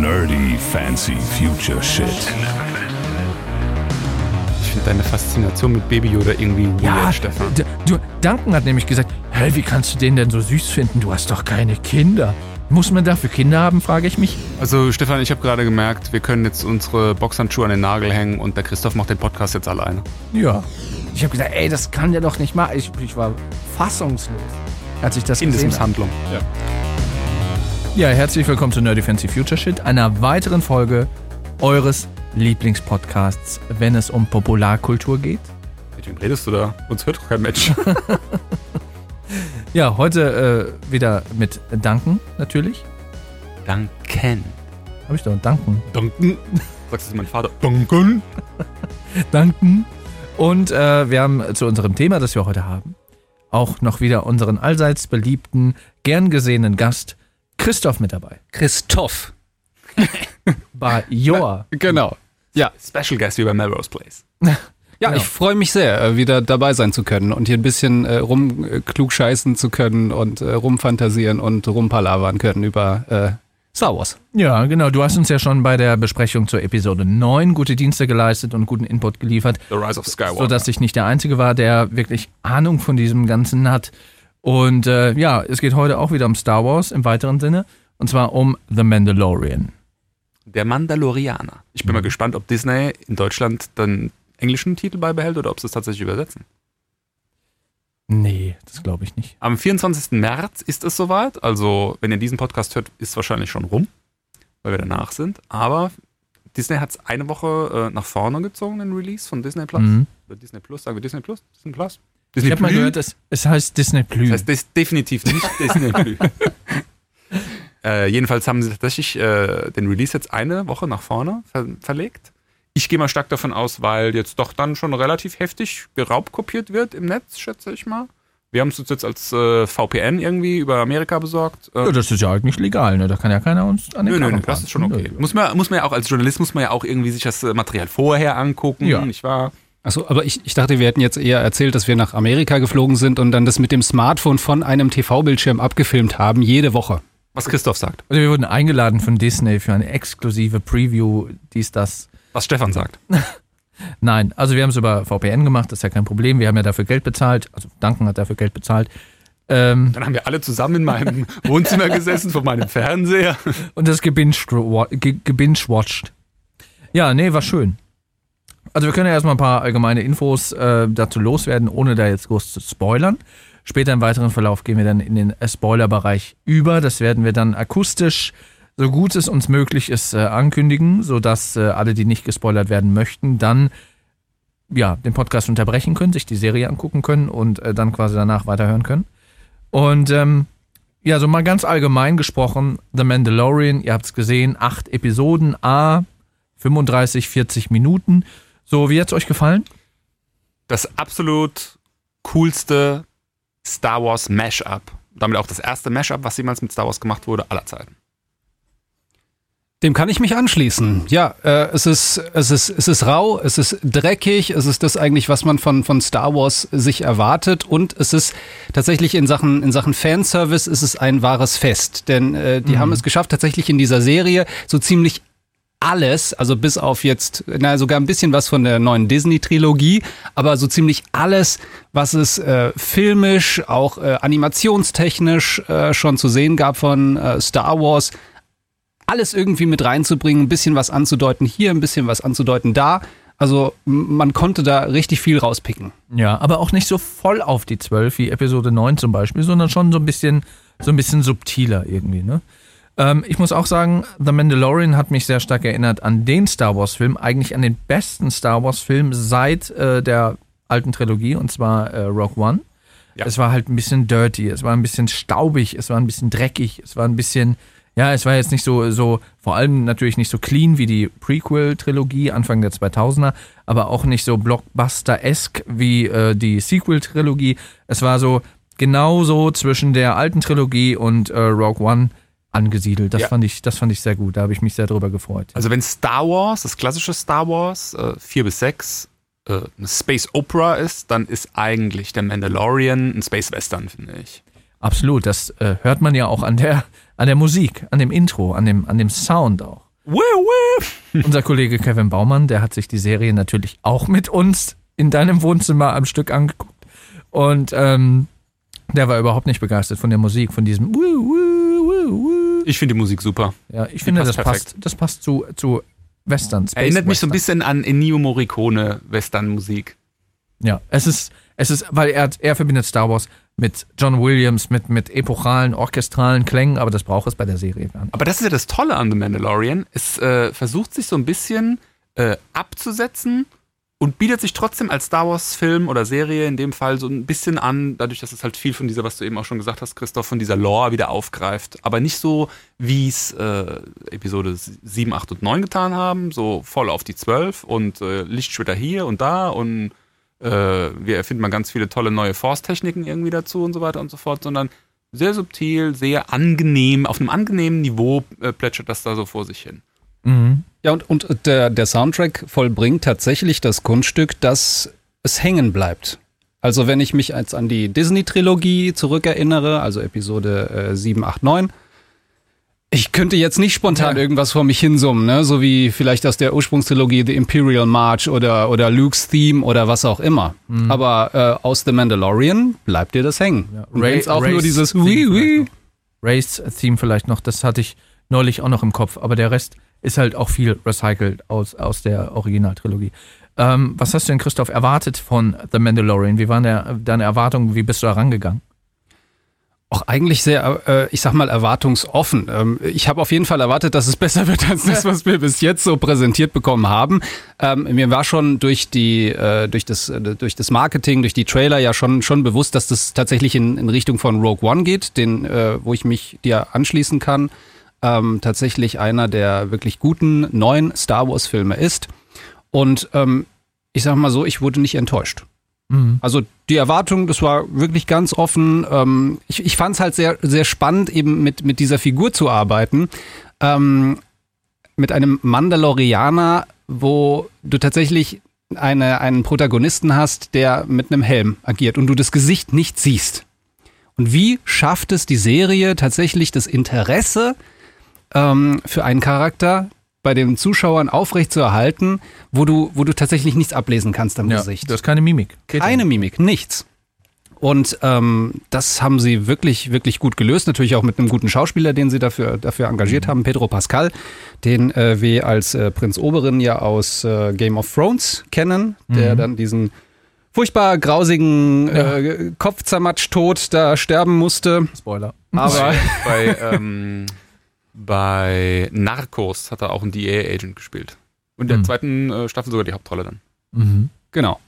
Nerdy Fancy Future Shit. Ich finde deine Faszination mit Baby Yoda irgendwie weird, Ja, Stefan. d- du, Duncan hat nämlich gesagt, hey, wie kannst du den denn so süß finden? Du hast doch keine Kinder. Muss man dafür Kinder haben, frage ich mich. Also Stefan, ich habe gerade gemerkt, wir können jetzt unsere Boxhandschuhe an den Nagel hängen und der Christoph macht den Podcast jetzt alleine. Ja. Ich habe gesagt, ey, das kann der doch nicht machen. Ich, ich war fassungslos, als ich das gesehen habe. Kindesmisshandlung. Ja, herzlich willkommen zu Nerdy Fancy Future Shit, einer weiteren Folge eures Lieblingspodcasts, wenn es um Popularkultur geht. Mit wem redest du da? Uns hört doch kein Mensch. Ja, heute äh, wieder mit Duncan natürlich. Duncan. Habe ich doch Duncan. Duncan. Sagst du mein Vater? Duncan. Duncan. Und äh, wir haben zu unserem Thema, das wir heute haben, auch noch wieder unseren allseits beliebten, gern gesehenen Gast Christoph mit dabei. Christoph. Bei Joa. Genau. Ja, Special Guest wie bei Melrose Place. ja Genau. ich freue mich sehr, äh, wieder dabei sein zu können und hier ein bisschen äh, rumklugscheißen zu können und äh, rumfantasieren und rumpalavern können über äh, Star Wars. Ja, genau. Du hast uns ja schon bei der Besprechung zur Episode 9 gute Dienste geleistet und guten Input geliefert. The Rise of Skywalker. so dass ich nicht der Einzige war, der wirklich Ahnung von diesem Ganzen hat. Und äh, ja, es geht heute auch wieder um Star Wars im weiteren Sinne. Und zwar um The Mandalorian. der Mandalorianer. Ich bin mal gespannt, ob Disney in Deutschland den englischen Titel beibehält oder ob sie es tatsächlich übersetzen. Nee, das glaube ich nicht. Am 24. März ist es soweit. Also, wenn ihr diesen Podcast hört, ist es wahrscheinlich schon rum, weil wir danach sind. Aber Disney hat es eine Woche äh, nach vorne gezogen, den Release von Disney Plus. Mhm. Oder Disney Plus, sagen wir Disney Plus? Disney Plus? Ich Disney habe mal gehört, es, es heißt Disney Plus. Das heißt des, definitiv nicht Disney Plus. äh, jedenfalls haben sie tatsächlich äh, den Release jetzt eine Woche nach vorne ver verlegt. Ich gehe mal stark davon aus, weil jetzt doch dann schon relativ heftig geraubkopiert wird im Netz, schätze ich mal. Wir haben es uns jetzt als äh, VPN irgendwie über Amerika besorgt. Äh, ja, das ist ja eigentlich legal, ne? Da kann ja keiner uns an den Nö, nö, Karren nö, das ist schon okay. Muss man, muss man ja auch als Journalist muss man ja auch irgendwie sich das äh, Material vorher angucken, Ja. nicht wahr? Achso, aber ich, ich dachte, wir hätten jetzt eher erzählt, dass wir nach Amerika geflogen sind und dann das mit dem Smartphone von einem TV-Bildschirm abgefilmt haben, jede Woche. Was Christoph sagt, Also wir wurden eingeladen von Disney für eine exklusive Preview, dies, das. was Stefan sagt. Nein, also wir haben es über VPN gemacht, das ist ja kein Problem. Wir haben ja dafür Geld bezahlt. Also Duncan hat dafür Geld bezahlt. Ähm, Dann haben wir alle zusammen in meinem Wohnzimmer gesessen vor meinem Fernseher. und das gebinged- ge- gebinged-watched. Ja, nee, war schön. Also wir können ja erstmal ein paar allgemeine Infos äh, dazu loswerden, ohne da jetzt groß zu spoilern. Später im weiteren Verlauf gehen wir dann in den äh, Spoiler-Bereich über. Das werden wir dann akustisch, so gut es uns möglich ist, äh, ankündigen, sodass äh, alle, die nicht gespoilert werden möchten, dann ja, den Podcast unterbrechen können, sich die Serie angucken können und äh, dann quasi danach weiterhören können. Und ähm, ja, so mal ganz allgemein gesprochen, The Mandalorian, ihr habt es gesehen, acht Episoden, A, 35, 40 Minuten. So, wie hat's euch gefallen? Das absolut coolste Star Wars Mashup. Damit auch das erste Mashup, was jemals mit Star Wars gemacht wurde, aller Zeiten. Dem kann ich mich anschließen. Ja, äh, es ist es ist es ist rau, es ist dreckig, es ist das eigentlich, was man von von Star Wars sich erwartet und es ist tatsächlich in Sachen in Sachen Fanservice ist es ein wahres Fest, denn äh, die haben es geschafft tatsächlich in dieser Serie so ziemlich alles, also bis auf jetzt, na, sogar ein bisschen was von der neuen Disney-Trilogie, aber so ziemlich alles, was es äh, filmisch, auch äh, animationstechnisch äh, schon zu sehen gab von äh, Star Wars, alles irgendwie mit reinzubringen, ein bisschen was anzudeuten hier, ein bisschen was anzudeuten da. Also man konnte da richtig viel rauspicken. Ja, aber auch nicht so voll auf die 12 wie Episode 9 zum Beispiel, sondern schon so ein bisschen, so ein bisschen subtiler irgendwie, ne? Ähm, ich muss auch sagen, The Mandalorian hat mich sehr stark erinnert an den Star Wars-Film, eigentlich an den besten Star Wars-Film seit äh, der alten Trilogie, und zwar äh, Rogue One. Ja. Es war halt ein bisschen dirty, es war ein bisschen staubig, es war ein bisschen dreckig, es war ein bisschen, ja, es war jetzt nicht so, so, vor allem natürlich nicht so clean wie die Prequel-Trilogie Anfang der 2000er, aber auch nicht so Blockbuster-esque wie äh, die Sequel-Trilogie. Es war so genauso zwischen der alten Trilogie und äh, Rogue One angesiedelt. Das Ja. fand ich, das fand ich sehr gut. Da habe ich mich sehr drüber gefreut. Also wenn Star Wars, das klassische Star Wars, äh, 4 bis 6, äh, eine Space Opera ist, dann ist eigentlich der Mandalorian ein Space Western, finde ich. Absolut. Das äh, hört man ja auch an der, an der Musik, an dem Intro, an dem, an dem Sound auch. Unser Kollege Kevin Baumann, der hat sich die Serie natürlich auch mit uns in deinem Wohnzimmer am Stück angeguckt. Und ähm, der war überhaupt nicht begeistert von der Musik, von diesem woo, woo. Ich finde die Musik super. Ja, ich finde, passt das passt, das passt zu, zu Western. Space Erinnert mich so ein bisschen an Ennio Morricone Western-Musik. Ja, es ist, es ist, weil er, er verbindet Star Wars mit John Williams, mit, mit epochalen, orchestralen Klängen, aber das braucht es bei der Serie gar nicht. Aber das ist ja das Tolle an The Mandalorian. Es äh, versucht sich so ein bisschen äh, abzusetzen und bietet sich trotzdem als Star Wars-Film oder Serie in dem Fall so ein bisschen an, dadurch, dass es halt viel von dieser, was du eben auch schon gesagt hast, Christoph, von dieser Lore wieder aufgreift. Aber nicht so, wie es äh, Episode 7, 8 und 9 getan haben, so voll auf die 12 und äh, Lichtschwitter hier und da und äh, wir erfinden mal ganz viele tolle neue Force-Techniken irgendwie dazu und so weiter und so fort, sondern sehr subtil, sehr angenehm, auf einem angenehmen Niveau äh, plätschert das da so vor sich hin. Mhm. Ja, und, und der, der Soundtrack vollbringt tatsächlich das Kunststück, dass es hängen bleibt. Also wenn ich mich jetzt an die Disney-Trilogie zurückerinnere, also Episode äh, 7, 8, 9, ich könnte jetzt nicht spontan Ja. irgendwas vor mich hinsummen, ne? so wie vielleicht aus der Ursprungstrilogie The Imperial March oder, oder Luke's Theme oder was auch immer. Aber äh, aus The Mandalorian bleibt dir das hängen. Ja. Wenn's auch Rays nur dieses Hui. noch. Rays Theme vielleicht noch, das hatte ich neulich auch noch im Kopf, aber der Rest ist halt auch viel recycelt aus, aus der Originaltrilogie. Ähm, was hast du denn, Christoph, erwartet von The Mandalorian? Wie waren der, deine Erwartungen? Wie bist du da rangegangen? Auch eigentlich sehr, äh, ich sag mal, erwartungsoffen. Ähm, ich habe auf jeden Fall erwartet, dass es besser wird als das, was wir bis jetzt so präsentiert bekommen haben. Ähm, mir war schon durch die, äh, durch das, äh, durch das Marketing, durch die Trailer ja schon schon bewusst, dass das tatsächlich in, in Richtung von Rogue One geht, den, äh, wo ich mich dir anschließen kann. Ähm, tatsächlich einer der wirklich guten neuen Star Wars Filme ist. Und ähm, ich sag mal so, ich wurde nicht enttäuscht. Also die Erwartung, das war wirklich ganz offen. Ähm, ich ich fand es halt sehr, sehr spannend, eben mit, mit dieser Figur zu arbeiten. Ähm, mit einem Mandalorianer, wo du tatsächlich eine, einen Protagonisten hast, der mit einem Helm agiert und du das Gesicht nicht siehst. Und wie schafft es die Serie tatsächlich das Interesse ähm, für einen Charakter bei den Zuschauern aufrechtzuerhalten, wo du, wo du tatsächlich nichts ablesen kannst am Gesicht? Du hast keine Mimik. Geht Keine Mimik, nichts. Und ähm, das haben sie wirklich, wirklich gut gelöst. Natürlich auch mit einem guten Schauspieler, den sie dafür, dafür engagiert haben, Pedro Pascal, den äh, wir als äh, Prinz Oberin ja aus äh, Game of Thrones kennen, der dann diesen furchtbar grausigen äh, Kopfzermatsch-Tod da sterben musste. Spoiler. Aber bei, ähm, bei Narcos hat er auch einen DEA-Agent gespielt. Und in der Mhm. zweiten äh, Staffel sogar die Hauptrolle dann. Mhm. Genau.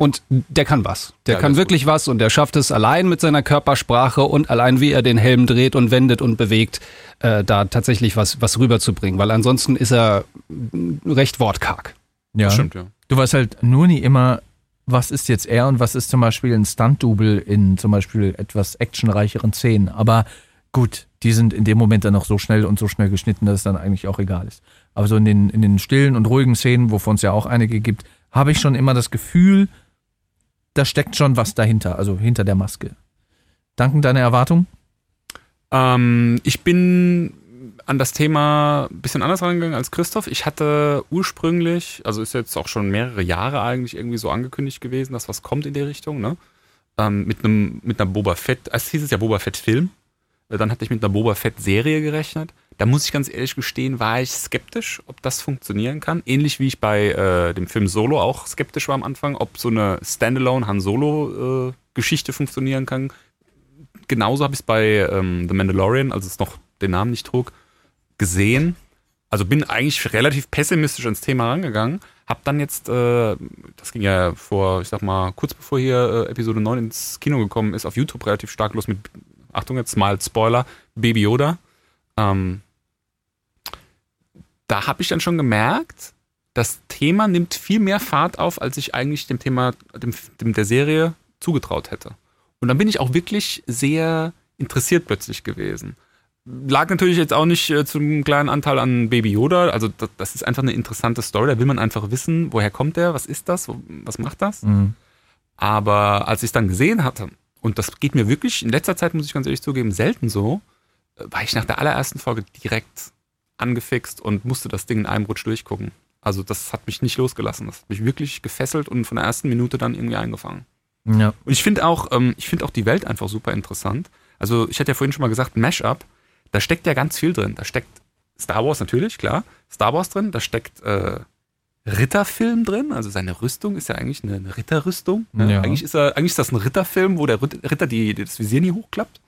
Und der kann was. Der Ja, kann wirklich was und der schafft es allein mit seiner Körpersprache und allein wie er den Helm dreht und wendet und bewegt, äh, da tatsächlich was, was rüberzubringen. Weil ansonsten ist er recht wortkarg. Ja. Das stimmt, ja. Du weißt halt nur nie immer, was ist jetzt er und was ist zum Beispiel ein Stunt-Double in zum Beispiel etwas actionreicheren Szenen. Aber gut, die sind in dem Moment dann noch so schnell und so schnell geschnitten, dass es dann eigentlich auch egal ist. Aber so in den, in den stillen und ruhigen Szenen, wovon es ja auch einige gibt, habe ich schon immer das Gefühl, da steckt schon was dahinter, also hinter der Maske. Danken deiner Erwartung? Ähm, ich bin an das Thema ein bisschen anders rangegangen als Christoph. Ich hatte ursprünglich, also ist jetzt auch schon mehrere Jahre eigentlich irgendwie so angekündigt gewesen, dass was kommt in die Richtung, ne? Ähm, mit einem mit einer Boba Fett, es hieß es ja Boba Fett Film. Dann hatte ich mit einer Boba Fett Serie gerechnet. Da muss ich ganz ehrlich gestehen, war ich skeptisch, ob das funktionieren kann. Ähnlich wie ich bei äh, dem Film Solo auch skeptisch war am Anfang, ob so eine Standalone Han Solo äh, funktionieren kann. Genauso habe ich es bei ähm, The Mandalorian, als es noch den Namen nicht trug, gesehen. Also bin eigentlich relativ pessimistisch ans Thema rangegangen. Hab dann jetzt, äh, das ging ja vor, ich sag mal, kurz bevor hier äh, Episode 9 ins Kino gekommen ist, auf YouTube relativ stark los mit, Achtung jetzt mal Spoiler, Baby Yoda. Ähm, da habe ich dann schon gemerkt, das Thema nimmt viel mehr Fahrt auf, als ich eigentlich dem Thema dem, dem der Serie zugetraut hätte. Und dann bin ich auch wirklich sehr interessiert plötzlich gewesen. Lag natürlich jetzt auch nicht äh, zum kleinen Anteil an Baby Yoda. Also das, das ist einfach eine interessante Story. Da will man einfach wissen, woher kommt der, was ist das, was macht das. Mhm. Aber als ich es dann gesehen hatte, und das geht mir wirklich in letzter Zeit, muss ich ganz ehrlich zugeben, selten so, war ich nach der allerersten Folge direkt angefixt und musste das Ding in einem Rutsch durchgucken. Also das hat mich nicht losgelassen. Das hat mich wirklich gefesselt und von der ersten Minute dann irgendwie eingefangen. Ja. Und ich finde auch, ähm, ich finde auch die Welt einfach super interessant. Also ich hatte ja vorhin schon mal gesagt, Mashup, da steckt ja ganz viel drin. Da steckt Star Wars natürlich, klar, Star Wars drin, da steckt äh, Ritterfilm drin, also seine Rüstung ist ja eigentlich eine, eine Ritterrüstung. Ne? Ja. Eigentlich, ist er, eigentlich ist das ein Ritterfilm, wo der Ritt- Ritter die, das Visier nie hochklappt.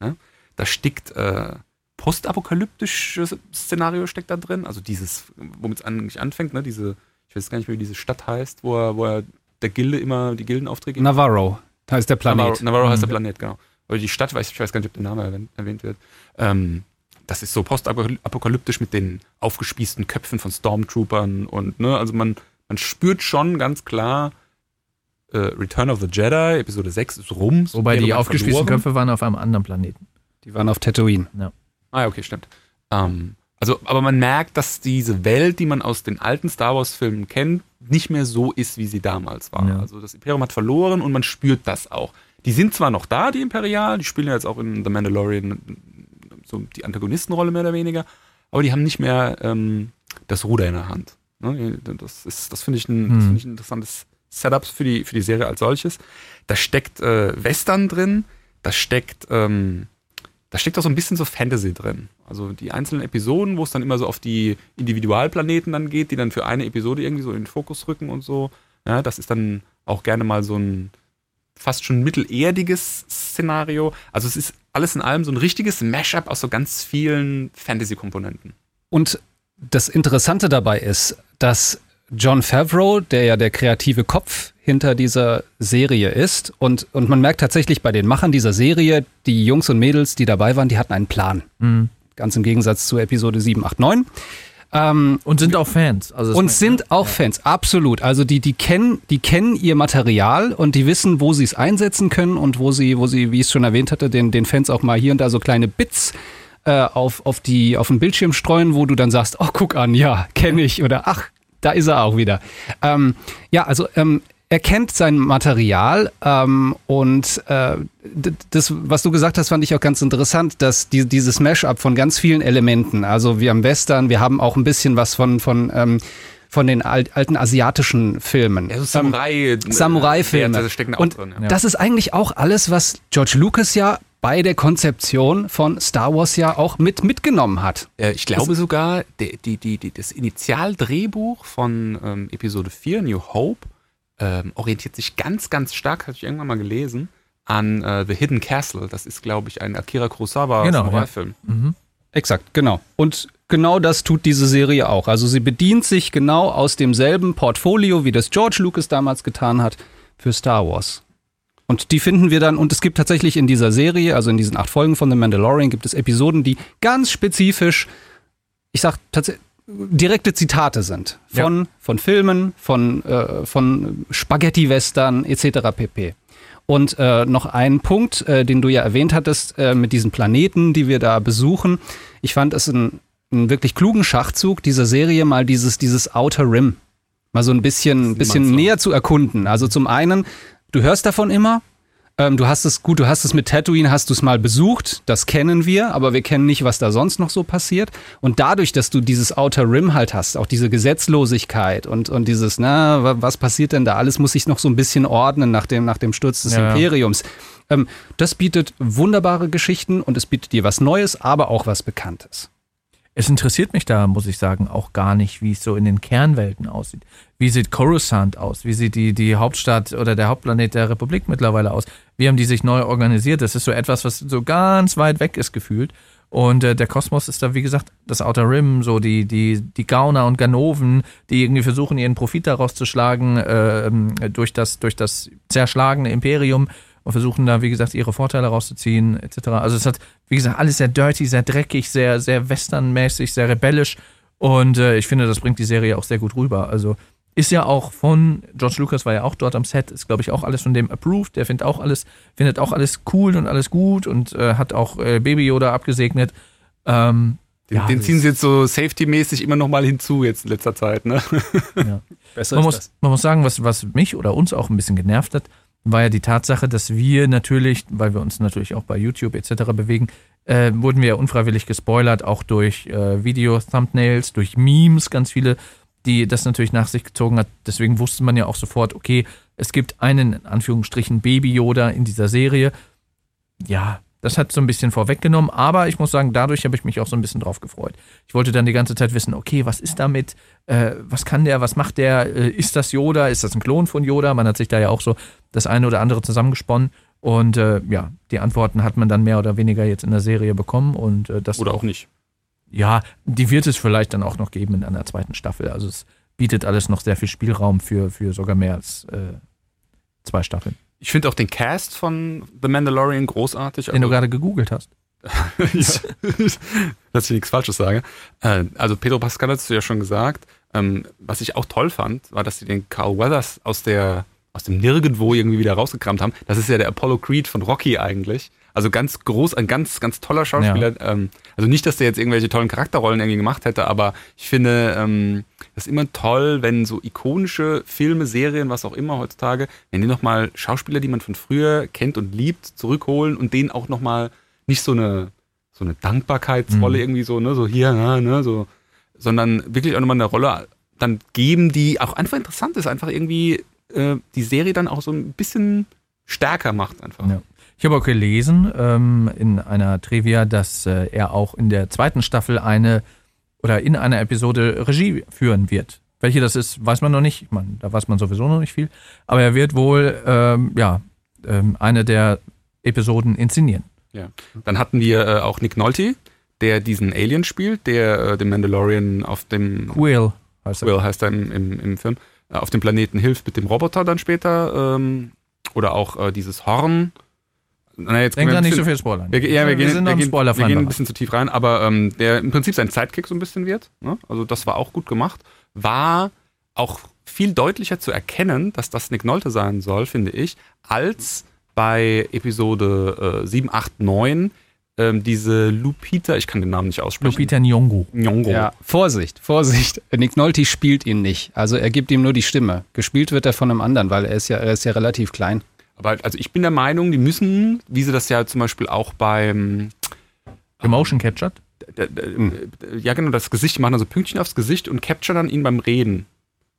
Ne? Da steckt äh, postapokalyptisches Szenario steckt da drin, also dieses, womit es eigentlich anfängt, ne? diese, ich weiß gar nicht mehr, wie diese Stadt heißt, wo er, wo er der Gilde immer die Gildenaufträge Navarro heißt der Planet. Navarro, Navarro heißt der. Planet, genau. Oder die Stadt, weiß, ich weiß gar nicht, ob der Name erwähnt, erwähnt wird. Ähm, das ist so postapokalyptisch mit den aufgespießten Köpfen von Stormtroopern und, ne, also man, man spürt schon ganz klar, äh, Return of the Jedi, Episode 6 ist rum. Wobei die aufgespießten verloren. Köpfe waren auf einem anderen Planeten. Die waren auf Tatooine. Ah, ja, okay, stimmt. Ähm, also, aber man merkt, dass diese Welt, die man aus den alten Star Wars-Filmen kennt, nicht mehr so ist, wie sie damals war. Ja. Also das Imperium hat verloren und man spürt das auch. Die sind zwar noch da, die Imperial, die spielen ja jetzt auch in The Mandalorian so die Antagonistenrolle mehr oder weniger, aber die haben nicht mehr ähm, das Ruder in der Hand. Ne? Das, ist- das finde ich, ein, das Hm. find ich ein interessantes Setup für die, für die Serie als solches. Da steckt äh, Western drin, da steckt ähm, da steckt auch so ein bisschen so Fantasy drin. Also die einzelnen Episoden, wo es dann immer so auf die Individualplaneten dann geht, die dann für eine Episode irgendwie so in den Fokus rücken und so. Ja, das ist dann auch gerne mal so ein fast schon mittelerdiges Szenario. Also es ist alles in allem so ein richtiges Mashup aus so ganz vielen Fantasy-Komponenten. Und das Interessante dabei ist, dass John Favreau, der ja der kreative Kopf hinter dieser Serie ist, und, und man merkt tatsächlich bei den Machern dieser Serie, die Jungs und Mädels, die dabei waren, die hatten einen Plan. Mhm. Ganz im Gegensatz zu Episode 7, 8, 9. Ähm, Und sind auch Fans. Also und sind auch Fans, absolut. Also die, die kennen, die kennen ihr Material und die wissen, wo sie es einsetzen können und wo sie, wo sie, wie ich es schon erwähnt hatte, den, den Fans auch mal hier und da so kleine Bits äh, auf, auf, die, auf den Bildschirm streuen, wo du dann sagst, oh, guck an, ja, kenne ich oder ach, da ist er auch wieder. Ähm, ja, also ähm, er kennt sein Material ähm, und äh, das, was du gesagt hast, fand ich auch ganz interessant, dass die, dieses Mash-up von ganz vielen Elementen, also wir haben Western, wir haben auch ein bisschen was von, von, ähm, von den alt, alten asiatischen Filmen. Ja, so Samurai, äh, Samurai-Filme. Und drin. Ja. das ist eigentlich auch alles, was George Lucas ja bei der Konzeption von Star Wars ja auch mit mitgenommen hat. Äh, ich glaube sogar, der, die, die, die, das Initialdrehbuch von ähm, Episode 4, New Hope, ähm, orientiert sich ganz, ganz stark, habe ich irgendwann mal gelesen, an äh, The Hidden Castle. Das ist, glaube ich, ein Akira Kurosawa Genau, Samurai-Film. Mhm. Exakt, genau. Und genau das tut diese Serie auch. Also sie bedient sich genau aus demselben Portfolio, wie das George Lucas damals getan hat für Star Wars. Und die finden wir dann, und es gibt tatsächlich in dieser Serie, also in diesen acht Folgen von The Mandalorian, gibt es Episoden, die ganz spezifisch, ich sag tatsächlich, direkte Zitate sind. Von, von Filmen, von, äh, von Spaghetti-Western etc. pp. Und äh, noch ein Punkt, äh, den du ja erwähnt hattest, äh, mit diesen Planeten, die wir da besuchen. Ich fand es einen, einen wirklich klugen Schachzug dieser Serie, mal dieses, dieses Outer Rim mal so ein bisschen, bisschen näher zu erkunden. Also zum einen, du hörst davon immer, ähm, du hast es, gut, du hast es mit Tatooine, hast du es mal besucht, das kennen wir, aber wir kennen nicht, was da sonst noch so passiert. Und dadurch, dass du dieses Outer Rim halt hast, auch diese Gesetzlosigkeit und, und dieses, na, wa- was passiert denn da? Alles muss sich noch so ein bisschen ordnen nach dem, nach dem Sturz des Ja. Imperiums. Ähm, das bietet wunderbare Geschichten und es bietet dir was Neues, aber auch was Bekanntes. Es interessiert mich da, muss ich sagen, auch gar nicht, wie es so in den Kernwelten aussieht. Wie sieht Coruscant aus? Wie sieht die, die Hauptstadt oder der Hauptplanet der Republik mittlerweile aus? Wie haben die sich neu organisiert? Das ist so etwas, was so ganz weit weg ist gefühlt. Und äh, der Kosmos ist da, wie gesagt, das Outer Rim, so die, die, die Gauner und Ganoven, die irgendwie versuchen, ihren Profit daraus zu schlagen, ähm, durch, das, durch das zerschlagene Imperium und versuchen da, wie gesagt, ihre Vorteile rauszuziehen, etc. Also es hat, wie gesagt, alles sehr dirty, sehr dreckig, sehr, sehr westernmäßig, sehr rebellisch. Und äh, ich finde, das bringt die Serie auch sehr gut rüber. Also ist ja auch von, George Lucas war ja auch dort am Set, ist glaube ich auch alles von dem approved. Der findet auch alles, findet auch alles cool und alles gut und äh, hat auch äh, Baby Yoda abgesegnet. Ähm, Den, Ja, den das- ziehen sie jetzt so safety-mäßig immer noch mal hinzu jetzt in letzter Zeit. Ne? Besser man, muss, man muss sagen, was, was mich oder uns auch ein bisschen genervt hat, war ja die Tatsache, dass wir natürlich, weil wir uns natürlich auch bei YouTube etc. bewegen, äh, wurden wir unfreiwillig gespoilert, auch durch äh, Video-Thumbnails, durch Memes, ganz viele, die das natürlich nach sich gezogen hat. Deswegen wusste man ja auch sofort, okay, es gibt einen, in Anführungsstrichen, Baby-Yoda in dieser Serie. Ja, das hat so ein bisschen vorweggenommen, aber ich muss sagen, dadurch habe ich mich auch so ein bisschen drauf gefreut. Ich wollte dann die ganze Zeit wissen, okay, was ist damit? Äh, was kann der? Was macht der? Äh, ist das Yoda? Ist das ein Klon von Yoda? Man hat sich da ja auch so das eine oder andere zusammengesponnen. Und äh, ja, die Antworten hat man dann mehr oder weniger jetzt in der Serie bekommen. Und äh, das Oder auch nicht. Ja, die wird es vielleicht dann auch noch geben in einer zweiten Staffel. Also es bietet alles noch sehr viel Spielraum für, für sogar mehr als äh, zwei Staffeln. Ich finde auch den Cast von The Mandalorian großartig. Den du gerade gegoogelt hast. dass ich nichts Falsches sage. Äh, also Pedro Pascal hast du ja schon gesagt. Ähm, was ich auch toll fand, war, dass sie den Carl Weathers aus der aus dem Nirgendwo irgendwie wieder rausgekramt haben. Das ist ja der Apollo Creed von Rocky eigentlich. Also ganz groß, ein ganz, ganz toller Schauspieler. Ähm, also nicht, dass der jetzt irgendwelche tollen Charakterrollen irgendwie gemacht hätte, aber ich finde, ähm, das ist immer toll, wenn so ikonische Filme, Serien, was auch immer heutzutage, wenn die nochmal Schauspieler, die man von früher kennt und liebt, zurückholen und denen auch nochmal nicht so eine, so eine Dankbarkeitsrolle Mhm. irgendwie so, ne, so hier, ne, ne, so, sondern wirklich auch nochmal eine Rolle dann geben, die auch einfach interessant ist, einfach irgendwie äh, die Serie dann auch so ein bisschen stärker macht einfach. Ja. Ich habe auch gelesen ähm, in einer Trivia, dass äh, er auch in der zweiten Staffel eine oder in einer Episode Regie führen wird. Welche das ist, weiß man noch nicht. Ich meine, da weiß man sowieso noch nicht viel. Aber er wird wohl ähm, ja ähm, eine der Episoden inszenieren. Ja. Dann hatten wir äh, auch Nick Nolte, der diesen Alien spielt, der äh, dem Mandalorian auf dem Quill heißt er. Will heißt er im, im, im Film, äh, auf dem Planeten hilft mit dem Roboter dann später. Ähm, oder auch äh, dieses Horn. Na, jetzt Denk wir da nicht so viel spoilern. Wir, ja, wir, gehen, sind noch wir, gehen, wir gehen ein bisschen zu tief rein, aber ähm, der im Prinzip sein Sidekick so ein bisschen wird. Ne? Also das war auch gut gemacht. War auch viel deutlicher zu erkennen, dass das Nick Nolte sein soll, finde ich, als bei Episode äh, 7, 8, 9 ähm, diese Lupita, ich kann den Namen nicht aussprechen. Lupita Nyong'o. Nyong'o. Ja, Vorsicht, Vorsicht. Nick Nolte spielt ihn nicht. Also er gibt ihm nur die Stimme. Gespielt wird er von einem anderen, weil er ist ja, er ist ja relativ klein. Aber also ich bin der Meinung, die müssen, wie sie das ja zum Beispiel auch beim Emotion captured. d- d- ja genau, das Gesicht machen, also Pünktchen aufs Gesicht und capture dann ihn beim Reden.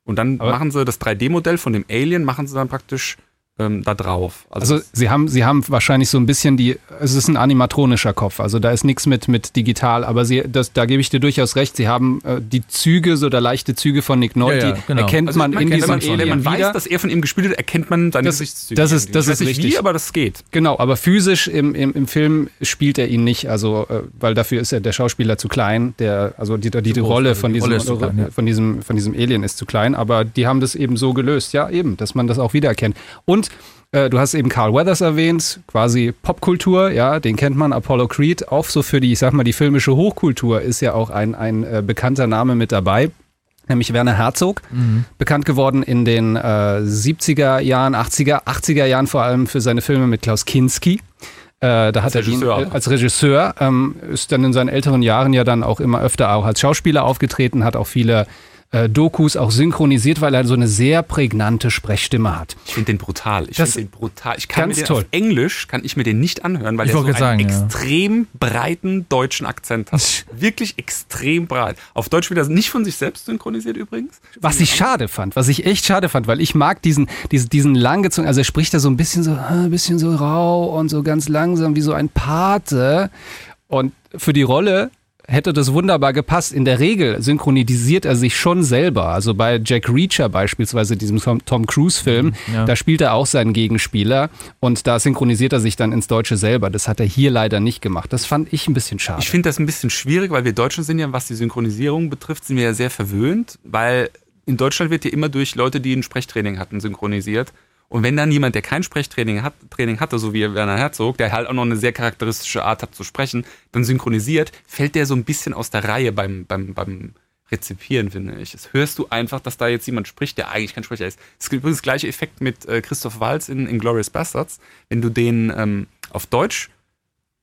Und dann Aber- machen sie das 3D-Modell von dem Alien, machen sie dann praktisch ähm, da drauf. Also sie haben, sie haben wahrscheinlich so ein bisschen die, es ist ein animatronischer Kopf, also da ist nichts mit, mit digital, aber sie, das, da gebe ich dir durchaus recht, sie haben äh, die Züge, so der leichte Züge von Nick Nolte, Ja, ja, genau. erkennt also man in kennt, diesem wenn man, Alien wenn man wieder. weiß, dass er von ihm gespielt wird, erkennt man seine Das- Gesichtszüge. das ist- das ist richtig. Wie, aber das geht. Genau, aber physisch im, im, im Film spielt er ihn nicht, also äh, weil dafür ist er der Schauspieler zu klein, der also die, die, die groß, Rolle also von die diesem Rolle klein, ja. von diesem von diesem Alien ist zu klein, aber die haben das eben so gelöst, ja eben, dass man das auch wiedererkennt. Und äh, du hast eben Carl Weathers erwähnt, quasi Popkultur, ja, den kennt man, Apollo Creed, auch so für die, ich sag mal, die filmische Hochkultur ist ja auch ein, ein äh, bekannter Name mit dabei. Nämlich Werner Herzog, bekannt geworden in den äh, 70er Jahren, 80er, 80er Jahren vor allem für seine Filme mit Klaus Kinski. Äh, da hat er ihn Regisseur äh, auch. als Regisseur, ähm, ist dann in seinen älteren Jahren ja dann auch immer öfter auch als Schauspieler aufgetreten, hat auch viele äh, Dokus auch synchronisiert, weil er so eine sehr prägnante Sprechstimme hat. Ich finde den brutal. Ich finde den brutal. Ich kann Ganz mir den toll. auf Englisch kann ich mir den nicht anhören, weil Ich der so einen sagen, ja. extrem breiten deutschen Akzent hat. Wirklich extrem breit. Auf Deutsch wieder nicht von sich selbst synchronisiert übrigens. Was ich schade fand, was ich echt schade fand, weil ich mag diesen, diesen, diesen langgezogenen, also er spricht da so ein bisschen so, ein bisschen so rau und so ganz langsam wie so ein Pate. Und für die Rolle hätte das wunderbar gepasst. In der Regel synchronisiert er sich schon selber. Also bei Jack Reacher beispielsweise, diesem Tom, Cruise-Film, Ja. da spielt er auch seinen Gegenspieler und da synchronisiert er sich dann ins Deutsche selber. Das hat er hier leider nicht gemacht. Das fand ich ein bisschen schade. Ich finde das ein bisschen schwierig, weil wir Deutschen sind ja, was die Synchronisierung betrifft, sind wir ja sehr verwöhnt, weil in Deutschland wird ja immer durch Leute, die ein Sprechtraining hatten, synchronisiert. Und wenn dann jemand, der kein Sprechtraining hat, Training hatte, so wie Werner Herzog, der halt auch noch eine sehr charakteristische Art hat zu sprechen, dann synchronisiert, fällt der so ein bisschen aus der Reihe beim, beim, beim Rezipieren, finde ich. Das hörst du einfach, dass da jetzt jemand spricht, der eigentlich kein Sprecher ist. Es gibt übrigens das gleiche Effekt mit äh, Christoph Waltz in, in Glorious Bastards. Wenn du den ähm, auf Deutsch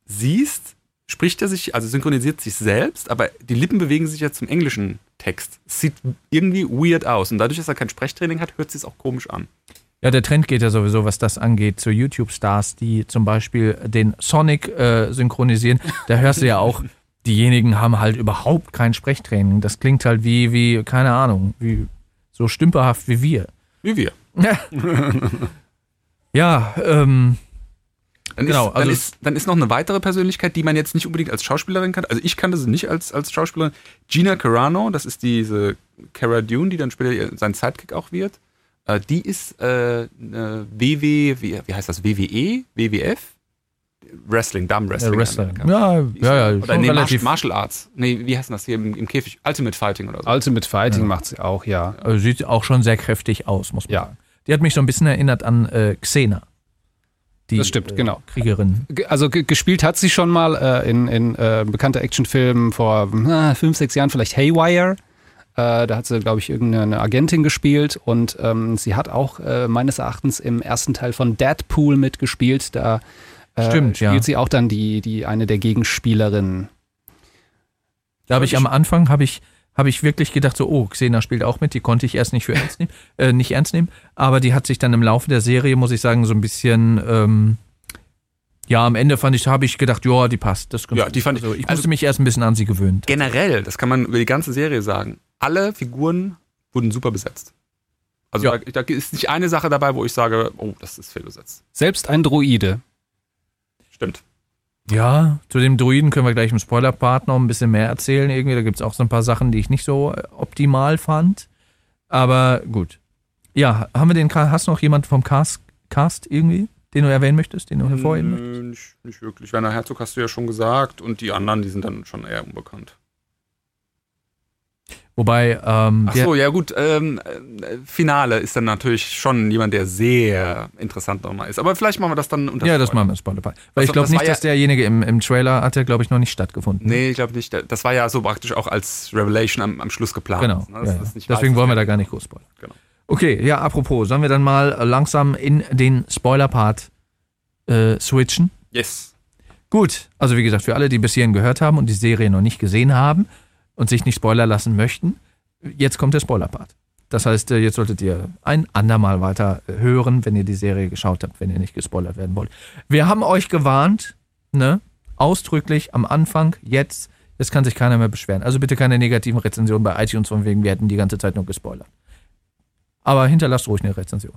siehst, spricht er sich, also synchronisiert sich selbst, aber die Lippen bewegen sich ja zum englischen Text. Sieht irgendwie weird aus. Und dadurch, dass er kein Sprechtraining hat, hört sich es auch komisch an. Ja, der Trend geht ja sowieso, was das angeht, zu YouTube-Stars, die zum Beispiel den Sonic äh, synchronisieren. Da hörst du ja auch, diejenigen haben halt überhaupt kein Sprechtraining. Das klingt halt wie, wie, keine Ahnung, wie so stümperhaft wie wir. Wie wir. Ja, ähm, Dann, Genau, ist, dann, also- ist, dann ist noch eine weitere Persönlichkeit, die man jetzt nicht unbedingt als Schauspielerin kann. Also ich kannte sie nicht als, als Schauspielerin. Gina Carano, das ist diese Cara Dune, die dann später sein Sidekick auch wird. Äh, die ist äh, WW, wie, wie heißt das? WWE? WWF? Wrestling, Damen-Wrestling. In Amerika. Ja, Die ist- ja, ja. Oder nee, relativ, Martial Arts. Nee, wie heißt das hier im, im Käfig? Ultimate Fighting oder so. Ultimate Fighting macht sie auch, ja. also sieht auch schon sehr kräftig aus, muss man Ja. sagen. Die hat mich so ein bisschen erinnert an äh, Xena. Die, Das stimmt, äh, genau. Kriegerin. Ge- Also ge- gespielt hat sie schon mal äh, in, in äh, bekannter Actionfilm vor fünf, sechs Jahren, vielleicht Haywire. Äh, da hat sie, glaube ich, irgendeine Agentin gespielt und ähm, sie hat auch äh, meines Erachtens im ersten Teil von Deadpool mitgespielt. Da äh, Stimmt, spielt ja. sie auch dann die, die eine der Gegenspielerinnen. Da habe ich am Anfang habe ich habe ich wirklich gedacht so, oh, Xena spielt auch mit, die konnte ich erst nicht für ernst nehmen, äh, nicht ernst nehmen, aber die hat sich dann im Laufe der Serie, muss ich sagen, so ein bisschen ähm, ja, am Ende fand ich, habe ich gedacht, ja, die passt. Das Ja, die fand ich- also, ich also- musste mich erst ein bisschen an sie gewöhnen. Generell, das kann man über die ganze Serie sagen. Alle Figuren wurden super besetzt. Also Ja. da, da ist nicht eine Sache dabei, wo ich sage, oh, das ist fehlbesetzt. Selbst ein Droide. Stimmt. Ja, zu dem Druiden können wir gleich im Spoiler-Part noch ein bisschen mehr erzählen. Irgendwie, da gibt es auch so ein paar Sachen, die ich nicht so äh, optimal fand. Aber gut. Ja, haben wir den hast du noch jemanden vom Cast, Cast irgendwie, den du erwähnen möchtest, den du hervorheben möchtest? Nö, nicht, nicht wirklich. Werner Herzog hast du ja schon gesagt und die anderen, die sind dann schon eher unbekannt. Wobei, ähm, Ach so, ja gut. Ähm, äh, Finale ist dann natürlich schon jemand, der sehr interessant nochmal ist. Aber vielleicht machen wir das dann unter ja, das machen wir im Spoiler-Part. Weil Das- ich glaube das nicht, ja- dass derjenige im, im Trailer hat, der glaube ich noch nicht stattgefunden. Nee, ich glaube nicht. Das war ja so praktisch auch als Revelation am, am Schluss geplant. Genau. ne? ja, ja. Deswegen wollen wir da gar nicht groß spoilern. Genau. Okay, ja, apropos, sollen wir dann mal langsam in den Spoiler-Part äh, switchen? Yes. Gut, also wie gesagt, für alle, die bis hierhin gehört haben und die Serie noch nicht gesehen haben und sich nicht spoilern lassen möchten, jetzt kommt der Spoiler-Part. Das heißt, äh, jetzt solltet ihr ein andermal weiter äh, hören, wenn ihr die Serie geschaut habt, wenn ihr nicht gespoilert werden wollt. Wir haben euch gewarnt, ne? Ausdrücklich am Anfang, jetzt, jetzt kann sich keiner mehr beschweren. Also bitte keine negativen Rezensionen bei iTunes von wegen, wir hätten die ganze Zeit nur gespoilert. Aber hinterlasst ruhig eine Rezension.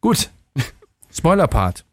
Gut. Spoiler-Part.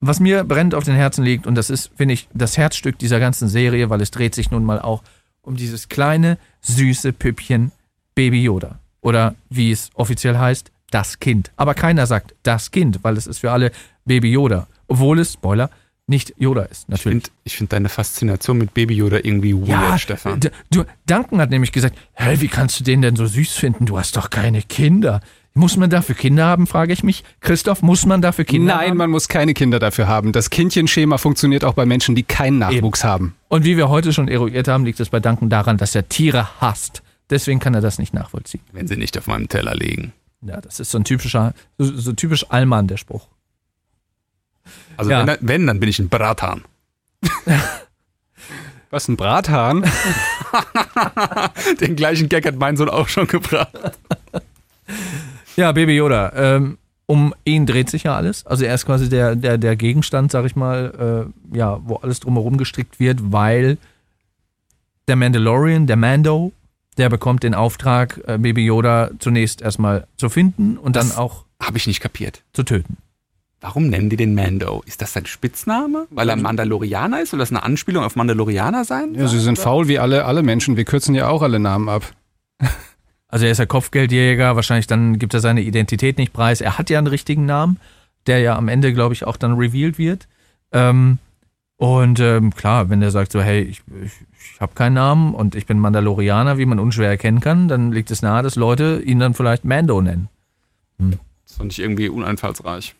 Was mir brennend auf den Herzen liegt, und das ist, finde ich, das Herzstück dieser ganzen Serie, weil es dreht sich nun mal auch um dieses kleine, süße Püppchen Baby Yoda. Oder wie es offiziell heißt, das Kind. Aber keiner sagt das Kind, weil es ist für alle Baby Yoda. Obwohl es, Spoiler, nicht Yoda ist, Ich natürlich. finde ich find deine Faszination mit Baby Yoda irgendwie weird, Stefan. d- Du, Duncan hat nämlich gesagt, hä, wie kannst du den denn so süß finden? Du hast doch keine Kinder. Muss man dafür Kinder haben, frage ich mich. Christoph, muss man dafür Kinder Nein, haben? man muss keine Kinder dafür haben. Das Kindchenschema funktioniert auch bei Menschen, die keinen Nachwuchs haben. Und wie wir heute schon eruiert haben, liegt es bei Duncan daran, dass er Tiere hasst. Deswegen kann er das nicht nachvollziehen. Wenn sie nicht auf meinem Teller liegen. Ja, das ist so ein typischer, so, so typisch Allmann, der Spruch. Also Ja. wenn, wenn, dann bin ich ein Bratan. Was, ein Brathahn? Den gleichen Gag hat mein Sohn auch schon gebracht. Ja, Baby Yoda. Ähm, um ihn dreht sich ja alles. Also er ist quasi der, der, der Gegenstand, sag ich mal, äh, ja, wo alles drumherum gestrickt wird, weil der Mandalorian, der Mando, der bekommt den Auftrag, äh, Baby Yoda zunächst erstmal zu finden und Das- dann auch Habe ich nicht kapiert. zu töten. Warum nennen die den Mando? Ist das sein Spitzname? Weil er Mandalorianer ist? Soll das eine Anspielung auf Mandalorianer sein? Ja, sie sind faul wie alle, alle Menschen. Wir kürzen ja auch alle Namen ab. Also er ist ja Kopfgeldjäger, wahrscheinlich dann gibt er seine Identität nicht preis. Er hat ja einen richtigen Namen, der ja am Ende, glaube ich, auch dann revealed wird. Ähm, und ähm, klar, wenn der sagt so, hey, ich, ich, ich habe keinen Namen und ich bin Mandalorianer, wie man unschwer erkennen kann, dann liegt es nahe, dass Leute ihn dann vielleicht Mando nennen. Das fand ich irgendwie uneinfallsreich.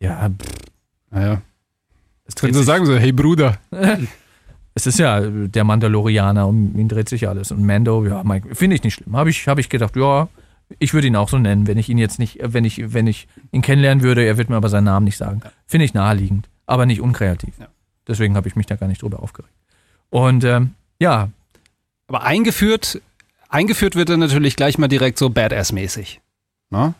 Ja, pff, Naja. es, Können sie sagen so, hey Bruder. es ist ja der Mandalorianer, um ihn dreht sich alles. Und Mando, ja, finde ich nicht schlimm. Habe ich, hab ich gedacht, ja, ich würde ihn auch so nennen, wenn ich ihn jetzt nicht, wenn ich, wenn ich ihn kennenlernen würde, er wird mir aber seinen Namen nicht sagen. Finde ich naheliegend, aber nicht unkreativ. Ja. Deswegen habe ich mich da gar nicht drüber aufgeregt. Und ähm, ja, Aber eingeführt, eingeführt wird er natürlich gleich mal direkt so Badass-mäßig. Ne?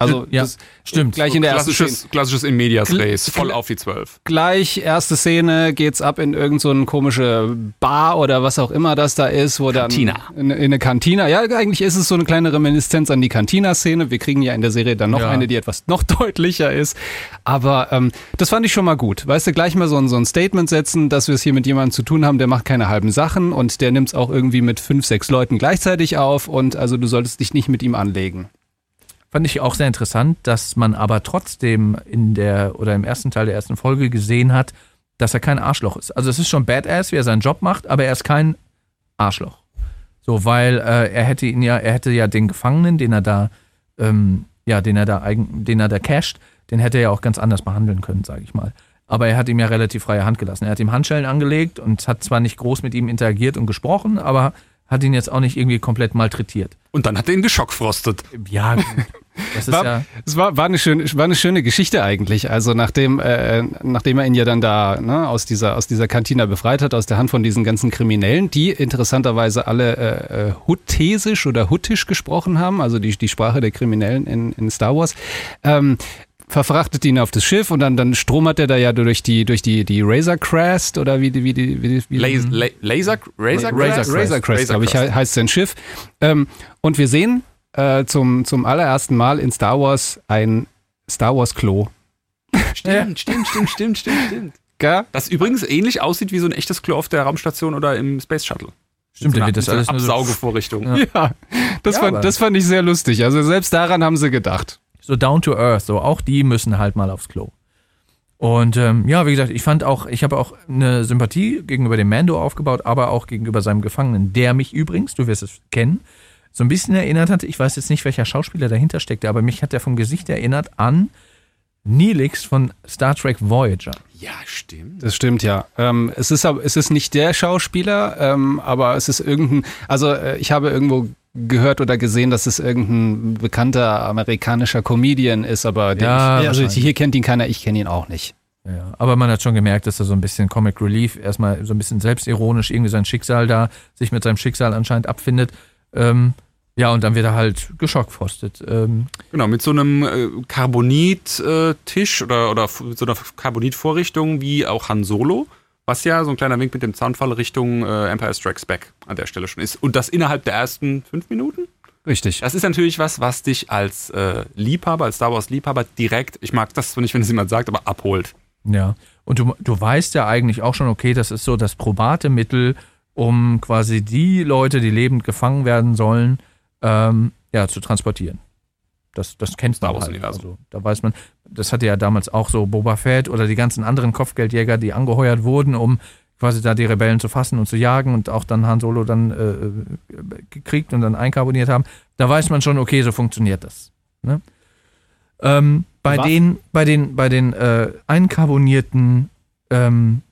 Also Ja, das, stimmt. Gleich in der ersten Szene. Klassisches, klassisches in Medias Res, voll auf die 12. Gleich erste Szene geht's ab in irgendeine so eine komische Bar oder was auch immer das da ist, wo Cantina. dann in, in eine Kantina. Ja, eigentlich ist es so eine kleine Reminiszenz an die Cantina-Szene. Wir kriegen ja in der Serie dann noch Ja. eine, die etwas noch deutlicher ist. Aber ähm, das fand ich schon mal gut. Weißt du, gleich mal so ein, so ein Statement setzen, dass wir es hier mit jemandem zu tun haben, der macht keine halben Sachen und der nimmt es auch irgendwie mit fünf, sechs Leuten gleichzeitig auf und also du solltest dich nicht mit ihm anlegen. Fand ich auch sehr interessant, dass man aber trotzdem in der oder im ersten Teil der ersten Folge gesehen hat, dass er kein Arschloch ist. Also es ist schon badass, wie er seinen Job macht, aber er ist kein Arschloch. So, weil äh, er hätte ihn ja, er hätte ja den Gefangenen, den er da, ähm, ja, den er da eigen, den er da casht, den hätte er ja auch ganz anders behandeln können, sage ich mal. Aber er hat ihm ja relativ freie Hand gelassen. Er hat ihm Handschellen angelegt und hat zwar nicht groß mit ihm interagiert und gesprochen, aber hat ihn jetzt auch nicht irgendwie komplett malträtiert. Und dann hat er ihn geschockfrostet. Ja, gut. das ist War, ja. Es war, war, eine schöne, war eine schöne Geschichte eigentlich. Also nachdem, äh, nachdem er ihn ja dann da ne, aus, dieser, aus dieser Kantina befreit hat, aus der Hand von diesen ganzen Kriminellen, die interessanterweise alle äh, äh, Huttesisch oder Huttisch gesprochen haben, also die, die Sprache der Kriminellen in, in Star Wars, ähm, verfrachtet ihn auf das Schiff und dann, dann stromert er da ja durch die, durch die, die Razor Crest oder wie die, wie die, wie die, wie Las La Laser, Razor, Razor Crest? Razor Crest, glaube ich, he- heißt sein Schiff. Ähm, und wir sehen äh, zum, zum allerersten Mal in Star Wars ein Star Wars Klo. Stimmt, stimmt, stimmt, stimmt, stimmt, stimmt. Gell? Das übrigens ähnlich aussieht wie so ein echtes Klo auf der Raumstation oder im Space Shuttle. Stimmt, so da eine, wird das alles Absaugevorrichtung. Ja. Ja, das, Ja, fand, das fand ich sehr lustig. Also selbst daran haben sie gedacht. So down to earth. So auch die müssen halt mal aufs Klo. Und ähm, ja, wie gesagt, ich fand auch, ich habe auch eine Sympathie gegenüber dem Mando aufgebaut, aber auch gegenüber seinem Gefangenen, der mich übrigens, du wirst es kennen, so ein bisschen erinnert hat. Ich weiß jetzt nicht, welcher Schauspieler dahinter steckte, aber mich hat er vom Gesicht erinnert an Neelix von Star Trek Voyager. Ja, stimmt. Das stimmt, ja. Ähm, es, ist, aber- es ist nicht der Schauspieler, ähm, aber es ist irgendein, also äh, ich habe irgendwo gehört oder gesehen, dass es irgendein bekannter amerikanischer Comedian ist, aber Ja, ich, also hier kennt ihn keiner, ich kenne ihn auch nicht. Ja, aber man hat schon gemerkt, dass er so ein bisschen Comic Relief, erstmal so ein bisschen selbstironisch irgendwie sein Schicksal da, sich mit seinem Schicksal anscheinend abfindet. Ähm, ja, und dann wird er halt geschockfrostet. Ähm, Genau, mit so einem äh, Carbonit-Tisch oder, oder f- so einer Carbonit-Vorrichtung wie auch Han Solo, was ja so ein kleiner Wink mit dem Zaunfall Richtung äh, Empire Strikes Back an der Stelle schon ist. Und das innerhalb der ersten fünf Minuten? Richtig. Das ist natürlich was, was dich als äh, Liebhaber, als Star Wars-Liebhaber direkt, ich mag das zwar nicht, wenn es jemand sagt, aber abholt. Ja, und du, du weißt ja eigentlich auch schon, okay, das ist so das probate Mittel, um quasi die Leute, die lebend gefangen werden sollen, ähm, ja, zu transportieren. Das, das kennst du halt. Universum. Also, da weiß man, das hatte ja damals auch so Boba Fett oder die ganzen anderen Kopfgeldjäger, die angeheuert wurden, um quasi da die Rebellen zu fassen und zu jagen und auch dann Han Solo dann äh, gekriegt und dann einkarboniert haben. Da weiß man schon, okay, so funktioniert das. Ne? Ähm, bei, Was? den, bei den, bei den äh, einkarbonierten ähm,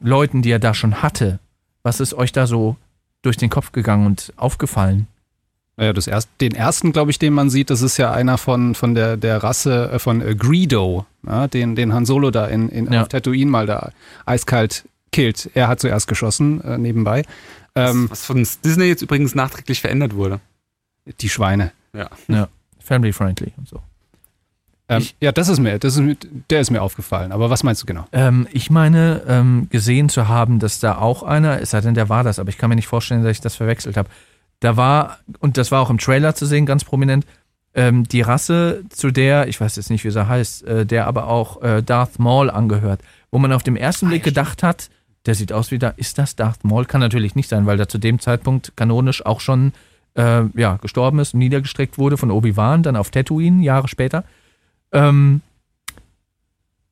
Leuten, die er da schon hatte, was ist euch da so durch den Kopf gegangen und aufgefallen? Naja, das erst, den ersten, glaube ich, den man sieht, das ist ja einer von, von der, der Rasse äh, von äh, Greedo, ja, den, den Han Solo da in, in, Ja. auf Tatooine mal da eiskalt killt. Er hat zuerst geschossen, äh, nebenbei. Ähm, was von Disney jetzt übrigens nachträglich verändert wurde. die Schweine. Family friendly und so. Ähm, Ich- ja, das ist mir, das ist mir, der ist mir aufgefallen. Aber was meinst du genau? Ähm, ich meine, ähm, gesehen zu haben, dass da auch einer, es sei denn, der war das, aber ich kann mir nicht vorstellen, dass ich das verwechselt habe. Da war, und das war auch im Trailer zu sehen, ganz prominent, ähm, die Rasse, zu der, ich weiß jetzt nicht, wie sie heißt, äh, der aber auch äh, Darth Maul angehört, wo man auf dem ersten Blick gedacht hat, der sieht aus wie da, ist das Darth Maul? Kann natürlich nicht sein, weil der zu dem Zeitpunkt kanonisch auch schon äh, ja, gestorben ist und niedergestreckt wurde von Obi-Wan, dann auf Tatooine, Jahre später. Ähm,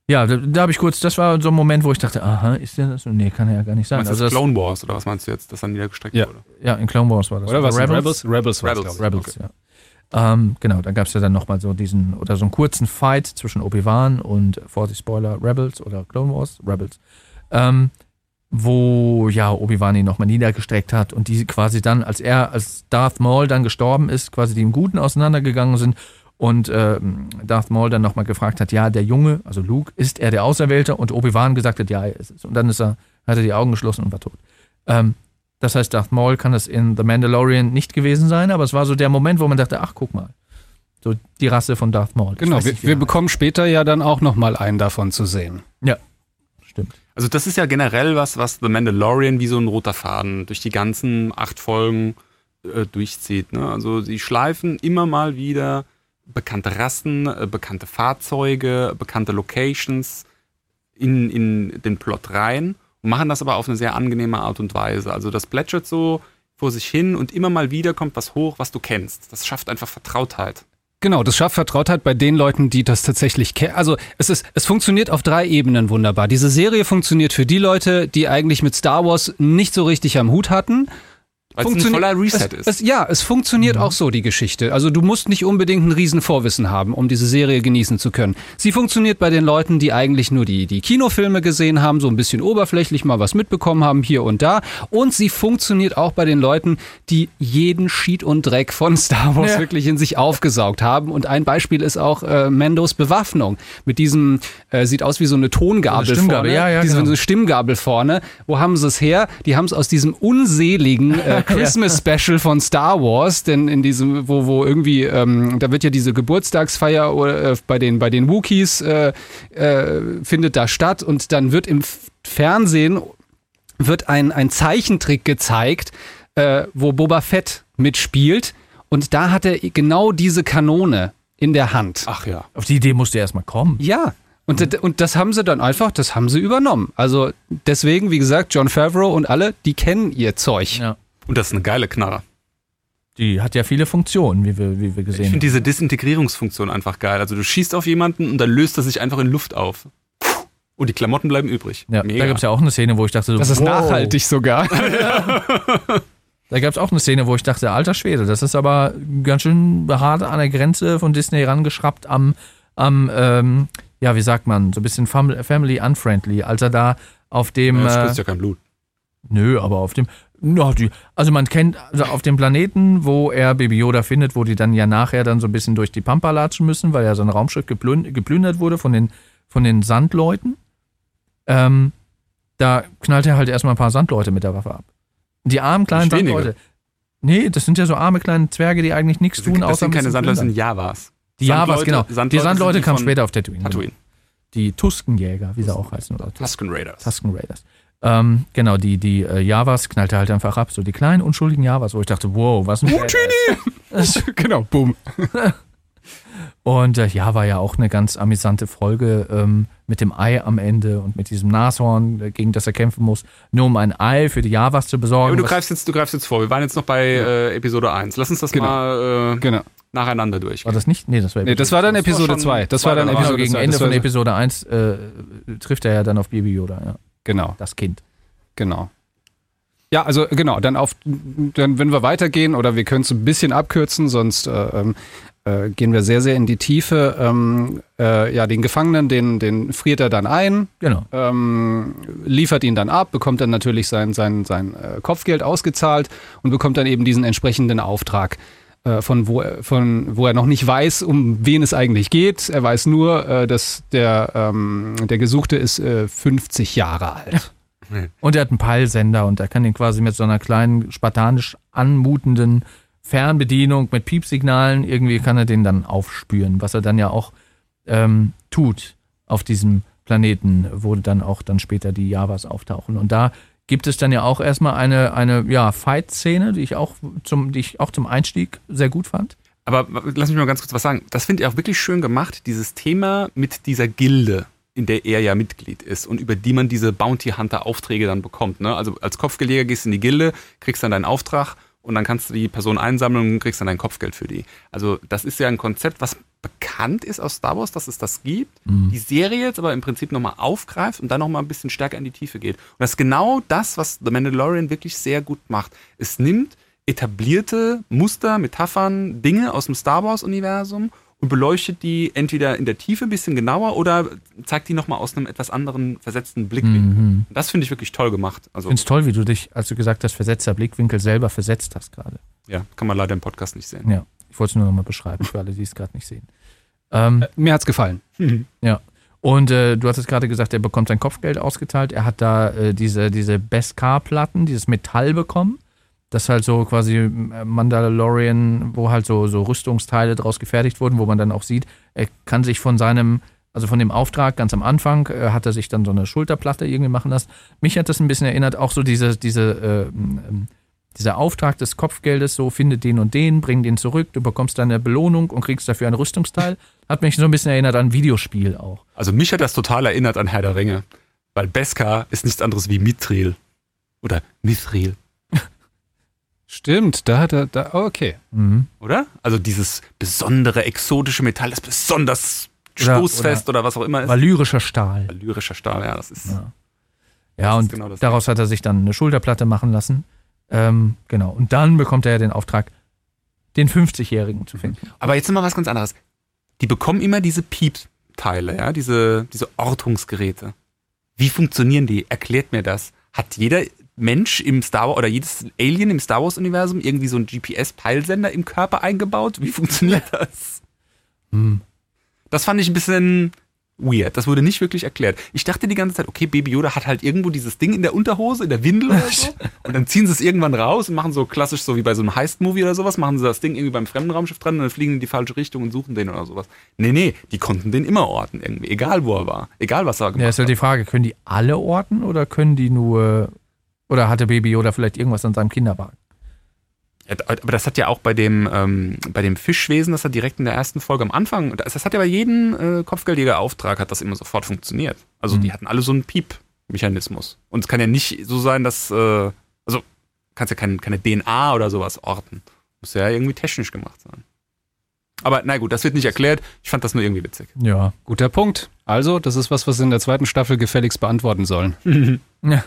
ja, da, da habe ich kurz, das war so ein Moment, wo ich dachte, aha, ist der das? Nee, kann er ja gar nicht sein. Meinst Also das Clone Wars oder was meinst du jetzt, dass dann niedergestreckt Ja. wurde? ja, in Clone Wars war das. Oder was? Rebels? Rebels? Rebels, Rebels. Rebels, ja. Ähm, genau, da gab es ja dann nochmal so diesen, oder so einen kurzen Fight zwischen Obi-Wan und, Vorsicht, Spoiler, Rebels oder Clone Wars, Rebels, ähm, wo ja Obi-Wan ihn nochmal niedergestreckt hat und die quasi dann, als er, als Darth Maul dann gestorben ist, quasi die im Guten auseinandergegangen sind und ähm, Darth Maul dann nochmal gefragt hat, ja, der Junge, also Luke, ist er der Auserwählte? Und Obi-Wan gesagt hat, ja, er ist es. Und dann ist er, hat er die Augen geschlossen und war tot. Ähm, das heißt, Darth Maul kann es in The Mandalorian nicht gewesen sein, aber es war so der Moment, wo man dachte, ach, guck mal. So die Rasse von Darth Maul. Genau, wir, nicht, wir er bekommen später ja dann auch nochmal einen davon zu sehen. Ja, stimmt. Also das ist ja generell was, was The Mandalorian wie so ein roter Faden durch die ganzen acht Folgen äh, durchzieht. Ne? Also sie schleifen immer mal wieder bekannte Rassen, äh, bekannte Fahrzeuge, bekannte Locations in, in den Plot rein und machen das aber auf eine sehr angenehme Art und Weise. Also das plätschert so vor sich hin und immer mal wieder kommt was hoch, was du kennst. Das schafft einfach Vertrautheit. Genau, das schafft Vertrautheit bei den Leuten, die das tatsächlich kennen. Also es ist, es funktioniert auf drei Ebenen wunderbar. Diese Serie funktioniert für die Leute, die eigentlich mit Star Wars nicht so richtig am Hut hatten. Weil es ein Funktioniert- voller Reset es, ist. Es, ja, es funktioniert auch so, die Geschichte. Also du musst nicht unbedingt ein riesen Vorwissen haben, um diese Serie genießen zu können. Sie funktioniert bei den Leuten, die eigentlich nur die, die Kinofilme gesehen haben, so ein bisschen oberflächlich mal was mitbekommen haben, hier und da. Und sie funktioniert auch bei den Leuten, die jeden Schied und Dreck von Star Wars Ja. wirklich in sich aufgesaugt haben. Und ein Beispiel ist auch äh, Mandos Bewaffnung. Mit diesem, äh, sieht aus wie so eine Tongabel eine Stimmgabel, vorne. ja, ja, diese, genau. eine Stimmgabel vorne. Wo haben sie es her? Die haben es aus diesem unseligen äh, Christmas Special von Star Wars, denn in diesem, wo, wo irgendwie, ähm, da wird ja diese Geburtstagsfeier äh, bei den, bei den Wookiees äh, äh, findet da statt und dann wird im Fernsehen wird ein, ein Zeichentrick gezeigt, äh, wo Boba Fett mitspielt und da hat er genau diese Kanone in der Hand. Ach ja. Auf die Idee musste erstmal kommen. Ja. Und, das- und das haben sie dann einfach, das haben sie übernommen. Also deswegen, wie gesagt, John Favreau und alle, die kennen ihr Zeug. Ja. Und das ist eine geile Knarre. Die hat ja viele Funktionen, wie wir, wie wir Ich gesehen finde haben. diese Disintegrierungsfunktion einfach geil. Also du schießt auf jemanden und dann löst er sich einfach in Luft auf. Und die Klamotten bleiben übrig. Ja, da gab es ja auch eine Szene, wo ich dachte, so, Das ist wow. nachhaltig sogar. Da gab es auch eine Szene, wo ich dachte, alter Schwede, das ist aber ganz schön hart an der Grenze von Disney rangeschraubt am, am ähm, ja, wie sagt man, so ein bisschen fam- family unfriendly, als er da auf dem, Das äh, spritzt ja kein Blut. nö, aber auf dem, ja, die, also man kennt, also auf dem Planeten, wo er Baby Yoda findet, wo die dann ja nachher dann so ein bisschen durch die Pampa latschen müssen, weil ja so ein Raumschiff geplün- geplündert wurde von den, von den Sandleuten, ähm, da knallt er halt erstmal ein paar Sandleute mit der Waffe ab. Die armen kleinen Nicht wenige. Sandleute. Nee, das sind ja so arme kleine Zwerge, die eigentlich nichts Das tun, sind, außer das sind ein keine Sandler, das sind. Javas. Die Javas, Sandleute- genau. Sandleute die Sandleute kamen später auf Tatooine. Tatooine. Die Tuskenjäger, wie sie auch heißen. Oder Tusken Raiders. Tusken Raiders. Ähm, genau, die, die äh, Javas knallt er halt einfach ab. So die kleinen, unschuldigen Javas, wo ich dachte, wow, was ein Badass. genau, boom. Und äh, ja, war ja auch eine ganz amüsante Folge ähm, mit dem Ei am Ende und mit diesem Nashorn, äh, gegen das er kämpfen muss, nur um ein Ei für die Javas zu besorgen. Aber du greifst, jetzt, du greifst jetzt vor. Wir waren jetzt noch bei äh, Episode 1. Lass uns das Genau. mal äh, Genau. nacheinander durch. war das nicht? Nee, das war Nee, das war dann Episode schon 2. Das war dann Episode gegen 2. Ende Das war von Episode 1 äh, trifft er ja dann auf Baby Yoda, ja. Genau, Das Kind. genau. Ja, also genau, dann auf, dann, wenn wir weitergehen, oder wir können es ein bisschen abkürzen, sonst äh, ähm, äh, gehen wir sehr, sehr in die Tiefe. Ähm, äh, ja, den Gefangenen, den, den friert er dann ein, Genau. ähm, liefert ihn dann ab, bekommt dann natürlich sein, sein, sein äh, Kopfgeld ausgezahlt und bekommt dann eben diesen entsprechenden Auftrag. Äh, Von wo, er- von wo er noch nicht weiß, um wen es eigentlich geht. Er weiß nur, äh, dass der, ähm, der Gesuchte ist äh, 50 Jahre alt. Und er hat einen Peilsender und er kann ihn quasi mit so einer kleinen, spartanisch anmutenden Fernbedienung mit Piepsignalen, irgendwie kann er den dann aufspüren, was er dann ja auch ähm, tut auf diesem Planeten, wo dann auch dann später die Javas auftauchen. Und da gibt es dann ja auch erstmal eine, eine ja, Fight-Szene, die ich auch zum, die ich auch zum Einstieg sehr gut fand. Aber lass mich mal ganz kurz was sagen. Das finde ich auch wirklich schön gemacht, dieses Thema mit dieser Gilde, in der er ja Mitglied ist und über die man diese Bounty Hunter Aufträge dann bekommt. Ne? Also als Kopfgeldjäger gehst du in die Gilde, kriegst dann deinen Auftrag und dann kannst du die Person einsammeln und kriegst dann dein Kopfgeld für die. Also das ist ja ein Konzept, was bekannt ist aus Star Wars, dass es das gibt. Die Serie jetzt aber im Prinzip nochmal aufgreift und dann nochmal ein bisschen stärker in die Tiefe geht. Und das ist genau das, was The Mandalorian wirklich sehr gut macht. Es nimmt etablierte Muster, Metaphern, Dinge aus dem Star Wars-Universum und beleuchtet die entweder in der Tiefe ein bisschen genauer oder zeigt die nochmal aus einem etwas anderen versetzten Blickwinkel. Mhm. Das finde ich wirklich toll gemacht. Also, Ich finde es toll, wie du dich, als du gesagt hast, versetzter Blickwinkel selber versetzt hast gerade. ja, kann man leider im Podcast nicht sehen. Ja, ich wollte es nur nochmal beschreiben für alle, die es gerade nicht sehen. Ähm, Mir hat's gefallen. Ja. Und äh, du hattest gerade gesagt, er bekommt sein Kopfgeld ausgeteilt. Er hat da äh, diese, diese Beskar-Platten, dieses Metall bekommen. Das ist halt so quasi äh, Mandalorian, wo halt so, so Rüstungsteile draus gefertigt wurden, wo man dann auch sieht, er kann sich von seinem, also von dem Auftrag ganz am Anfang, äh, hat er sich dann so eine Schulterplatte irgendwie machen lassen. Mich hat das ein bisschen erinnert, auch so diese, diese, äh, ähm, dieser Auftrag des Kopfgeldes, so finde den und den, bring den zurück, du bekommst dann eine Belohnung und kriegst dafür ein Rüstungsteil. Hat mich so ein bisschen erinnert an Videospiel auch. Also mich hat das total erinnert an Herr der Ringe. Weil Beskar ist nichts anderes wie Mithril. Oder Mithril, Stimmt, da hat er, da, oh, okay. Mhm. oder? Also dieses besondere, exotische Metall, das besonders Oder- stoßfest oder, was auch immer ist. Valyrischer Stahl. Lyrischer Stahl, ja, das ist. Ja. Ja, Das ist und genau das daraus hat er sich dann eine Schulterplatte machen lassen. Ähm, genau. Und dann bekommt er ja den Auftrag, den 50-Jährigen zu finden. Aber jetzt mal was ganz anderes. Die bekommen immer diese Piepteile, ja, diese, diese Ortungsgeräte. Wie funktionieren die? Erklärt mir das. Hat jeder Mensch im Star Wars oder jedes Alien im Star Wars Universum irgendwie so einen GPS-Peilsender im Körper eingebaut? Wie funktioniert das? Hm. Das fand ich ein bisschen weird. Das wurde nicht wirklich erklärt. Ich dachte die ganze Zeit, okay, Baby Yoda hat halt irgendwo dieses Ding in der Unterhose, in der Windel oder so. Und dann ziehen sie es irgendwann raus und machen so klassisch, so wie bei so einem Heist-Movie oder sowas, machen sie das Ding irgendwie beim Fremdenraumschiff dran und dann fliegen in die falsche Richtung und suchen den oder sowas. Nee, nee, die konnten den immer orten irgendwie, egal wo er war. Egal was er gemacht Ja, ist halt hat. die Frage, können die alle orten oder können die nur, oder hatte Baby Yoda vielleicht irgendwas an seinem Kinderwagen? Aber das hat ja auch bei dem, ähm, bei dem Fischwesen, das hat direkt in der ersten Folge am Anfang, das, das hat ja bei jedem äh, Kopfgeldjäger-Auftrag hat das immer sofort funktioniert. Also Mhm. die hatten alle so einen Piep-Mechanismus. Und es kann ja nicht so sein, dass, äh, also kannst ja kein, keine DNA oder sowas orten. Muss ja irgendwie technisch gemacht sein. Aber na gut, das wird nicht erklärt. Ich fand das nur irgendwie witzig. Ja. Guter Punkt. Also, das ist was, was wir in der zweiten Staffel gefälligst beantworten sollen. Ja,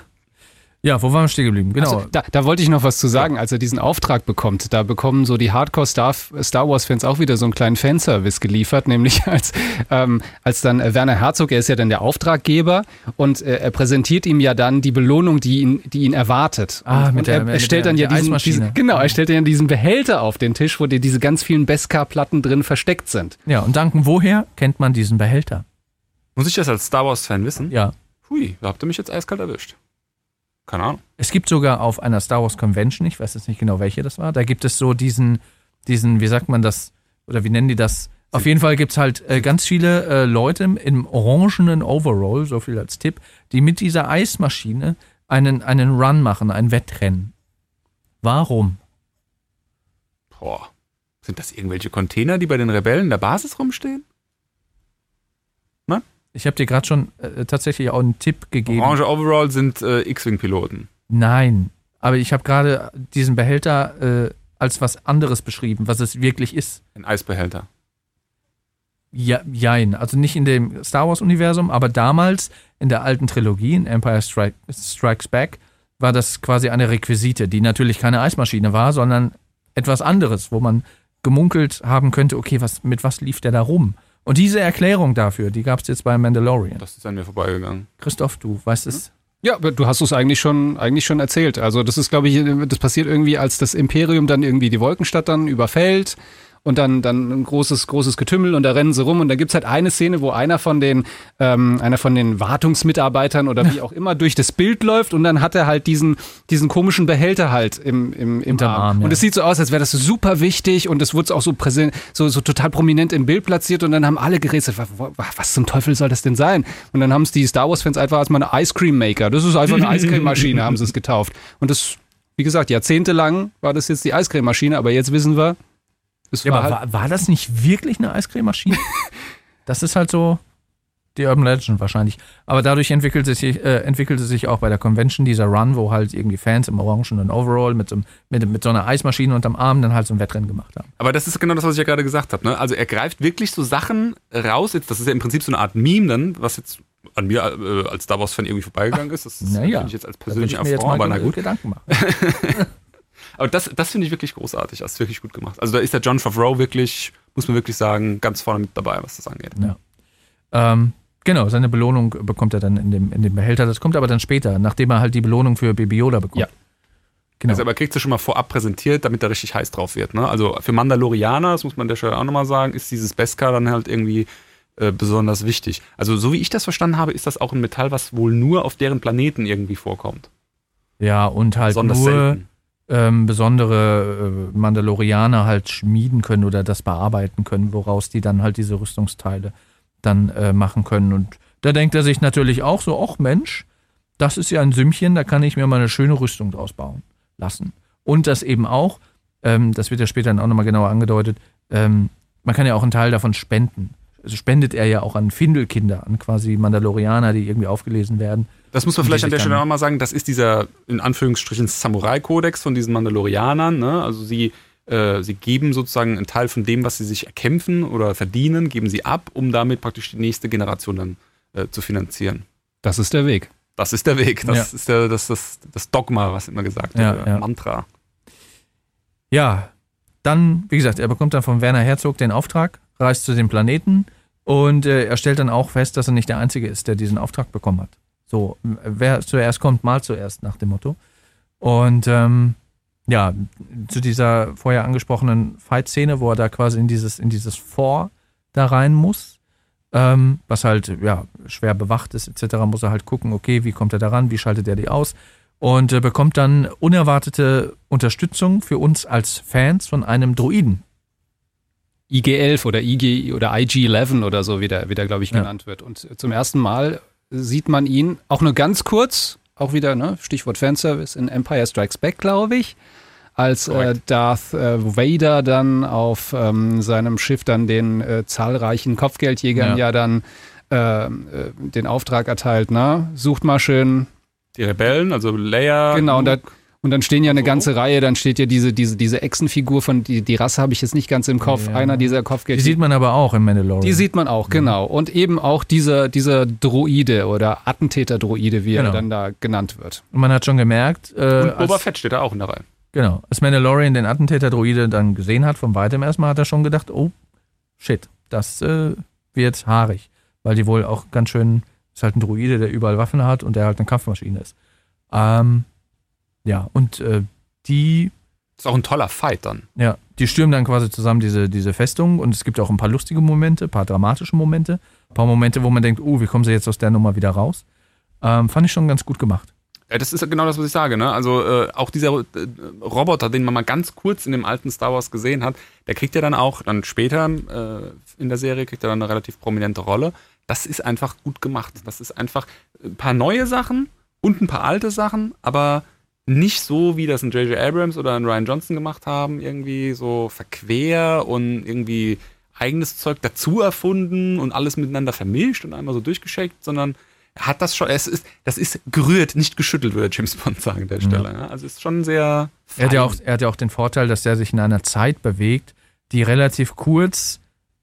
ja wo waren wir stehen geblieben? Genau. Also, da, da wollte ich noch was zu sagen, als er diesen Auftrag bekommt. Da bekommen so die Hardcore-Star Star Wars-Fans auch wieder so einen kleinen Fanservice geliefert, nämlich als, ähm, als dann äh, Werner Herzog, er ist ja dann der Auftraggeber und äh, er präsentiert ihm ja dann die Belohnung, die ihn, die ihn erwartet. Ah, und, mit und der- er, er mit stellt der- dann ja diesen, diesen, genau, er stellt dann diesen Behälter auf den Tisch, wo dir diese ganz vielen Beskar-Platten drin versteckt sind. ja, und danken woher kennt man diesen Behälter? Muss ich das als Star Wars-Fan wissen? Ja. Hui, da habt ihr mich jetzt eiskalt erwischt. Keine Ahnung. Es gibt sogar auf einer Star Wars Convention, ich weiß jetzt nicht genau, welche das war, da gibt es so diesen, diesen, wie sagt man das, oder wie nennen die das? Auf jeden Fall gibt es halt äh, ganz viele äh, Leute im, im orangenen Overall, so viel als Tipp, die mit dieser Eismaschine einen, einen Run machen, ein Wettrennen. Warum? Boah. Sind das irgendwelche Container, die bei den Rebellen in der Basis rumstehen? Ich habe dir gerade schon äh, tatsächlich auch einen Tipp gegeben. Orange Overall sind äh, X-Wing-Piloten. Nein, aber ich habe gerade diesen Behälter äh, als was anderes beschrieben, was es wirklich ist. Ein Eisbehälter. Ja, jein. Also nicht in dem Star Wars-Universum, aber damals in der alten Trilogie, in Empire Strike, Strikes Back, war das quasi eine Requisite, die natürlich keine Eismaschine war, sondern etwas anderes, wo man gemunkelt haben könnte, okay, was, mit was lief der da rum? Und diese Erklärung dafür, die gab es jetzt bei Mandalorian. Das ist an mir vorbeigegangen. Christoph, du weißt es. Ja, aber du hast es eigentlich schon, eigentlich schon erzählt. Also das ist, glaube ich, das passiert irgendwie, als das Imperium dann irgendwie die Wolkenstadt dann überfällt und dann, dann ein großes, großes Getümmel und da rennen sie rum und da gibt's halt eine Szene, wo einer von den, ähm, einer von den Wartungsmitarbeitern oder wie auch immer durch das Bild läuft und dann hat er halt diesen, diesen komischen Behälter halt im, im, im Arm. Arm. Und es sieht so aus, als wäre das super wichtig und es wurde auch so präsent, so, so total prominent im Bild platziert und dann haben alle gerätselt, wa- wa- was zum Teufel soll das denn sein? Und dann haben es die Star Wars Fans einfach als mal eine Ice Cream Maker. Das ist einfach eine Eiscrememaschine, haben sie es getauft. Und das, wie gesagt, jahrzehntelang war das jetzt die Eiscrememaschine, aber jetzt wissen wir, es Ja, war aber halt, war, war das nicht wirklich eine Eiscrememaschine? das ist halt so die Urban Legend wahrscheinlich. Aber dadurch entwickelte sich, äh, entwickelte sich auch bei der Convention dieser Run, wo halt irgendwie Fans im orangenen Overall mit so, mit, mit so einer Eismaschine unterm Arm dann halt so ein Wettrennen gemacht haben. Aber das ist genau das, was ich ja gerade gesagt habe. Ne? Also er greift wirklich so Sachen raus. Jetzt, das ist ja im Prinzip so eine Art Meme dann, was jetzt an mir äh, als Star Wars-Fan irgendwie vorbeigegangen ist. Das ist Naja, finde ich jetzt als persönlicher Affront, mal aber na gut. Gedanken machen. Aber das, das finde ich wirklich großartig. Das ist wirklich gut gemacht. Also da ist der John Favreau wirklich, muss man wirklich sagen, ganz vorne mit dabei, was das angeht. Ja. Ähm, genau, seine Belohnung bekommt er dann in dem, in dem Behälter. Das kommt aber dann später, nachdem er halt die Belohnung für Baby Yoda bekommt. Ja. Genau. Also, aber kriegst du schon mal vorab präsentiert, damit er richtig heiß drauf wird. Ne? Also für Mandalorianer, das muss man an der Stelle auch nochmal sagen, ist dieses Beskar dann halt irgendwie äh, besonders wichtig. Also so wie ich das verstanden habe, ist das auch ein Metall, was wohl nur auf deren Planeten irgendwie vorkommt. ja, und halt Besonders nur selten. Ähm, besondere äh, Mandalorianer halt schmieden können oder das bearbeiten können, woraus die dann halt diese Rüstungsteile dann äh, machen können. Und da denkt er sich natürlich auch so, ach Mensch, das ist ja ein Sümmchen, da kann ich mir mal eine schöne Rüstung draus bauen lassen. Und das eben auch, ähm, das wird ja später dann auch nochmal genauer angedeutet, ähm, man kann ja auch einen Teil davon spenden. Also spendet er ja auch an Findelkinder, an quasi Mandalorianer, die irgendwie aufgelesen werden. Das muss man vielleicht an der Stelle auch mal sagen, das ist dieser, in Anführungsstrichen, Samurai-Kodex von diesen Mandalorianern. Ne? Also sie, äh, sie geben sozusagen einen Teil von dem, was sie sich erkämpfen oder verdienen, geben sie ab, um damit praktisch die nächste Generation dann äh, zu finanzieren. Das ist der Weg. Das ist der Weg. Das Ja. ist der, das, das, das Dogma, was immer gesagt wird. Ja, oder ja. Mantra. Ja, dann, wie gesagt, er bekommt dann von Werner Herzog den Auftrag, reist zu dem Planeten und äh, er stellt dann auch fest, dass er nicht der Einzige ist, der diesen Auftrag bekommen hat. So, wer zuerst kommt, mal zuerst nach dem Motto. Und ähm, ja, zu dieser vorher angesprochenen Fight-Szene, wo er da quasi in dieses, in dieses Vor da rein muss, ähm, was halt ja schwer bewacht ist, etc., muss er halt gucken, okay, wie kommt er da ran, wie schaltet er die aus und äh, bekommt dann unerwartete Unterstützung für uns als Fans von einem Droiden. IG-11 oder IG oder IG-11 oder so, wie der, wie der glaube ich, Ja. genannt wird. Und zum ersten Mal sieht man ihn auch nur ganz kurz, auch wieder, ne, Stichwort Fanservice, in Empire Strikes Back, glaube ich, als äh. Darth äh, Vader dann auf ähm, seinem Schiff dann den äh, zahlreichen Kopfgeldjägern Ja. ja, dann äh, äh, den Auftrag erteilt, ne? Sucht mal schön Die Rebellen, also Leia. Genau, und, da, Luke, und dann stehen ja eine So. ganze Reihe, dann steht ja diese, diese, diese Echsenfigur von, die, die Rasse habe ich jetzt nicht ganz im Kopf, Ja. einer dieser Die Kopfgeld. sieht man aber auch im Mandalorian. Die sieht man auch, genau. Und eben auch dieser, dieser Droide oder Attentäter-Droide, wie Genau. er dann da genannt wird. Und man hat schon gemerkt, äh, und Boba als, Fett steht da auch in der Reihe. genau, als Mandalorian den Attentäter-Droide dann gesehen hat, von weitem erstmal, hat er schon gedacht, oh, shit, das äh, wird haarig. Weil die wohl auch ganz schön, ist halt ein Droide, der überall Waffen hat und der halt eine Kampfmaschine ist. Ähm, ja, und äh, die Ist auch ein toller Fight dann. Ja, die stürmen dann quasi zusammen diese, diese Festung und es gibt auch ein paar lustige Momente, ein paar dramatische Momente, ein paar Momente, wo man denkt, oh, wie kommen sie jetzt aus der Nummer wieder raus? Ähm, fand ich schon ganz gut gemacht. Ja, das ist genau das, was ich sage. Ne? Also äh, auch dieser äh, Roboter, den man mal ganz kurz in dem alten Star Wars gesehen hat, der kriegt ja dann auch, dann später äh, in der Serie, kriegt er dann eine relativ prominente Rolle. Das ist einfach gut gemacht. Das ist einfach ein paar neue Sachen und ein paar alte Sachen, aber nicht so, wie das ein J.J. Abrams oder ein Ryan Johnson gemacht haben, irgendwie so verquer und irgendwie eigenes Zeug dazu erfunden und alles miteinander vermischt und einmal so durchgeschickt, sondern er hat das schon, es ist, das ist gerührt, nicht geschüttelt, würde James Bond sagen an der Stelle. Ja. Also ist schon sehr. Er hat, ja auch, er hat ja auch den Vorteil, dass er sich in einer Zeit bewegt, die relativ kurz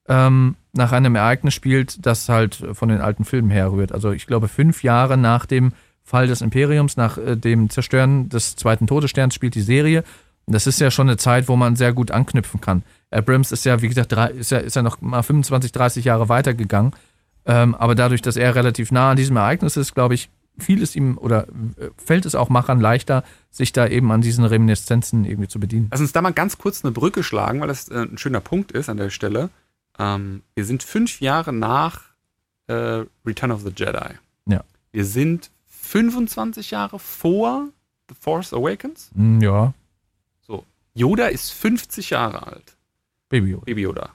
ähm, nach einem Ereignis spielt, das halt von den alten Filmen herrührt. Also ich glaube, fünf Jahre nach dem Fall des Imperiums, nach äh, dem Zerstören des zweiten Todessterns spielt die Serie. Und das ist ja schon eine Zeit, wo man sehr gut anknüpfen kann. Abrams ist ja, wie gesagt, drei, ist, ja, ist ja noch mal 25, 30 Jahre weitergegangen. Ähm, aber dadurch, dass er relativ nah an diesem Ereignis ist, glaube ich, fiel es ihm oder äh, fällt es auch Machern leichter, sich da eben an diesen Reminiszenzen irgendwie zu bedienen. Lass uns da mal ganz kurz eine Brücke schlagen, weil das äh, ein schöner Punkt ist an der Stelle. Ähm, wir sind fünf Jahre nach äh, Return of the Jedi. Ja. Wir sind 25 Jahre vor The Force Awakens. Hm, Ja, So, Yoda ist 50 Jahre alt. Baby Yoda. Baby Yoda.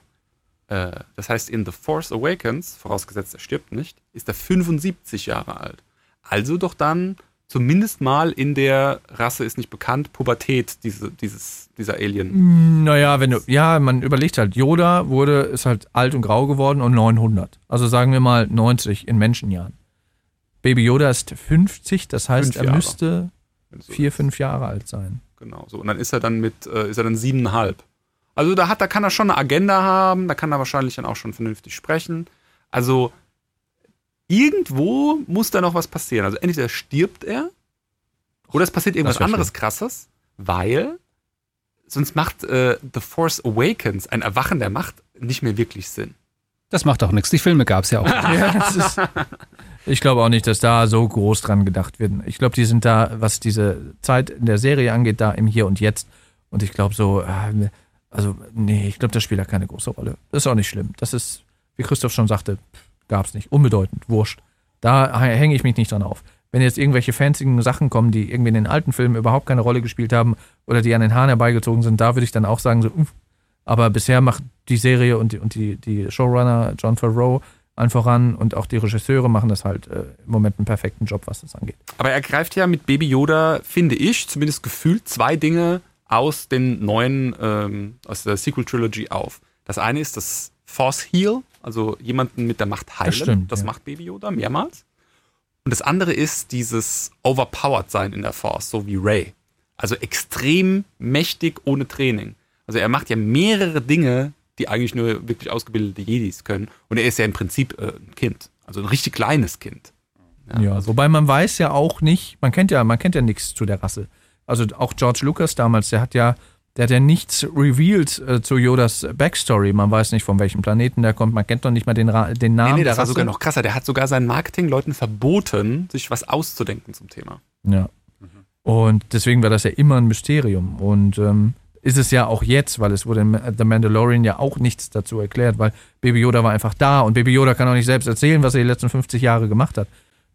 Äh, das heißt, in The Force Awakens, vorausgesetzt er stirbt nicht, ist er 75 Jahre alt. Also doch dann zumindest mal in der Rasse ist nicht bekannt, Pubertät diese, dieses, dieser Alien. Hm, Naja, wenn du, ja, man überlegt halt, Yoda wurde, ist halt alt und grau geworden und 900. Also sagen wir mal 90 in Menschenjahren. Baby Yoda ist 50, das heißt, er müsste so vier, ist. fünf Jahre alt sein. Genau, so. Und dann ist er dann mit, äh, ist er dann siebeneinhalb. Also da hat, da kann er schon eine Agenda haben, da kann er wahrscheinlich dann auch schon vernünftig sprechen. Also irgendwo muss da noch was passieren. Also entweder stirbt er oder es passiert irgendwas anderes krasses, weil sonst macht äh, The Force Awakens, ein Erwachen der Macht, nicht mehr wirklich Sinn. Das macht auch nichts. Die Filme gab es ja auch. Ja, das ist, ich glaube auch nicht, dass da so groß dran gedacht wird. Ich glaube, die sind da, was diese Zeit in der Serie angeht, da im Hier und Jetzt. Und ich glaube so, äh, also nee, ich glaube, das spielt da keine große Rolle. Das ist auch nicht schlimm. Das ist, wie Christoph schon sagte, gab es nicht. Unbedeutend, wurscht. Da hänge ich mich nicht dran auf. Wenn jetzt irgendwelche fanzigen Sachen kommen, die irgendwie in den alten Filmen überhaupt keine Rolle gespielt haben oder die an den Haaren herbeigezogen sind, da würde ich dann auch sagen, so, uff. aber bisher macht die Serie und die, und die, die Showrunner John Favreau allen voran und auch die Regisseure machen das halt äh, im Moment einen perfekten Job, was das angeht. Aber er greift ja mit Baby Yoda, finde ich, zumindest gefühlt zwei Dinge aus den neuen, ähm, aus der Sequel Trilogy auf. Das eine ist das Force Heal, also jemanden mit der Macht heilen. Das stimmt, Das ja. macht Baby Yoda mehrmals. Und das andere ist dieses Overpowered sein in der Force, so wie Ray. Also extrem mächtig ohne Training. Also er macht ja mehrere Dinge, die eigentlich nur wirklich ausgebildete Jedis können. Und er ist ja im Prinzip äh, ein Kind. Also ein richtig kleines Kind. Ja, wobei man weiß ja auch nicht, man kennt ja, man kennt ja nichts zu der Rasse. Also auch George Lucas damals, der hat ja, der hat ja nichts revealed äh, zu Yodas Backstory. Man weiß nicht, von welchem Planeten der kommt, man kennt noch nicht mal den, Ra den Namen. Nee, nee, der das war Rasse. sogar noch krasser. Der hat sogar seinen Marketingleuten verboten, sich was auszudenken zum Thema. Ja. Und deswegen war das ja immer ein Mysterium. Und ähm, ist es ja auch jetzt, weil es wurde in The Mandalorian ja auch nichts dazu erklärt, weil Baby Yoda war einfach da und Baby Yoda kann auch nicht selbst erzählen, was er die letzten 50 Jahre gemacht hat.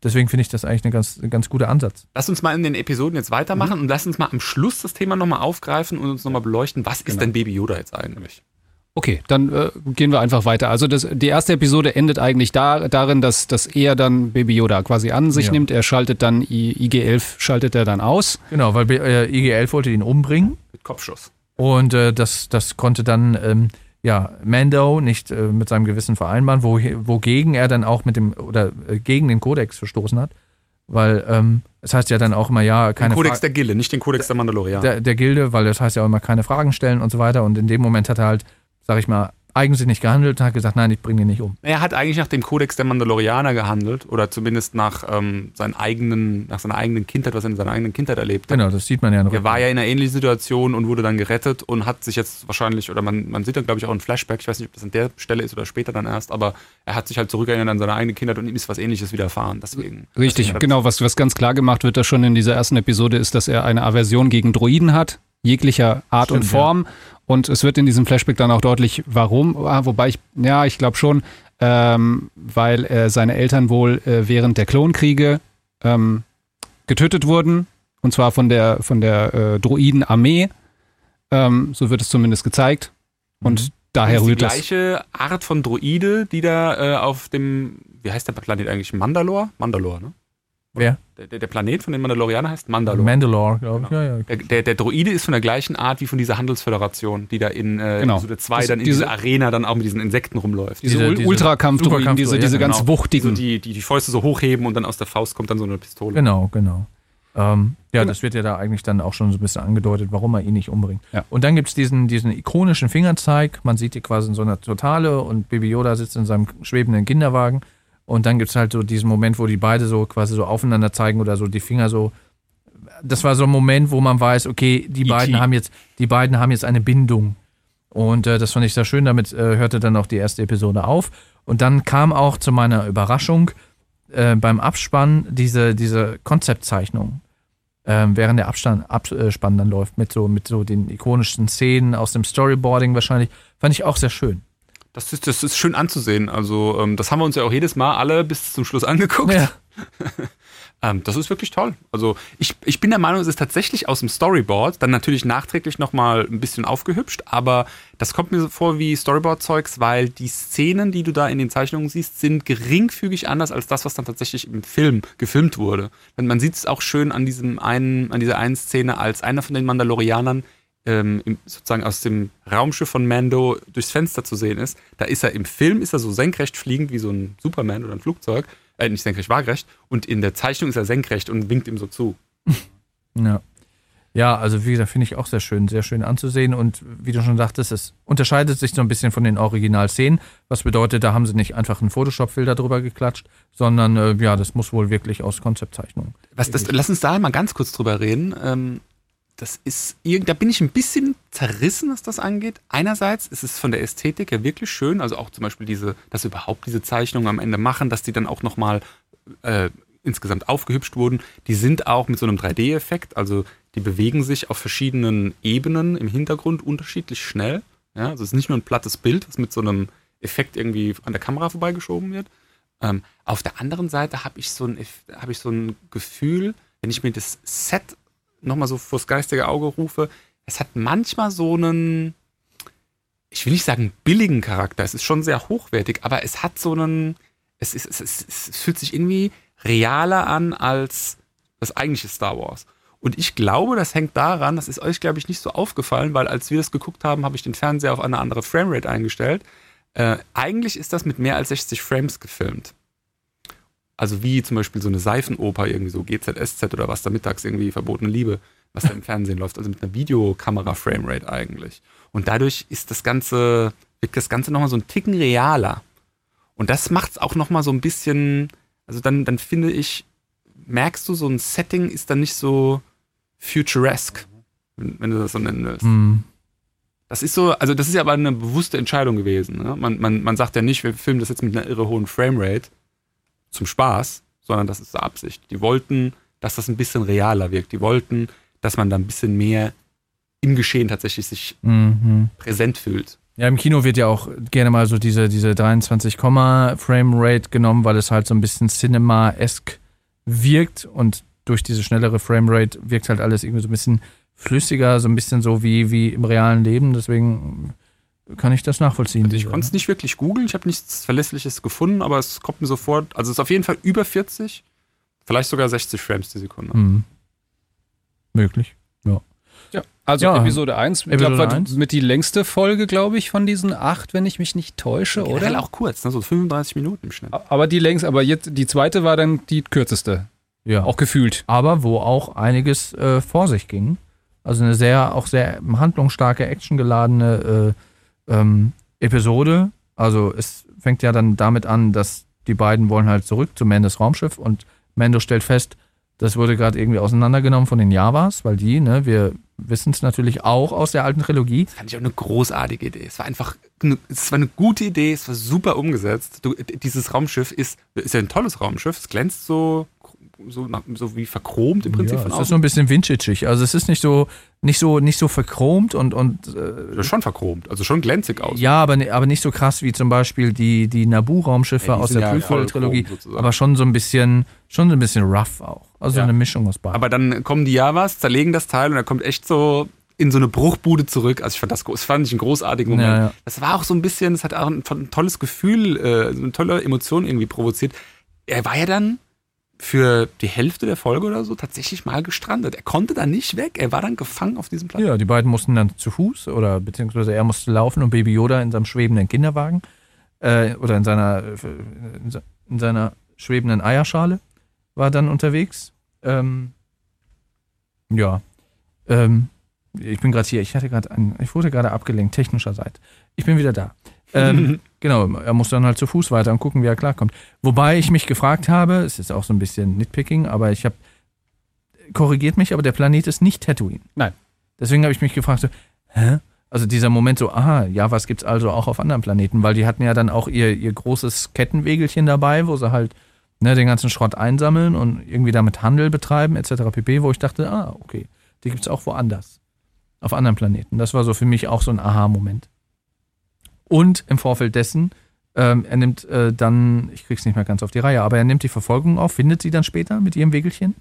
Deswegen finde ich das eigentlich ein ganz, ein ganz guter Ansatz. Lass uns mal in den Episoden jetzt weitermachen und lass uns mal am Schluss das Thema nochmal aufgreifen und uns nochmal beleuchten, was ist denn Baby Yoda jetzt eigentlich? Okay, dann äh, gehen wir einfach weiter. Also das, die erste Episode endet eigentlich da, darin, dass, dass er dann Baby Yoda quasi an sich Ja. nimmt. Er schaltet dann I, IG-11 schaltet er dann aus. Genau, weil äh, IG-11 wollte ihn umbringen Mit Kopfschuss. Und äh, das, das konnte dann ähm, ja, Mando nicht äh, mit seinem Gewissen vereinbaren, wo, wogegen er dann auch mit dem oder äh, gegen den Kodex verstoßen hat. Weil ähm, es heißt ja dann auch immer, ja, keine Den Kodex Fra- der Gilde, nicht den Kodex der Mandalorianer. der, der Gilde, weil das heißt ja auch immer keine Fragen stellen und so weiter. Und in dem Moment hat er halt, sag ich mal, eigensinnig gehandelt und hat gesagt, nein, ich bringe ihn nicht um. er hat eigentlich nach dem Kodex der Mandalorianer gehandelt oder zumindest nach, ähm, seinen eigenen, nach seiner eigenen Kindheit, was er in seiner eigenen Kindheit erlebt hat. Genau, das sieht man ja noch. Er war ja in einer ähnlichen Situation und wurde dann gerettet und hat sich jetzt wahrscheinlich, oder man, man sieht dann, glaube ich, auch ein Flashback, ich weiß nicht, ob das an der Stelle ist oder später dann erst, aber er hat sich halt zurückerinnert an seine eigene Kindheit und ihm ist was ähnliches widerfahren. Deswegen. Richtig, deswegen genau. Was, was ganz klar gemacht wird, da schon in dieser ersten Episode, ist, dass er eine Aversion gegen Droiden hat, jeglicher Art und Stimmt, Form. Und es wird in diesem Flashback dann auch deutlich, warum. Ah, Wobei ich, ja, ich glaube schon, ähm, weil äh, seine Eltern wohl äh, während der Klonkriege ähm, getötet wurden. Und zwar von der, von der äh, Droidenarmee. Ähm, so wird es zumindest gezeigt. Und Mhm. daher Das die rührt das. gleiche Art von Droide, die da äh, auf dem, wie heißt der Planet eigentlich? Mandalore? Mandalore, ne? Wer? Der, der, Planet von den Mandalorianern heißt Mandalore. Mandalore, glaube ich. Genau. Ja, ja. Der, der, der Droide ist von der gleichen Art wie von dieser Handelsföderation, die da in äh, Genau. Episode 2 Das- dann in diese- dieser Arena dann auch mit diesen Insekten rumläuft. Diese, Diese- Ul- diese Ultrakampfdroiden, diese, Superkampfdroiden, diese ja, ganz genau. wuchtigen. So die, die die Fäuste so hochheben und dann aus der Faust kommt dann so eine Pistole. Genau, genau. Ähm, ja, Genau. das wird ja da eigentlich dann auch schon so ein bisschen angedeutet, warum er ihn nicht umbringt. Ja. Und dann gibt es diesen, diesen ikonischen Fingerzeig. Man sieht die quasi in so einer Totale und Baby Yoda sitzt in seinem schwebenden Kinderwagen. Und dann gibt es halt so diesen Moment, wo die beide so quasi so aufeinander zeigen oder so die Finger so. Das war so ein Moment, wo man weiß, okay, die E.T. beiden haben jetzt, die beiden haben jetzt eine Bindung. Und äh, das fand ich sehr schön. Damit äh, hörte dann auch die erste Episode auf. Und dann kam auch zu meiner Überraschung äh, beim Abspann diese, diese Konzeptzeichnung. Ähm, während der Abstand, Abspann dann läuft, mit so, mit so den ikonischen Szenen aus dem Storyboarding wahrscheinlich, fand ich auch sehr schön. Das ist, das ist schön anzusehen. Also, ähm, das haben wir uns ja auch jedes Mal alle bis zum Schluss angeguckt. Ja. Ähm, das ist wirklich toll. Also, ich, ich bin der Meinung, es ist tatsächlich aus dem Storyboard, dann natürlich nachträglich nochmal ein bisschen aufgehübscht, aber das kommt mir so vor wie Storyboard-Zeugs, weil die Szenen, die du da in den Zeichnungen siehst, sind geringfügig anders als das, was dann tatsächlich im Film gefilmt wurde. Und man sieht es auch schön an diesem einen, an dieser einen Szene, als einer von den Mandalorianern ähm, im, sozusagen aus dem Raumschiff von Mando durchs Fenster zu sehen ist. Da ist er im Film, ist er so senkrecht fliegend wie so ein Superman oder ein Flugzeug. Äh, nicht senkrecht, waagerecht. Und in der Zeichnung ist er senkrecht und winkt ihm so zu. Ja. Ja, also wie gesagt, finde ich auch sehr schön, sehr schön anzusehen und wie du schon sagtest, es unterscheidet sich so ein bisschen von den Originalszenen, was bedeutet, da haben sie nicht einfach einen Photoshop-Filter drüber geklatscht, sondern äh, ja, das muss wohl wirklich aus Konzeptzeichnungen. Was, das, lass uns da mal ganz kurz drüber reden. Ähm, das ist, da bin ich ein bisschen zerrissen, was das angeht. Einerseits ist es von der Ästhetik her wirklich schön, also auch zum Beispiel diese, dass sie überhaupt diese Zeichnungen am Ende machen, dass die dann auch nochmal äh, insgesamt aufgehübscht wurden. Die sind auch mit so einem 3D-Effekt, also die bewegen sich auf verschiedenen Ebenen im Hintergrund unterschiedlich schnell. Ja, also es ist nicht nur ein plattes Bild, das mit so einem Effekt irgendwie an der Kamera vorbeigeschoben wird. Ähm, auf der anderen Seite habe ich, so ein, hab ich so ein Gefühl, wenn ich mir das Set nochmal so vors geistige Auge rufe, es hat manchmal so einen, ich will nicht sagen billigen Charakter, es ist schon sehr hochwertig, aber es hat so einen, es, ist, es, ist, es fühlt sich irgendwie realer an als das eigentliche Star Wars. Und ich glaube, das hängt daran, das ist euch, glaube ich, nicht so aufgefallen, weil als wir das geguckt haben, habe ich den Fernseher auf eine andere Framerate eingestellt. Äh, eigentlich ist das mit mehr als 60 Frames gefilmt. Also wie zum Beispiel so eine Seifenoper, irgendwie so GZSZ oder was da mittags irgendwie verbotene Liebe, was da im Fernsehen läuft. Also mit einer Videokamera-Framerate eigentlich. Und dadurch ist das Ganze, wirkt das Ganze nochmal so ein Ticken realer. Und das macht es auch nochmal so ein bisschen, also dann, dann finde ich, merkst du, so ein Setting ist dann nicht so futuresque, wenn, wenn du das so nennen willst. Hm. Das ist so, also das ist ja aber eine bewusste Entscheidung gewesen. Ne? Man, man, man sagt ja nicht, wir filmen das jetzt mit einer irre hohen Framerate zum Spaß, sondern das ist Absicht. Die wollten, dass das ein bisschen realer wirkt. Die wollten, dass man da ein bisschen mehr im Geschehen tatsächlich sich Mhm. präsent fühlt. Ja, im Kino wird ja auch gerne mal so diese, diese 23, Frame Rate genommen, weil es halt so ein bisschen Cinema-esque wirkt und durch diese schnellere Frame Rate wirkt halt alles irgendwie so ein bisschen flüssiger, so ein bisschen so wie, wie im realen Leben. Deswegen kann ich das nachvollziehen. Also ich konnte es nicht wirklich googeln, ich habe nichts Verlässliches gefunden, aber es kommt mir sofort, also es ist auf jeden Fall über 40, vielleicht sogar 60 Frames die Sekunde. Mhm. Möglich. Ja, also Ja. Episode 1, ich Episode glaub, war 1. mit die längste Folge, glaube ich, von diesen acht, wenn ich mich nicht täusche, Generell oder? auch kurz, ne? so 35 Minuten im Schnitt. Aber die längst, aber jetzt die zweite war dann die kürzeste, Ja. auch gefühlt. aber wo auch einiges äh, vor sich ging. Also eine sehr, auch sehr handlungsstarke, actiongeladene äh, ähm, Episode. Also es fängt ja dann damit an, dass die beiden wollen halt zurück zu Mandos Raumschiff und Mando stellt fest, das wurde gerade irgendwie auseinandergenommen von den Javas, weil die, ne, wir wissen es natürlich auch aus der alten Trilogie. Das fand ich auch eine großartige Idee. Es war einfach, eine, es war eine gute Idee, es war super umgesetzt. Du, dieses Raumschiff ist, ist ja ein tolles Raumschiff, es glänzt so, so, so wie verchromt im Prinzip ja, von es ist außen. so ein bisschen vintageig. Also es ist nicht so, nicht so, nicht so verchromt und, und äh, schon verchromt, also schon glänzig aus. Ja, aber, ne- aber nicht so krass wie zum Beispiel die, die Naboo-Raumschiffe Ja, aus der ja Prequel-Trilogie. sozusagen. Aber schon so ein bisschen, schon so ein bisschen rough auch. Also Ja. eine Mischung aus beiden. Aber dann kommen die Javas, zerlegen das Teil und er kommt echt so in so eine Bruchbude zurück. Also ich fand das, das fand ich einen großartigen Moment. Ja, ja. Das war auch so ein bisschen, es hat auch ein, ein tolles Gefühl, äh, eine tolle Emotion irgendwie provoziert. Er war ja dann für die Hälfte der Folge oder so tatsächlich mal gestrandet. Er konnte da nicht weg. Er war dann gefangen auf diesem Platz. ja, die beiden mussten dann zu Fuß oder beziehungsweise er musste laufen und Baby Yoda in seinem schwebenden Kinderwagen äh, oder in seiner, in se- in seiner schwebenden Eierschale war dann unterwegs. Ähm, ja, ähm, ich bin gerade hier. Ich hatte gerade ich wurde gerade abgelenkt technischerseits. Ich bin wieder da. Ähm, genau, er muss dann halt zu Fuß weiter und gucken, wie er klarkommt. Wobei ich mich gefragt habe, es ist auch so ein bisschen Nitpicking, aber ich habe korrigiert mich, aber der Planet ist nicht Tatooine. Nein. Deswegen habe ich mich gefragt, so, hä? Also dieser Moment so, aha, ja, was gibt's also auch auf anderen Planeten? Weil die hatten ja dann auch ihr, ihr großes Kettenwegelchen dabei, wo sie halt ne, den ganzen Schrott einsammeln und irgendwie damit Handel betreiben, etc. pp., wo ich dachte, ah, okay, die gibt's auch woanders. Auf anderen Planeten. Das war so für mich auch so ein Aha-Moment. Und im Vorfeld dessen, ähm, er nimmt äh, dann, ich krieg's nicht mehr ganz auf die Reihe, aber er nimmt die Verfolgung auf, findet sie dann später mit ihrem Wegelchen?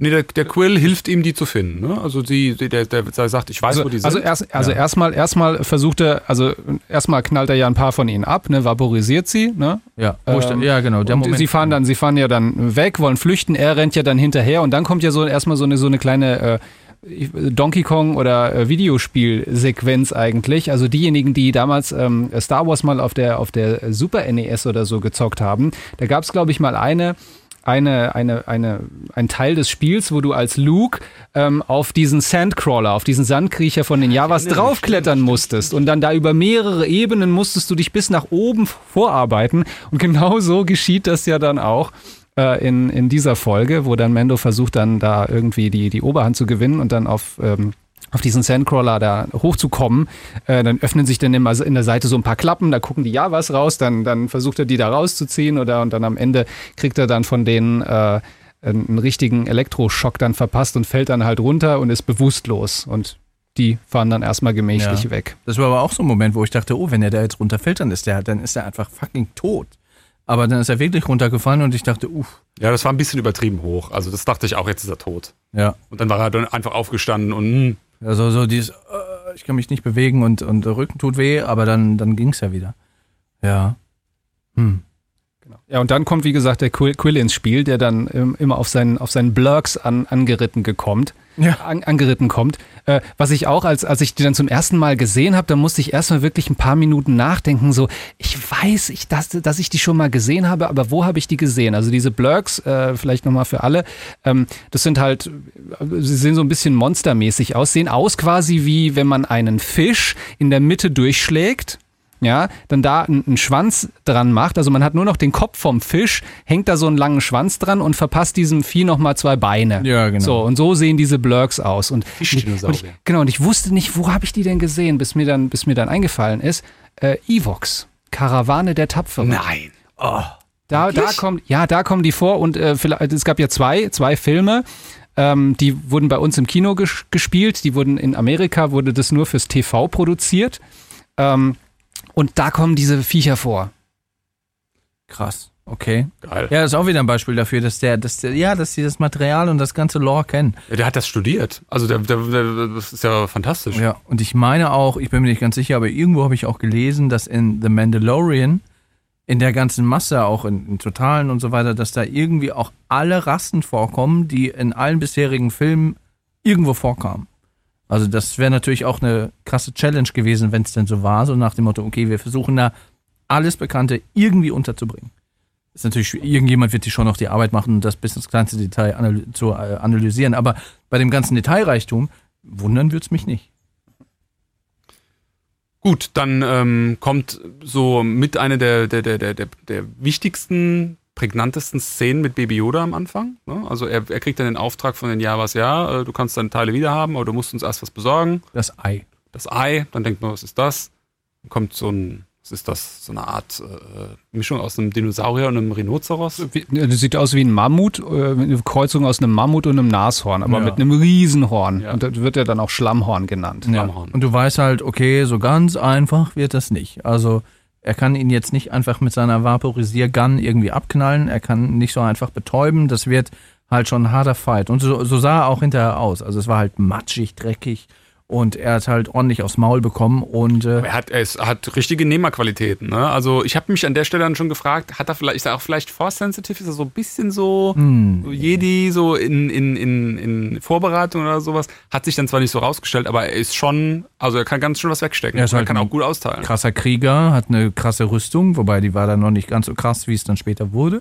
Nee, der, der Quill hilft ihm, die zu finden. Ne? Also die, der, der, der sagt, ich weiß, Also, wo die sind. also, erst, also Ja. erstmal, erstmal versucht er, also erstmal knallt er ja ein paar von ihnen ab, ne, vaporisiert sie, ne? Ja, Ähm, dann, ja genau, der und Moment. Sie fahren dann, sie fahren ja dann weg, wollen flüchten, er rennt ja dann hinterher und dann kommt ja so erstmal so eine so eine kleine äh, Donkey Kong oder äh, Videospielsequenz eigentlich. Also diejenigen, die damals ähm, Star Wars mal auf der auf der Super NES oder so gezockt haben, da gab es glaube ich mal eine eine, eine, eine, ein Teil des Spiels, wo du als Luke ähm, auf diesen Sandcrawler, auf diesen Sandkriecher von den Javas erinnere mich, draufklettern musstest. Und dann da über mehrere Ebenen musstest du dich bis nach oben vorarbeiten. Und genau so geschieht das ja dann auch äh, in, in dieser Folge, wo dann Mando versucht, dann da irgendwie die, die Oberhand zu gewinnen und dann auf, ähm, auf diesen Sandcrawler da hochzukommen. Äh, dann öffnen sich dann immer in der Seite so ein paar Klappen, da gucken die Javas raus, dann, dann versucht er die da rauszuziehen oder und dann am Ende kriegt er dann von denen äh, einen richtigen Elektroschock dann verpasst und fällt dann halt runter und ist bewusstlos. Und die fahren dann erstmal gemächlich Ja. weg. Das war aber auch so ein Moment, wo ich dachte, oh, wenn er da jetzt runterfällt, dann ist der, dann ist er einfach fucking tot. Aber dann ist er wirklich runtergefallen und ich dachte, uff, Ja, das war ein bisschen übertrieben hoch. Also das dachte ich auch, jetzt ist er tot. ja. Und dann war er dann einfach aufgestanden und hm, Also so dieses, äh, ich kann mich nicht bewegen und, und der Rücken tut weh, aber dann, dann ging's ja wieder. Ja. Hm. Ja, und dann kommt, wie gesagt, der Quill, Quill ins Spiel, der dann ähm, immer auf seinen, auf seinen Blurks an, angeritten gekommt. Ja. An, angeritten kommt. Äh, was ich auch, als, als ich die dann zum ersten Mal gesehen habe, da musste ich erstmal wirklich ein paar Minuten nachdenken, so, ich weiß, ich, dass, dass ich die schon mal gesehen habe, aber wo habe ich die gesehen? Also diese Blurks, äh, vielleicht nochmal für alle, ähm, das sind halt, äh, sie sehen so ein bisschen monstermäßig aus, sehen aus quasi wie, wenn man einen Fisch in der Mitte durchschlägt ja, dann da einen Schwanz dran macht. Also man hat nur noch den Kopf vom Fisch, hängt da so einen langen Schwanz dran und verpasst diesem Vieh nochmal zwei Beine. Ja, genau. So, und so sehen diese Blurks aus. Und, und ich, genau, und ich wusste nicht, wo habe ich die denn gesehen, bis mir dann, bis mir dann eingefallen ist, äh, Evox, Karawane der Tapferen. nein. Da, da Wirklich? kommt, ja, da kommen die vor und äh, vielleicht, es gab ja zwei, zwei Filme. Ähm, die wurden bei uns im Kino ges gespielt. Die wurden in Amerika wurde das nur fürs TV produziert. Ähm, und da kommen diese Viecher vor. Krass. Okay. Geil. Ja, das ist auch wieder ein Beispiel dafür, dass der, dass der, ja, dass sie das Material und das ganze Lore kennen. Ja, der hat das studiert. Also der, der, der, das ist ja fantastisch. Ja, und ich meine auch, ich bin mir nicht ganz sicher, aber irgendwo habe ich auch gelesen, dass in The Mandalorian, in der ganzen Masse, auch in, in Totalen und so weiter, dass da irgendwie auch alle Rassen vorkommen, die in allen bisherigen Filmen irgendwo vorkamen. Also das wäre natürlich auch eine krasse Challenge gewesen, wenn es denn so war, so nach dem Motto, okay, wir versuchen da alles Bekannte irgendwie unterzubringen. Ist natürlich, irgendjemand wird sich schon noch die Arbeit machen, das bis ins kleinste Detail analy zu äh, analysieren, aber bei dem ganzen Detailreichtum wundern würde es mich nicht. Gut, dann ähm, kommt so mit einer der, der, der, der, der wichtigsten, prägnantesten Szenen mit Baby Yoda am Anfang. Ne? Also er, er kriegt dann den Auftrag von den Javas, ja, äh, du kannst deine Teile wiederhaben, aber du musst uns erst was besorgen. Das Ei. Das Ei, dann denkt man, was ist das? Dann kommt so ein, was ist das? So eine Art äh, Mischung aus einem Dinosaurier und einem Rhinoceros. Wie, das sieht aus wie ein Mammut, äh, mit einer Kreuzung aus einem Mammut und einem Nashorn, aber Ja. mit einem Riesenhorn. Ja. Und das wird ja dann auch Schlammhorn genannt. Ja. Schlammhorn. Und du weißt halt, okay, so ganz einfach wird das nicht. Also er kann ihn jetzt nicht einfach mit seiner Vaporisiergun irgendwie abknallen. Er kann nicht so einfach betäuben. Das wird halt schon ein harter Fight. Und so, so sah er auch hinterher aus. Also es war halt matschig, dreckig. Und er hat halt ordentlich aufs Maul bekommen. Und äh, Er hat, er ist, hat richtige Nehmerqualitäten. Ne? Also ich habe mich an der Stelle dann schon gefragt, hat er vielleicht, ist er auch vielleicht Force-sensitive? Ist er so ein bisschen so, so Jedi, so in, in, in, in Vorbereitung oder sowas? Hat sich dann zwar nicht so rausgestellt, aber er ist schon, also er kann ganz schön was wegstecken. Er ist er halt kann auch gut austeilen. krasser Krieger, hat eine krasse Rüstung, wobei die war dann noch nicht ganz so krass, wie es dann später wurde.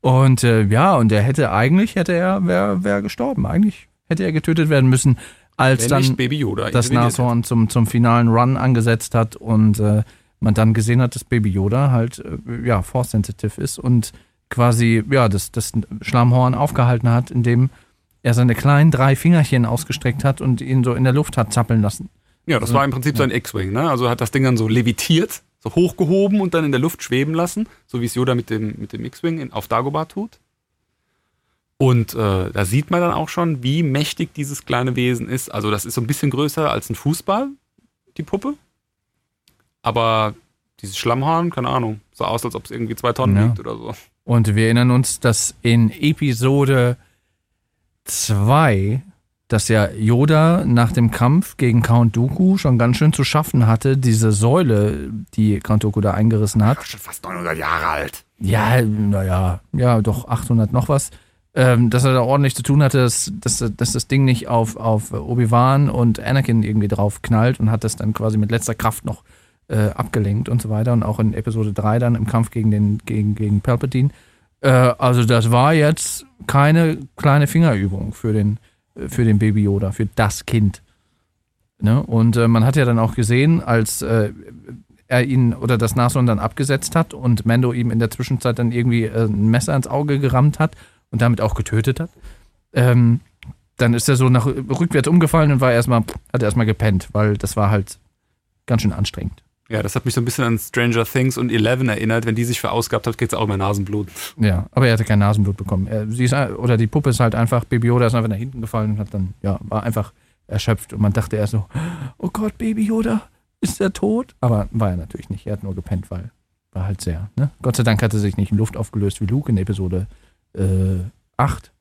Und äh, ja, und er hätte eigentlich, hätte er, wäre wär gestorben. Eigentlich hätte er getötet werden müssen, als Wenn dann Baby Yoda. das Nashorn zum, zum finalen Run angesetzt hat und äh, man dann gesehen hat, dass Baby Yoda halt äh, ja, force-sensitive ist und quasi ja, das, das Schlammhorn aufgehalten hat, indem er seine kleinen drei Fingerchen ausgestreckt hat und ihn so in der Luft hat zappeln lassen. Ja, das war im Prinzip so ein X-Wing, ne? Also hat das Ding dann so levitiert, so hochgehoben und dann in der Luft schweben lassen, so wie es Yoda mit dem, mit dem X-Wing in- auf Dagobah tut. Und äh, da sieht man dann auch schon, wie mächtig dieses kleine Wesen ist. Also das ist so ein bisschen größer als ein Fußball, die Puppe. Aber dieses Schlammhorn, keine Ahnung, sah aus, als ob es irgendwie zwei Tonnen Ja. wiegt oder so. Und wir erinnern uns, dass in Episode 2, dass ja Yoda nach dem Kampf gegen Count Dooku schon ganz schön zu schaffen hatte, diese Säule, die Count Dooku da eingerissen hat. Schon fast 900 Jahre alt. Ja, naja, ja, doch 800 noch was. Ähm, dass er da ordentlich zu tun hatte, dass, dass, dass das Ding nicht auf, auf Obi-Wan und Anakin irgendwie drauf knallt und hat das dann quasi mit letzter Kraft noch äh, abgelenkt und so weiter. Und auch in Episode 3 dann im Kampf gegen, den, gegen, gegen Palpatine. Äh, also das war jetzt keine kleine Fingerübung für den, für den Baby Yoda, für das Kind. Ne? Und äh, man hat ja dann auch gesehen, als äh, er ihn oder das Nashorn dann abgesetzt hat und Mando ihm in der Zwischenzeit dann irgendwie äh, ein Messer ins Auge gerammt hat und damit auch getötet hat, ähm, dann ist er so nach rückwärts umgefallen und war erstmal, hat erstmal gepennt, weil das war halt ganz schön anstrengend. Ja, das hat mich so ein bisschen an Stranger Things und Eleven erinnert. Wenn die sich verausgabt hat, kriegt sie auch immer Nasenblut. Ja, aber er hatte kein Nasenblut bekommen. Er, sie ist, oder die Puppe ist halt einfach, Baby Yoda ist einfach nach hinten gefallen und hat dann, ja, war einfach erschöpft und man dachte erst so, oh Gott, Baby Yoda, ist er tot? Aber war er natürlich nicht. Er hat nur gepennt, weil war halt sehr. Ne? Gott sei Dank hat er sich nicht in Luft aufgelöst wie Luke in Episode äh, 8.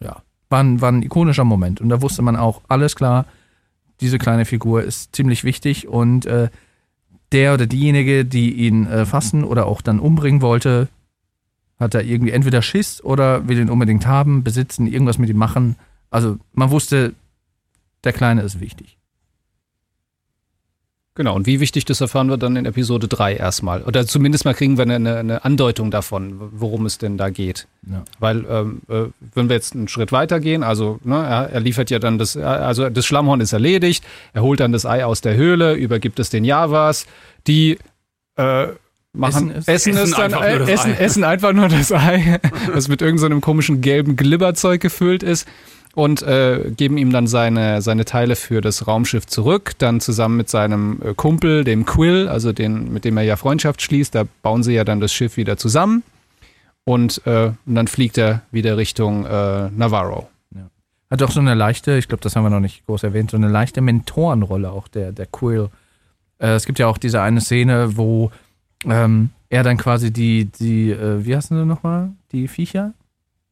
Ja, war ein, war ein ikonischer Moment. Und da wusste man auch, alles klar, diese kleine Figur ist ziemlich wichtig und äh, der oder diejenige, die ihn äh, fassen oder auch dann umbringen wollte, hat da irgendwie entweder Schiss oder will ihn unbedingt haben, besitzen, irgendwas mit ihm machen. Also man wusste, der Kleine ist wichtig. Genau, und wie wichtig das erfahren wir dann in Episode 3 erstmal. Oder zumindest mal kriegen wir eine, eine Andeutung davon, worum es denn da geht. Ja. Weil, ähm, äh, wenn wir jetzt einen Schritt weiter gehen, also ne, er, er liefert ja dann das, also das Schlammhorn ist erledigt, er holt dann das Ei aus der Höhle, übergibt es den Javas, die äh, machen, Essen es. essen, es Essen dann, einfach nur äh, das essen, Ei. essen einfach nur das Ei, das mit irgendeinem so komischen gelben Glibberzeug gefüllt ist und äh, geben ihm dann seine, seine Teile für das Raumschiff zurück. Dann zusammen mit seinem äh, Kumpel, dem Quill, also den, mit dem er ja Freundschaft schließt, da bauen sie ja dann das Schiff wieder zusammen. Und, äh, und dann fliegt er wieder Richtung äh, Navarro. Hat doch so eine leichte, ich glaube, das haben wir noch nicht groß erwähnt, so eine leichte Mentorenrolle auch der, der Quill. Äh, es gibt ja auch diese eine Szene, wo ähm, er dann quasi die, die äh, wie heißen sie nochmal? Die Viecher?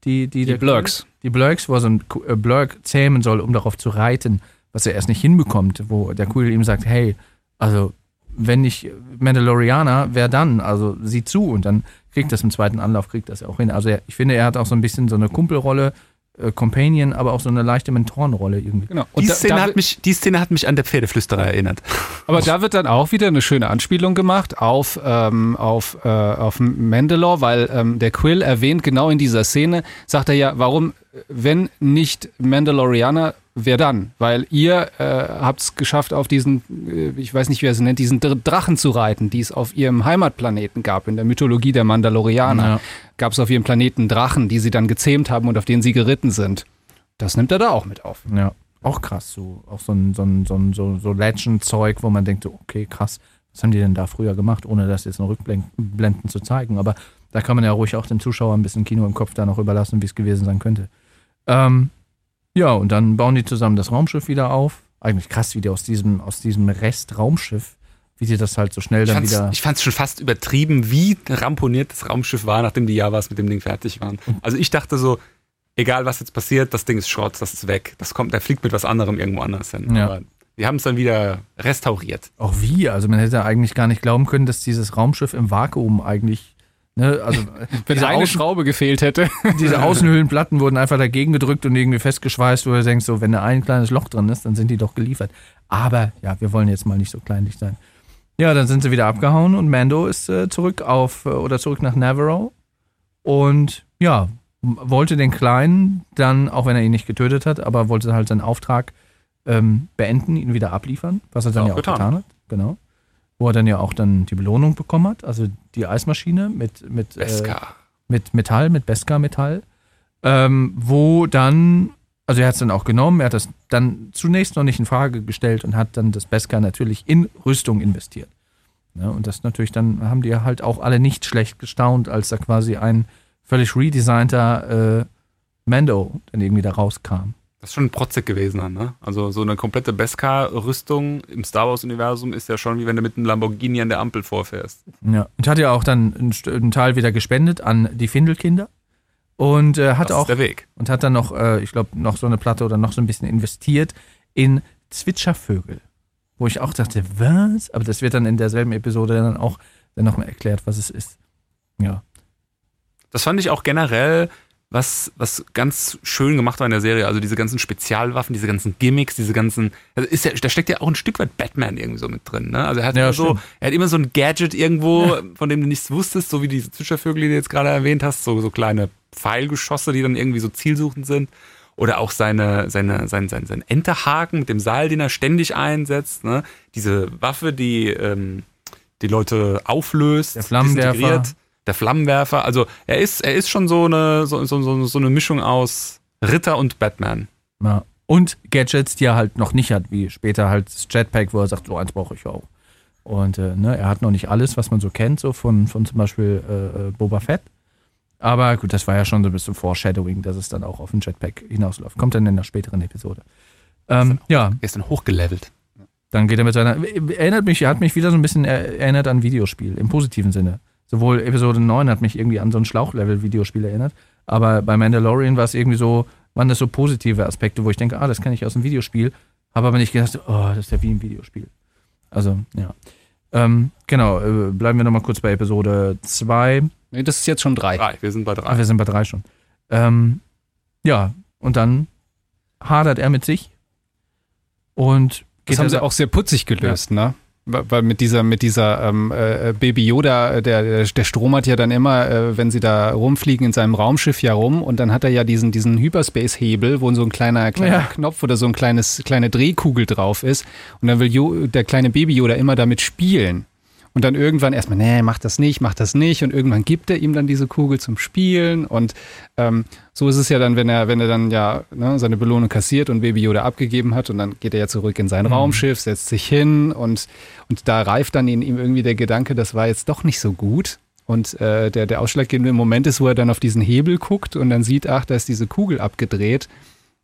Die, die, Die Blurks. Die Blurks, wo er so ein äh, Blurk zähmen soll, um darauf zu reiten, was er erst nicht hinbekommt, wo der Quill ihm sagt, hey, also wenn nicht Mandalorianer, wer dann? Also sieh zu und dann kriegt das im zweiten Anlauf, kriegt das ja auch hin. Also er, ich finde, er hat auch so ein bisschen so eine Kumpelrolle, äh, Companion, aber auch so eine leichte Mentorenrolle irgendwie. Genau. Die, da- Szene da hat mich, die Szene hat mich an der Pferdeflüsterer erinnert. Aber da wird dann auch wieder eine schöne Anspielung gemacht auf, ähm, auf, äh, auf Mandalore, weil ähm, der Quill erwähnt genau in dieser Szene, sagt er ja, warum, wenn nicht Mandalorianer, wer dann? Weil ihr äh, habt es geschafft, auf diesen, äh, ich weiß nicht, wie er es nennt, diesen Dr- Drachen zu reiten, die es auf ihrem Heimatplaneten gab, in der Mythologie der Mandalorianer. Ja. Gab es auf ihrem Planeten Drachen, die sie dann gezähmt haben und auf denen sie geritten sind. Das nimmt er da auch mit auf. Ja, auch krass. So, auch so ein, so ein, so ein so, so Legend-Zeug, wo man denkt, okay, krass, was haben die denn da früher gemacht, ohne das jetzt noch rückblenden zu zeigen. Aber da kann man ja ruhig auch den Zuschauer ein bisschen Kino im Kopf da noch überlassen, wie es gewesen sein könnte. Ähm, ja, und dann bauen die zusammen das Raumschiff wieder auf. Eigentlich krass, wie die aus diesem, aus diesem Rest-Raumschiff, wie die das halt so schnell dann wieder. ich fand's schon fast übertrieben, wie ramponiert das Raumschiff war, nachdem die Javas mit dem Ding fertig waren. Also ich dachte so, egal was jetzt passiert, das Ding ist Schrott, das ist weg. Das kommt, der fliegt mit was anderem irgendwo anders hin. Ja. Aber die haben es dann wieder restauriert. Auch wie? Also man hätte eigentlich gar nicht glauben können, dass dieses Raumschiff im Vakuum eigentlich. Ne, also Wenn diese eine Außen- Schraube gefehlt hätte. diese Außenhöhlenplatten wurden einfach dagegen gedrückt und irgendwie festgeschweißt, wo du denkst, so, wenn da ein kleines Loch drin ist, dann sind die doch geliefert. Aber ja, wir wollen jetzt mal nicht so kleinlich sein. Ja, dann sind sie wieder abgehauen und Mando ist äh, zurück auf äh, oder zurück nach Navarro und ja, wollte den Kleinen dann, auch wenn er ihn nicht getötet hat, aber wollte halt seinen Auftrag ähm, beenden, ihn wieder abliefern, was er dann Auch ja auch getan. getan hat. Genau. Wo er dann ja auch dann die Belohnung bekommen hat, also die Eismaschine mit, mit äh, mit Metall, mit Beskar-Metall, ähm, wo dann, also er hat es dann auch genommen, er hat das dann zunächst noch nicht in Frage gestellt und hat dann das Beskar natürlich in Rüstung investiert. Ja, und das natürlich dann haben die halt auch alle nicht schlecht gestaunt, als da quasi ein völlig redesignter äh, Mando dann irgendwie da rauskam. Das ist schon protzig gewesen dann, ne? Also so eine komplette Beskar-Rüstung im Star Wars-Universum ist ja schon wie wenn du mit einem Lamborghini an der Ampel vorfährst. Ja. Und hat ja auch dann einen, einen Teil wieder gespendet an die Findelkinder. Und äh, hat das auch ist der Weg. und hat dann noch, äh, ich glaube, noch so eine Platte oder noch so ein bisschen investiert in Zwitschervögel. Wo ich auch dachte, was? Aber das wird dann in derselben Episode dann auch dann nochmal erklärt, was es ist. Ja. Das fand ich auch generell was, was ganz schön gemacht war in der Serie. Also diese ganzen Spezialwaffen, diese ganzen Gimmicks, diese ganzen. Also ist ja, da steckt ja auch ein Stück weit Batman irgendwie so mit drin. Ne? Also er hat, Ja, immer so, er hat immer so ein Gadget irgendwo, von dem du nichts wusstest, so wie diese Zwischervögel, die du jetzt gerade erwähnt hast, so, so kleine Pfeilgeschosse, die dann irgendwie so zielsuchend sind. Oder auch seine, seine, sein, sein, sein Enterhaken mit dem Seil, den er ständig einsetzt. Ne? Diese Waffe, die ähm, die Leute auflöst, Der Flammenwerfer. Der Flammenwerfer. Also er ist, er ist schon so eine, so, so, so, eine Mischung aus Ritter und Batman. ja. Und Gadgets, die er halt noch nicht hat, wie später halt das Jetpack, wo er sagt, so eins brauche ich auch. Und äh, ne, er hat noch nicht alles, was man so kennt, so von, von zum Beispiel äh, äh, Boba Fett. Aber gut, das war ja schon so ein bisschen Foreshadowing, dass es dann auch auf den Jetpack hinausläuft. Kommt dann in der späteren Episode. Ähm, ja, Er ist dann hochgelevelt. dann geht er mit seiner. Erinnert mich, er hat mich wieder so ein bisschen er- erinnert an Videospiel, im positiven Sinne. Sowohl Episode 9 hat mich irgendwie an so ein Schlauchlevel-Videospiel erinnert, aber bei Mandalorian war es irgendwie so, waren das so positive Aspekte, wo ich denke, ah, das kenne ich aus dem Videospiel, habe aber nicht gedacht, oh, das ist ja wie ein Videospiel. Also, ja. Ähm, genau, äh, bleiben wir nochmal kurz bei Episode 2. Nee, das ist jetzt schon drei. Drei, wir sind bei drei. Ah, wir sind bei drei schon. Ähm, ja, und dann hadert er mit sich und Das haben sie auch sehr putzig gelöst, ne? Weil mit dieser, mit dieser ähm, äh, Baby Yoda, äh, der, der der Strom hat ja dann immer, äh, wenn sie da rumfliegen in seinem Raumschiff ja rum und dann hat er ja diesen, diesen Hyperspace-Hebel, wo so ein kleiner, kleiner Ja. Knopf oder so ein kleines, kleine Drehkugel drauf ist und dann will jo der kleine Baby Yoda immer damit spielen. Und dann irgendwann erstmal, nee, mach das nicht, mach das nicht. Und irgendwann gibt er ihm dann diese Kugel zum Spielen. Und ähm, so ist es ja dann, wenn er, wenn er dann ja ne, seine Belohnung kassiert und Baby Yoda abgegeben hat. Und dann geht er ja zurück in sein Raumschiff, setzt sich hin und, und da reift dann in ihm irgendwie der Gedanke, das war jetzt doch nicht so gut. Und äh, der, der ausschlaggebende Moment ist, wo er dann auf diesen Hebel guckt und dann sieht, ach, da ist diese Kugel abgedreht.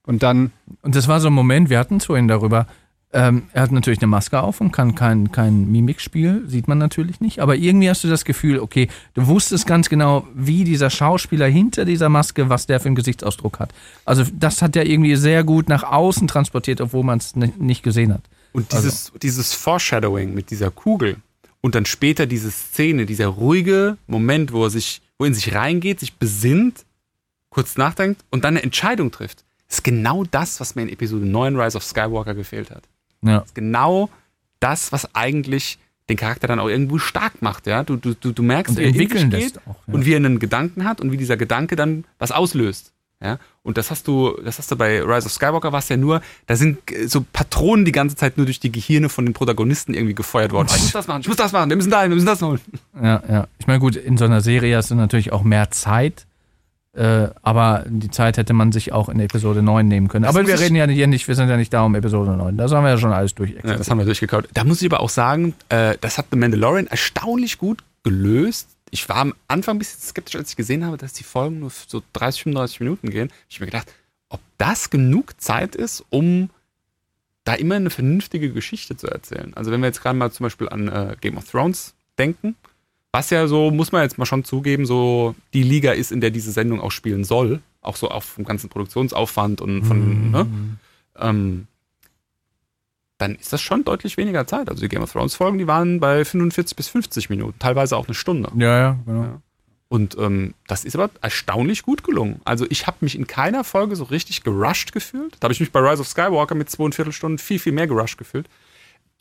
Und dann, Und das war so ein Moment, wir hatten es vorhin darüber. Ähm, er hat natürlich eine Maske auf und kann kein, kein Mimikspiel, sieht man natürlich nicht. Aber irgendwie hast du das Gefühl, okay, du wusstest ganz genau, wie dieser Schauspieler hinter dieser Maske, was der für einen Gesichtsausdruck hat. Also das hat er irgendwie sehr gut nach außen transportiert, obwohl man es nicht gesehen hat. Und dieses, dieses Foreshadowing mit dieser Kugel und dann später diese Szene, dieser ruhige Moment, wo er sich, wo er in sich reingeht, sich besinnt, kurz nachdenkt und dann eine Entscheidung trifft, ist genau das, was mir in Episode 9 Rise of Skywalker gefehlt hat. Ja. Ist genau das, was eigentlich den Charakter dann auch irgendwo stark macht. Ja? Du, du, du, merkst, Und wie er entwickeln sich lässt geht auch, ja. und wie er einen Gedanken hat und wie dieser Gedanke dann was auslöst. Ja? Und das hast du, das hast du bei Rise of Skywalker war es ja nur, da sind so Patronen die ganze Zeit nur durch die Gehirne von den Protagonisten irgendwie gefeuert worden. Ich muss das machen, ich muss das machen, wir müssen da hin, wir müssen das holen. Ja, ja. Ich meine, gut, in so einer Serie hast du natürlich auch mehr Zeit. Äh, aber die Zeit hätte man sich auch in Episode 9 nehmen können. Das aber wir reden ja nicht, hier nicht, wir sind ja nicht da um Episode 9. Das haben wir ja schon alles durch. Ja, das haben wir durchgekaut. Da muss ich aber auch sagen, äh, das hat The Mandalorian erstaunlich gut gelöst. Ich war am Anfang ein bisschen skeptisch, als ich gesehen habe, dass die Folgen nur so 30, 35 Minuten gehen. Ich habe mir gedacht, ob das genug Zeit ist, um da immer eine vernünftige Geschichte zu erzählen. Also wenn wir jetzt gerade mal zum Beispiel an äh, Game of Thrones denken, was ja so, muss man jetzt mal schon zugeben, so die Liga ist, in der diese Sendung auch spielen soll, auch so auf vom ganzen Produktionsaufwand und von, ne? ähm, dann ist das schon deutlich weniger Zeit. Also die Game of Thrones Folgen, die waren bei 45 bis 50 Minuten, teilweise auch eine Stunde. Ja, ja, genau. Ja. Und ähm, das ist aber erstaunlich gut gelungen. Also ich habe mich in keiner Folge so richtig gerusht gefühlt. Da habe ich mich bei Rise of Skywalker mit zweieinviertel Stunden viel, viel mehr gerusht gefühlt.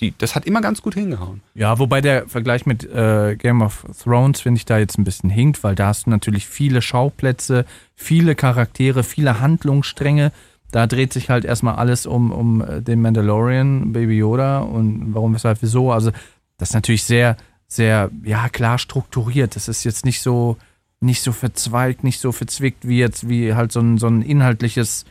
Die, das hat immer ganz gut hingehauen. Ja, wobei der Vergleich mit äh, Game of Thrones finde ich da jetzt ein bisschen hinkt, weil da hast du natürlich viele Schauplätze, viele Charaktere, viele Handlungsstränge. Da dreht sich halt erstmal alles um, um äh, den Mandalorian, Baby Yoda und warum, weshalb, wieso. Also das ist natürlich sehr, sehr, ja, klar strukturiert. Das ist jetzt nicht so, nicht so verzweigt, nicht so verzwickt wie jetzt, wie halt so ein, so ein inhaltliches,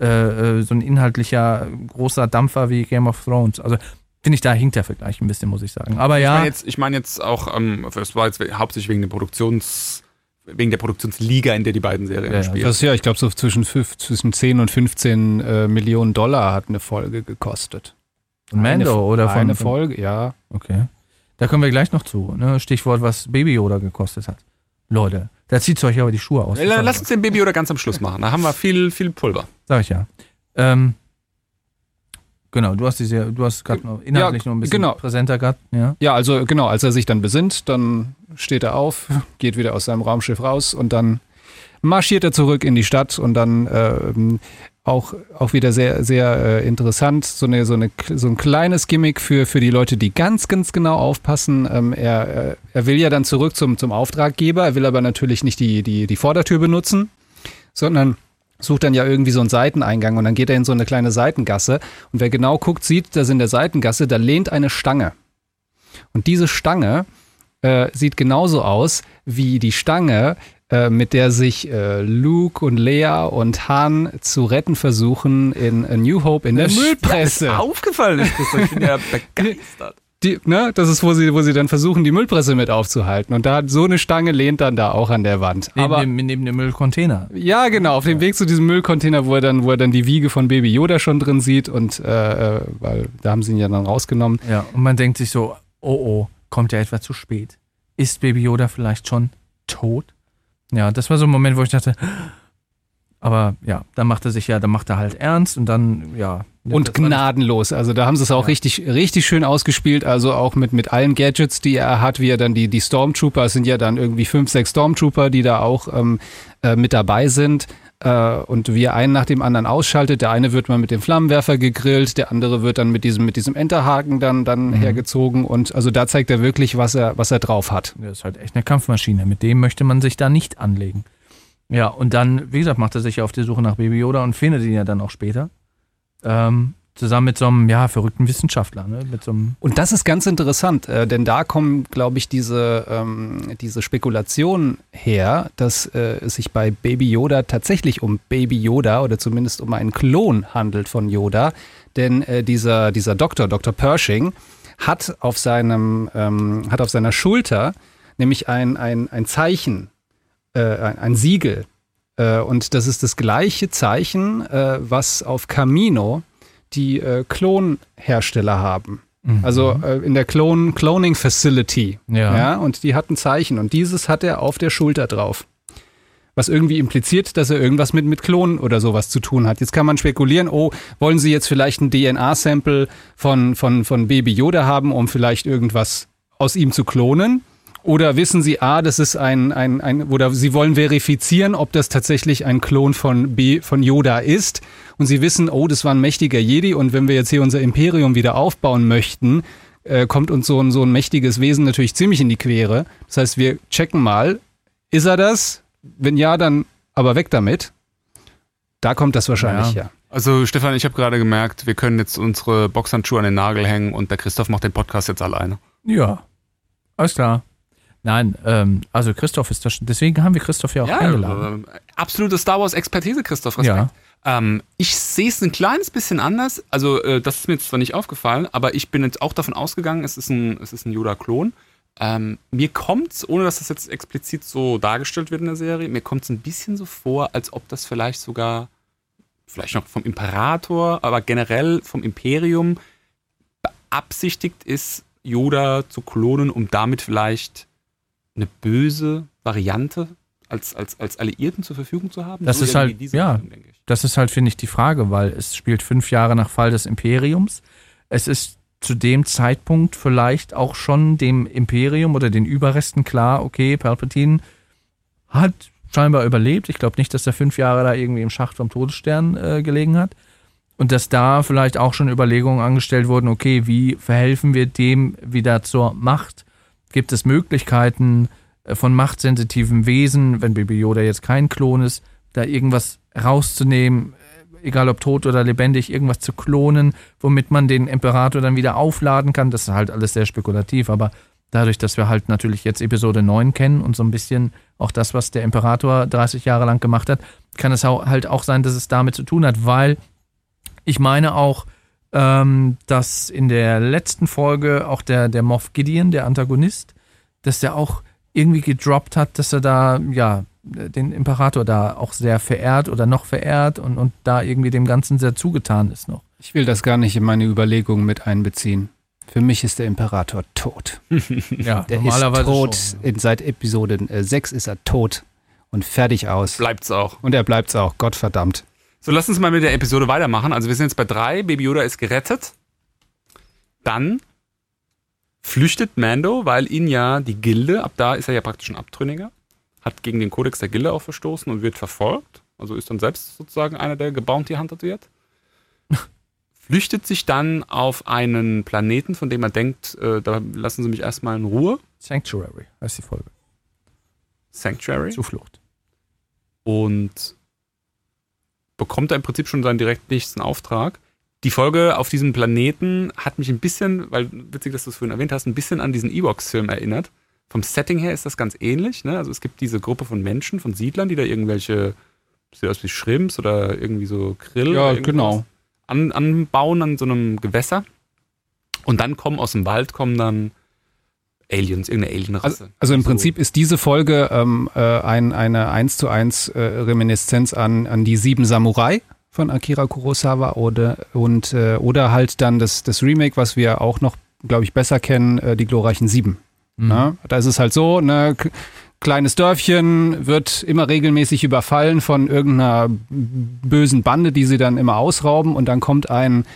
äh, äh, so ein inhaltlicher großer Dampfer wie Game of Thrones. Also finde ich, da hinkt der Vergleich ein bisschen, muss ich sagen. Aber Ich ja. meine jetzt, ich meine jetzt auch, ähm, das war jetzt hauptsächlich wegen der Produktions, wegen der Produktionsliga, in der die beiden Serien Ja, ja, spielen. das ja, ich glaube, so zwischen, fünf, zwischen 10 und 15 äh, Millionen Dollar hat eine Folge gekostet. Von Mando eine, oder von. Eine Folge, ja. Okay. Da kommen wir gleich noch zu. Ne? Stichwort, was Baby Yoda gekostet hat. Leute, da zieht euch aber die Schuhe aus. Äh, Lass uns den Baby oder ganz am Schluss machen. Da haben wir viel, viel Pulver. Sag ich ja. Ähm, genau, du hast diese, du hast gerade noch inhaltlich noch ein bisschen genau. präsenter gehabt. Ja. Ja, also genau, als er sich dann besinnt, dann steht er auf, geht wieder aus seinem Raumschiff raus und dann marschiert er zurück in die Stadt und dann ähm, auch, auch wieder sehr, sehr äh, interessant, so, eine, so, eine, so ein kleines Gimmick für, für die Leute, die ganz, ganz genau aufpassen. Ähm, er, er- er will ja dann zurück zum, zum Auftraggeber, er will aber natürlich nicht die, die, die Vordertür benutzen, sondern sucht dann ja irgendwie so einen Seiteneingang und dann geht er in so eine kleine Seitengasse und wer genau guckt, sieht, dass in der Seitengasse, da lehnt eine Stange. Und diese Stange äh, sieht genauso aus wie die Stange, äh, mit der sich äh, Luke und Leia und Han zu retten versuchen in A New Hope in der Müllpresse. aufgefallen ist, das. Ich bin ja begeistert. Die, ne, das ist, wo sie, wo sie dann versuchen, die Müllpresse mit aufzuhalten. Und da hat so eine Stange lehnt dann da auch an der Wand. Neben, Aber dem, neben dem Müllcontainer. ja, genau, auf dem Weg zu diesem Müllcontainer, wo er dann, wo er dann die Wiege von Baby Yoda schon drin sieht und äh, äh, weil da haben sie ihn ja dann rausgenommen. Ja, und man denkt sich so, oh oh, kommt er etwa zu spät? Ist Baby Yoda vielleicht schon tot? Ja, das war so ein Moment, wo ich dachte, aber ja, dann macht er sich ja, dann macht er halt ernst und dann, ja. Und gnadenlos. Also da haben sie es auch Ja. richtig, richtig schön ausgespielt. Also auch mit, mit allen Gadgets, die er hat, wie er dann die, die Stormtrooper, es sind ja dann irgendwie fünf, sechs Stormtrooper, die da auch ähm, äh, mit dabei sind. Äh, und wie er einen nach dem anderen ausschaltet. Der eine wird mal mit dem Flammenwerfer gegrillt, der andere wird dann mit diesem, mit diesem Enterhaken dann, dann hergezogen. Und also da zeigt er wirklich, was er, was er drauf hat. Das ist halt echt eine Kampfmaschine. Mit dem möchte man sich da nicht anlegen. Ja, und dann, wie gesagt, macht er sich ja auf die Suche nach Baby Yoda und findet ihn ja dann auch später. Ähm, zusammen mit so einem, ja, verrückten Wissenschaftler, ne? Mit so einem, Und das ist ganz interessant, äh, denn da kommen, glaube ich, diese, ähm, diese Spekulationen her, dass äh, es sich bei Baby Yoda tatsächlich um Baby Yoda oder zumindest um einen Klon handelt von Yoda. Denn äh, dieser, dieser Doktor, Dr. Pershing, hat auf, seinem, ähm, hat auf seiner Schulter nämlich ein, ein, ein Zeichen, äh, ein, ein Siegel. Äh, und das ist das gleiche Zeichen, äh, was auf Camino die äh, Klonhersteller haben. Also äh, in der Clone, Cloning Facility. Ja. ja. Und die hat ein Zeichen. Und dieses hat er auf der Schulter drauf. Was irgendwie impliziert, dass er irgendwas mit, mit Klonen oder sowas zu tun hat. Jetzt kann man spekulieren, oh, wollen sie jetzt vielleicht ein DNA-Sample von, von, von Baby Yoda haben, um vielleicht irgendwas aus ihm zu klonen? Oder wissen sie, ah, das ist ein, ein, ein, oder sie wollen verifizieren, ob das tatsächlich ein Klon von, B, von Yoda ist. Und sie wissen, oh, das war ein mächtiger Jedi und wenn wir jetzt hier unser Imperium wieder aufbauen möchten, äh, kommt uns so ein, so ein mächtiges Wesen natürlich ziemlich in die Quere. Das heißt, wir checken mal, ist er das? Wenn ja, dann aber weg damit. Da kommt das wahrscheinlich Ja. ja. Also Stefan, ich habe gerade gemerkt, wir können jetzt unsere Boxhandschuhe an den Nagel hängen und der Christoph macht den Podcast jetzt alleine. ja, alles klar. Nein, ähm, also Christoph ist das, deswegen haben wir Christoph ja auch eingeladen. äh, absolute Star Wars Expertise, Christoph. Respekt. Ähm, ich sehe es ein kleines bisschen anders. Also äh, das ist mir jetzt zwar nicht aufgefallen, aber ich bin jetzt auch davon ausgegangen, es ist ein, es ist ein Yoda-Klon. Ähm, mir kommt's, ohne dass das jetzt explizit so dargestellt wird in der Serie, mir kommt es ein bisschen so vor, als ob das vielleicht sogar, vielleicht noch vom Imperator, aber generell vom Imperium beabsichtigt ist, Yoda zu klonen, um damit vielleicht eine böse Variante als, als, als Alliierten zur Verfügung zu haben. Das ist irgendwie halt- ja. Richtung, denke ich. Das ist halt, finde ich, die Frage, weil es spielt fünf Jahre nach Fall des Imperiums. Es ist zu dem Zeitpunkt vielleicht auch schon dem Imperium oder den Überresten klar, okay, Palpatine hat scheinbar überlebt. Ich glaube nicht, dass er fünf Jahre da irgendwie im Schacht vom Todesstern äh, gelegen hat. Und dass da vielleicht auch schon Überlegungen angestellt wurden, okay, wie verhelfen wir dem wieder zur Macht? Gibt es Möglichkeiten äh, von machtsensitiven Wesen, wenn Baby Yoda jetzt kein Klon ist, da irgendwas rauszunehmen, äh, egal ob tot oder lebendig, irgendwas zu klonen, womit man den Imperator dann wieder aufladen kann? Das ist halt alles sehr spekulativ, aber dadurch, dass wir halt natürlich jetzt Episode 9 kennen und so ein bisschen auch das, was der Imperator 30 Jahre lang gemacht hat, kann es halt auch sein, dass es damit zu tun hat, weil ich meine auch, ähm, dass in der letzten Folge auch der, der Moff Gideon, der Antagonist, dass der auch irgendwie gedroppt hat, dass er da, ja, den Imperator da auch sehr verehrt oder noch verehrt und, und da irgendwie dem Ganzen sehr zugetan ist noch. Ich will das gar nicht in meine Überlegungen mit einbeziehen. Für mich ist der Imperator tot. Ja, Der ist tot. In, seit Episode äh, 6 ist er tot und fertig aus. Bleibt's auch. Und er bleibt's auch, Gott verdammt. So, lass uns mal mit der Episode weitermachen. Also wir sind jetzt bei drei. Baby Yoda ist gerettet. Dann flüchtet Mando, weil ihn ja die Gilde, ab da ist er ja praktisch ein Abtrünniger, hat gegen den Kodex der Gilde auch verstoßen und wird verfolgt. Also ist dann selbst sozusagen einer, der gebounty hunted wird. flüchtet sich dann auf einen Planeten, von dem er denkt, äh, da lassen sie mich erstmal in Ruhe. Sanctuary heißt die Folge. Sanctuary. Zuflucht. und bekommt da im Prinzip schon seinen direkt nächsten Auftrag. Die Folge auf diesem Planeten hat mich ein bisschen, weil witzig, dass du es vorhin erwähnt hast, ein bisschen an diesen Ewoks-Film erinnert. Vom Setting her ist das ganz ähnlich. Ne? Also es gibt diese Gruppe von Menschen, von Siedlern, die da irgendwelche, sieht aus wie Shrimps oder irgendwie so Grill Ja, genau. an, anbauen an so einem Gewässer. Und dann kommen aus dem Wald kommen dann Aliens, irgendeine Alienrasse. Also, also im So. Prinzip ist diese Folge ähm, äh, ein, eine 1 zu 1 äh, Reminiszenz an, an die Sieben Samurai von Akira Kurosawa oder, und, äh, oder halt dann das, das Remake, was wir auch noch, glaube ich, besser kennen, äh, die glorreichen Sieben. Na? Da ist es halt so, ne, kleines Dörfchen wird immer regelmäßig überfallen von irgendeiner bösen Bande, die sie dann immer ausrauben und dann kommt ein,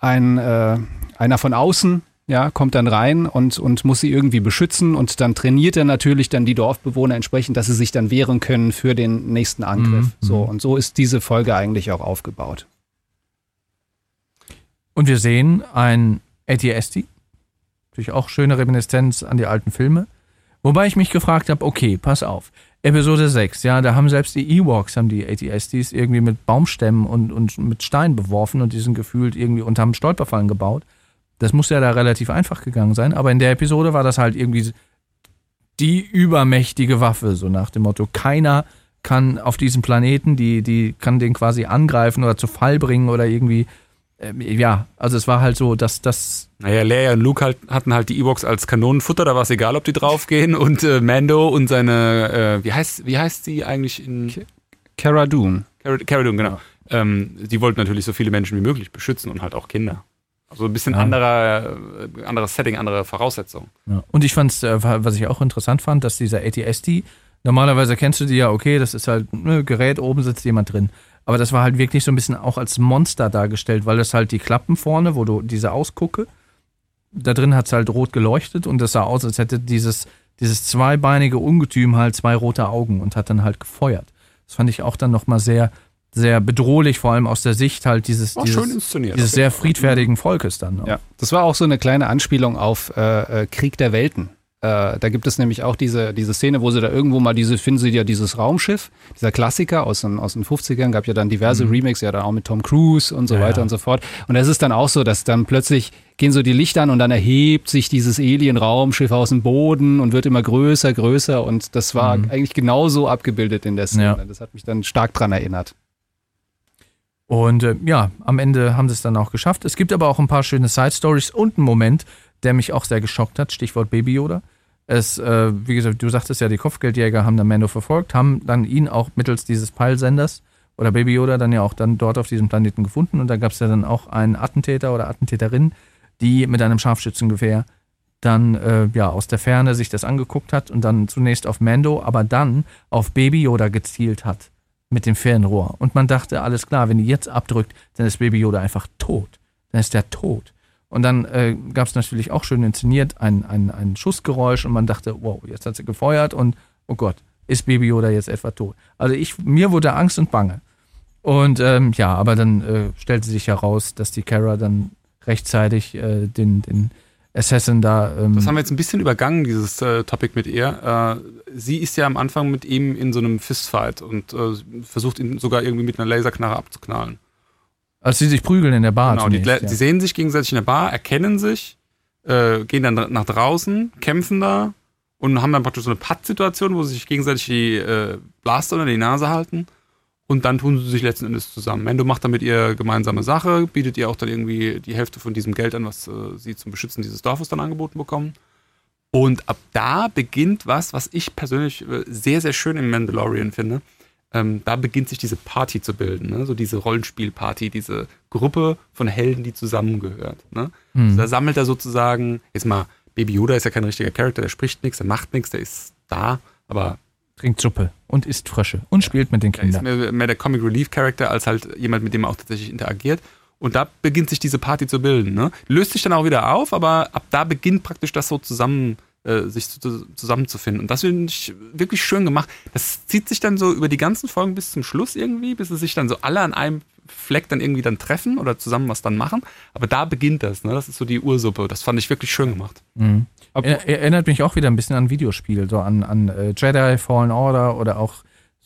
ein äh, einer von außen, ja, kommt dann rein und, und muss sie irgendwie beschützen und dann trainiert er natürlich dann die Dorfbewohner entsprechend, dass sie sich dann wehren können für den nächsten Angriff. Mhm. So, und so ist diese Folge eigentlich auch aufgebaut. Und wir sehen ein ATST. Natürlich auch schöne Reminiszenz an die alten Filme. Wobei ich mich gefragt habe, okay, pass auf. Episode 6, ja, da haben selbst die Ewoks, haben die ATSTs irgendwie mit Baumstämmen und, und mit Steinen beworfen und die sind gefühlt irgendwie und haben Stolperfallen gebaut. Das muss ja da relativ einfach gegangen sein, aber in der Episode war das halt irgendwie die übermächtige Waffe, so nach dem Motto, keiner kann auf diesem Planeten, die, die kann den quasi angreifen oder zu Fall bringen oder irgendwie, ähm, ja, also es war halt so, dass das, Naja, Leia und Luke halt, hatten halt die Ewoks als Kanonenfutter, da war es egal, ob die draufgehen. Und äh, Mando und seine, äh, wie heißt, wie heißt sie eigentlich in Cara Dune. Cara Cara Dune, genau. Ähm, die wollten natürlich so viele Menschen wie möglich beschützen und halt auch Kinder. Also ein bisschen Ja. anderer, äh, anderes Setting, andere Voraussetzungen. Ja. Und ich fand's, äh, was ich auch interessant fand, dass dieser ATST, normalerweise kennst du die ja, okay, das ist halt ein Gerät, oben sitzt jemand drin. Aber das war halt wirklich so ein bisschen auch als Monster dargestellt, weil das halt die Klappen vorne, wo du diese ausgucke, da drin hat's halt rot geleuchtet und das sah aus, als hätte dieses, dieses zweibeinige Ungetüm halt zwei rote Augen und hat dann halt gefeuert. Das fand ich auch dann nochmal sehr, sehr bedrohlich, vor allem aus der Sicht halt dieses, dieses, dieses sehr friedfertigen Volkes dann. ne? Ja, das war auch so eine kleine Anspielung auf äh, äh, Krieg der Welten. Äh, da gibt es nämlich auch diese, diese Szene, wo sie da irgendwo mal diese, finden sie ja dieses Raumschiff, dieser Klassiker aus den, aus den 50ern, gab ja dann diverse Remakes, ja dann auch mit Tom Cruise und so Ja, weiter ja. und so fort. Und es ist dann auch so, dass dann plötzlich gehen so die Lichter an und dann erhebt sich dieses Alien-Raumschiff aus dem Boden und wird immer größer, größer und das war eigentlich genauso abgebildet in der Szene. Ja. Das hat mich dann stark dran erinnert. Und äh, ja, am Ende haben sie es dann auch geschafft. Es gibt aber auch ein paar schöne Side-Stories und einen Moment, der mich auch sehr geschockt hat. Stichwort Baby Yoda. Es, äh, wie gesagt, du sagtest ja, die Kopfgeldjäger haben dann Mando verfolgt, haben dann ihn auch mittels dieses Peilsenders oder Baby Yoda dann ja auch dann dort auf diesem Planeten gefunden. Und da gab es ja dann auch einen Attentäter oder Attentäterin, die mit einem Scharfschützengewehr dann äh, ja aus der Ferne sich das angeguckt hat und dann zunächst auf Mando, aber dann auf Baby Yoda gezielt hat mit dem Fernrohr. Und man dachte, alles klar, wenn die jetzt abdrückt, dann ist Baby Yoda einfach tot. Dann ist der tot. Und dann äh, gab es natürlich auch schön inszeniert ein, ein, ein Schussgeräusch und man dachte, wow, jetzt hat sie gefeuert und oh Gott, ist Baby Yoda jetzt etwa tot? Also ich, mir wurde Angst und Bange. Und ähm, ja, aber dann äh, stellte sich heraus, dass die Kara dann rechtzeitig äh, den, den Assassin da. Ähm, Das haben wir jetzt ein bisschen übergangen, dieses äh, Topic mit ihr. Äh, sie ist ja am Anfang mit ihm in so einem Fistfight und äh, versucht ihn sogar irgendwie mit einer Laserknarre abzuknallen. als sie sich prügeln in der Bar. genau, zunächst, die ja. sehen sich gegenseitig in der Bar, erkennen sich, äh, gehen dann nach draußen, kämpfen da und haben dann praktisch so eine Patt-Situation, wo sie sich gegenseitig die äh, Blaster unter die Nase halten. Und dann tun sie sich letzten Endes zusammen. Mendo macht damit ihr gemeinsame Sache, bietet ihr auch dann irgendwie die Hälfte von diesem Geld an, was äh, sie zum Beschützen dieses Dorfes dann angeboten bekommen. Und ab da beginnt was, was ich persönlich äh, sehr, sehr schön im Mandalorian finde. Ähm, da beginnt sich diese Party zu bilden, ne? so diese Rollenspielparty, diese Gruppe von Helden, die zusammengehört. Ne? Hm. Also da sammelt er sozusagen, jetzt mal, Baby Yoda ist ja kein richtiger Charakter, der spricht nichts, der macht nichts, der ist da, aber Trinkt Suppe und isst Frösche und spielt mit den er ist Kindern. mehr, mehr der Comic Relief Character als halt jemand, mit dem er auch tatsächlich interagiert. Und da beginnt sich diese Party zu bilden. Ne? Löst sich dann auch wieder auf, aber ab da beginnt praktisch das so zusammen, äh, sich zu, zusammenzufinden. Und das finde ich wirklich schön gemacht. Das zieht sich dann so über die ganzen Folgen bis zum Schluss irgendwie, bis sie sich dann so alle an einem Fleck dann irgendwie dann treffen oder zusammen was dann machen. Aber da beginnt das. Ne? Das ist so die Ursuppe. Das fand ich wirklich schön gemacht. Mhm. Er, er erinnert mich auch wieder ein bisschen an Videospiele, so an, an äh, Jedi Fallen Order oder auch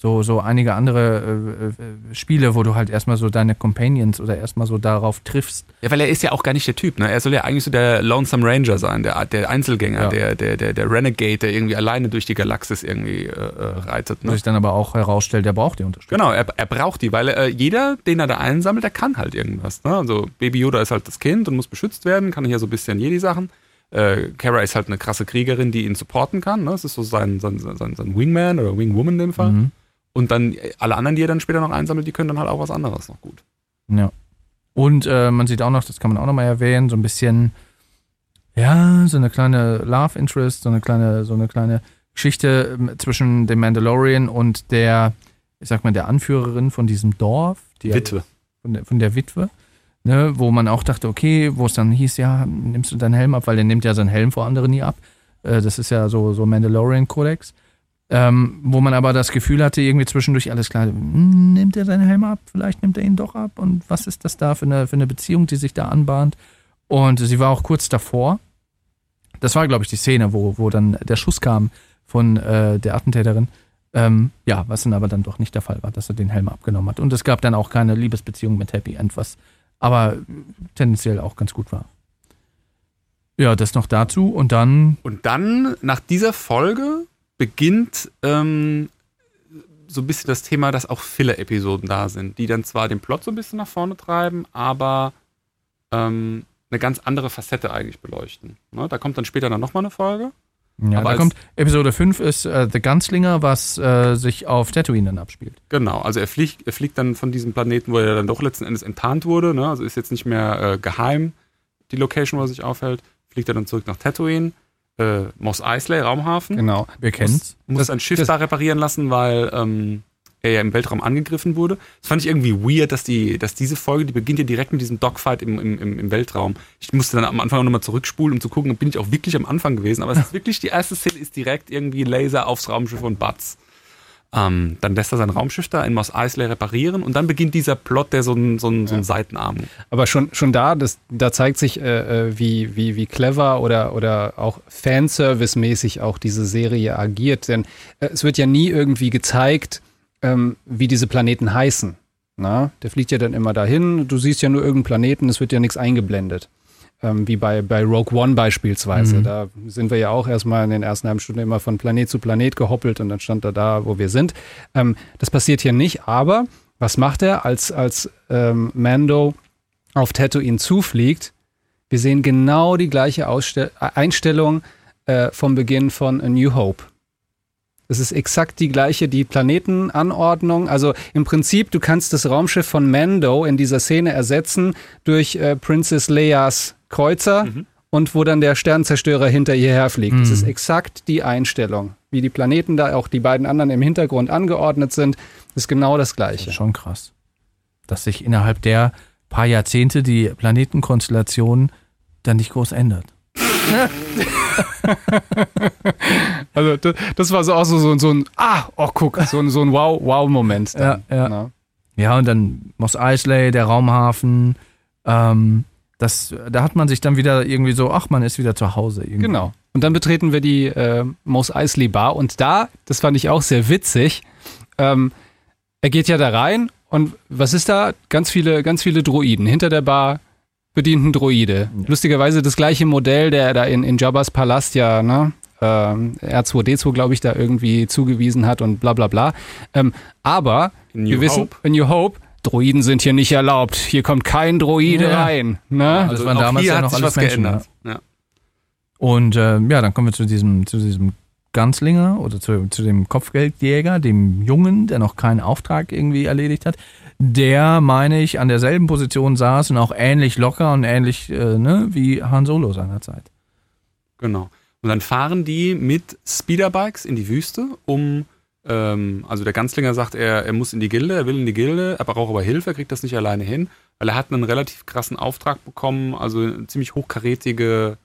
so, so einige andere äh, äh, Spiele, wo du halt erstmal so deine Companions oder erstmal so darauf triffst. Ja, weil er ist ja auch gar nicht der Typ, ne? Er soll ja eigentlich so der Lonesome Ranger sein, der, der Einzelgänger, Ja. der, der, der, der Renegade, der irgendwie alleine durch die Galaxis irgendwie äh, äh, reitet. Wo Ne? sich dann aber auch herausstellt, der braucht die Unterstützung. Genau, er, er braucht die, weil äh, jeder, den er da einsammelt, der kann halt irgendwas. Ne? Also Baby Yoda ist halt das Kind und muss beschützt werden, kann hier so ein bisschen Jedi-Sachen. Äh, Kara ist halt eine krasse Kriegerin, die ihn supporten kann. Ne? Das ist so sein, sein, sein, sein Wingman oder Wingwoman in dem Fall. Mhm. Und dann äh, alle anderen, die er dann später noch einsammelt, die können dann halt auch was anderes noch gut. Ja. Und äh, man sieht auch noch, das kann man auch noch mal erwähnen, so ein bisschen, ja, so eine kleine Love Interest, so eine kleine, so eine kleine Geschichte ähm, zwischen dem Mandalorian und der, ich sag mal, der Anführerin von diesem Dorf. Die Witwe. Von der, von der Witwe. Ne, wo man auch dachte, okay, wo es dann hieß, ja, nimmst du deinen Helm ab, weil der nimmt ja seinen Helm vor anderen nie ab. Äh, das ist ja so, so Mandalorian-Kodex. Ähm, wo man aber das Gefühl hatte, irgendwie zwischendurch alles klar, hm, nimmt er seinen Helm ab, vielleicht nimmt er ihn doch ab und was ist das da für eine, für eine Beziehung, die sich da anbahnt. Und sie war auch kurz davor. Das war, glaube ich, die Szene, wo, wo dann der Schuss kam von äh, der Attentäterin. Ähm, ja, was dann aber dann doch nicht der Fall war, dass er den Helm abgenommen hat. Und es gab dann auch keine Liebesbeziehung mit Happy End, was aber tendenziell auch ganz gut war. Ja, das noch dazu und dann Und dann, nach dieser Folge, beginnt ähm, so ein bisschen das Thema, dass auch Filler-Episoden da sind, die dann zwar den Plot so ein bisschen nach vorne treiben, aber ähm, eine ganz andere Facette eigentlich beleuchten. Ne? Da kommt dann später dann nochmal eine Folge. Ja, Aber da kommt Episode 5 ist äh, The Gunslinger, was äh, sich auf Tatooine dann abspielt. Genau, also er fliegt, er fliegt dann von diesem Planeten, wo er dann doch letzten Endes enttarnt wurde, ne? also ist jetzt nicht mehr äh, geheim, die Location, wo er sich aufhält, fliegt er dann zurück nach Tatooine, äh, Mos Eisley, Raumhafen, Genau. Wir kennen's. muss Das- ein Schiff das- da reparieren lassen, weil ähm, er ja im Weltraum angegriffen wurde. Das fand ich irgendwie weird, dass, die, dass diese Folge, die beginnt ja direkt mit diesem Dogfight im, im, im, Weltraum. Ich musste dann am Anfang auch nochmal zurückspulen, um zu gucken, bin ich auch wirklich am Anfang gewesen. Aber es ist wirklich, die erste Szene ist direkt irgendwie Laser aufs Raumschiff und Batz. Ähm, dann lässt er sein Raumschiff da in Mos Eisley reparieren und dann beginnt dieser Plot, der so einen so einen- so einen Seitenarm. Aber schon, schon da, das, da zeigt sich, äh, äh, wie, wie, wie clever oder, oder auch Fanservice-mäßig auch diese Serie agiert. Denn äh, es wird ja nie irgendwie gezeigt, ähm, wie diese Planeten heißen. Na? Der fliegt ja dann immer dahin, du siehst ja nur irgendeinen Planeten, es wird ja nichts eingeblendet. Ähm, wie bei, bei Rogue One beispielsweise. Mhm. Da sind wir ja auch erstmal in den ersten halben Stunden immer von Planet zu Planet gehoppelt und dann stand er da, wo wir sind. Ähm, das passiert hier nicht, aber was macht er, als, als ähm, Mando auf Tatooine zufliegt? Wir sehen genau die gleiche Ausstell äh, Einstellung äh, vom Beginn von A New Hope. Es ist exakt die gleiche, die Planetenanordnung. Also im Prinzip, du kannst das Raumschiff von Mando in dieser Szene ersetzen durch äh, Princess Leias Kreuzer Mhm. und wo dann der Sternzerstörer hinter ihr herfliegt. Mhm. Das ist exakt die Einstellung. Wie die Planeten da, auch die beiden anderen im Hintergrund angeordnet sind, ist genau das Das Gleiche. ist schon krass. Dass sich innerhalb der paar Jahrzehnte die Planetenkonstellation dann nicht groß ändert. Also das, das war so auch so, so, so ein Ah, oh guck, so, ein- so ein Wow, Wow-Moment. dann, Ja, ja. ne? Ja, und dann Mos Eisley, der Raumhafen. Ähm, das, da hat man sich dann wieder irgendwie so, ach, man ist wieder zu Hause. Irgendwie. Genau. Und dann betreten wir die äh, Mos Eisley Bar und da, das fand ich auch sehr witzig, ähm, er geht ja da rein und was ist da? Ganz viele, ganz viele Droiden. Hinter der Bar bedient ein Droide. Lustigerweise das gleiche Modell, der da in, in Jabba's Palast ja, ne? ähm, R2D2, glaube ich, da irgendwie zugewiesen hat und bla bla bla. Ähm, aber wir wissen, Hope. in New Hope, Droiden sind hier nicht erlaubt. Hier kommt kein Droide Ja. rein. Ne? Das waren damals hier ja hat noch sich alles was Menschen, geändert. Ja. Und äh, ja, dann kommen wir zu diesem, zu diesem Ganzlinger oder zu, zu dem Kopfgeldjäger, dem Jungen, der noch keinen Auftrag irgendwie erledigt hat. Der, meine ich, an derselben Position saß und auch ähnlich locker und ähnlich äh, ne, wie Han Solo seinerzeit. Genau. Und dann fahren die mit Speederbikes in die Wüste, um, ähm, also der Ganzlinger sagt, er, er muss in die Gilde, er will in die Gilde, er braucht aber Hilfe, er kriegt das nicht alleine hin, weil er hat einen relativ krassen Auftrag bekommen, also eine ziemlich hochkarätige,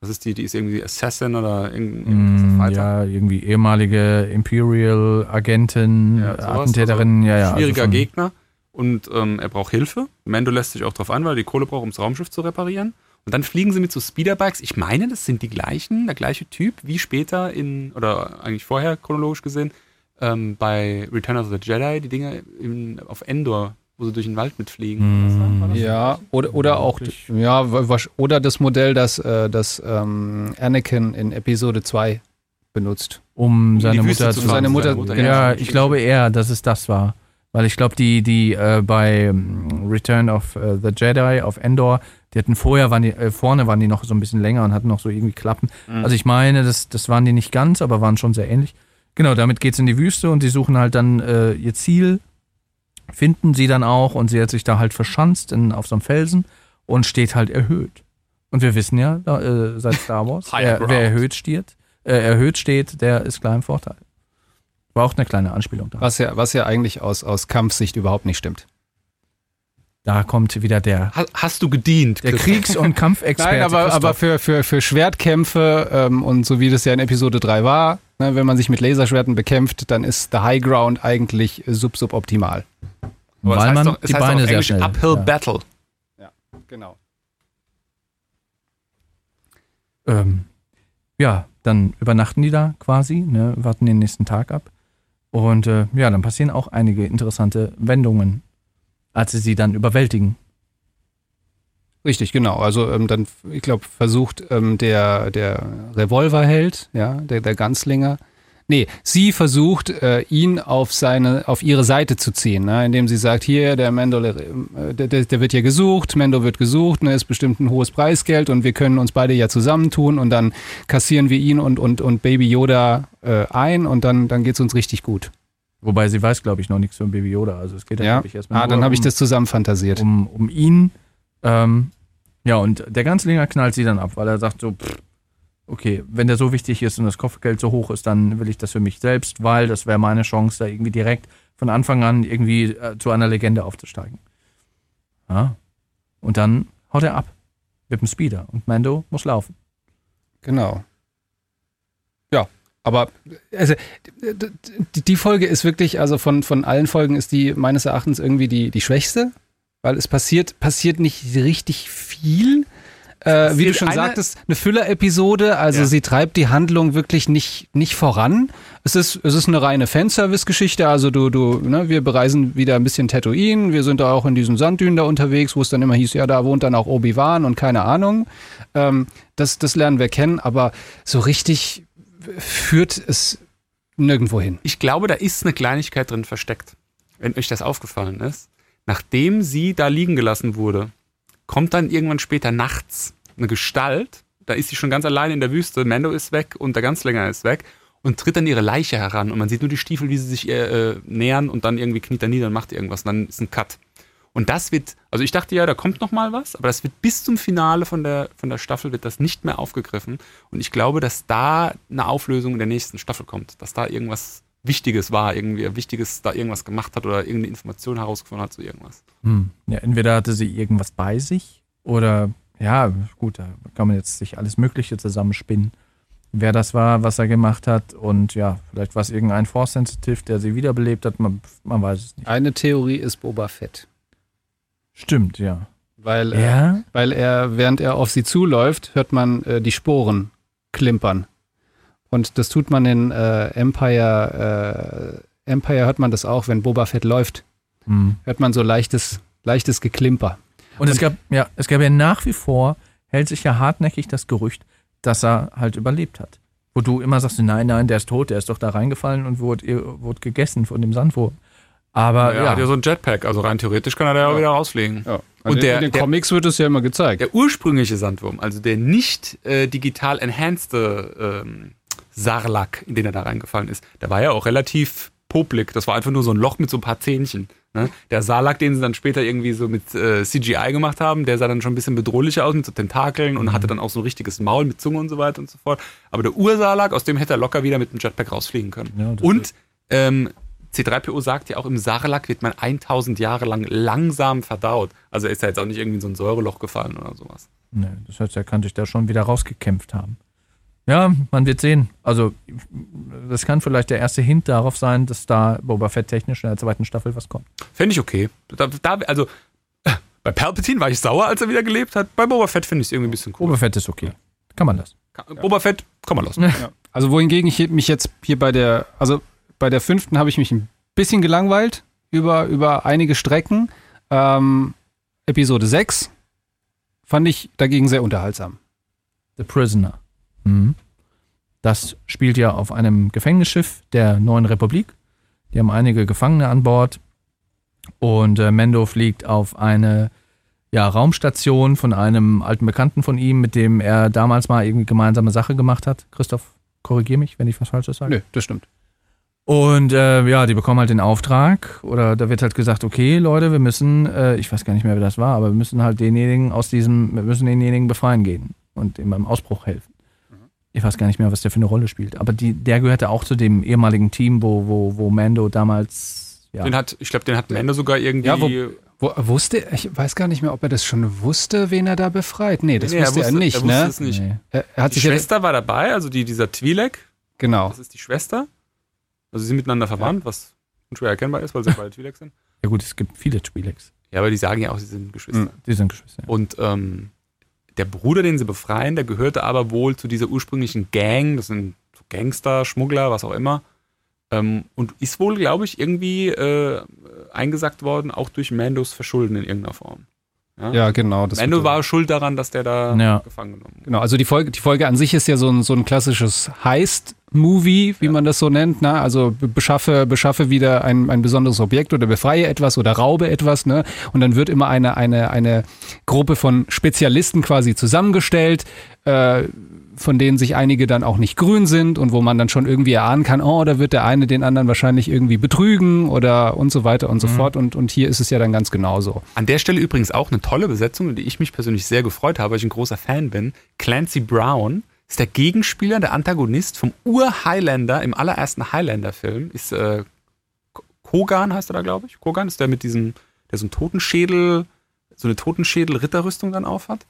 was ist die, die ist irgendwie Assassin oder irgend- irgendwas Mm, ja, irgendwie ehemalige Imperial-Agentin, Ja, sowas, Attentäterin, ja, ja. also Schwieriger von- Gegner und ähm, er braucht Hilfe. Mando lässt sich auch darauf ein, weil er die Kohle braucht, um das Raumschiff zu reparieren. Und dann fliegen sie mit so Speederbikes. Ich meine, das sind die gleichen, der gleiche Typ wie später in, oder eigentlich vorher chronologisch gesehen, ähm, bei Return of the Jedi, die Dinger in, auf Endor, wo sie durch den Wald mitfliegen. Hm. Ja, oder, oder auch, ja, oder das Modell, das, äh, das ähm, Anakin in Episode 2 benutzt. Um die seine Wüste Mutter zu zu seine seine Mutter. Mutter, Ja, ja. ich glaube eher, dass es das war. Weil ich glaube, die, die äh, bei ähm, Return of äh, the Jedi auf Endor, die hatten vorher, waren die, äh, vorne waren die noch so ein bisschen länger und hatten noch so irgendwie Klappen. Mhm. Also ich meine, das, das waren die nicht ganz, aber waren schon sehr ähnlich. Genau, damit geht's in die Wüste und sie suchen halt dann äh, ihr Ziel, finden sie dann auch und sie hat sich da halt verschanzt in, auf so einem Felsen und steht halt erhöht. Und wir wissen ja, da, äh, seit Star Wars, wer, wer erhöht steht, äh, erhöht steht, der ist klar im Vorteil. War auch eine kleine Anspielung da. Was ja, was ja eigentlich aus, aus Kampfsicht überhaupt nicht stimmt. Da kommt wieder der, Ha- Hast du gedient? der? Kriegs- und Kampfexperte. Nein, aber, aber für, für, für Schwertkämpfe ähm, und so wie das ja in Episode 3 war, ne, wenn man sich mit Laserschwerten bekämpft, dann ist der High Ground eigentlich sub-suboptimal. Weil heißt man doch, die Beine sehr Englisch schnell. Uphill ja. Battle. Genau. ähm, ja, dann übernachten die da quasi, ne, warten den nächsten Tag ab. Und äh, ja, dann passieren auch einige interessante Wendungen, als sie sie dann überwältigen. Richtig, genau. Also ähm, dann, ich glaube, versucht ähm, der, der Revolverheld, ja, der, der Ganzlinger, nee, sie versucht, äh, ihn auf seine, auf ihre Seite zu ziehen, ne, indem sie sagt, hier, der Mendo, äh, der, der, wird hier gesucht, Mendo wird gesucht, ne, ist bestimmt ein hohes Preisgeld und wir können uns beide ja zusammentun und dann kassieren wir ihn und, und, und Baby Yoda äh, ein und dann, dann geht's uns richtig gut. Wobei sie weiß, glaube ich, noch nichts von Baby Yoda. Also es geht ja, Ja, ich, erstmal ah, dann habe ich um, das zusammen fantasiert. um, um ihn. Ähm, ja, und der Ganzlinger knallt sie dann ab, weil er sagt so, pff, okay, wenn der so wichtig ist und das Kopfgeld so hoch ist, dann will ich das für mich selbst, weil das wäre meine Chance, da irgendwie direkt von Anfang an irgendwie äh, zu einer Legende aufzusteigen. Ja. Und dann haut er ab mit dem Speeder und Mando muss laufen. Genau. Ja, aber also, die Folge ist wirklich, also von, von allen Folgen ist die meines Erachtens irgendwie die, die schwächste, weil es passiert, passiert nicht richtig viel. Äh, wie du schon eine- sagtest, eine Füller-Episode, also Ja. sie treibt die Handlung wirklich nicht, nicht voran. Es ist, es ist eine reine Fanservice-Geschichte, also du, du, ne, wir bereisen wieder ein bisschen Tatooine, wir sind da auch in diesen Sanddünen da unterwegs, wo es dann immer hieß, ja, da wohnt dann auch Obi-Wan und keine Ahnung. Ähm, das, das lernen wir kennen, aber so richtig führt es nirgendwo hin. Ich glaube, da ist eine Kleinigkeit drin versteckt. Wenn euch das aufgefallen ist. Nachdem sie da liegen gelassen wurde, kommt dann irgendwann später nachts eine Gestalt. Da ist sie schon ganz allein in der Wüste. Mando ist weg und der Ganzlänger ist weg und tritt an ihre Leiche heran. Und man sieht nur die Stiefel, wie sie sich ihr äh, nähern und dann irgendwie kniet er nieder und macht irgendwas. Und dann ist ein Cut. Und das wird, also ich dachte ja, da kommt noch mal was, aber das wird bis zum Finale von der, von der Staffel wird das nicht mehr aufgegriffen. Und ich glaube, dass da eine Auflösung in der nächsten Staffel kommt, dass da irgendwas Wichtiges war, irgendwie Wichtiges da irgendwas gemacht hat oder irgendeine Information herausgefunden hat zu irgendwas. Hm. Ja, entweder hatte sie irgendwas bei sich oder, ja, gut, da kann man jetzt sich alles Mögliche zusammenspinnen. Wer das war, was er gemacht hat und ja, vielleicht war es irgendein Force-Sensitive, der sie wiederbelebt hat, man, man weiß es nicht. Eine Theorie ist Boba Fett. Stimmt, ja. Weil, äh, Ja? weil er, während er auf sie zuläuft, hört man äh, die Sporen klimpern. Und das tut man in äh, Empire, äh, Empire hört man das auch, wenn Boba Fett läuft, Hm. hört man so leichtes, leichtes Geklimper. Und es gab, ja, es gab ja nach wie vor, hält sich ja hartnäckig das Gerücht, dass er halt überlebt hat. Wo du immer sagst, nein, nein, der ist tot, der ist doch da reingefallen und wurde, wurde gegessen von dem Sandwurm. Aber er ja, hat ja so ein Jetpack, also rein theoretisch kann er da ja auch Ja. wieder rausfliegen. Ja. Und Und der- in den der- Comics wird es ja immer gezeigt. Der ursprüngliche Sandwurm, also der nicht äh, digital enhancede ähm, Sarlacc, in den er da reingefallen ist, der war ja auch relativ popelig. Das war einfach nur so ein Loch mit so ein paar Zähnchen. Ne? Der Sarlacc, den sie dann später irgendwie so mit äh, CGI gemacht haben, der sah dann schon ein bisschen bedrohlicher aus mit so Tentakeln und hatte dann auch so ein richtiges Maul mit Zunge und so weiter und so fort. Aber der Ursarlacc, aus dem hätte er locker wieder mit dem Jetpack rausfliegen können. Ja, und ähm, C3PO sagt ja auch, im Sarlacc wird man 1000 Jahre lang langsam verdaut. Also ist er jetzt auch nicht irgendwie in so ein Säureloch gefallen oder sowas. Nee, das heißt, er kann sich da schon wieder rausgekämpft haben. Ja, man wird sehen. Also, das kann vielleicht der erste Hint darauf sein, dass da Boba Fett technisch in der zweiten Staffel was kommt. Fände ich okay. Da, da, also, bei Palpatine war ich sauer, als er wieder gelebt hat. Bei Boba Fett finde ich es irgendwie ein bisschen cool. Boba Fett ist okay. Kann man das. Boba Fett kann man lassen. Ja. Also wohingegen ich mich jetzt hier bei der, also bei der fünften habe ich mich ein bisschen gelangweilt über, über einige Strecken. Ähm, Episode 6 fand ich dagegen sehr unterhaltsam. The Prisoner. Mhm. Das spielt ja auf einem Gefängnisschiff der Neuen Republik. Die haben einige Gefangene an Bord. Und äh, Mendo fliegt auf eine ja, Raumstation von einem alten Bekannten von ihm, mit dem er damals mal irgendwie gemeinsame Sache gemacht hat. Christoph, korrigier mich, wenn ich was Falsches sage. Nö, das stimmt. Und äh, ja, die bekommen halt den Auftrag oder da wird halt gesagt, okay, Leute, wir müssen, äh, ich weiß gar nicht mehr, wer das war, aber wir müssen halt denjenigen aus diesem, wir müssen denjenigen befreien gehen und ihm beim Ausbruch helfen. Ich weiß gar nicht mehr, was der für eine Rolle spielt. Aber die, der gehörte auch zu dem ehemaligen Team, wo, wo, wo Mando damals. Ja. Den hat, ich glaube, den hat Mando sogar irgendwie. Ja, wo- Wo, wusste, ich weiß gar nicht mehr, ob er das schon wusste, wen er da befreit. Nee, das Nee, wusste er, nicht, er wusste ne? es nicht. Nee. Er, er hat Die sich ja, Schwester war dabei, also die, dieser Twi'lek, genau. das ist die Schwester. Also sie sind miteinander verwandt, was schwer erkennbar ist, weil sie beide Twi'leks sind. ja gut, es gibt viele Twi'leks. Ja, aber die sagen ja auch, sie sind Geschwister. Mhm. Die sind Geschwister. Und ähm, der Bruder, den sie befreien, der gehörte aber wohl zu dieser ursprünglichen Gang, das sind so Gangster, Schmuggler, was auch immer. Ähm, und ist wohl, glaube ich, irgendwie äh, eingesackt worden, auch durch Mandos Verschulden in irgendeiner Form. Ja, genau. Das Mando wird- war schuld daran, dass der da Ja. gefangen genommen wurde. Genau, also die Folge, die Folge an sich ist ja so ein, so ein klassisches Heist-Movie, wie man das so nennt. Ne? Also be- beschaffe, beschaffe wieder ein, ein besonderes Objekt oder befreie etwas oder raube etwas. Ne? Und dann wird immer eine, eine, eine Gruppe von Spezialisten quasi zusammengestellt, äh, von denen sich einige dann auch nicht grün sind und wo man dann schon irgendwie erahnen kann, oh, da wird der eine den anderen wahrscheinlich irgendwie betrügen oder und so weiter und so fort. Und, und hier ist es ja dann ganz genauso. An der Stelle übrigens auch eine tolle Besetzung, die ich mich persönlich sehr gefreut habe, weil ich ein großer Fan bin. Clancy Brown ist der Gegenspieler, der Antagonist vom Ur-Highlander im allerersten Highlander-Film. Ist äh, Kogan heißt er da, glaube ich. Kogan ist der mit diesem, der so einen Totenschädel, so eine Totenschädel-Ritterrüstung dann aufhat.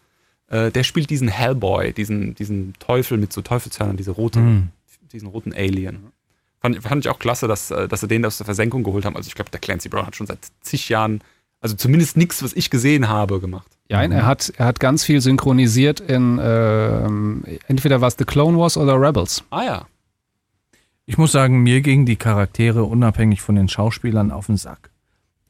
Äh, der spielt diesen Hellboy, diesen, diesen Teufel mit so Teufelshörnern, diese rote, Mhm. diesen roten Alien. Fand, fand ich auch klasse, dass, äh, dass sie den aus der Versenkung geholt haben. Also ich glaube, der Clancy Brown hat schon seit zig Jahren, also zumindest nichts, was ich gesehen habe, gemacht. Ja, er hat, er hat ganz viel synchronisiert in ähm, entweder war es The Clone Wars oder Rebels. Ah ja. Ich muss sagen, mir gingen die Charaktere unabhängig von den Schauspielern auf den Sack.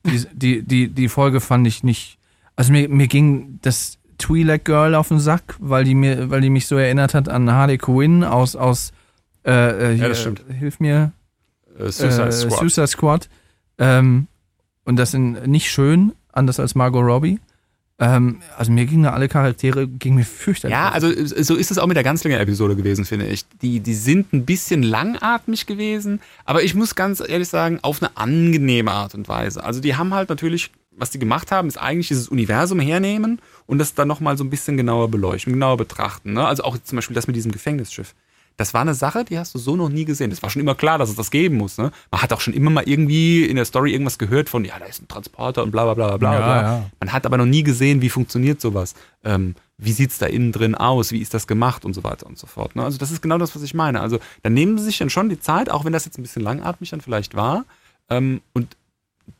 Die, die, die, die Folge fand ich nicht. Also mir, mir ging das Twi'lek Girl auf den Sack, weil die mir, weil die mich so erinnert hat an Harley Quinn aus aus äh, äh, hier, das stimmt. Hilf mir. Äh, Suicide äh, Squad. Suicide Squad. Ähm, und das sind nicht schön, anders als Margot Robbie. Ähm, also mir gingen da alle Charaktere, gingen mir fürchterlich. Ja, also so ist es auch mit der Ganzlänge-Episode gewesen, finde ich. Die, die sind ein bisschen langatmig gewesen, aber ich muss ganz ehrlich sagen, auf eine angenehme Art und Weise. Also die haben halt natürlich, was die gemacht haben, ist eigentlich dieses Universum hernehmen und das dann nochmal so ein bisschen genauer beleuchten, genauer betrachten. Ne? Also auch zum Beispiel das mit diesem Gefängnisschiff. Das war eine Sache, die hast du so noch nie gesehen. Das war schon immer klar, dass es das geben muss. Ne? Man hat auch schon immer mal irgendwie in der Story irgendwas gehört von, ja, da ist ein Transporter und bla bla bla bla Ja, bla. ja. Man hat aber noch nie gesehen, wie funktioniert sowas. Ähm, wie sieht's da innen drin aus? Wie ist das gemacht und so weiter und so fort. Ne? Also das ist genau das, was ich meine. Also da nehmen sie sich dann schon die Zeit, auch wenn das jetzt ein bisschen langatmig dann vielleicht war, ähm, und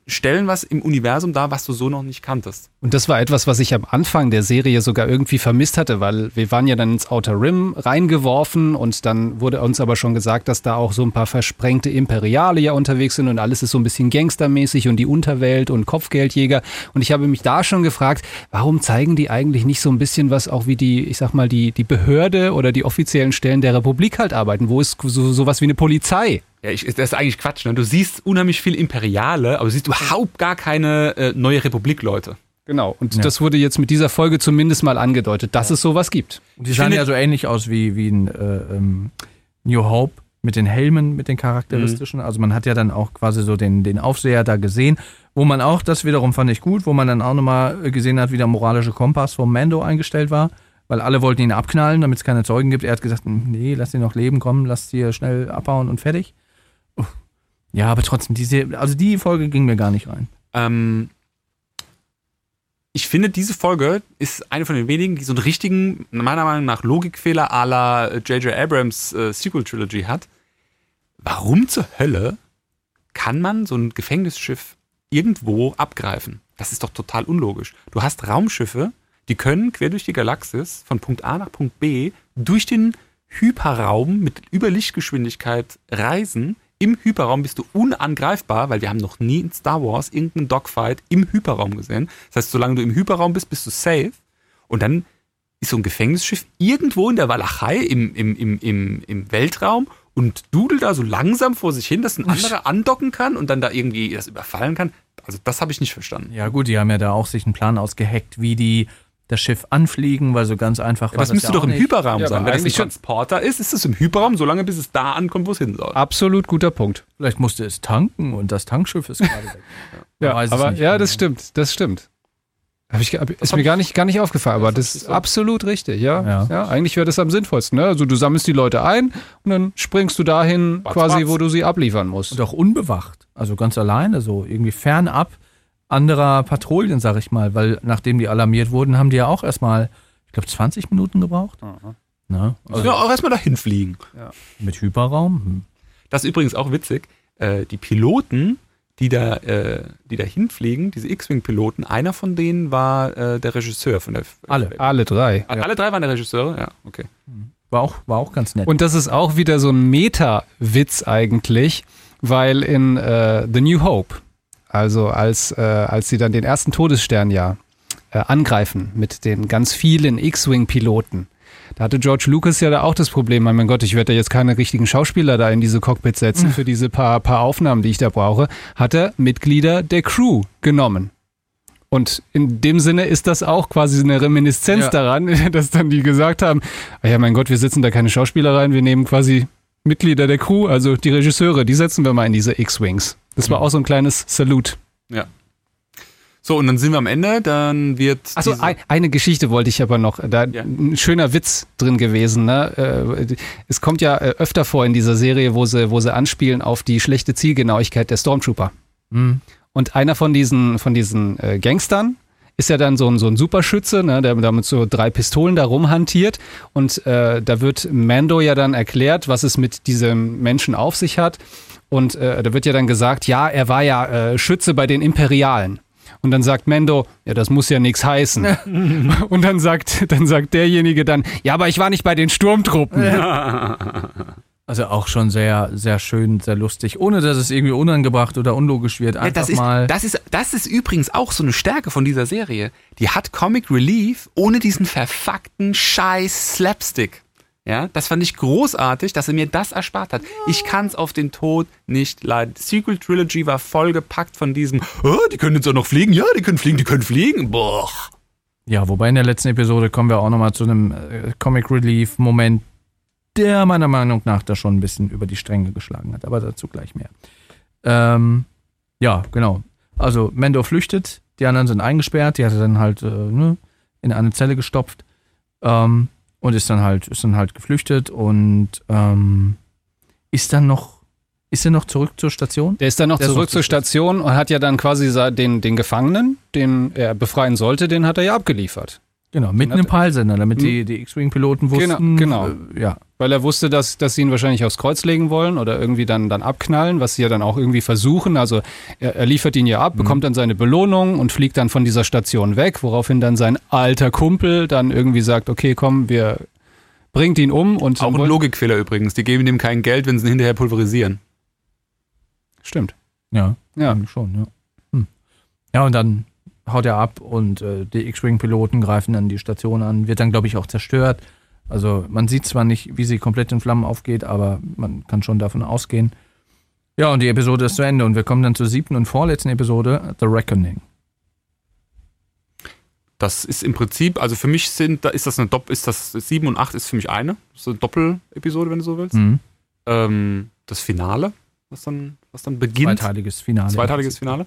stellen was im Universum dar, was du so noch nicht kanntest. Und das war etwas, was ich am Anfang der Serie sogar irgendwie vermisst hatte, weil wir waren ja dann ins Outer Rim reingeworfen und dann wurde uns aber schon gesagt, dass da auch so ein paar versprengte Imperiale ja unterwegs sind und alles ist so ein bisschen gangstermäßig und die Unterwelt und Kopfgeldjäger. Und ich habe mich da schon gefragt, warum zeigen die eigentlich nicht so ein bisschen was auch wie die, ich sag mal, die, die Behörde oder die offiziellen Stellen der Republik halt arbeiten? Wo ist so, sowas wie eine Polizei? Ja, ich, das ist eigentlich Quatsch. Ne? Du siehst unheimlich viel Imperiale, aber du siehst überhaupt gar keine äh, neue Republik-Leute. Genau. Und Ja. das wurde jetzt mit dieser Folge zumindest mal angedeutet, dass es sowas gibt. Die Ich sahen finde- ja so ähnlich aus wie, wie ein äh, ähm, New Hope mit den Helmen, mit den charakteristischen. Also man hat ja dann auch quasi so den, den Aufseher da gesehen, wo man auch, das wiederum fand ich gut, wo man dann auch nochmal gesehen hat, wie der moralische Kompass vom Mando eingestellt war. Weil alle wollten ihn abknallen, damit es keine Zeugen gibt. Er hat gesagt, nee, lass ihn noch leben, komm, lass hier schnell abhauen und fertig. Ja, aber trotzdem, diese, also die Folge ging mir gar nicht rein. Ähm, ich finde, diese Folge ist eine von den wenigen, die so einen richtigen, meiner Meinung nach, Logikfehler à la J.J. Abrams äh, Sequel Trilogy hat. Warum zur Hölle kann man so ein Gefängnisschiff irgendwo abgreifen? Das ist doch total unlogisch. Du hast Raumschiffe, die können quer durch die Galaxis von Punkt A nach Punkt B durch den Hyperraum mit Überlichtgeschwindigkeit reisen, Im Hyperraum bist du unangreifbar, weil wir haben noch nie in Star Wars irgendeinen Dogfight im Hyperraum gesehen. Das heißt, solange du im Hyperraum bist, bist du safe. Und dann ist so ein Gefängnisschiff irgendwo in der Walachei im, im, im, im, im Weltraum und dudelt da so langsam vor sich hin, dass ein anderer andocken kann und dann da irgendwie das überfallen kann. Also das habe ich nicht verstanden. Ja, gut, die haben ja da auch sich einen Plan ausgeheckt, wie die das Schiff anfliegen, weil so ganz einfach Ja, aber es müsste doch im nicht. Hyperraum Ja, sein. Wenn es ein Transporter ist, ist es im Hyperraum, solange bis es da ankommt, wo es hin soll. Absolut guter Punkt. Vielleicht musste es tanken und das Tankschiff ist gerade weg. Ja, aber ja, genau. das stimmt, das stimmt. Hab ich, hab, ist mir gar nicht, gar nicht aufgefallen, aber das das ist so- absolut richtig, ja. Ja. ja. eigentlich wäre das am sinnvollsten. Ne? Also du sammelst die Leute ein und dann springst du dahin, quasi, wo du sie abliefern musst. Und auch unbewacht, also ganz alleine, so irgendwie fernab anderer Patrouillen, sag ich mal, weil nachdem die alarmiert wurden, haben die ja auch erstmal, ich glaube, 20 Minuten gebraucht. Ne? Also ja, auch erstmal dahin fliegen. mit Hyperraum. Hm. Das ist übrigens auch witzig. Äh, die Piloten, die da, äh, die da hinfliegen, diese X-Wing-Piloten, einer von denen war äh, der Regisseur von der. Alle. Alle drei. Alle, alle drei waren der Regisseure, ja, okay. War auch, war auch ganz nett. Und das ist auch wieder so ein Meta-Witz eigentlich, weil in äh, The New Hope, also als, äh, als sie dann den ersten Todesstern ja äh, angreifen mit den ganz vielen X-Wing-Piloten, da hatte George Lucas ja da auch das Problem, mein Gott, ich werde da jetzt keine richtigen Schauspieler da in diese Cockpit setzen für diese paar, paar Aufnahmen, die ich da brauche, hat er Mitglieder der Crew genommen. Und in dem Sinne ist das auch quasi eine Reminiszenz Ja. daran, dass dann die gesagt haben, ah ja mein Gott, wir setzen da keine Schauspieler rein, wir nehmen quasi Mitglieder der Crew, also die Regisseure, die setzen wir mal in diese X-Wings. Das war auch so ein kleines Salut. So, und dann sind wir am Ende, dann wird. Achso, diese- ein, eine Geschichte wollte ich aber noch. Da Ja. ein schöner Witz drin gewesen. Ne? Äh, Es kommt ja äh, öfter vor in dieser Serie, wo sie, wo sie anspielen auf die schlechte Zielgenauigkeit der Stormtrooper. Hm. Und einer von diesen, von diesen äh, Gangstern ist ja dann so ein, so ein Superschütze, ne, der da mit so drei Pistolen da rumhantiert. Und äh, da wird Mando ja dann erklärt, was es mit diesem Menschen auf sich hat. Und äh, da wird ja dann gesagt, ja, er war ja äh, Schütze bei den Imperialen. Und dann sagt Mendo, ja, das muss ja nichts heißen. Und dann sagt, dann sagt derjenige dann, ja, aber ich war nicht bei den Sturmtruppen. Also auch schon sehr, sehr schön, sehr lustig, ohne dass es irgendwie unangebracht oder unlogisch wird. Ja, Einfach das, ist, mal. das, ist, das ist übrigens auch so eine Stärke von dieser Serie. Die hat Comic Relief ohne diesen verfuckten Scheiß Slapstick. Ja, das fand ich großartig, dass er mir das erspart hat. Ich kann es auf den Tod nicht leiden. Die Sequel Trilogy war vollgepackt von diesem, oh, die können jetzt auch noch fliegen, ja, die können fliegen, die können fliegen. Boah. Ja, wobei in der letzten Episode kommen wir auch nochmal zu einem äh, Comic Relief Moment, der meiner Meinung nach da schon ein bisschen über die Stränge geschlagen hat, aber dazu gleich mehr. Ähm, ja, genau. Also Mendo flüchtet, die anderen sind eingesperrt, die hat er dann halt äh, ne, in eine Zelle gestopft ähm, und ist dann halt ist dann halt geflüchtet und ähm, ist dann noch ist er noch zurück zur Station? Der ist dann noch Der zurück zur. Station und hat ja dann quasi den, den Gefangenen, den er befreien sollte, den hat er ja abgeliefert. Genau, mitten im er- Peilsender, damit die, die X-Wing-Piloten Genau, wussten. genau. Äh, ja, Weil er wusste, dass, dass sie ihn wahrscheinlich aufs Kreuz legen wollen oder irgendwie dann, dann abknallen, was sie ja dann auch irgendwie versuchen. Also er, er liefert ihn ja ab, bekommt dann seine Belohnung und fliegt dann von dieser Station weg, woraufhin dann sein alter Kumpel dann irgendwie sagt, okay, komm, wir bringt ihn um und Auch ein Logikfehler übrigens. Die geben ihm kein Geld, wenn sie ihn hinterher pulverisieren. Stimmt. ja. Ja. Schon, ja. Hm. Ja, und dann haut er ab und äh, die X-Wing-Piloten greifen dann die Station an, wird dann, glaube ich, auch zerstört. Also man sieht zwar nicht, wie sie komplett in Flammen aufgeht, aber man kann schon davon ausgehen. Ja, und die Episode ist zu Ende und wir kommen dann zur siebten und vorletzten Episode, The Reckoning. Das ist im Prinzip, also für mich sind, da ist das eine Dopp, ist das 7 und 8 ist für mich eine. Das ist eine Doppel-Episode, wenn du so willst. Mhm. Ähm, das Finale, was dann, was dann beginnt. Zweiteiliges Finale. Zweiteiliges Finale.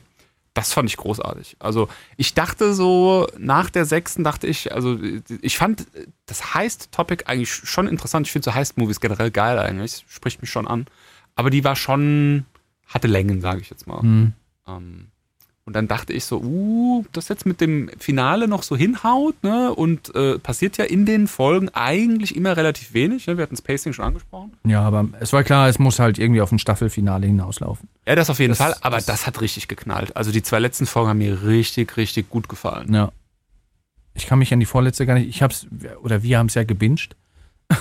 Das fand ich großartig. Also ich dachte so, nach der sechsten dachte ich, also ich fand das Heist-Topic eigentlich schon interessant. Ich finde so Heist-Movies generell geil eigentlich. Spricht mich schon an. Aber die war schon, hatte Längen, sage ich jetzt mal. Mhm. Ähm, und dann dachte ich so, uh, das jetzt mit dem Finale noch so hinhaut, ne? Und äh, passiert ja in den Folgen eigentlich immer relativ wenig. Ne? Wir hatten das Pacing schon angesprochen. Ja, aber es war klar, es muss halt irgendwie auf ein Staffelfinale hinauslaufen. Ja, das auf jeden Das- Fall, aber das- das, hat richtig geknallt. Also die zwei letzten Folgen haben mir richtig, richtig gut gefallen. Ja. Ich kann mich an die vorletzte gar nicht, ich hab's, oder wir haben es ja gebinged.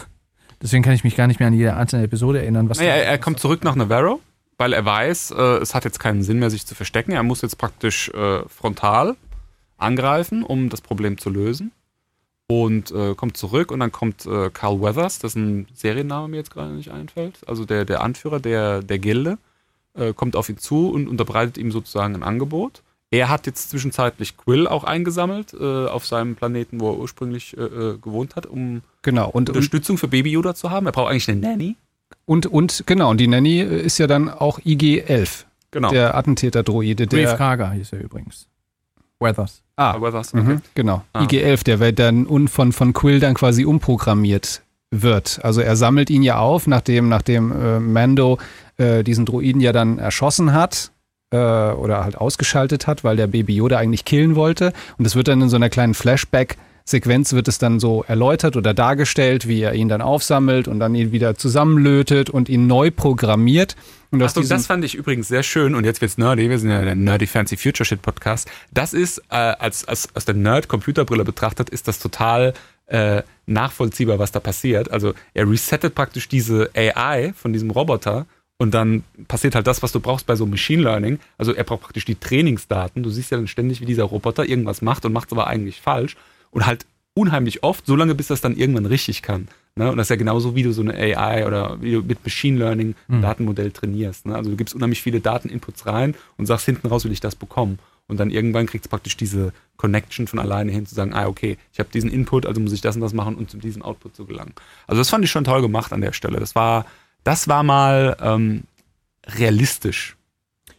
Deswegen kann ich mich gar nicht mehr an jede einzelne Episode erinnern. Was Naja, er, er kommt zurück nach Navarro weil er weiß, äh, es hat jetzt keinen Sinn mehr, sich zu verstecken. Er muss jetzt praktisch äh, frontal angreifen, um das Problem zu lösen. Und äh, kommt zurück und dann kommt äh, Carl Weathers, dessen Serienname mir jetzt gerade nicht einfällt, also der, der Anführer der, der Gilde, äh, kommt auf ihn zu und unterbreitet ihm sozusagen ein Angebot. Er hat jetzt zwischenzeitlich Quill auch eingesammelt äh, auf seinem Planeten, wo er ursprünglich äh, äh, gewohnt hat, um Genau. Und, und, Unterstützung für Baby Yoda zu haben. Er braucht eigentlich eine Nanny. Und, und genau, und die Nanny ist ja dann auch IG-11, Genau. der Attentäter-Droide. Der, Karga hieß er übrigens. Weathers. ah, Aber was? Mhm, genau. Ah. IG-11, der wird dann un, von, von Quill dann quasi umprogrammiert wird. Also er sammelt ihn ja auf, nachdem, nachdem äh, Mando äh, diesen Droiden ja dann erschossen hat äh, oder halt ausgeschaltet hat, weil der Baby Yoda eigentlich killen wollte. Und es wird dann in so einer kleinen Flashback-Sequenz wird es dann so erläutert oder dargestellt, wie er ihn dann aufsammelt und dann ihn wieder zusammenlötet und ihn neu programmiert. Und Achtung, das fand ich übrigens sehr schön und jetzt wird's nerdy, wir sind ja der Nerdy Fancy Future Shit Podcast. Das ist, äh, als, als aus der Nerd-Computerbrille betrachtet, ist das total äh, nachvollziehbar, was da passiert. Also er resettet praktisch diese AI von diesem Roboter und dann passiert halt das, was du brauchst bei so Machine Learning. Also er braucht praktisch die Trainingsdaten. Du siehst ja dann ständig, wie dieser Roboter irgendwas macht und macht es aber eigentlich falsch und halt unheimlich oft, solange bis das dann irgendwann richtig kann. Ne? Und das ist ja genauso, wie du so eine AI oder wie du mit Machine Learning ein Datenmodell trainierst. Ne? Also du gibst unheimlich viele Dateninputs rein und sagst hinten raus, will ich das bekommen. Und dann irgendwann kriegst du praktisch diese Connection von alleine hin zu sagen, ah, okay, ich habe diesen Input, also muss ich das und das machen, um zu diesem Output zu gelangen. Also das fand ich schon toll gemacht an der Stelle. Das war, das war mal ähm, realistisch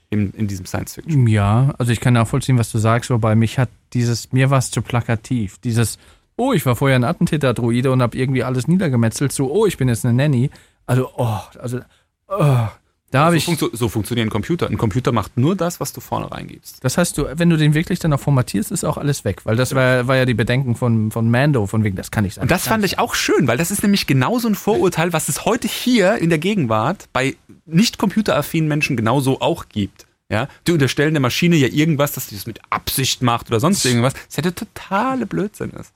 in, in diesem Science Fiction. Ja, also ich kann nachvollziehen, was du sagst, wobei mich hat dieses, mir war es zu plakativ. Dieses, oh, ich war vorher ein Attentäter-Droide und habe irgendwie alles niedergemetzelt, so, oh, ich bin jetzt eine Nanny. Also, oh, also, oh, da so, ich. funktio so funktioniert ein Computer. Ein Computer macht nur das, was du vorne reingibst. Das heißt, du, wenn du den wirklich dann auch formatierst, ist auch alles weg. Weil das war, war ja die Bedenken von, von Mando, von wegen, das kann nicht sein. Und das fand ich auch schön, weil das ist nämlich genau so ein Vorurteil, was es heute hier in der Gegenwart bei nicht computeraffinen Menschen genauso auch gibt. Ja, die unterstellen der Maschine ja irgendwas, dass sie das mit Absicht macht oder sonst irgendwas. Das ja der totale Blödsinn ist.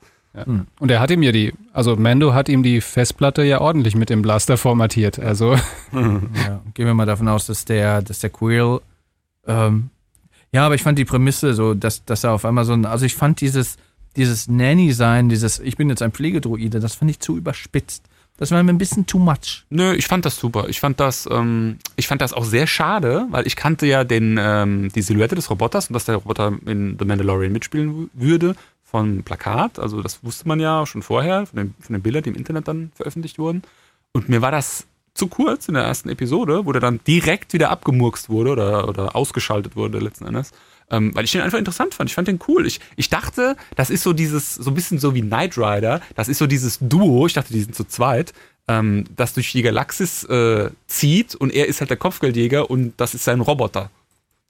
Und er hat ihm ja die, also Mando hat ihm die Festplatte ja ordentlich mit dem Blaster formatiert. Also Ja, gehen wir mal davon aus, dass der, dass der Quill. Ähm, ja, aber ich fand die Prämisse so, dass, dass er auf einmal so ein. Also ich fand dieses, dieses Nanny-Sein, dieses, ich bin jetzt ein Pflegedroide, das fand ich zu überspitzt. Das war mir ein bisschen too much. Nö, ich fand das super. Ich fand das, ähm, ich fand das auch sehr schade, weil ich kannte ja den, ähm, die Silhouette des Roboters und dass der Roboter in The Mandalorian mitspielen würde vom Plakat. Also das wusste man ja schon vorher, von den, von den Bildern, die im Internet dann veröffentlicht wurden. Und mir war das zu kurz in der ersten Episode, wo der dann direkt wieder abgemurkst wurde oder, oder ausgeschaltet wurde letzten Endes. Ähm, weil ich den einfach interessant fand. Ich fand den cool. Ich, ich dachte, das ist so dieses, so ein bisschen so wie Knight Rider. Das ist so dieses Duo. Ich dachte, die sind zu zweit. Ähm, das durch die Galaxis äh, zieht und er ist halt der Kopfgeldjäger und das ist sein Roboter.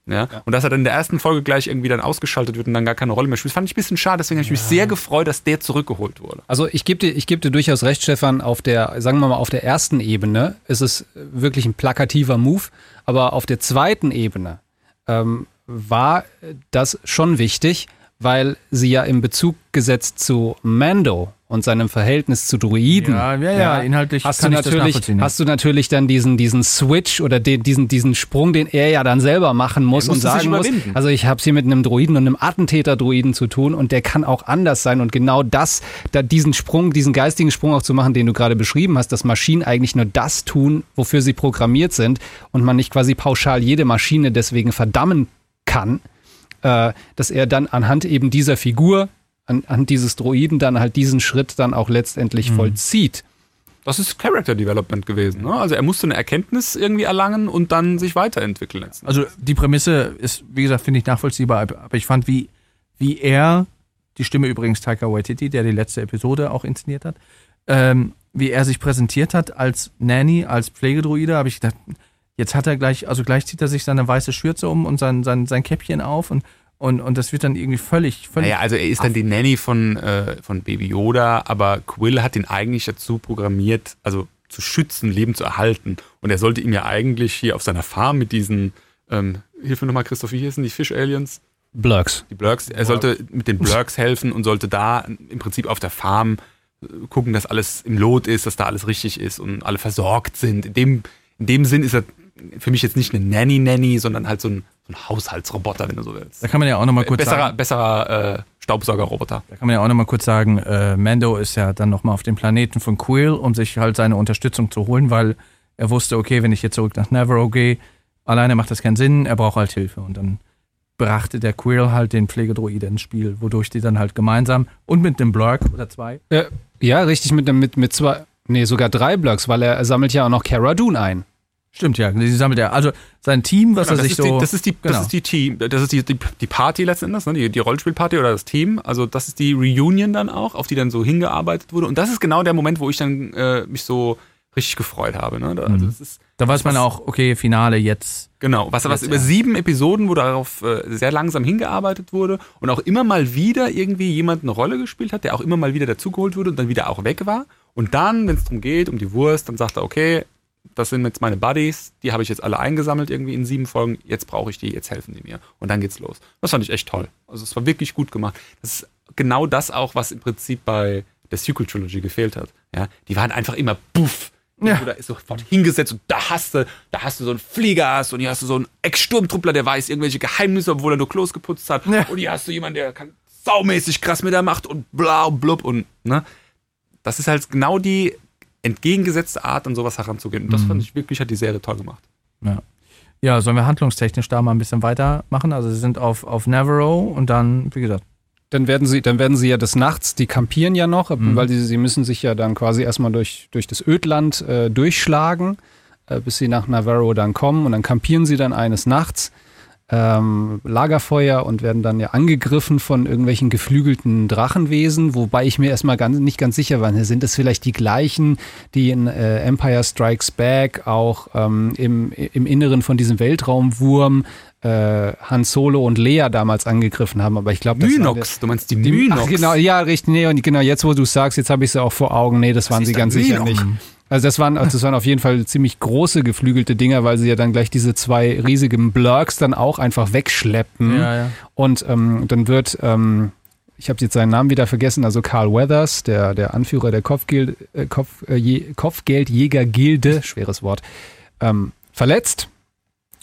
Ja? Und dass er dann in der ersten Folge gleich irgendwie dann ausgeschaltet wird und dann gar keine Rolle mehr spielt, fand ich ein bisschen schade. Deswegen habe ich mich sehr gefreut, dass der zurückgeholt wurde. Also ich gebe dir, ich geb dir durchaus recht, Stefan, auf der, sagen wir mal, auf der ersten Ebene ist es wirklich ein plakativer Move, aber auf der zweiten Ebene ähm, war das schon wichtig, weil sie ja in Bezug gesetzt zu Mando und seinem Verhältnis zu Druiden. Ja, ja, ja, inhaltlich hast kann du natürlich, hast du natürlich dann diesen, diesen Switch oder den, diesen, diesen Sprung, den er ja dann selber machen muss und sagen muss, also ich habe es hier mit einem Druiden und einem Attentäter-Druiden zu tun und der kann auch anders sein und genau das, da diesen Sprung, diesen geistigen Sprung auch zu machen, den du gerade beschrieben hast, dass Maschinen eigentlich nur das tun, wofür sie programmiert sind und man nicht quasi pauschal jede Maschine deswegen verdammen kann, äh, dass er dann anhand eben dieser Figur, an, an dieses Droiden dann halt diesen Schritt dann auch letztendlich vollzieht. Das ist Character Development gewesen. Ne? Also er musste eine Erkenntnis irgendwie erlangen und dann sich weiterentwickeln lassen. Also die Prämisse ist, wie gesagt, finde ich nachvollziehbar, aber aber ich fand, wie, wie er, die Stimme übrigens Taika Waititi, der die letzte Episode auch inszeniert hat, ähm, wie er sich präsentiert hat als Nanny, als Pflegedruide, habe ich gedacht, jetzt hat er gleich, also gleich zieht er sich seine weiße Schürze um und sein, sein, sein Käppchen auf und, und, und das wird dann irgendwie völlig, völlig. Naja, also er ist dann die Nanny von, äh, von Baby Yoda, aber Quill hat ihn eigentlich dazu programmiert, also zu schützen, Leben zu erhalten. Und er sollte ihm ja eigentlich hier auf seiner Farm mit diesen, ähm, hilf mir nochmal, Christoph, wie hießen die Fish-Aliens? Blurks. Die Blurks. Er sollte mit den Blurks helfen und sollte da im Prinzip auf der Farm äh, gucken, dass alles im Lot ist, dass da alles richtig ist und alle versorgt sind. In dem, in dem Sinn ist er für mich jetzt nicht eine Nanny-Nanny, sondern halt so ein, so ein Haushaltsroboter, wenn du so willst. Da kann man ja auch nochmal kurz besserer sagen, besserer äh, Staubsaugerroboter. da kann man ja auch noch mal kurz sagen, äh, Mando ist ja dann nochmal auf dem Planeten von Quill, um sich halt seine Unterstützung zu holen, weil er wusste, okay, wenn ich jetzt zurück nach Navarro gehe, alleine macht das keinen Sinn, er braucht halt Hilfe. Und dann brachte der Quill halt den Pflegedroide ins Spiel, wodurch die dann halt gemeinsam und mit dem Blurk oder zwei Äh, ja, richtig, mit, mit, mit zwei, nee, sogar drei Blocks, weil er sammelt ja auch noch Cara Dune ein. Stimmt, ja. Die sammelt er. Also sein Team, was Genau, er das, sich ist so. die, das ist die, genau. das ist die Team, das ist die, die, die Party letzten Endes, ne? die, die Rollenspielparty oder das Team. Also das ist die Reunion dann auch, auf die dann so hingearbeitet wurde. Und das ist genau der Moment, wo ich dann äh, mich so richtig gefreut habe. Ne? Da, also Mhm. ist da weiß man was- auch, okay, Finale jetzt. genau, was, was Jetzt, über ja. sieben Episoden, wo darauf äh, sehr langsam hingearbeitet wurde und auch immer mal wieder irgendwie jemand eine Rolle gespielt hat, der auch immer mal wieder dazugeholt wurde und dann wieder auch weg war. Und dann, wenn es darum geht, um die Wurst, dann sagt er, okay, das sind jetzt meine Buddies, die habe ich jetzt alle eingesammelt irgendwie in sieben Folgen, jetzt brauche ich die, jetzt helfen die mir. Und dann geht's los. Das fand ich echt toll. Also es war wirklich gut gemacht. Das ist genau das auch, was im Prinzip bei der Sequel Trilogy gefehlt hat. Ja, die waren einfach immer puff. Ja. Oder ist sofort hingesetzt und da hast du, da hast du so einen Flieger hast und hier hast du so einen Ex-Sturmtruppler, der weiß irgendwelche Geheimnisse, obwohl er nur Klos geputzt hat. Ja. Und hier hast du jemanden, der kann saumäßig krass mit der Macht und bla und blub und, ne? Das ist halt genau die entgegengesetzte Art, an sowas heranzugehen. Und das Mhm. fand ich wirklich, hat die Serie toll gemacht. Ja, sollen wir handlungstechnisch da mal ein bisschen weitermachen? Also sie sind auf, auf Navarro und dann, wie gesagt, Dann werden sie, dann werden sie ja des Nachts, die kampieren ja noch, Mhm. weil die, sie müssen sich ja dann quasi erstmal durch, durch das Ödland äh, durchschlagen, äh, bis sie nach Navarro dann kommen und dann kampieren sie dann eines Nachts. Ähm, Lagerfeuer und werden dann ja angegriffen von irgendwelchen geflügelten Drachenwesen, wobei ich mir erstmal ganz, nicht ganz sicher war, sind es vielleicht die gleichen, die in äh, Empire Strikes Back auch ähm, im, im Inneren von diesem Weltraumwurm äh, Han Solo und Leia damals angegriffen haben, aber ich glaube, das waren Mynox, du meinst die, die, Mynox. ach, genau, ja, richtig, nee, und genau, jetzt wo du sagst, jetzt habe ich sie auch vor Augen, nee, das, waren ist sie ganz sicher Mynox? nicht. Also das waren, das waren auf jeden Fall ziemlich große geflügelte Dinger, weil sie ja dann gleich diese zwei riesigen Blurks dann auch einfach wegschleppen. ja, ja. Und ähm, dann wird, ähm, ich habe jetzt seinen Namen wieder vergessen, also Carl Weathers, der, der Anführer der Kopfgeld, äh, Kopf, äh, Je, Kopfgeldjägergilde, schweres Wort, ähm, verletzt.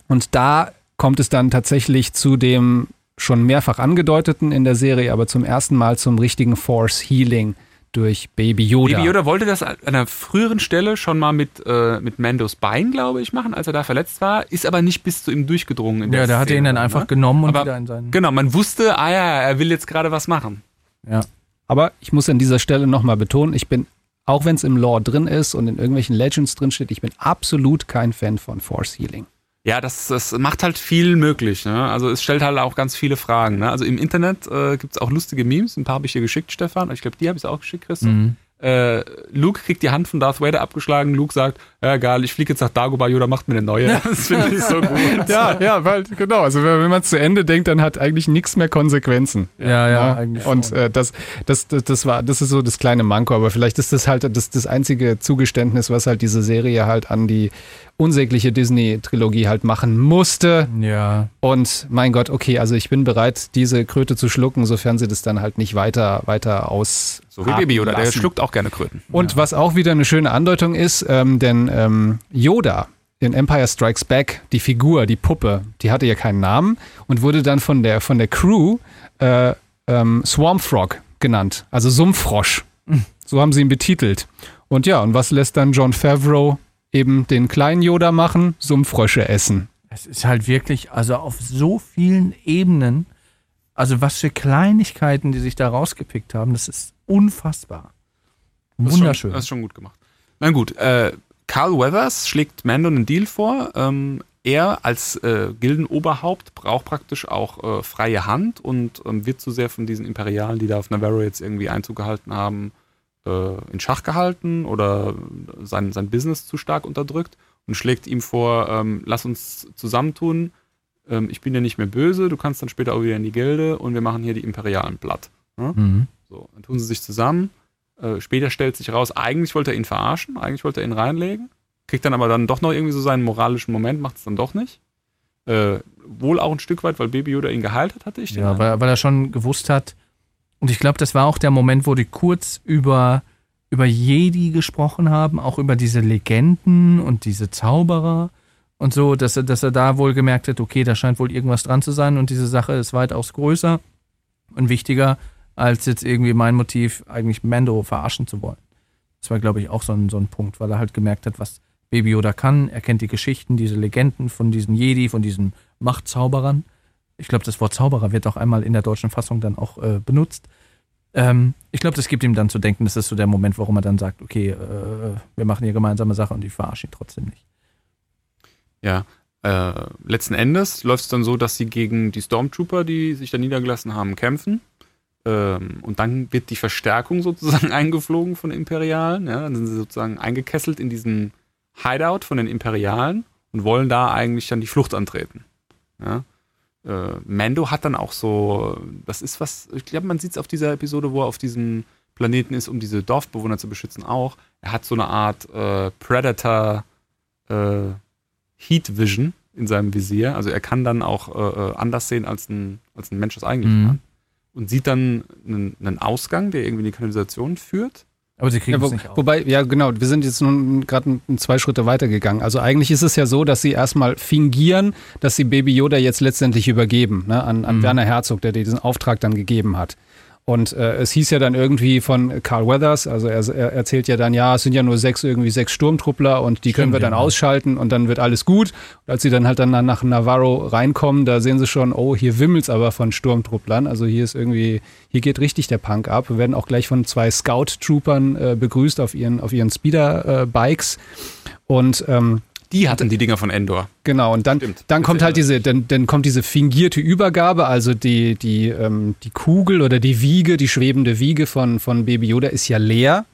Und da kommt es dann tatsächlich zu dem schon mehrfach angedeuteten in der Serie, aber zum ersten Mal zum richtigen Force Healing durch Baby Yoda. Baby Yoda wollte das an einer früheren Stelle schon mal mit, äh, mit Mandos Bein, glaube ich, machen, als er da verletzt war, ist aber nicht bis zu ihm durchgedrungen. In Ja, der hatte ihn dann einfach ne? genommen und Aber- wieder in seinen. Genau, man wusste, ah ja, er will jetzt gerade was machen. Ja. Aber ich muss an dieser Stelle nochmal betonen, ich bin, auch wenn es im Lore drin ist und in irgendwelchen Legends drin steht, ich bin absolut kein Fan von Force Healing. Ja, das, das macht halt viel möglich. Ne? Also es stellt halt auch ganz viele Fragen. Ne? Also im Internet äh, gibt es auch lustige Memes. Ein paar habe ich dir geschickt, Stefan. Ich glaube, die habe ich auch geschickt, Chris. Mhm. Äh, Luke kriegt die Hand von Darth Vader abgeschlagen. Luke sagt, ja egal, ich fliege jetzt nach Dagobah, Yoda macht mir eine neue. Das finde ich so gut. Ja, ja, weil, genau. Also wenn, wenn man es zu Ende denkt, dann hat eigentlich nichts mehr Konsequenzen. Ja, ja, eigentlich Und äh, das, das, das, das war, das ist so das kleine Manko, aber vielleicht ist das halt das, das einzige Zugeständnis, was halt diese Serie halt an die unsägliche Disney-Trilogie halt machen musste. Ja. Und mein Gott, okay, also ich bin bereit, diese Kröte zu schlucken, sofern sie das dann halt nicht weiter, weiter aus. So wie Baby Yoda, der schluckt auch gerne Kröten. Und was auch wieder eine schöne Andeutung ist, ähm, denn ähm, Yoda in Empire Strikes Back, die Figur, die Puppe, die hatte ja keinen Namen und wurde dann von der, von der Crew äh, ähm, Swarm Frog genannt, also Sumpffrosch. So haben sie ihn betitelt. Und ja, und was lässt dann John Favreau eben den kleinen Yoda machen? Sumpffrösche essen. Es ist halt wirklich, also auf so vielen Ebenen, also was für Kleinigkeiten, die sich da rausgepickt haben, das ist unfassbar. Das ist Wunderschön. Schon, das ist schon gut gemacht. Na gut, äh, Carl Weathers schlägt Mando einen Deal vor. Ähm, er als äh, Gildenoberhaupt braucht praktisch auch äh, freie Hand und ähm, wird zu sehr von diesen Imperialen, die da auf Navarro jetzt irgendwie Einzug gehalten haben, äh, in Schach gehalten oder sein, sein Business zu stark unterdrückt und schlägt ihm vor, ähm, lass uns zusammentun. Ähm, ich bin ja nicht mehr böse, du kannst dann später auch wieder in die Gilde und wir machen hier die Imperialen platt. Mhm. So, dann tun sie sich zusammen. Äh, später stellt sich raus, eigentlich wollte er ihn verarschen, eigentlich wollte er ihn reinlegen. Kriegt dann aber dann doch noch irgendwie so seinen moralischen Moment, macht es dann doch nicht. Äh, wohl auch ein Stück weit, weil Baby Yoda ihn geheilt hat, hatte ich Ja, weil, weil er schon gewusst hat. Und ich glaube, das war auch der Moment, wo die kurz über, über Jedi gesprochen haben, auch über diese Legenden und diese Zauberer. und so, dass er, dass er da wohl gemerkt hat, okay, da scheint wohl irgendwas dran zu sein und diese Sache ist weitaus größer und wichtiger, als jetzt irgendwie mein Motiv, eigentlich Mando verarschen zu wollen. Das war, glaube ich, auch so ein, so ein Punkt, weil er halt gemerkt hat, was Baby Yoda kann. Er kennt die Geschichten, diese Legenden von diesen Jedi, von diesen Machtzauberern. Ich glaube, das Wort Zauberer wird auch einmal in der deutschen Fassung dann auch äh, benutzt. Ähm, ich glaube, das gibt ihm dann zu denken, das ist so der Moment, warum er dann sagt, okay, äh, wir machen hier gemeinsame Sache und ich verarsche ihn trotzdem nicht. Ja. Äh, letzten Endes läuft es dann so, dass sie gegen die Stormtrooper, die sich da niedergelassen haben, kämpfen. Ähm, und dann wird die Verstärkung sozusagen eingeflogen von den Imperialen. Ja, dann sind sie sozusagen eingekesselt in diesen Hideout von den Imperialen und wollen da eigentlich dann die Flucht antreten. Ja. Äh, Mando hat dann auch so, das ist was, ich glaube, man sieht es auf dieser Episode, wo er auf diesem Planeten ist, um diese Dorfbewohner zu beschützen, auch. Er hat so eine Art äh, Predator äh, Heat Vision in seinem Visier. Also er kann dann auch äh, äh anders sehen, als ein, als ein Mensch das eigentlich mhm. kann. Und sieht dann einen, einen Ausgang, der irgendwie in die Kanalisation führt. Aber sie kriegen ja, wo, es nicht auf. Wobei, ja genau, wir sind jetzt nun gerade zwei Schritte weitergegangen. Also eigentlich ist es ja so, dass sie erstmal fingieren, dass sie Baby Yoda jetzt letztendlich übergeben, ne, an, an mhm. Werner Herzog, der diesen Auftrag dann gegeben hat. Und äh, es hieß ja dann irgendwie von Carl Weathers, also er, er, erzählt ja dann, ja, es sind ja nur sechs, irgendwie sechs Sturmtruppler und die Stimmt, können wir dann ja. ausschalten und dann wird alles gut. Und als sie dann halt dann nach Navarro reinkommen, da sehen sie schon, oh, hier wimmelt's aber von Sturmtrupplern. Also hier ist irgendwie, hier geht richtig der Punk ab. Wir werden auch gleich von zwei Scout-Troopern äh, begrüßt auf ihren, auf ihren Speeder-Bikes. Äh, und ähm, die hatten die Dinger von Endor. Genau, und dann, dann kommt halt diese, dann, dann kommt diese fingierte Übergabe, also die, die, ähm, die Kugel oder die Wiege, die schwebende Wiege von, von Baby Yoda ist ja leer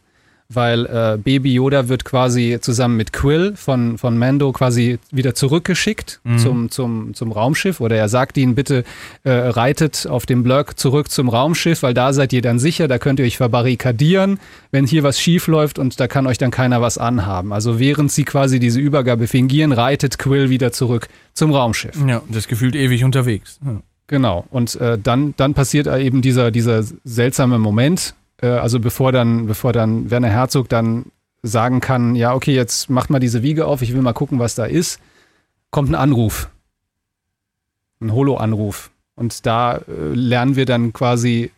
weil äh, Baby Yoda wird quasi zusammen mit Quill von, von Mando quasi wieder zurückgeschickt mhm. zum, zum, zum Raumschiff oder er sagt ihnen bitte, äh, reitet auf dem Blöck zurück zum Raumschiff, weil da seid ihr dann sicher, da könnt ihr euch verbarrikadieren, wenn hier was schief läuft und da kann euch dann keiner was anhaben. Also während sie quasi diese Übergabe fingieren, reitet Quill wieder zurück zum Raumschiff. Ja, das gefühlt ewig unterwegs. Ja. Genau, und äh, dann, dann passiert eben dieser, dieser seltsame Moment, äh, also bevor dann, bevor dann Werner Herzog dann sagen kann, ja, okay, jetzt macht mal diese Wiege auf, ich will mal gucken, was da ist, kommt ein Anruf. Ein Holo-Anruf. Und da äh, lernen wir dann quasi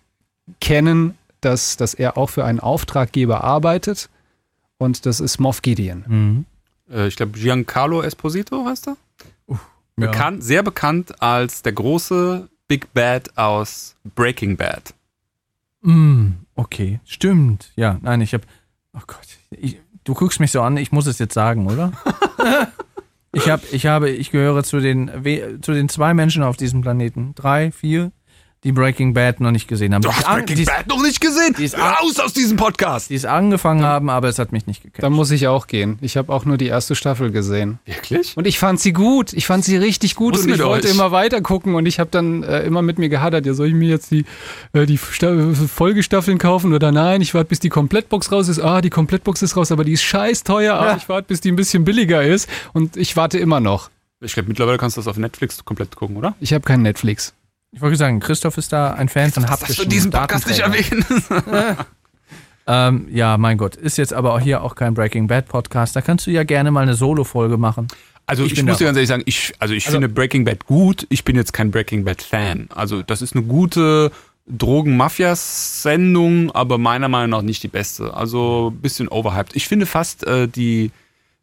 kennen, dass, dass er auch für einen Auftraggeber arbeitet. Und das ist Moff Gideon. Mhm. Äh, ich glaube, Giancarlo Esposito heißt er. Uh, bekannt, ja. Sehr bekannt als der große Big Bad aus Breaking Bad. Mm, okay, stimmt. Ja, nein, ich habe. Oh Gott, ich, du guckst mich so an, ich muss es jetzt sagen, oder? ich habe, ich habe, ich gehöre zu den, zu den zwei Menschen auf diesem Planeten. Drei, vier, die Breaking Bad noch nicht gesehen haben. Du hast Breaking Bad noch nicht gesehen? Die ist Raus aus diesem Podcast! Die es angefangen haben, aber es hat mich nicht gecatcht. Da muss ich auch gehen. Ich habe auch nur die erste Staffel gesehen. Wirklich? Und ich fand sie gut. Ich fand sie richtig gut Was und ich wollte euch? immer weiter gucken und ich habe dann äh, immer mit mir gehadert, ja, soll ich mir jetzt die, äh, die Folgestaffeln kaufen oder nein? Ich warte, bis die Komplettbox raus ist. Ah, die Komplettbox ist raus, aber die ist scheiß teuer. Ja. ich warte, bis die ein bisschen billiger ist und ich warte immer noch. Ich glaube, mittlerweile kannst du das auf Netflix komplett gucken, oder? Ich habe keinen Netflix. Ich wollte sagen, Christoph ist da ein Fan von haptischen Das diesen Podcast nicht erwähnen. ähm, ja, mein Gott. Ist jetzt aber auch hier auch kein Breaking Bad Podcast. Da kannst du ja gerne mal eine Solo-Folge machen. Also ich, ich muss dir ganz ehrlich sagen, ich, also ich also, finde Breaking Bad gut. Ich bin jetzt kein Breaking Bad Fan. Also das ist eine gute Drogen-Mafias-Sendung, aber meiner Meinung nach nicht die beste. Also ein bisschen overhyped. Ich finde fast äh, die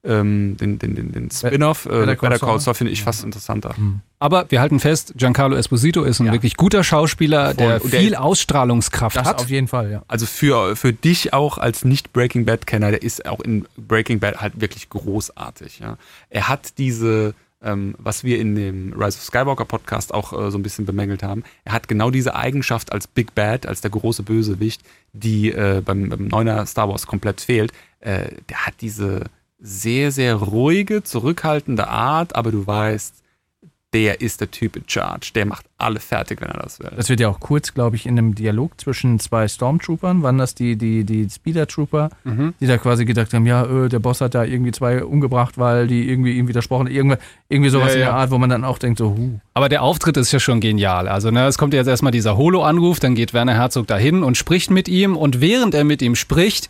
ähm, den, den, den, den Spin-off, äh, Better Call Saul, finde ich fast interessanter. Mhm. Aber wir halten fest, Giancarlo Esposito ist ein ja. wirklich guter Schauspieler, Voll. der viel der, Ausstrahlungskraft das hat. auf jeden Fall, ja. Also für, für dich auch als Nicht-Breaking Bad-Kenner, der ist auch in Breaking Bad halt wirklich großartig. Ja. Er hat diese, ähm, was wir in dem Rise of Skywalker Podcast auch äh, so ein bisschen bemängelt haben, er hat genau diese Eigenschaft als Big Bad, als der große Bösewicht, die äh, beim, beim neuner Star Wars komplett fehlt. Äh, der hat diese sehr, sehr ruhige, zurückhaltende Art, aber du weißt, der ist der Typ in Charge. Der macht alle fertig, wenn er das will. Das wird ja auch kurz, glaube ich, in einem Dialog zwischen zwei Stormtroopern, waren das die, die, die Speeder-Trooper, mhm. die da quasi gedacht haben, ja, öh, der Boss hat da irgendwie zwei umgebracht, weil die irgendwie ihm widersprochen, irgendwie, irgendwie sowas ja, ja. in der Art, wo man dann auch denkt, so, huh. Aber der Auftritt ist ja schon genial. Also, ne, es kommt jetzt erstmal dieser Holo-Anruf, dann geht Werner Herzog dahin und spricht mit ihm und während er mit ihm spricht,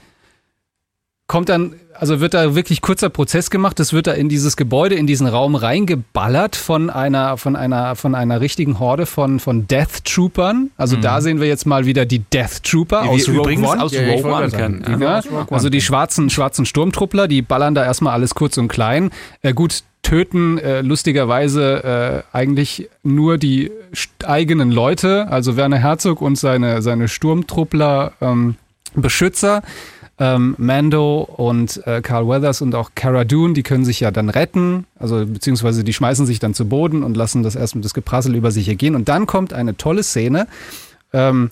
kommt dann, also wird da wirklich kurzer Prozess gemacht. Es wird da in dieses Gebäude, in diesen Raum reingeballert von einer, von einer, von einer richtigen Horde von, von Death Troopern. Also da sehen wir jetzt mal wieder die Death Trooper Die aus Rogue One. aus Rogue One sagen, kennen. Ja. Ja, also die schwarzen, schwarzen Sturmtruppler, die ballern da erstmal alles kurz und klein. Äh, gut, töten äh, lustigerweise äh, eigentlich nur die eigenen Leute, also Werner Herzog und seine, seine Sturmtruppler ähm, Beschützer. Ähm, Mando und äh, Carl Weathers und auch Cara Dune, die können sich ja dann retten, also beziehungsweise die schmeißen sich dann zu Boden und lassen das erstmal das Geprassel über sich ergehen. Und dann kommt eine tolle Szene. Ähm,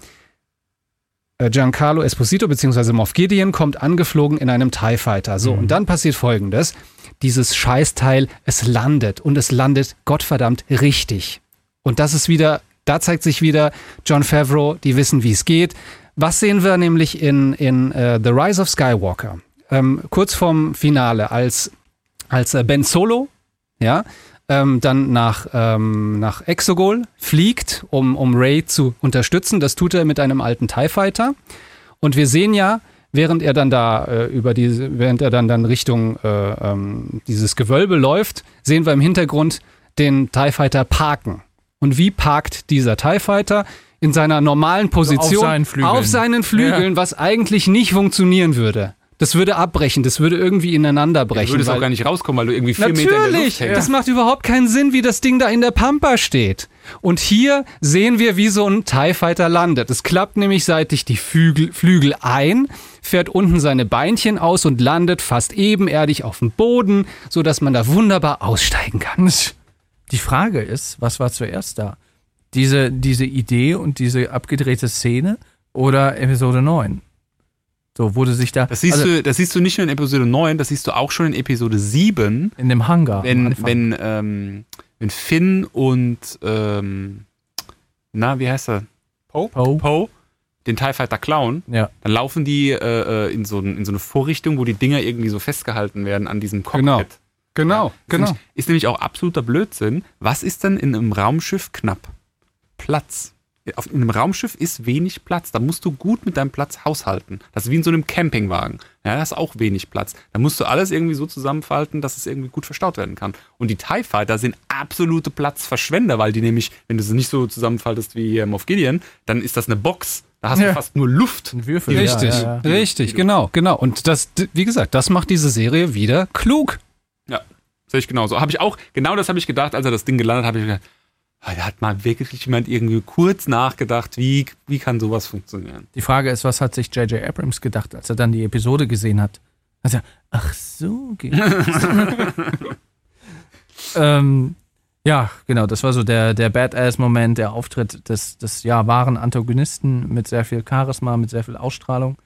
äh, Giancarlo Esposito bzw. Moff Gideon kommt angeflogen in einem TIE Fighter. So, und dann passiert folgendes. Dieses Scheißteil, es landet und es landet Gottverdammt richtig. Und das ist wieder, da zeigt sich wieder John Favreau, die wissen, wie es geht. Was sehen wir nämlich in, in äh, The Rise of Skywalker? Ähm, kurz vorm Finale, als, als äh, Ben Solo, ja, ähm, dann nach, ähm, nach Exogol fliegt, um, um Ray zu unterstützen. Das tut er mit einem alten TIE Fighter. Und wir sehen ja, während er dann da äh, über diese, während er dann dann Richtung äh, ähm, dieses Gewölbe läuft, sehen wir im Hintergrund den TIE Fighter parken. Und wie parkt dieser TIE Fighter? In seiner normalen Position seinen Flügeln. auf seinen Flügeln, was eigentlich nicht funktionieren würde. Das würde abbrechen, das würde irgendwie ineinander Du brechen. würdest auch gar nicht rauskommen, weil du irgendwie vier Meter in der Luft Natürlich, hängst. das macht überhaupt keinen Sinn, wie das Ding da in der Pampa steht. Und hier sehen wir, wie so ein TIE Fighter landet. Es klappt nämlich seitlich die Flügel, Flügel ein, fährt unten seine Beinchen aus und landet fast ebenerdig auf dem Boden, sodass man da wunderbar aussteigen kann. Die Frage ist, was war zuerst da? Diese, diese Idee und diese abgedrehte Szene oder Episode 9? So wurde sich da Das siehst, also du, das siehst du nicht nur in Episode 9, das siehst du auch schon in Episode 7, in dem Hangar. wenn, wenn, ähm, wenn Finn und, ähm, na, wie heißt er? Poe? Poe. Poe den TIE Fighter klauen, ja. dann laufen die äh, äh, in, so, ein- in so eine Vorrichtung, wo die Dinger irgendwie so festgehalten werden an diesem Cockpit. Genau. Genau, Ist nämlich- Ist nämlich auch absoluter Blödsinn. Was ist denn in einem Raumschiff knapp? Platz. Auf, in einem Raumschiff ist wenig Platz. Da musst du gut mit deinem Platz haushalten. Das ist wie in so einem Campingwagen. Ja, da ist auch wenig Platz. Da musst du alles irgendwie so zusammenfalten, dass es irgendwie gut verstaut werden kann. Und die TIE Fighter sind absolute Platzverschwender, weil die nämlich, wenn du sie nicht so zusammenfaltest wie hier Moff Gideon, dann ist das eine Box. Da hast Ja. du fast nur Luft. Ein Würfel. Richtig, Ja, ja, richtig, genau, genau. Und das, wie gesagt, das macht diese Serie wieder klug. Ja, sehe ich genauso. Habe ich auch, genau das habe ich gedacht, als er das Ding gelandet hat, habe ich gedacht, da hat mal wirklich jemand irgendwie kurz nachgedacht, wie, wie kann sowas funktionieren. Die Frage ist, was hat sich J.J. Abrams gedacht, als er dann die Episode gesehen hat? Also, ach so, geht ähm, ja, genau, das war so der, der Badass-Moment, der Auftritt des, des ja, wahren Antagonisten mit sehr viel Charisma, mit sehr viel Ausstrahlung.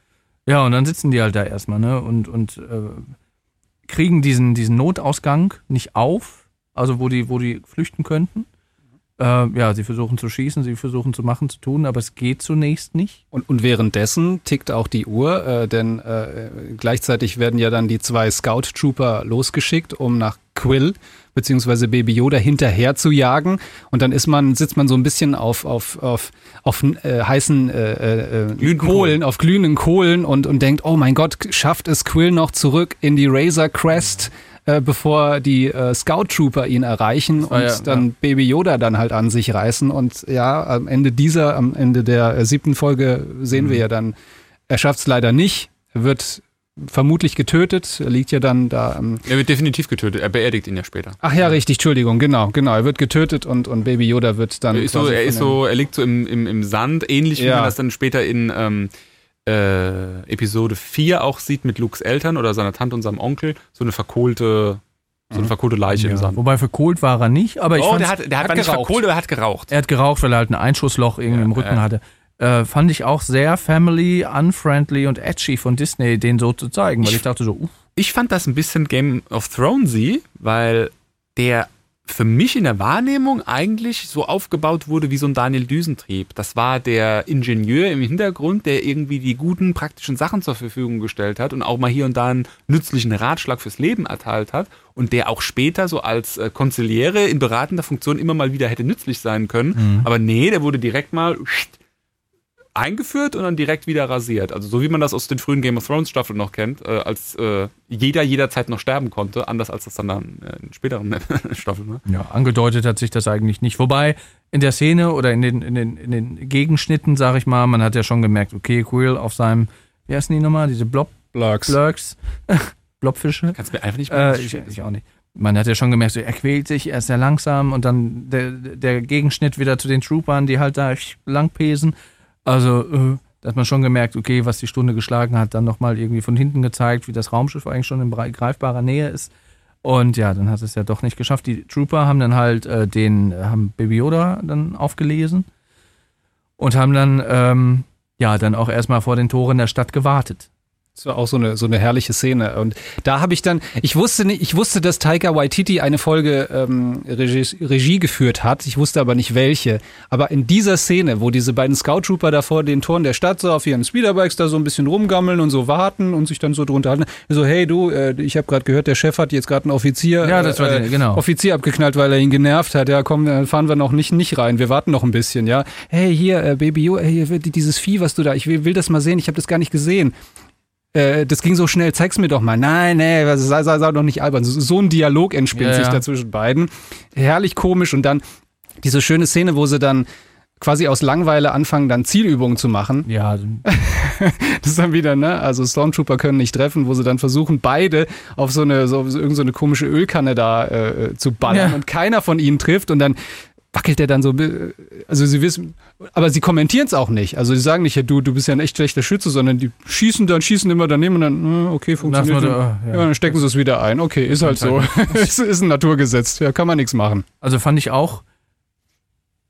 Ja, und dann sitzen die halt da erstmal, ne, und, und äh, kriegen diesen, diesen Notausgang nicht auf, also wo die, wo die flüchten könnten. Äh, ja, sie versuchen zu schießen, sie versuchen zu machen, zu tun, aber es geht zunächst nicht. Und, und währenddessen tickt auch die Uhr, äh, denn äh, gleichzeitig werden ja dann die zwei Scout Trooper losgeschickt, um nach Quill beziehungsweise Baby Yoda hinterher zu jagen. Und dann ist man, sitzt man so ein bisschen auf, auf, auf, auf äh, heißen äh, äh, Glühenden Kohlen, Kohlen. auf glühenden Kohlen und, und denkt, oh mein Gott, schafft es Quill noch zurück in die Razor Crest, äh, bevor die äh, Scout Trooper ihn erreichen war und ja- dann Baby Yoda dann halt an sich reißen. Und ja, am Ende dieser, am Ende der äh, siebten Folge sehen wir ja dann, er schafft es leider nicht. Er wird vermutlich getötet. Er liegt ja dann da. Ähm Er wird definitiv getötet, er beerdigt ihn ja später. Ach ja, richtig, Entschuldigung, genau, genau. Er wird getötet und, und Baby Yoda wird dann. Er ist so, er ist so, er liegt so im, im, im Sand, ähnlich wie Ja. man das dann später in ähm, äh, Episode 4 auch sieht mit Lukes Eltern oder seiner Tante und seinem Onkel, so eine verkohlte, so eine verkohlte Leiche im Ja, Sand. wobei verkohlt war er nicht, aber ich oh, der hat, der hat, hat nicht geraucht. verkohlt, aber er hat geraucht. er hat geraucht, weil er halt ein Einschussloch irgendwie Ja, im Rücken ja. hatte. Äh, fand ich auch sehr family, unfriendly und edgy von Disney, den so zu zeigen, weil ich, Ich- dachte so, uff, Ich fand das ein bisschen Game of Thronesy, weil der für mich in der Wahrnehmung eigentlich so aufgebaut wurde wie so ein Daniel Düsentrieb. Das war der Ingenieur im Hintergrund, der irgendwie die guten praktischen Sachen zur Verfügung gestellt hat und auch mal hier und da einen nützlichen Ratschlag fürs Leben erteilt hat und der auch später so als äh, Konziliere in beratender Funktion immer mal wieder hätte nützlich sein können. Aber nee, der wurde direkt mal eingeführt und dann direkt wieder rasiert. Also so wie man das aus den frühen Game of Thrones Staffeln noch kennt, äh, als äh, jeder jederzeit noch sterben konnte, anders als das dann, dann äh, in späteren Staffeln war. Ja, angedeutet hat sich das eigentlich nicht. Wobei in der Szene oder in den, in den, in den Gegenschnitten, sag ich mal, man hat ja schon gemerkt, okay, Quill auf seinem, wie heißen die nochmal, diese Blob Blurks. Blurks, Blobfische. Kannst du mir einfach nicht Äh, ich, ich auch nicht. Man hat ja schon gemerkt, so, er quält sich, er ist sehr langsam und dann der, der Gegenschnitt wieder zu den Troopern, die halt da lang pesen. Also, äh, da hat man schon gemerkt, okay, was die Stunde geschlagen hat, dann nochmal irgendwie von hinten gezeigt, wie das Raumschiff eigentlich schon in greifbarer Nähe ist. Und ja, dann hat es ja doch nicht geschafft. Die Trooper haben dann halt äh, den, haben Baby Yoda dann aufgelesen und haben dann, ähm, ja, dann auch erstmal vor den Toren der Stadt gewartet. Das war auch so eine, so eine herrliche Szene. Und da habe ich dann, ich wusste nicht, ich wusste, dass Taika Waititi eine Folge ähm, Regie, Regie geführt hat. Ich wusste aber nicht welche. Aber in dieser Szene, wo diese beiden Scout Trooper da vor den Toren der Stadt so auf ihren Speederbikes da so ein bisschen rumgammeln und so warten und sich dann so drunter halten, so hey du, äh, ich habe gerade gehört, der Chef hat jetzt gerade einen Offizier, Ja, das war äh, der- genau. Offizier abgeknallt, weil er ihn genervt hat. Ja, komm, dann fahren wir noch nicht nicht rein. Wir warten noch ein bisschen. Ja, hey hier, äh, Baby, hey, hier, dieses Vieh, was du da, ich will, will das mal sehen. Ich habe das gar nicht gesehen äh, das ging so schnell, zeig's mir doch mal. Nein, nee, sei, sei, sei doch nicht albern. So, so ein Dialog entspinnt Ja, sich ja. da zwischen beiden. Herrlich komisch und dann diese schöne Szene, wo sie dann quasi aus Langweile anfangen, dann Zielübungen zu machen. Ja, Das ist dann wieder, ne? Also Stormtrooper können nicht treffen, wo sie dann versuchen, beide auf so eine, so, so, irgend so eine komische Ölkanne da äh, zu ballern Ja. und keiner von ihnen trifft und dann wackelt der dann so, äh, also sie wissen, aber sie kommentieren es auch nicht. Also sie sagen nicht, ja, du, du bist ja ein echt schlechter Schütze, sondern die schießen dann, schießen immer daneben und dann, äh, okay, funktioniert. Da, ja. ja. dann stecken sie es wieder ein. Okay, ist halt so. es ist ein Naturgesetz. Ja, kann man nichts machen. Also fand ich auch,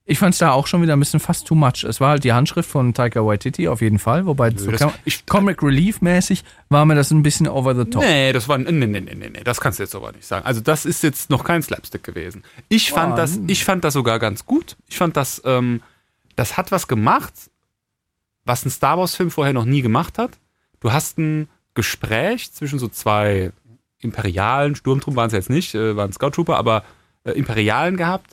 ich fand es da auch schon wieder ein bisschen fast too much. Es war halt die Handschrift von Taika Waititi auf jeden Fall, wobei so das- ich- Comic Relief mäßig war mir das ein bisschen over the top. Nee, das war nee, nee, nee, nee, nee, das kannst du jetzt aber nicht sagen. Also das ist jetzt noch kein Slapstick gewesen. Ich fand Oh, das, ich fand das sogar ganz gut. Ich fand das, ähm, das hat was gemacht, was ein Star Wars Film vorher noch nie gemacht hat. Du hast ein Gespräch zwischen so zwei imperialen Sturmtrooper waren es jetzt nicht, äh, waren Scout Trooper, aber äh, imperialen gehabt,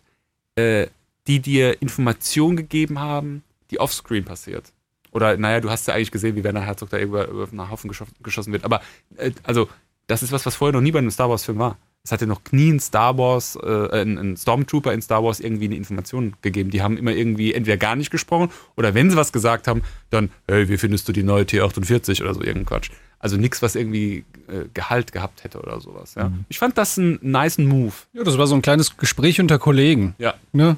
äh, die dir Informationen gegeben haben, die offscreen passiert. Oder, naja, du hast ja eigentlich gesehen, wie Werner Herzog da über, über einen Haufen geschossen, wird. Aber, äh, also, das ist was, was vorher noch nie bei einem Star Wars-Film war. Es hatte noch nie ein Star Wars, äh, ein, ein Stormtrooper in Star Wars irgendwie eine Information gegeben. Die haben immer irgendwie entweder gar nicht gesprochen oder wenn sie was gesagt haben, dann, hey, wie findest du die neue T48 oder so irgendein Quatsch. Also nichts, was irgendwie äh, Gehalt gehabt hätte oder sowas. Ja. Ich fand das einen niceen Move. Ja, das war so ein kleines Gespräch unter Kollegen. Ja. Ne?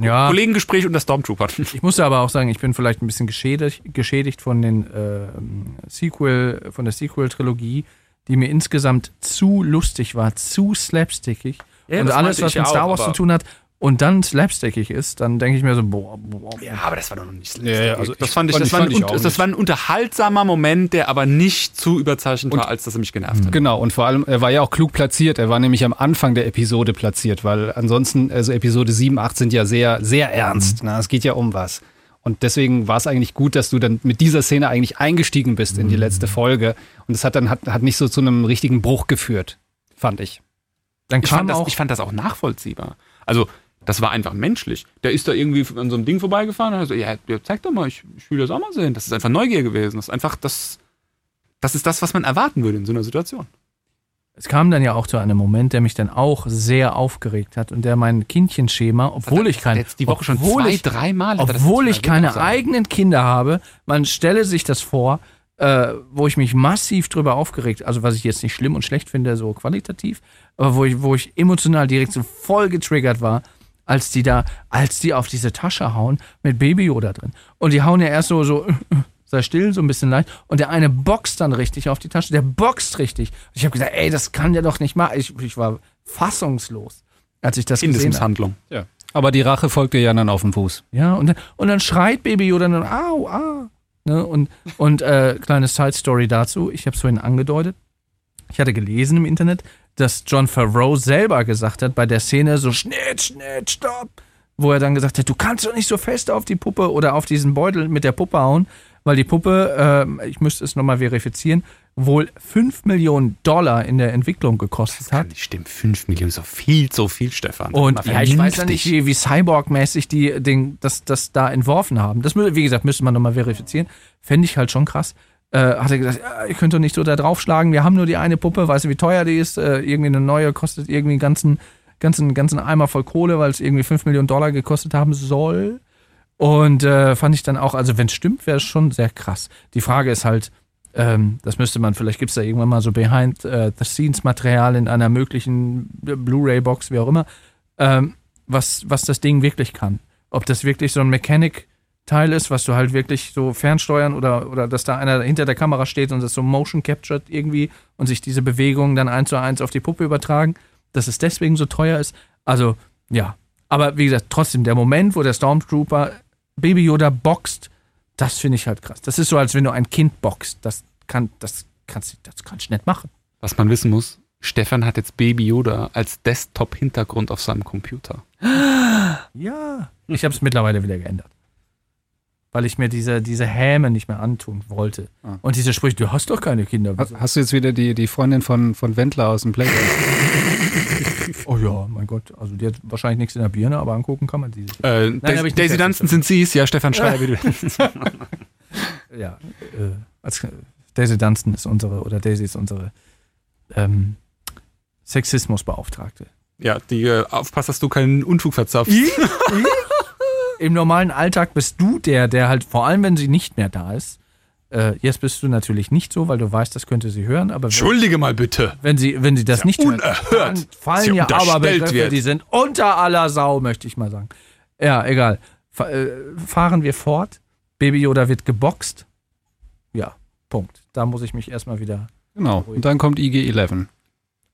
Ja, Kollegengespräch unter Stormtroopern. ich musste aber auch sagen, ich bin vielleicht ein bisschen geschädigt, geschädigt von den ähm, Sequel, von der Sequel-Trilogie, die mir insgesamt zu lustig war, zu slapstickig. Ja, und alles, was mit Star Wars zu tun hat und dann slapstickig ist, dann denke ich mir so, boah, boah. Ja, aber das war doch noch nicht Ja, ja, also das ich- fand ich, fand das, ich- war ein, fand ich un- auch das war ein unterhaltsamer Moment, der aber nicht zu überzeichnet war, als dass er mich genervt hat. Genau, und vor allem, er war ja auch klug platziert. Er war nämlich am Anfang der Episode platziert, weil ansonsten, also Episode 7, 8 sind ja sehr, sehr ernst. Na, es geht ja um was. Und deswegen war es eigentlich gut, dass du dann mit dieser Szene eigentlich eingestiegen bist in die letzte Folge. Und es hat dann hat, hat nicht so zu einem richtigen Bruch geführt, fand ich. Dann Ich kam fand, das, auch, ich fand das auch nachvollziehbar. Also, das war einfach menschlich. Der ist da irgendwie an so einem Ding vorbeigefahren und hat so, ja, zeig doch mal, ich, ich will das auch mal sehen. Das ist einfach Neugier gewesen. Das ist einfach das, das ist das, was man erwarten würde in so einer Situation. es kam dann ja auch zu einem Moment, der mich dann auch sehr aufgeregt hat und der mein Kindchenschema, obwohl ich kein, Jetzt die Woche schon zwei, dreimal. obwohl ich keine eigenen Kinder habe, man stelle sich das vor, äh, wo ich mich massiv drüber aufgeregt, also was ich jetzt nicht schlimm und schlecht finde, so qualitativ, aber wo ich, wo ich emotional direkt so voll getriggert war, als die da, als die auf diese Tasche hauen mit Baby Yoda drin. Und die hauen ja erst so, so, sei still, so ein bisschen leicht. Und der eine boxt dann richtig auf die Tasche, der boxt richtig. Und ich habe gesagt, ey, das kann der doch nicht machen. Ich, ich war fassungslos, als ich das gesehen habe. Kindesmisshandlung. Ja. Aber die Rache folgte ja dann auf den Fuß. Ja, und, dann- und dann schreit Baby Yoda dann, au, ah. Ne, und und äh, kleine Side-Story dazu, ich habe es vorhin angedeutet. Ich hatte gelesen im Internet, dass John Favreau selber gesagt hat, bei der Szene so Schnitt, Schnitt, Stopp, wo er dann gesagt hat, du kannst doch nicht so fest auf die Puppe oder auf diesen Beutel mit der Puppe hauen, weil die Puppe, ähm, ich müsste es nochmal verifizieren, wohl 5 Millionen Dollar in der Entwicklung gekostet Kann hat. nicht stimmen. 5 Millionen ist doch viel zu viel, Stefan. Und ja, ich weiß ja nicht, wie, wie Cyborg-mäßig die den, das, das da entworfen haben. Das, wie gesagt, müsste man nochmal verifizieren. Fände ich halt schon krass. Äh, hat er gesagt, ja, ihr könnt doch nicht so da draufschlagen, wir haben nur die eine Puppe, weißt du, wie teuer die ist? Äh, irgendwie eine neue kostet irgendwie einen ganzen, ganzen, ganzen Eimer voll Kohle, weil es irgendwie 5 Millionen Dollar gekostet haben soll. Und äh, fand ich dann auch, also wenn es stimmt, wäre es schon sehr krass. Die Frage ist halt, ähm, das müsste man, vielleicht gibt es da irgendwann mal so Behind-the-Scenes-Material in einer möglichen äh, Blu-ray-Box, wie auch immer, ähm, was, was das Ding wirklich kann. Ob das wirklich so ein Mechanic-Teil ist, was du halt wirklich so fernsteuern oder, oder dass da einer hinter der Kamera steht und das so motion captured irgendwie und sich diese Bewegungen dann eins zu eins auf die Puppe übertragen, dass es deswegen so teuer ist. Also, ja. Aber wie gesagt, trotzdem, der Moment, wo der Stormtrooper Baby Yoda boxt, das finde ich halt krass. Das ist so, als wenn du ein Kind boxt. Das kann, das kannst du, das kannst du nicht machen. Was man wissen muss, Stefan hat jetzt Baby Yoda als Desktop-Hintergrund auf seinem Computer. Ja. Ich habe es mittlerweile wieder geändert. Weil ich mir diese, diese Häme nicht mehr antun wollte. Ah. Und diese Sprüche, du hast doch keine Kinder. Ha- Hast du jetzt wieder die, die Freundin von, von Wendler aus dem Playboy? Oh ja, mein Gott. Also die hat wahrscheinlich nichts in der Birne, aber angucken kann man sie sich. Äh, hab Daisy, ich Daisy Dunstan sind Sie's, ja, Stefan Schreier. wie du- Ja. Äh, als, Daisy Dunstan ist unsere, oder Daisy ist unsere ähm, Sexismusbeauftragte. ja, die äh, aufpasst, dass du keinen Unfug verzapfst. Im normalen Alltag bist du der, der halt, vor allem wenn sie nicht mehr da ist, äh, jetzt bist du natürlich nicht so, weil du weißt, das könnte sie hören, aber wenn, Entschuldige mal bitte. wenn sie, wenn sie das nicht hört, unerhört. dann fallen Sie ja unterstellt aber Begriffe, wird. die sind unter aller Sau, möchte ich mal sagen. Ja, egal. Fa äh, fahren wir fort. Baby Yoda wird geboxt. Ja, Punkt. Da muss ich mich erstmal wieder Genau. Und dann kommt IG-11.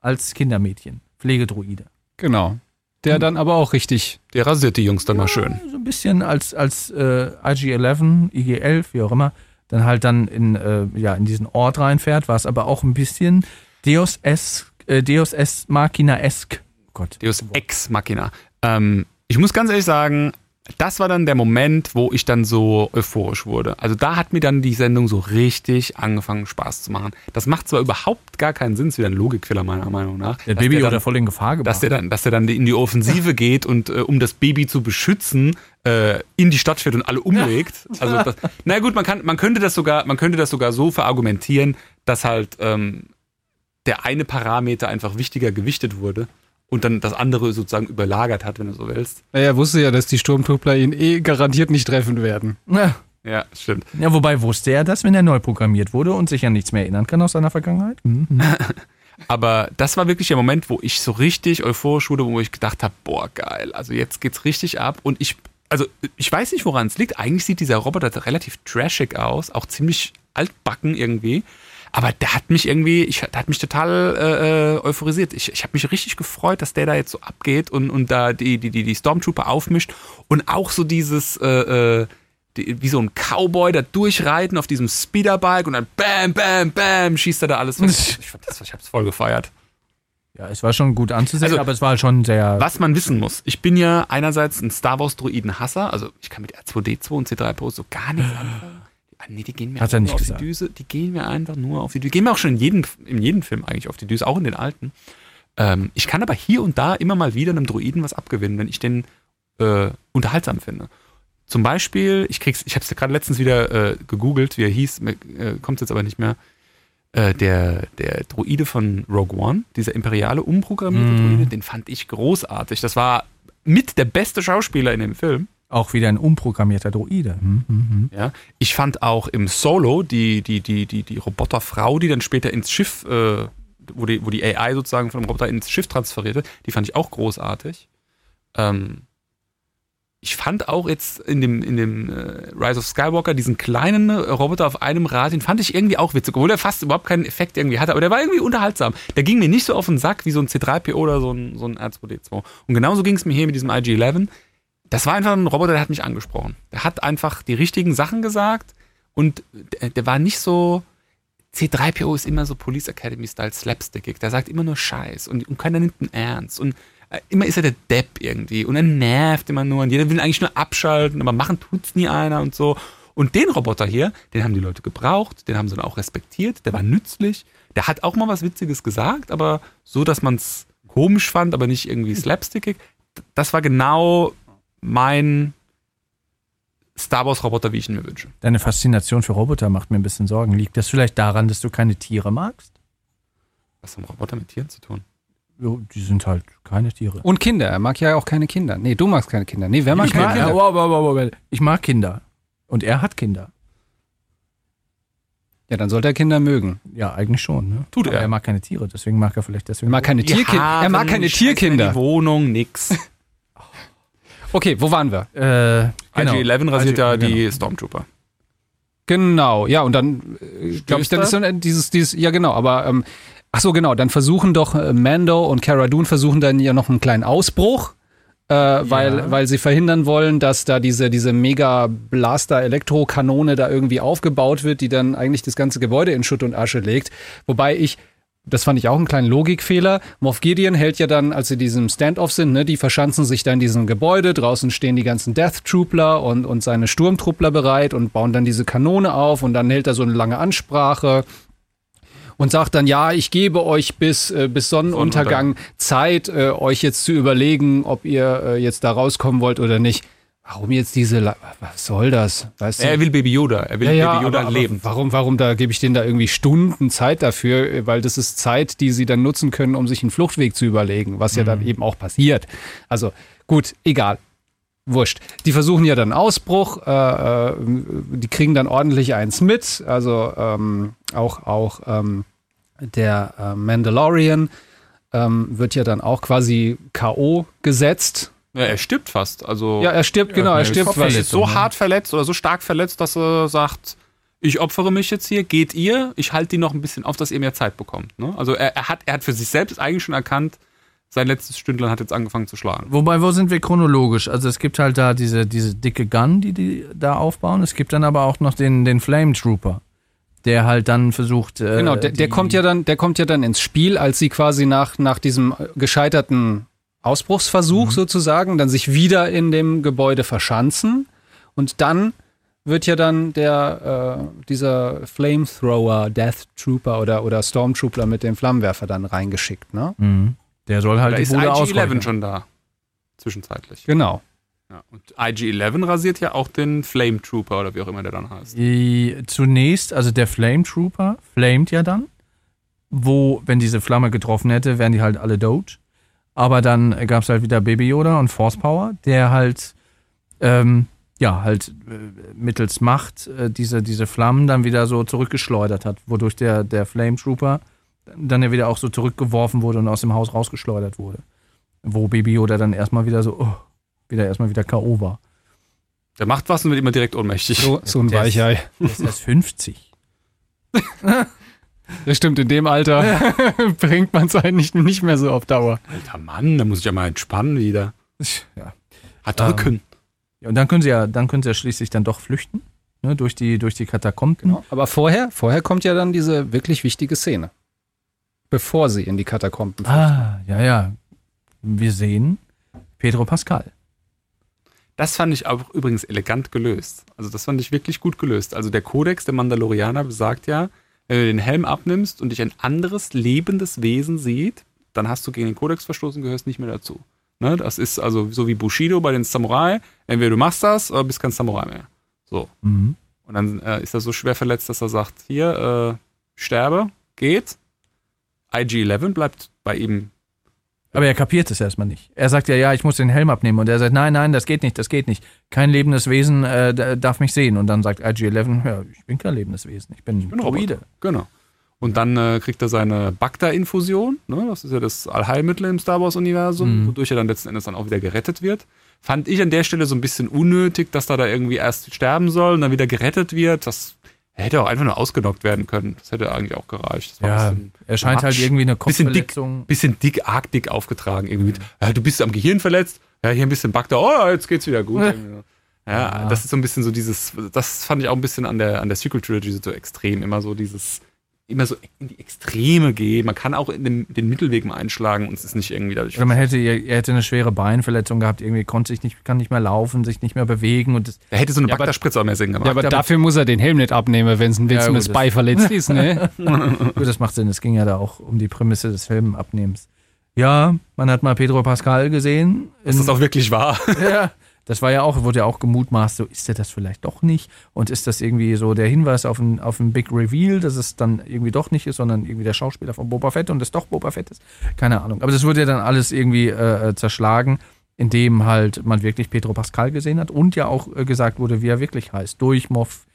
als Kindermädchen, Pflegedruide. Genau. Der dann aber auch richtig. Der rasiert die Jungs dann mal schön. So ein bisschen als, als äh, IG-11, IG-11, wie auch immer, dann halt dann in, äh, ja, in diesen Ort reinfährt, war es aber auch ein bisschen Deus es, äh, Deus es Machina-esk. Oh Gott. Deus Ex Machina. Ähm, ich muss ganz ehrlich sagen, das war dann der Moment, wo ich dann so euphorisch wurde. Also da hat mir dann die Sendung so richtig angefangen Spaß zu machen. Das macht zwar überhaupt gar keinen Sinn, ist wieder ein Logikfehler meiner Meinung nach. Der Baby der dann, voll in Gefahr gebracht. dass der dann, dass der dann in die Offensive geht und äh, um das Baby zu beschützen, äh, in die Stadt fährt und alle umlegt. Also das, na gut, man kann, man könnte das sogar, man könnte das sogar so verargumentieren, dass halt ähm, der eine Parameter einfach wichtiger gewichtet wurde und dann das andere sozusagen überlagert hat, wenn du so willst. Naja, er wusste ja, dass die Sturmtruppler ihn eh garantiert nicht treffen werden. ja. Ja, stimmt. ja, wobei wusste er das, wenn er neu programmiert wurde und sich an nichts mehr erinnern kann aus seiner Vergangenheit? Mhm. Aber das war wirklich der Moment, wo ich so richtig euphorisch wurde, wo ich gedacht habe, boah, geil, also jetzt geht's richtig ab. Und ich, also ich weiß nicht, woran es liegt. Eigentlich sieht dieser Roboter relativ trashig aus, auch ziemlich altbacken irgendwie. Aber der hat mich irgendwie, ich, der hat mich total äh, äh, euphorisiert. Ich, ich habe mich richtig gefreut, dass der da jetzt so abgeht und, und da die, die, die, die Stormtrooper aufmischt. Und auch so dieses, äh, äh, die, wie so ein Cowboy da durchreiten auf diesem Speederbike und dann bam, bam, bam, schießt er da alles weg. Ich, das, ich hab's voll gefeiert. Ja, es war schon gut anzusehen, Also, aber es war schon sehr. Was man wissen muss, ich bin ja einerseits ein Star Wars Droiden-Hasser, also ich kann mit R2D2 und C3PO so gar nichts anfangen. Ah, nee, die gehen mir Hat einfach nicht nur auf die Düse. Die gehen mir einfach nur auf die Düse. Die gehen mir auch schon in jedem, in jedem Film eigentlich auf die Düse, auch in den alten. Ähm, ich kann aber hier und da immer mal wieder einem Droiden was abgewinnen, wenn ich den äh, unterhaltsam finde. Zum Beispiel, ich krieg's, ich habe es gerade letztens wieder äh, gegoogelt, wie er hieß, äh, kommt jetzt aber nicht mehr. Äh, der, der Droide von Rogue One, dieser imperiale umprogrammierte Mhm. Droide, den fand ich großartig. Das war mit der beste Schauspieler in dem Film. Auch wieder ein umprogrammierter Droide. Mhm, mhm. Ja. Ich fand auch im Solo die, die, die, die, die Roboterfrau, die dann später ins Schiff, äh, wo, die, wo die AI sozusagen von dem Roboter ins Schiff transferierte, die fand ich auch großartig. Ähm, ich fand auch jetzt in dem, in dem äh, Rise of Skywalker diesen kleinen äh, Roboter auf einem Rad, den fand ich irgendwie auch witzig, obwohl der fast überhaupt keinen Effekt irgendwie hatte, aber der war irgendwie unterhaltsam. Der ging mir nicht so auf den Sack wie so ein C3PO oder so ein, so ein R2D2. Und genauso ging es mir hier mit diesem IG-11. Das war einfach ein Roboter, der hat mich angesprochen. Der hat einfach die richtigen Sachen gesagt und der, der war nicht so. C3PO ist immer so Police Academy-Style slapstickig. Der sagt immer nur Scheiß und, und keiner nimmt ihn ernst. Und äh, immer ist er der Depp irgendwie und er nervt immer nur und jeder will eigentlich nur abschalten, aber machen tut's nie einer und so. Und den Roboter hier, den haben die Leute gebraucht, den haben sie dann auch respektiert, der war nützlich. Der hat auch mal was Witziges gesagt, aber so, dass man es komisch fand, aber nicht irgendwie slapstickig. Das war genau mein Star Wars Roboter, wie ich ihn mir wünsche. Deine Faszination für Roboter macht mir ein bisschen Sorgen. Liegt das vielleicht daran, dass du keine Tiere magst? Was haben Roboter mit Tieren zu tun? Ja, die sind halt keine Tiere. Und Kinder. Er mag ja auch keine Kinder. Nee, du magst keine Kinder. Nee, wer mag ich, keine mag, Kinder? wow, wow, wow, wow. ich mag Kinder. Und er hat Kinder. Ja, dann sollte er Kinder mögen. Ja, eigentlich schon. Ne? Tut Aber er. er mag keine Tiere, deswegen mag er vielleicht deswegen. Er mag keine Tierkinder. Er mag keine Tierkinder. Die Wohnung, nix. Okay, wo waren wir? Äh, genau. IG-11 rasiert ja genau. die Stormtrooper. Genau, ja, und dann äh, glaube ich, dann ist dann dieses, dieses, ja genau, aber ähm, ach so, genau, dann versuchen doch äh, Mando und Cara Dune versuchen dann ja noch einen kleinen Ausbruch, äh, weil, weil sie verhindern wollen, dass da diese, diese mega Blaster Elektrokanone da irgendwie aufgebaut wird, die dann eigentlich das ganze Gebäude in Schutt und Asche legt. Wobei ich das fand ich auch einen kleinen Logikfehler. Moff Gideon hält ja dann, als sie diesem Standoff sind, ne, die verschanzen sich da in diesem Gebäude. Draußen stehen die ganzen Death Troopler und, und seine Sturmtruppler bereit und bauen dann diese Kanone auf und dann hält er so eine lange Ansprache und sagt dann, ja, ich gebe euch bis, äh, bis Sonnenuntergang Zeit, äh, euch jetzt zu überlegen, ob ihr äh, jetzt da rauskommen wollt oder nicht. Warum jetzt diese, La was soll das? Weißt du? Er will Baby Yoda. Er will Ja, ja, Baby Yoda aber, aber leben. Warum, warum da gebe ich denen da irgendwie Stunden Zeit dafür? Weil das ist Zeit, die sie dann nutzen können, um sich einen Fluchtweg zu überlegen, was ja dann eben auch passiert. Also gut, egal. Wurscht. Die versuchen ja dann Ausbruch, äh, äh, die kriegen dann ordentlich eins mit. Also ähm, auch, auch ähm, der äh, Mandalorian ähm, wird ja dann auch quasi K.O. gesetzt. Ja, er stirbt fast. Also Ja, er stirbt, genau, er er stirbt. ist er ist so hart verletzt oder so stark verletzt, dass er sagt, ich opfere mich jetzt hier, geht ihr, ich halte die noch ein bisschen auf, dass ihr mehr Zeit bekommt. Ne? Also er, er, hat, er hat für sich selbst eigentlich schon erkannt, sein letztes Stündlein hat jetzt angefangen zu schlagen. Wobei, wo sind wir chronologisch? Also es gibt halt da diese, diese dicke Gun, die die da aufbauen. Es gibt dann aber auch noch den, den Flame Trooper, der halt dann versucht. Äh, Genau, der, der kommt ja dann, der kommt ja dann ins Spiel, als sie quasi nach, nach diesem gescheiterten Ausbruchsversuch sozusagen dann sich wieder in dem Gebäude verschanzen und dann wird ja dann der äh, dieser Flamethrower, Death Trooper oder oder Stormtrooper mit dem Flammenwerfer dann reingeschickt, ne? Mhm. Der soll halt Da die ist Bude IG-11 ausräuchern. schon da. Zwischenzeitlich. Genau. Ja. Und IG-11 rasiert ja auch den Flame Trooper oder wie auch immer der dann heißt. Die, zunächst, also der Flame Trooper flamet ja dann, wo, wenn diese Flamme getroffen hätte, wären die halt alle Doge. Aber dann gab es halt wieder Baby Yoda und Force Power, der halt, ähm, ja, halt äh, mittels Macht äh, diese, diese Flammen dann wieder so zurückgeschleudert hat, wodurch der, der Flame Trooper dann ja wieder auch so zurückgeworfen wurde und aus dem Haus rausgeschleudert wurde. Wo Baby Yoda dann erstmal wieder so, oh, wieder erstmal wieder K.O. war. Der macht was und wird immer direkt ohnmächtig. So, so ein Weichei. Der ist erst 50. Das stimmt, in dem Alter bringt man es eigentlich nicht mehr so auf Dauer. Alter Mann, da muss ich ja mal entspannen wieder. Ja. Hat Rücken. Ja, und dann können sie ja, dann können sie ja schließlich dann doch flüchten, ne, durch die, durch die Katakomben. Aber vorher, vorher kommt ja dann diese wirklich wichtige Szene. Bevor sie in die Katakomben flüchten. Ah, ja, ja. Wir sehen Pedro Pascal. Das fand ich auch übrigens elegant gelöst. Also das fand ich wirklich gut gelöst. Also der Kodex der Mandalorianer besagt ja, wenn du den Helm abnimmst und dich ein anderes lebendes Wesen sieht, dann hast du gegen den Kodex verstoßen, gehörst nicht mehr dazu. Ne? Das ist also so wie Bushido bei den Samurai. Entweder du machst das oder bist kein Samurai mehr. So. Mhm. Und dann äh, ist er so schwer verletzt, dass er sagt, hier, äh, sterbe, geht. IG-11 bleibt bei ihm. Aber er kapiert es erstmal nicht. Er sagt ja, ja, ich muss den Helm abnehmen. Und er sagt, nein, nein, das geht nicht, das geht nicht. Kein lebendes Wesen äh, darf mich sehen. Und dann sagt IG-11, ja, ich bin kein lebendes Wesen, ich bin, bin Droide. Genau. Und dann äh, kriegt er seine Bacta-Infusion, ne? das ist ja das Allheilmittel im Star Wars-Universum, Mhm. wodurch er dann letzten Endes dann auch wieder gerettet wird. Fand ich an der Stelle so ein bisschen unnötig, dass er da irgendwie erst sterben soll und dann wieder gerettet wird. Das hätte auch einfach nur ausgenockt werden können. Das hätte eigentlich auch gereicht. Ja, bisschen, er scheint halt irgendwie eine Bisschen dick. Kopfverletzung. bisschen dick, arg dick aufgetragen. Irgendwie ja, du bist am Gehirn verletzt, ja, hier ein bisschen Bacta, oh, jetzt geht's wieder gut. Ja, Ja. das ist so ein bisschen so dieses, das fand ich auch ein bisschen an der, an der Sequel Trilogy so extrem, immer so dieses immer so in die Extreme gehen. Man kann auch in den, den Mittelweg mal einschlagen und es ist nicht irgendwie dadurch. Oder man hätte, er hätte eine schwere Beinverletzung gehabt, irgendwie konnte sich nicht, kann nicht mehr laufen, sich nicht mehr bewegen und das, Er hätte so eine Ja, Bagdad-Spritze auch mehr Sinn gemacht. Ja, aber aber- dafür muss er den Helm nicht abnehmen, wenn es ein Ja, ja, gut, das das- Bein verletzt ist. Ne? Gut, das macht Sinn. Es ging ja da auch um die Prämisse des Filmabnehmens. Ja, man hat mal Pedro Pascal gesehen. dass das auch wirklich war. ja, das war ja auch, wurde ja auch gemutmaßt, so ist er das vielleicht doch nicht? Und ist das irgendwie so der Hinweis auf ein, auf ein Big Reveal, dass es dann irgendwie doch nicht ist, sondern irgendwie der Schauspieler von Boba Fett und es doch Boba Fett ist? Keine Ahnung. Aber das wurde ja dann alles irgendwie äh, äh, zerschlagen, indem halt man wirklich Pedro Pascal gesehen hat und ja auch äh, gesagt wurde, wie er wirklich heißt. Durch Moff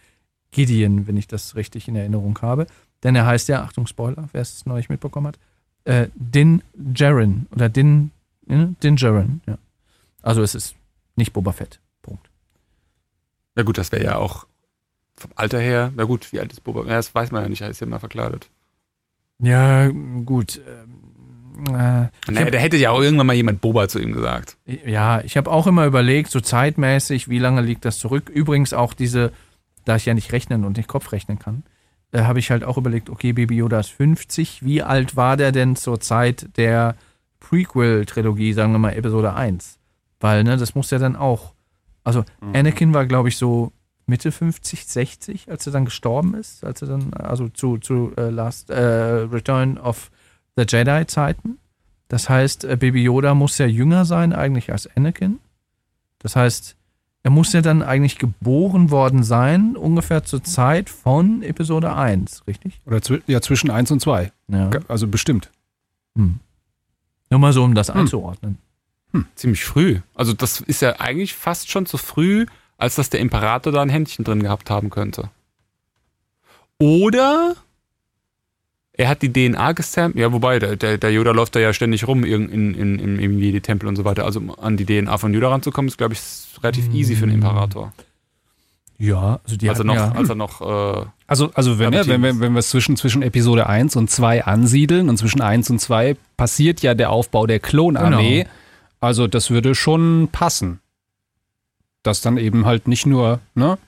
Gideon, wenn ich das richtig in Erinnerung habe. Denn er heißt ja, Achtung, Spoiler, wer es nicht mitbekommen hat, äh, Din Djarin oder Din, äh, Din Djarin, ja. Also es ist nicht Boba Fett. Punkt. Na gut, das wäre ja auch vom Alter her, na gut, wie alt ist Boba? Ja, das weiß man ja nicht, er ist ja mal verkleidet. Ja, gut. ähm, Äh, Naja, da hätte ja auch irgendwann mal jemand Boba zu ihm gesagt. ja, ich habe auch immer überlegt, so zeitmäßig, wie lange liegt das zurück. Übrigens auch diese, da ich ja nicht rechnen und nicht Kopf rechnen kann, äh, habe ich halt auch überlegt, okay, Baby Yoda ist 50. Wie alt war der denn zur Zeit der Prequel-Trilogie, sagen wir mal Episode 1? Weil, ne, das muss ja dann auch. Also, Anakin war, glaube ich, so Mitte 50, 60, als er dann gestorben ist, als er dann, also zu, zu äh, Last äh, Return of the Jedi-Zeiten. Das heißt, äh, Baby Yoda muss ja jünger sein eigentlich als Anakin. Das heißt, er muss ja dann eigentlich geboren worden sein, ungefähr zur Zeit von Episode 1, richtig? Oder zwi ja, zwischen 1 und 2. Ja. Also bestimmt. Hm. Nur mal so, um das Hm. einzuordnen. Ziemlich früh. Also das ist ja eigentlich fast schon zu früh, als dass der Imperator da ein Händchen drin gehabt haben könnte. Oder er hat die DNA gesampelt. Ja, wobei, der, der, der Yoda läuft da ja ständig rum in, in, in, im, im Jedi-Tempel und so weiter. Also um an die DNA von Yoda ranzukommen, ist, glaube ich, relativ easy für einen Imperator. Ja, also die als, er noch, ja, als er noch, äh, Also, also wenn, ja, wenn, wir, Teams. wenn wir es zwischen, zwischen Episode 1 und 2 ansiedeln und zwischen 1 und 2 passiert ja der Aufbau der Klonarmee. Genau. Also das würde schon passen. Dass dann eben halt nicht nur ne,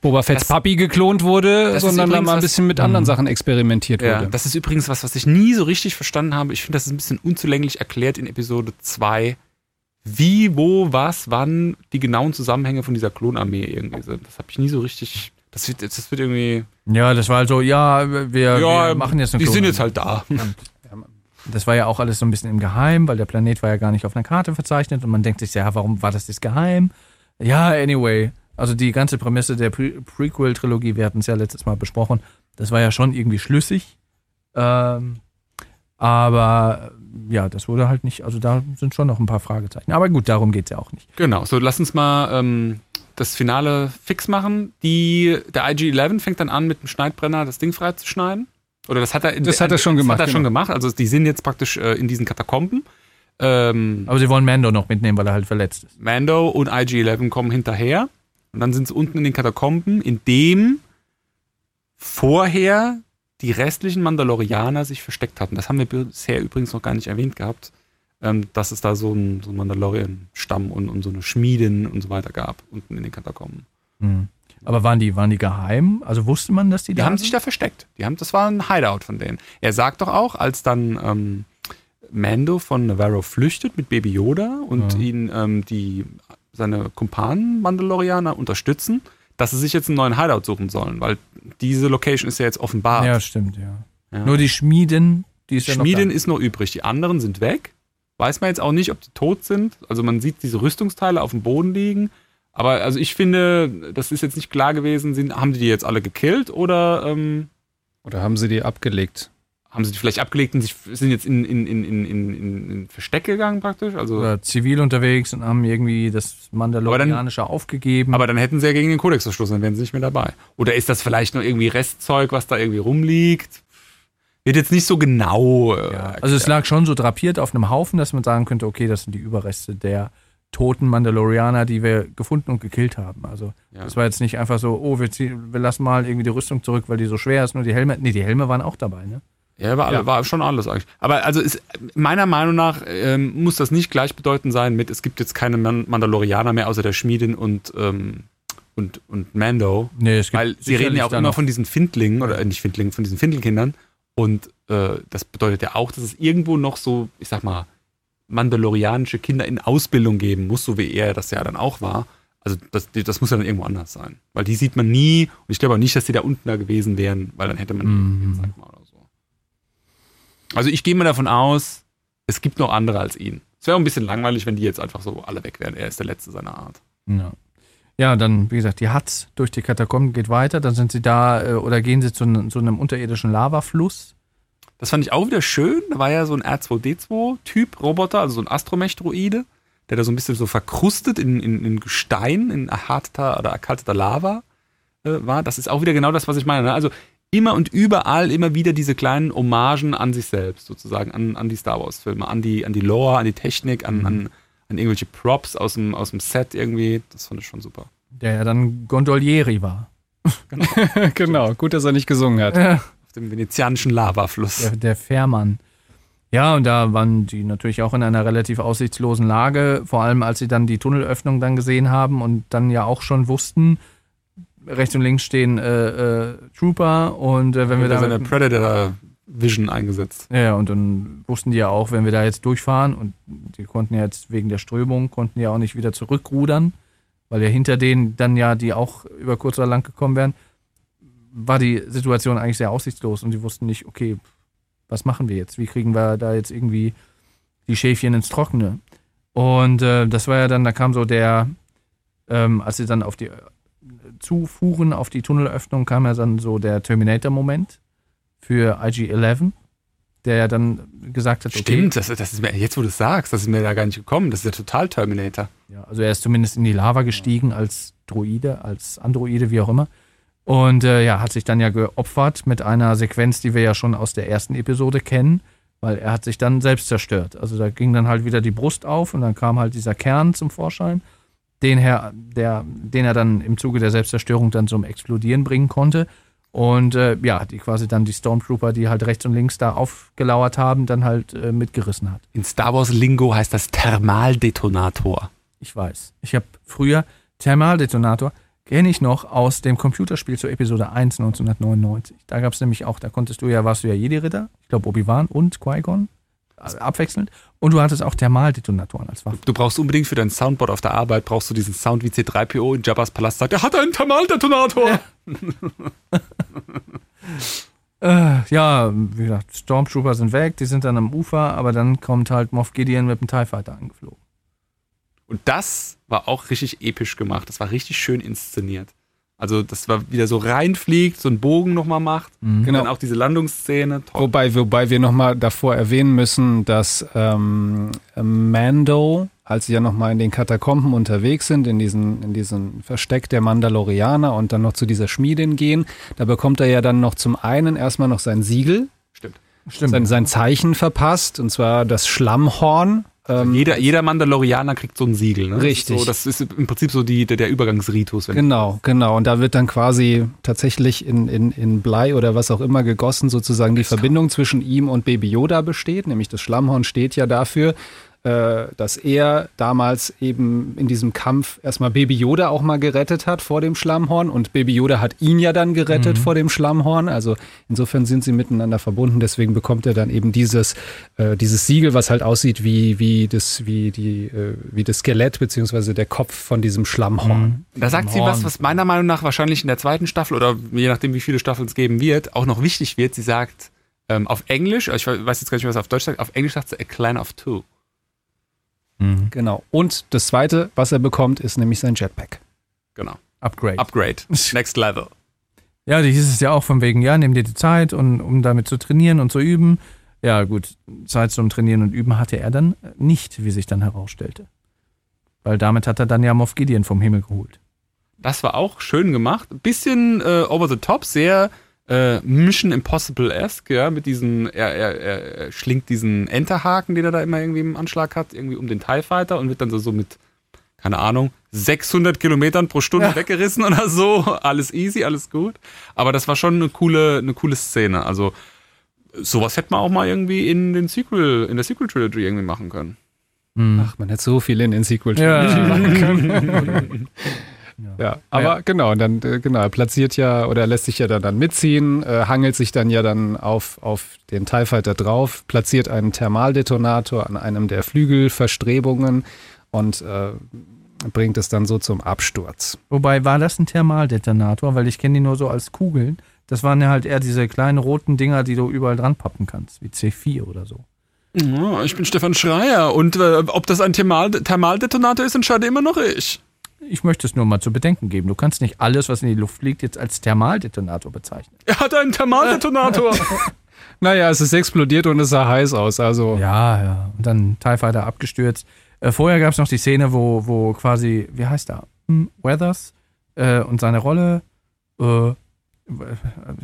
Boba Fett's Das- Papi geklont wurde, sondern da mal ein was- bisschen mit anderen Sachen experimentiert ja, wurde. das ist übrigens was, was ich nie so richtig verstanden habe. Ich finde, das ist ein bisschen unzulänglich erklärt in Episode 2, wie, wo, was, wann die genauen Zusammenhänge von dieser Klonarmee irgendwie sind. Das habe ich nie so richtig. Das wird, das wird irgendwie. ja, das war halt so, ja, wir, wir machen jetzt eine Die sind Klonarmee. jetzt halt da. Das war ja auch alles so ein bisschen im Geheim, weil der Planet war ja gar nicht auf einer Karte verzeichnet und man denkt sich, ja, warum war das jetzt geheim? Ja, anyway, also die ganze Prämisse der Pre Prequel-Trilogie, wir hatten es ja letztes Mal besprochen, das war ja schon irgendwie schlüssig. Ähm, aber ja, das wurde halt nicht, also da sind schon noch ein paar Fragezeichen. Aber gut, darum geht es ja auch nicht. Genau, so lass uns mal ähm, das Finale fix machen. Die, der IG-11 fängt dann an, mit dem Schneidbrenner das Ding freizuschneiden. Oder das hat er, in Das der- hat er schon gemacht, Das hat er schon genau. gemacht. Also die sind jetzt praktisch äh, in diesen Katakomben. Ähm, Aber sie wollen Mando noch mitnehmen, weil er halt verletzt ist. Mando und IG-11 kommen hinterher. Und dann sind sie unten in den Katakomben, in dem vorher die restlichen Mandalorianer sich versteckt hatten. Das haben wir bisher übrigens noch gar nicht erwähnt gehabt, ähm, dass es da so einen so Mandalorian-Stamm und, und so eine Schmieden und so weiter gab, unten in den Katakomben. Hm. Aber waren die, waren die geheim? Also wusste man, dass die, Die da haben sind? sich da versteckt. Die haben, das war ein Hideout von denen. Er sagt doch auch, als dann ähm, Mando von Navarro flüchtet mit Baby Yoda und Ja. ihn ähm, die, seine Kumpanen Mandalorianer unterstützen, dass sie sich jetzt einen neuen Hideout suchen sollen, weil diese Location ist ja jetzt offenbar. Ja, stimmt, ja. Ja. Nur die Schmieden, die ist ja noch Schmieden da. ist noch übrig. Die anderen sind weg. Weiß man jetzt auch nicht, ob die tot sind. Also man sieht diese Rüstungsteile auf dem Boden liegen. Aber also ich finde, das ist jetzt nicht klar gewesen, sind, haben die die jetzt alle gekillt oder ähm, Oder haben sie die abgelegt? haben sie die vielleicht abgelegt und sich, sind jetzt in, in, in, in, in, in, Versteck gegangen praktisch? Also, oder zivil unterwegs und haben irgendwie das Mandalorianische aufgegeben. aber dann hätten sie ja gegen den Kodex verstoßen, dann wären sie nicht mehr dabei. Oder ist das vielleicht nur irgendwie Restzeug, was da irgendwie rumliegt? Wird jetzt nicht so genau. Äh, ja, also es lag schon so drapiert auf einem Haufen, dass man sagen könnte, okay, das sind die Überreste der toten Mandalorianer, die wir gefunden und gekillt haben. Also Ja. das war jetzt nicht einfach so, oh, wir, ziehen, wir lassen mal irgendwie die Rüstung zurück, weil die so schwer ist, nur die Helme. Nee, die Helme waren auch dabei, ne? Ja, war, Ja. war schon alles eigentlich. Aber also ist, meiner Meinung nach ähm, muss das nicht gleichbedeutend sein mit, es gibt jetzt keine Man Mandalorianer mehr außer der Schmiedin und, ähm, und, und Mando. Nee, es gibt Weil sie reden ja auch immer von diesen Findlingen, oder äh, nicht Findlingen, von diesen Findelkindern. Und äh, das bedeutet ja auch, dass es irgendwo noch so, ich sag mal, mandalorianische Kinder in Ausbildung geben muss, so wie er das ja dann auch war. Also das, das muss ja dann irgendwo anders sein. Weil die sieht man nie und ich glaube auch nicht, dass die da unten da gewesen wären, weil dann hätte man Mhm. ihn, sag mal, oder so. Also ich gehe mal davon aus, es gibt noch andere als ihn. Es wäre auch ein bisschen langweilig, wenn die jetzt einfach so alle weg wären. Er ist der Letzte seiner Art. Ja. ja, dann, wie gesagt, die Hatz durch die Katakomben geht weiter. Dann sind sie da äh, oder gehen sie zu, zu einem unterirdischen Lavafluss. Das fand ich auch wieder schön. Da war ja so ein R2D2-Typ, Roboter, also so ein Astromech-Droide, der da so ein bisschen so verkrustet in, in, in Gestein, in erharteter oder erkalteter Lava äh, war. Das ist auch wieder genau das, was ich meine. Ne? Also immer und überall immer wieder diese kleinen Hommagen an sich selbst, sozusagen, an, an die Star Wars-Filme, an die, an die Lore, an die Technik, an, an, an irgendwelche Props aus dem, aus dem Set irgendwie. Das fand ich schon super. Der ja dann Gondolieri war. genau, gut, dass er nicht gesungen hat. Ja. Dem venezianischen Lavafluss. Der, der Fährmann. Ja, und da waren die natürlich auch in einer relativ aussichtslosen Lage, vor allem als sie dann die Tunnelöffnung dann gesehen haben und dann ja auch schon wussten, rechts und links stehen äh, äh, Trooper und äh, wenn wir Mit da seiner Predator Vision eingesetzt. ja, und dann wussten die ja auch, wenn wir da jetzt durchfahren und die konnten ja jetzt wegen der Strömung, konnten ja auch nicht wieder zurückrudern, weil ja hinter denen dann ja die auch über kurz oder lang gekommen wären, war die Situation eigentlich sehr aussichtslos und die wussten nicht, okay, was machen wir jetzt? Wie kriegen wir da jetzt irgendwie die Schäfchen ins Trockene? Und äh, das war ja dann, da kam so der, ähm, als sie dann auf die äh, zufuhren, auf die Tunnelöffnung, kam ja dann so der Terminator-Moment für IG-11, der ja dann gesagt hat, okay, Stimmt, das, das ist mir, jetzt wo du es sagst, das ist mir da gar nicht gekommen. Das ist ja total Terminator. Ja, also er ist zumindest in die Lava gestiegen als Droide, als Androide, wie auch immer. Und äh, ja, hat sich dann ja geopfert mit einer Sequenz, die wir ja schon aus der ersten Episode kennen, weil er hat sich dann selbst zerstört. Also da ging dann halt wieder die Brust auf und dann kam halt dieser Kern zum Vorschein, den, er, der, den er dann im Zuge der Selbstzerstörung dann zum Explodieren bringen konnte. Und äh, ja, die quasi dann die Stormtrooper, die halt rechts und links da aufgelauert haben, dann halt äh, mitgerissen hat. In Star Wars Lingo heißt das Thermaldetonator. Ich weiß. Ich habe früher Thermaldetonator, kenne ich noch aus dem Computerspiel zur Episode 1 1999. Da gab es nämlich auch, da konntest du ja, warst du ja Jedi-Ritter, ich glaube Obi-Wan und Qui-Gon, also abwechselnd. Und du hattest auch Thermaldetonatoren als Waffe. Du brauchst unbedingt für dein Soundboard auf der Arbeit, brauchst du diesen Sound wie C3PO in Jabba's Palast sagt, er hat einen Thermaldetonator. Äh, ja, wie gesagt, Stormtrooper sind weg, die sind dann am Ufer, aber dann kommt halt Moff Gideon mit dem TIE Fighter angeflogen. Und das war auch richtig episch gemacht. Das war richtig schön inszeniert. Also das war wieder so reinfliegt, so einen Bogen nochmal macht. Mhm. Und Genau. dann auch diese Landungsszene. Toll. Wobei, wobei wir nochmal davor erwähnen müssen, dass ähm, Mando, als sie ja nochmal in den Katakomben unterwegs sind, in diesen, in diesen Versteck der Mandalorianer und dann noch zu dieser Schmiedin gehen, da bekommt er ja dann noch zum einen erstmal noch sein Siegel, Stimmt. Stimmt. sein, sein Zeichen verpasst, und zwar das Schlammhorn. Ähm, Jeder, jeder Mandalorianer kriegt so ein Siegel. Ne? Richtig. Das ist, so, das ist im Prinzip so die, der, der Übergangsritus. Genau, genau. Und da wird dann quasi tatsächlich in, in, in Blei oder was auch immer gegossen, sozusagen die Verbindung zwischen ihm und Baby Yoda besteht. Nämlich das Schlammhorn steht ja dafür, dass er damals eben in diesem Kampf erstmal Baby Yoda auch mal gerettet hat vor dem Schlammhorn und Baby Yoda hat ihn ja dann gerettet vor dem Schlammhorn. Also insofern sind sie miteinander verbunden. Deswegen bekommt er dann eben dieses, äh, dieses Siegel, was halt aussieht wie, wie, das, wie, die, äh, wie das Skelett beziehungsweise der Kopf von diesem Schlammhorn. Da sagt sie Horn. was, was meiner Meinung nach wahrscheinlich in der zweiten Staffel oder je nachdem, wie viele Staffeln es geben wird, auch noch wichtig wird. Sie sagt ähm, auf Englisch, ich weiß jetzt gar nicht, was sie auf Deutsch sagt, auf Englisch sagt sie a clan of two. Mhm. Genau. Und das zweite, was er bekommt, ist nämlich sein Jetpack. Genau. Upgrade. Upgrade. Next level. Ja, die hieß es ja auch von wegen, ja, nimm dir die Zeit, und, um damit zu trainieren und zu üben. Ja, gut, Zeit zum Trainieren und Üben hatte er dann nicht, wie sich dann herausstellte. Weil damit hat er dann ja Moff Gideon vom Himmel geholt. Das war auch schön gemacht. Ein bisschen äh, over the top, sehr äh, Mission Impossible-esque, ja, mit diesen, er, er, er, schlingt diesen Enterhaken, den er da immer irgendwie im Anschlag hat, irgendwie um den TIE Fighter und wird dann so, so mit, keine Ahnung, 600 Kilometern pro Stunde Ja. weggerissen oder so. Alles easy, alles gut. Aber das war schon eine coole, eine coole Szene. Also, sowas hätte man auch mal irgendwie in den Sequel, in der Sequel-Trilogy irgendwie machen können. Mhm. Ach, man hätte so viel in den Sequel Ja. machen können. Ja, aber Ja. genau, und dann äh, genau, er platziert ja oder er lässt sich ja dann, dann mitziehen, äh, hangelt sich dann ja dann auf, auf den TIE Fighter drauf, platziert einen Thermaldetonator an einem der Flügelverstrebungen und äh, bringt es dann so zum Absturz. Wobei, war das ein Thermaldetonator? Weil ich kenne die nur so als Kugeln. Das waren ja halt eher diese kleinen roten Dinger, die du überall dran pappen kannst, wie C4 oder so. Ja, ich bin Stefan Schreier und äh, ob das ein Thermal Thermaldetonator ist, entscheide immer noch ich. Ich möchte es nur mal zu bedenken geben. Du kannst nicht alles, was in die Luft fliegt, jetzt als Thermaldetonator bezeichnen. Er hat einen Thermaldetonator. Naja, es ist explodiert und es sah heiß aus, also Ja, ja. Und dann TIE Fighter abgestürzt. Äh, vorher gab es noch die Szene, wo, wo quasi, wie heißt er? Hm, Weathers äh, und seine Rolle. Äh,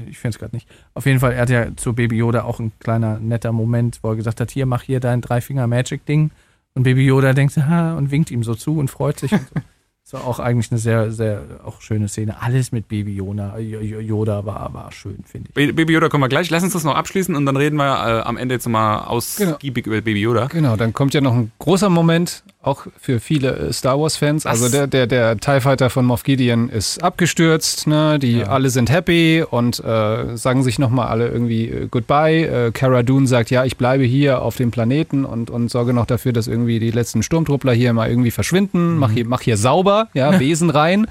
ich finde es gerade nicht. Auf jeden Fall, er hat ja zu Baby Yoda auch ein kleiner netter Moment, wo er gesagt hat: Hier, mach hier dein Dreifinger-Magic-Ding. Und Baby Yoda denkt, ha, und winkt ihm so zu und freut sich. Und so. War auch eigentlich eine sehr, sehr auch schöne Szene. Alles mit Baby Yoda, Yoda war, war schön, finde ich. Ba- Baby Yoda kommen wir gleich. Lass uns das noch abschließen und dann reden wir äh, am Ende jetzt mal ausgiebig über Baby Yoda. Genau, dann kommt ja noch ein großer Moment, auch für viele äh, Star Wars-Fans. Also der, der, der TIE Fighter von Moff Gideon ist abgestürzt, ne? die Ja. alle sind happy und äh, sagen sich nochmal alle irgendwie äh, Goodbye. Äh, Cara Dune sagt, ja, ich bleibe hier auf dem Planeten und, und sorge noch dafür, dass irgendwie die letzten Sturmtruppler hier mal irgendwie verschwinden. Mach, hier, mach hier sauber, ja, Besen rein,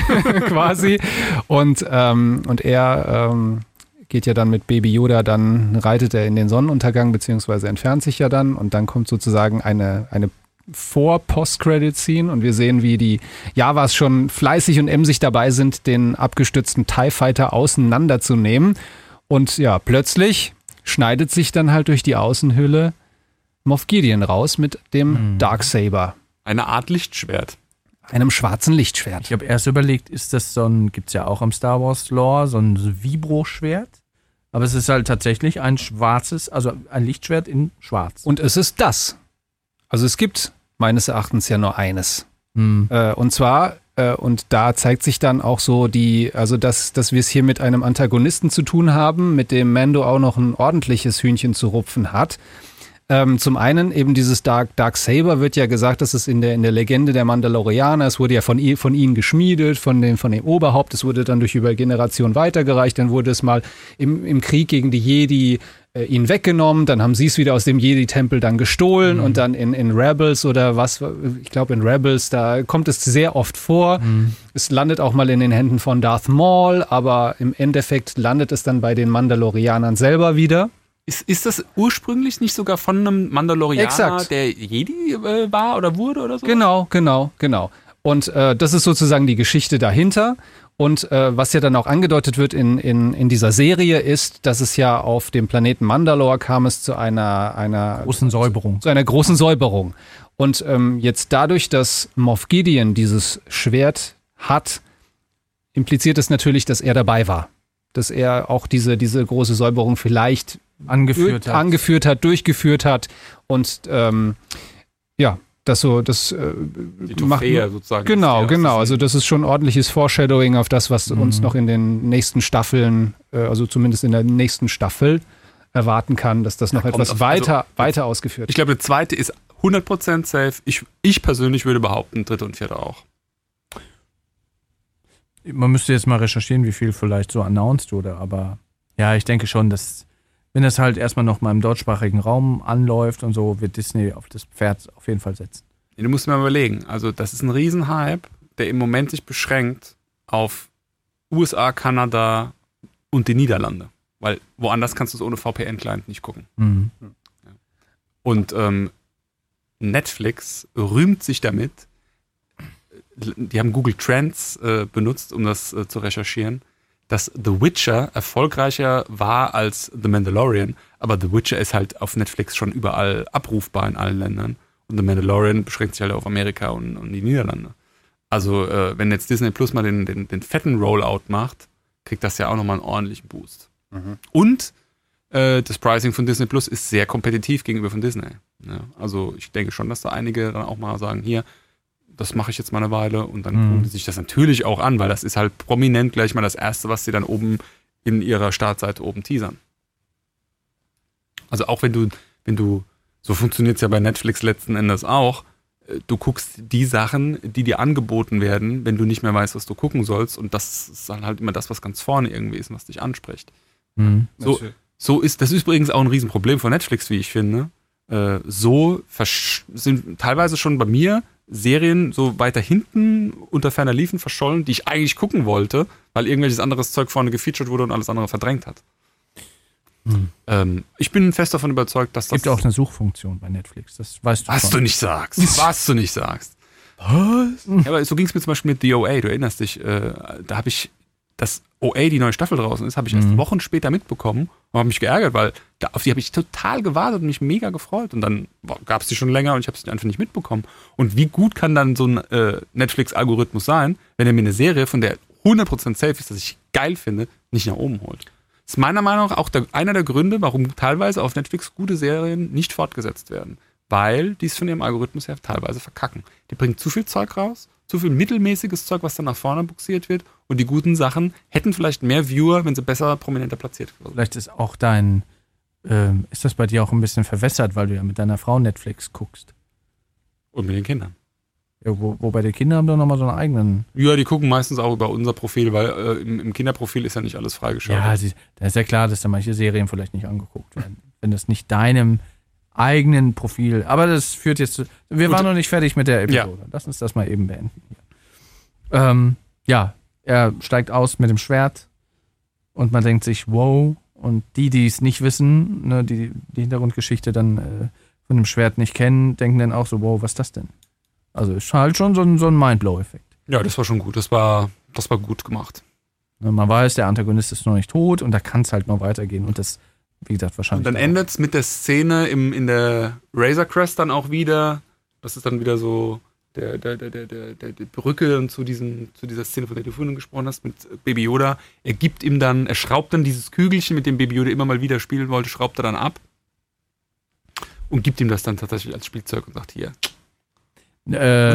quasi. Und, ähm, und er... Ähm, geht ja dann mit Baby Yoda, dann reitet er in den Sonnenuntergang, beziehungsweise entfernt sich ja dann und dann kommt sozusagen eine, eine Vor-Post-Credit-Scene und wir sehen, wie die Javas schon fleißig und emsig dabei sind, den abgestützten TIE Fighter auseinanderzunehmen. Und ja, plötzlich schneidet sich dann halt durch die Außenhülle Moff Gideon raus mit dem Mhm. Darksaber, Eine Art Lichtschwert. einem schwarzen Lichtschwert. Ich habe erst überlegt, ist das so ein, gibt es ja auch im Star Wars Lore, so ein Vibro-Schwert? Aber es ist halt tatsächlich ein schwarzes, also ein Lichtschwert in schwarz. Und es ist das. Also es gibt meines Erachtens ja nur eines. Hm. Äh, und zwar, äh, und da zeigt sich dann auch so die, also dass, dass wir es hier mit einem Antagonisten zu tun haben, mit dem Mando auch noch ein ordentliches Hühnchen zu rupfen hat. Ähm, zum einen eben dieses Dark, Dark Saber wird ja gesagt, dass es in der, in der Legende der Mandalorianer, es wurde ja von, von ihnen geschmiedet, von dem, von dem Oberhaupt, es wurde dann durch über Generationen weitergereicht, dann wurde es mal im, im Krieg gegen die Jedi äh, ihnen weggenommen, dann haben sie es wieder aus dem Jedi-Tempel dann gestohlen und dann in, in Rebels oder was, ich glaube in Rebels, da kommt es sehr oft vor. Es landet auch mal in den Händen von Darth Maul, aber im Endeffekt landet es dann bei den Mandalorianern selber wieder. Ist, ist das ursprünglich nicht sogar von einem Mandalorianer, Exakt. der Jedi äh, war oder wurde oder so? Genau, genau, genau. Und äh, das ist sozusagen die Geschichte dahinter. Und äh, was ja dann auch angedeutet wird in, in, in dieser Serie ist, dass es ja auf dem Planeten Mandalore kam es zu einer, einer Großen Säuberung. zu einer großen Säuberung. Und ähm, jetzt dadurch, dass Moff Gideon dieses Schwert hat, impliziert es natürlich, dass er dabei war. Dass er auch diese, diese große Säuberung vielleicht Angeführt hat. angeführt hat, durchgeführt hat und ähm, ja, das so, das äh, Die macht Trophäe sozusagen. Genau, Ja, genau. Also das ist schon ordentliches Foreshadowing auf das, was uns noch in den nächsten Staffeln, äh, also zumindest in der nächsten Staffel erwarten kann, dass das noch kommt etwas auf- weiter, also- weiter ausgeführt Ich glaube, der zweite ist 100% safe. Ich, ich persönlich würde behaupten, dritte und vierte auch. Man müsste jetzt mal recherchieren, wie viel vielleicht so announced wurde, aber ja, ich denke schon, dass wenn das halt erstmal noch mal im deutschsprachigen Raum anläuft und so, wird Disney auf das Pferd auf jeden Fall setzen. Du musst mir mal überlegen. Also, das ist ein Riesenhype, der im Moment sich beschränkt auf USA, Kanada und die Niederlande. Weil woanders kannst du es ohne VPN-Client nicht gucken. Mhm. Und ähm, Netflix rühmt sich damit, die haben Google Trends äh, benutzt, um das äh, zu recherchieren, dass The Witcher erfolgreicher war als The Mandalorian, aber The Witcher ist halt auf Netflix schon überall abrufbar in allen Ländern und The Mandalorian beschränkt sich halt auf Amerika und, und die Niederlande. Also äh, wenn jetzt Disney Plus mal den, den, den fetten Rollout macht, kriegt das ja auch nochmal einen ordentlichen Boost. Und äh, das Pricing von Disney Plus ist sehr kompetitiv gegenüber von Disney. Ja, also ich denke schon, dass da einige dann auch mal sagen, hier, das mache ich jetzt mal eine Weile und dann Mhm. gucken die sich das natürlich auch an, weil das ist halt prominent gleich mal das Erste, was sie dann oben in ihrer Startseite oben teasern. Also auch wenn du, wenn du, so funktioniert es ja bei Netflix letzten Endes auch, äh, du guckst die Sachen, die dir angeboten werden, wenn du nicht mehr weißt, was du gucken sollst. Und das ist dann halt immer das, was ganz vorne irgendwie ist, und was dich anspricht. Mhm. So, so ist, das ist übrigens auch ein Riesenproblem von Netflix, wie ich finde. Äh, so sind teilweise schon bei mir Serien so weiter hinten unter ferner Liefen verschollen, die ich eigentlich gucken wollte, weil irgendwelches anderes Zeug vorne gefeatured wurde und alles andere verdrängt hat. Ähm, ich bin fest davon überzeugt, dass Es das. gibt auch eine Suchfunktion bei Netflix. Das weißt du was schon. du nicht sagst. was du nicht sagst. Was? Ja, aber so ging es mir zum Beispiel mit The OA. Du erinnerst dich, äh, da habe ich das OA, die neue Staffel draußen ist, habe ich erst Mhm. Wochen später mitbekommen und habe mich geärgert, weil da, auf die habe ich total gewartet und mich mega gefreut. Und dann gab es die schon länger und ich habe sie einfach nicht mitbekommen. Und wie gut kann dann so ein äh, Netflix-Algorithmus sein, wenn er mir eine Serie, von der 100% safe ist, dass ich geil finde, nicht nach oben holt? Das ist meiner Meinung nach auch der, einer der Gründe, warum teilweise auf Netflix gute Serien nicht fortgesetzt werden. Weil die es von ihrem Algorithmus her teilweise verkacken. Die bringen zu viel Zeug raus, zu viel mittelmäßiges Zeug, was dann nach vorne buxiert wird. Und die guten Sachen hätten vielleicht mehr Viewer, wenn sie besser prominenter platziert würden. Vielleicht ist auch dein, ähm, ist das bei dir auch ein bisschen verwässert, weil du ja mit deiner Frau Netflix guckst. Und mit den Kindern. Ja, wo, wobei die Kinder haben doch nochmal so einen eigenen. Ja, die gucken meistens auch über unser Profil, weil äh, im, im Kinderprofil ist ja nicht alles freigeschaltet. Ja, sie, da ist ja klar, dass da manche Serien vielleicht nicht angeguckt werden. Wenn das nicht deinem eigenen Profil. Aber das führt jetzt zu. Wir Gut. waren noch nicht fertig mit der Episode. Lass uns das mal eben beenden. Ähm, ja, er steigt aus mit dem Schwert und man denkt sich, wow. Und die, die es nicht wissen, ne, die die Hintergrundgeschichte dann äh, von dem Schwert nicht kennen, denken dann auch so, wow, was ist das denn? Also ist halt schon so ein, so ein Mindblow-Effekt. ja, das war schon gut. Das war, das war gut gemacht. Ne, Man weiß, der Antagonist ist noch nicht tot und da kann es halt noch weitergehen. Und das, wie gesagt, Und wahrscheinlich. dann auch. endet es mit der Szene im, in der Razor Crest dann auch wieder. Das ist dann wieder so der, der, der, der, der, der, die Brücke dann zu, diesem, zu dieser Szene, von der du vorhin gesprochen hast, mit Baby Yoda. Er gibt ihm dann, er schraubt dann dieses Kügelchen, mit dem Baby Yoda immer mal wieder spielen wollte, schraubt er dann ab und gibt ihm das dann tatsächlich als Spielzeug und sagt hier. Äh,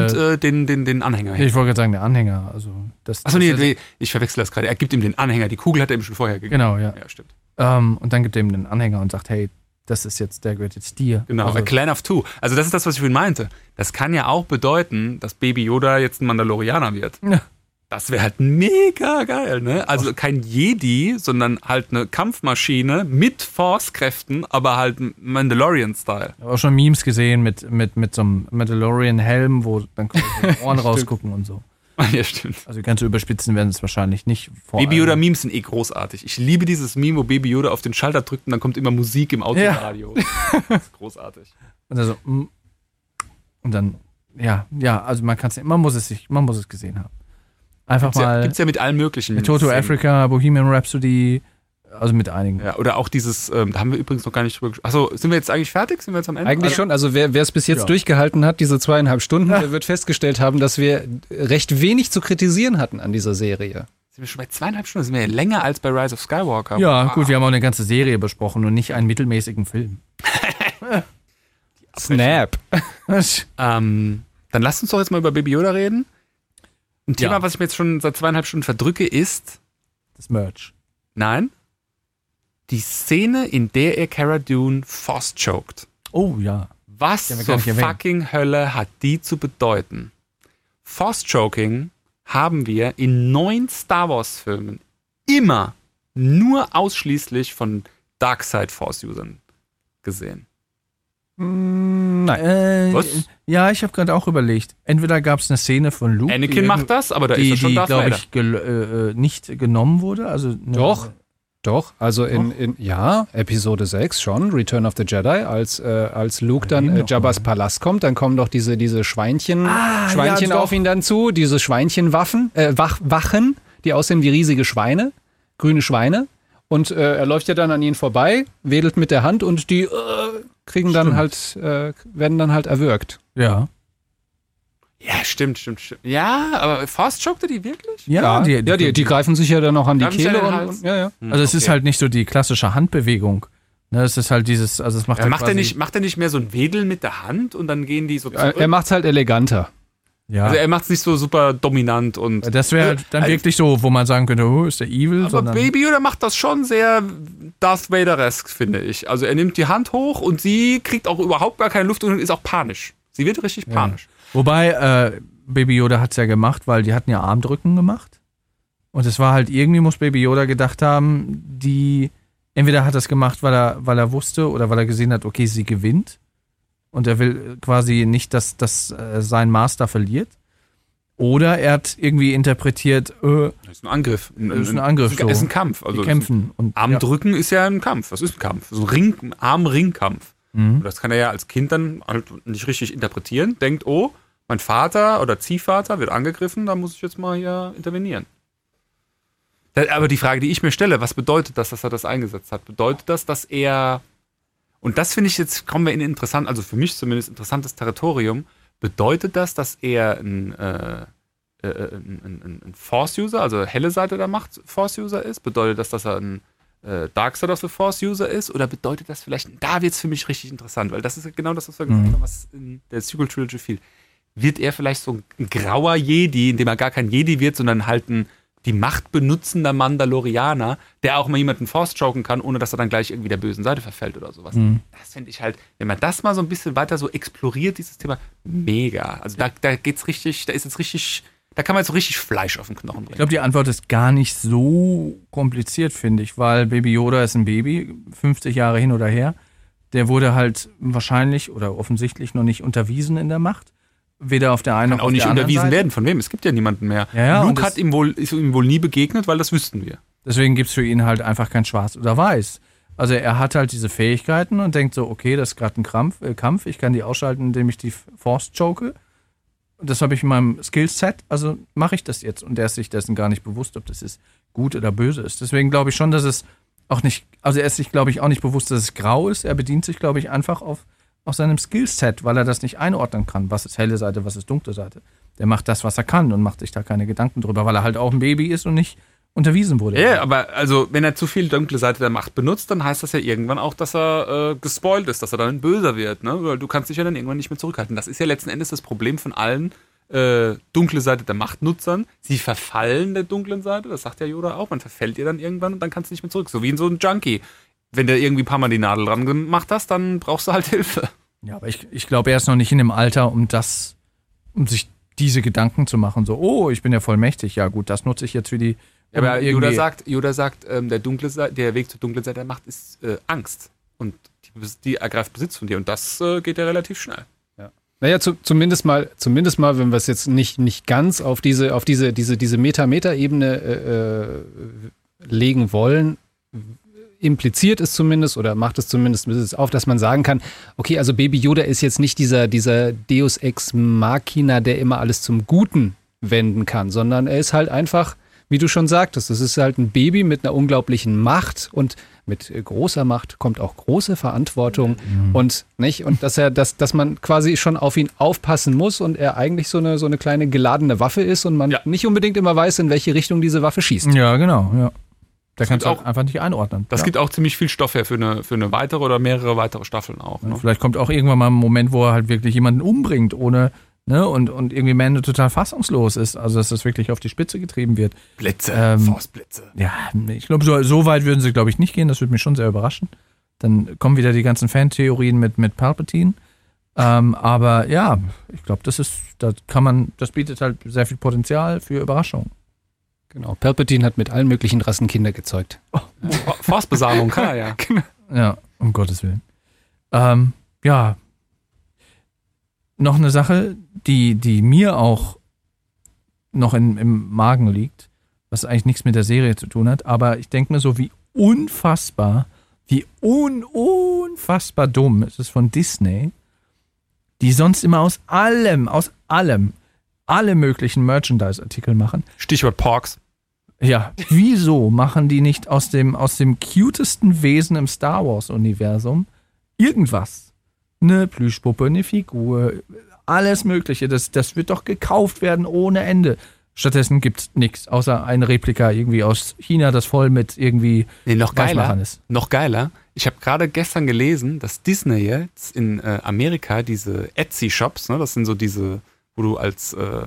Und äh, den, den, den Anhänger. ich wollte gerade sagen, der Anhänger. Also das, Achso, nee, nee, ich verwechsel das gerade. Er gibt ihm den Anhänger. Die Kugel hat er ihm schon vorher gegeben. Genau, ja. Ja, stimmt. Ähm, und dann gibt er ihm den Anhänger und sagt, hey, das ist jetzt, der jetzt dir. Genau, Also, a clan of two. Also das ist das, was ich vorhin meinte. Das kann ja auch bedeuten, dass Baby Yoda jetzt ein Mandalorianer wird. Ja. Das wäre halt mega geil, ne? Also kein Jedi, sondern halt eine Kampfmaschine mit Force-Kräften, aber halt Mandalorian-Style. ich habe auch schon Memes gesehen mit, mit, mit so einem Mandalorian-Helm, wo dann die Ohren rausgucken und so. ja, stimmt. Also ganz so überspitzen werden es wahrscheinlich nicht. Vor Baby allem- Yoda-Memes sind eh großartig. Ich liebe dieses Meme, wo Baby Yoda auf den Schalter drückt und dann kommt immer Musik im Autoradio. Das ist großartig. Und, dann so, mm. und dann, ja, ja, also man kann es, man muss es sich, man muss es gesehen haben. Einfach Gibt's ja, mal gibt's ja mit allen möglichen. mit Toto. Africa, Bohemian Rhapsody, also mit einigen. Ja, oder auch dieses, ähm, da haben wir übrigens noch gar nicht drüber gesprochen. Achso, sind wir jetzt eigentlich fertig? Sind wir jetzt am Ende? Eigentlich schon. Also wer wer es bis jetzt Ja. durchgehalten hat, diese zweieinhalb Stunden, der wird festgestellt haben, dass wir recht wenig zu kritisieren hatten an dieser Serie. Sind wir schon bei zweieinhalb Stunden? Sind wir ja länger als bei Rise of Skywalker. Ja, Wow. gut, wir haben auch eine ganze Serie besprochen und nicht einen mittelmäßigen Film. Snap. Ähm, dann lasst uns doch jetzt mal über Baby Yoda reden. Ein Thema, Ja. was ich mir jetzt schon seit zweieinhalb Stunden verdrücke, ist, Das Merch. nein, die Szene, in der er Cara Dune force choked. Oh ja. Was zur erwähnt. fucking Hölle hat die zu bedeuten? Force Choking haben wir in neun Star Wars Filmen immer nur ausschließlich von Darkseid Force Usern gesehen. Nein. Äh, Was? Ja, ich habe gerade auch überlegt. Entweder gab es eine Szene von Luke, Anakin macht das, aber da ist die, er schon die Darth Vader. ich, gel- äh, äh, nicht genommen wurde. Also eine- Doch. Also in, in ja, Episode 6 schon, Return of the Jedi, als, äh, als Luke dann äh, Jabba's. Palast kommt, dann kommen doch diese, diese Schweinchen, Ah, Schweinchen ja, auf ihn dann zu, diese Schweinchenwaffen, äh, Wach, Wachen, die aussehen wie riesige Schweine, grüne Schweine. Und äh, er läuft ja dann an ihnen vorbei, wedelt mit der Hand und die äh, kriegen dann halt, äh, werden dann halt erwürgt. Ja. Ja, stimmt, stimmt, stimmt. Ja, aber Force chokte die wirklich? Ja, die, ja die, die greifen sich ja dann noch an die Kehle und, und ja, ja. Also es ist Okay. halt nicht so die klassische Handbewegung. Ne, es ist halt dieses, also es macht Ja, halt macht, er nicht, macht er nicht mehr so ein Wedel mit der Hand und dann gehen die so Er, zurück? er macht's halt eleganter. ja. also er macht es nicht so super dominant und. das wäre halt dann Also- wirklich so, wo man sagen könnte, oh, ist der evil, Aber sondern Baby Yoda macht das schon sehr Darth Vader-esk, finde ich. Also er nimmt die Hand hoch und sie kriegt auch überhaupt gar keine Luft und ist auch panisch. Sie wird richtig panisch. Wobei, äh, Baby Yoda hat es ja gemacht, weil die hatten ja Armdrücken gemacht. Und es war halt, irgendwie muss Baby Yoda gedacht haben, die, entweder hat er es gemacht, weil er, weil er wusste oder weil er gesehen hat, okay, sie gewinnt. Und er will quasi nicht, dass, dass äh, sein Master verliert. Oder er hat irgendwie interpretiert, äh, Das ist ein Angriff. Das ist ein Angriff, Das ist ein, so. Kampf. Also die kämpfen. Und, Armdrücken ist ja ein Kampf. Das ist ein Kampf. So ein Ring, Arm-Ring-Kampf. Ja. Mhm. Das kann er ja als Kind dann halt nicht richtig interpretieren. Denkt, oh, mein Vater oder Ziehvater wird angegriffen, da muss ich jetzt mal hier intervenieren. Aber die Frage, die ich mir stelle, was bedeutet das, dass er das eingesetzt hat? Bedeutet das, dass er, und das finde ich jetzt, kommen wir in interessant, also für mich zumindest interessantes Territorium, bedeutet das, dass er ein, äh, äh, ein, ein, ein Force-User, also helle Seite der Macht Force-User ist? Bedeutet das, dass er ein äh, Dark Side of the Force-User ist? Oder bedeutet das vielleicht, da wird es für mich richtig interessant, weil das ist genau das, was wir gesagt haben, was in der Sequel Trilogy fehlt. Wird er vielleicht so ein grauer Jedi, indem er gar kein Jedi wird, sondern halt ein die Macht benutzender Mandalorianer, der auch mal jemanden Force choken kann, ohne dass er dann gleich irgendwie der bösen Seite verfällt oder sowas. Das finde ich halt, wenn man das mal so ein bisschen weiter so exploriert, dieses Thema, mega. Also da, da geht's richtig, da ist jetzt richtig, da kann man jetzt so richtig Fleisch auf den Knochen Ich bringen. glaube, die Antwort ist gar nicht so kompliziert, finde ich, weil Baby Yoda ist ein Baby, 50 Jahre hin oder her. Der wurde halt wahrscheinlich oder offensichtlich noch nicht unterwiesen in der Macht. Weder auf der einen noch auch auf nicht der anderen unterwiesen Seite. werden. Von wem? Es gibt ja niemanden mehr. Ja, ja, Luke hat ihm wohl, ist ihm wohl nie begegnet, weil das wüssten wir. Deswegen gibt es für ihn halt einfach kein Schwarz oder Weiß. Also er hat halt diese Fähigkeiten und denkt so, okay, das ist gerade ein Krampf, äh, Kampf, ich kann die ausschalten, indem ich die Force choke. Das habe ich in meinem Skillset, also mache ich das jetzt. Und er ist sich dessen gar nicht bewusst, ob das ist gut oder böse ist. Deswegen glaube ich schon, dass es auch nicht, also er ist sich, glaube ich, auch nicht bewusst, dass es grau ist. Er bedient sich, glaube ich, einfach auf, auf seinem Skillset, weil er das nicht einordnen kann. Was ist helle Seite, was ist dunkle Seite. Der macht das, was er kann und macht sich da keine Gedanken drüber, weil er halt auch ein Baby ist und nicht unterwiesen wurde. Ja, aber also, wenn er zu viel dunkle Seite der Macht benutzt, dann heißt das ja irgendwann auch, dass er äh, gespoilt ist, dass er dann Böser wird, ne? Weil du kannst dich ja dann irgendwann nicht mehr zurückhalten. Das ist ja letzten Endes das Problem von allen äh, dunkle Seite der Macht-Nutzern. Sie verfallen der dunklen Seite, das sagt ja Yoda auch, man verfällt ihr dann irgendwann und dann kannst du nicht mehr zurück. So wie in so einem Junkie. Wenn du irgendwie ein paar Mal die Nadel dran gemacht hast, dann brauchst du halt Hilfe. Ja, aber ich, ich glaube, er ist noch nicht in dem Alter, um das, um sich diese Gedanken zu machen. So, oh, ich bin ja voll mächtig. Ja, gut, das nutze ich jetzt für die. Ja, aber Yoda sagt, Yoda sagt ähm, der, dunkle Seite, der Weg zur dunklen Seite der Macht ist äh, Angst. Und die, die ergreift Besitz von dir. Und das äh, geht ja relativ schnell. Naja, zu, zumindest mal, zumindest mal, wenn wir es jetzt nicht, nicht ganz auf diese, auf diese, diese, diese Meta-Meta-Ebene äh, äh, legen wollen, impliziert es zumindest oder macht es zumindest es auf, dass man sagen kann, okay, also Baby Yoda ist jetzt nicht dieser, dieser Deus Ex Machina, der immer alles zum Guten wenden kann, sondern er ist halt einfach, wie du schon sagtest, es ist halt ein Baby mit einer unglaublichen Macht und mit großer Macht kommt auch große Verantwortung und nicht und dass er dass, dass man quasi schon auf ihn aufpassen muss und er eigentlich so eine so eine kleine geladene Waffe ist und man Ja. nicht unbedingt immer weiß, in welche Richtung diese Waffe schießt. Ja, genau, ja. Da kannst du gibt auch einfach nicht einordnen. Das ja. gibt auch ziemlich viel Stoff her für eine, für eine weitere oder mehrere weitere Staffeln auch. Ne? Vielleicht kommt auch irgendwann mal ein Moment, wo er halt wirklich jemanden umbringt, ohne, ne, und, und irgendwie Mando total fassungslos ist. Also, dass das wirklich auf die Spitze getrieben wird. Blitze, Ähm, Forceblitze. Ja, ich glaube, so, so weit würden sie, glaube ich, nicht gehen. Das würde mich schon sehr überraschen. Dann kommen wieder die ganzen Fantheorien mit, mit Palpatine. Ähm, aber ja, ich glaube, das ist, da kann man, das bietet halt sehr viel Potenzial für Überraschungen. Genau. Palpatine hat mit allen möglichen Rassen Kinder gezeugt. Forcebesamung kann er ja. Ja, um Gottes Willen. Ähm, ja. Noch eine Sache, die, die mir auch noch in, im Magen liegt, was eigentlich nichts mit der Serie zu tun hat, aber ich denke mir so, wie unfassbar, wie un, unfassbar dumm ist es von Disney, die sonst immer aus allem, aus allem, alle möglichen Merchandise-Artikel machen, Stichwort Porks. Ja, wieso machen die nicht aus dem, aus dem cutesten Wesen im Star Wars-Universum irgendwas? Eine Plüschpuppe, eine Figur, alles Mögliche. Das, das wird doch gekauft werden ohne Ende. Stattdessen gibt's nichts, außer ein Replika irgendwie aus China, das voll mit irgendwie Nee, noch geiler. Ist. Noch geiler. Ich habe gerade gestern gelesen, dass Disney jetzt in äh, Amerika diese Etsy-Shops, ne, das sind so diese, wo du als, äh,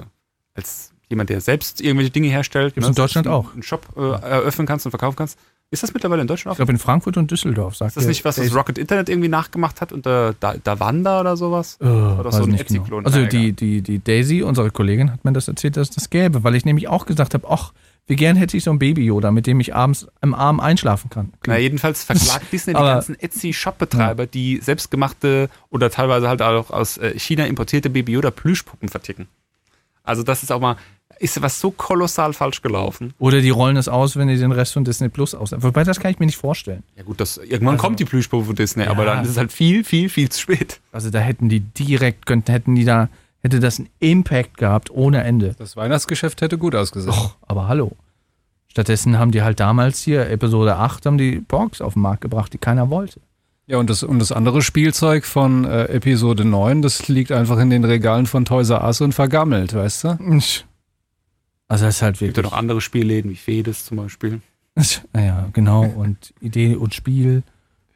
als jemand, der selbst irgendwelche Dinge herstellt, Gibt's ne, in Deutschland auch. einen Shop äh, eröffnen kannst und verkaufen kannst, Ist das mittlerweile in Deutschland Ich auch? glaube in Frankfurt und Düsseldorf, sagt Ist das nicht, was das ist- Rocket Internet irgendwie nachgemacht hat unter da, Davanda oder sowas? Äh, doch weiß so ein nicht genau. Also die, die, die Daisy, unsere Kollegin, hat mir das erzählt, dass es das gäbe, weil ich nämlich auch gesagt habe, ach, wie gern hätte ich so ein Baby-Yoda, mit dem ich abends im Arm einschlafen kann. Na, jedenfalls verklagt Disney die ganzen Etsy-Shop-Betreiber, die selbstgemachte oder teilweise halt auch aus äh, China importierte Baby Yoda Plüschpuppen verticken. Also das ist auch mal, ist was so kolossal falsch gelaufen. Oder die rollen es aus, wenn die den Rest von Disney Plus aus. Wobei, das kann ich mir nicht vorstellen. Ja gut, das, irgendwann Also- kommt die Plüschpuppe von Disney, Ja. aber dann ist es halt viel, viel, viel zu spät. Also da hätten die direkt, könnten, hätten die da, hätte das einen Impact gehabt ohne Ende. Das Weihnachtsgeschäft hätte gut ausgesehen. Och, aber hallo. Stattdessen haben die halt damals hier, Episode 8, haben die Borgs auf den Markt gebracht, die keiner wollte. Ja, und das, und das andere Spielzeug von äh, Episode 9, das liegt einfach in den Regalen von Toys R Us und vergammelt, weißt du? Also das ist halt Es gibt ja wirklich. noch andere Spielläden wie Fedes zum Beispiel. Ja, genau. Und Idee und Spiel.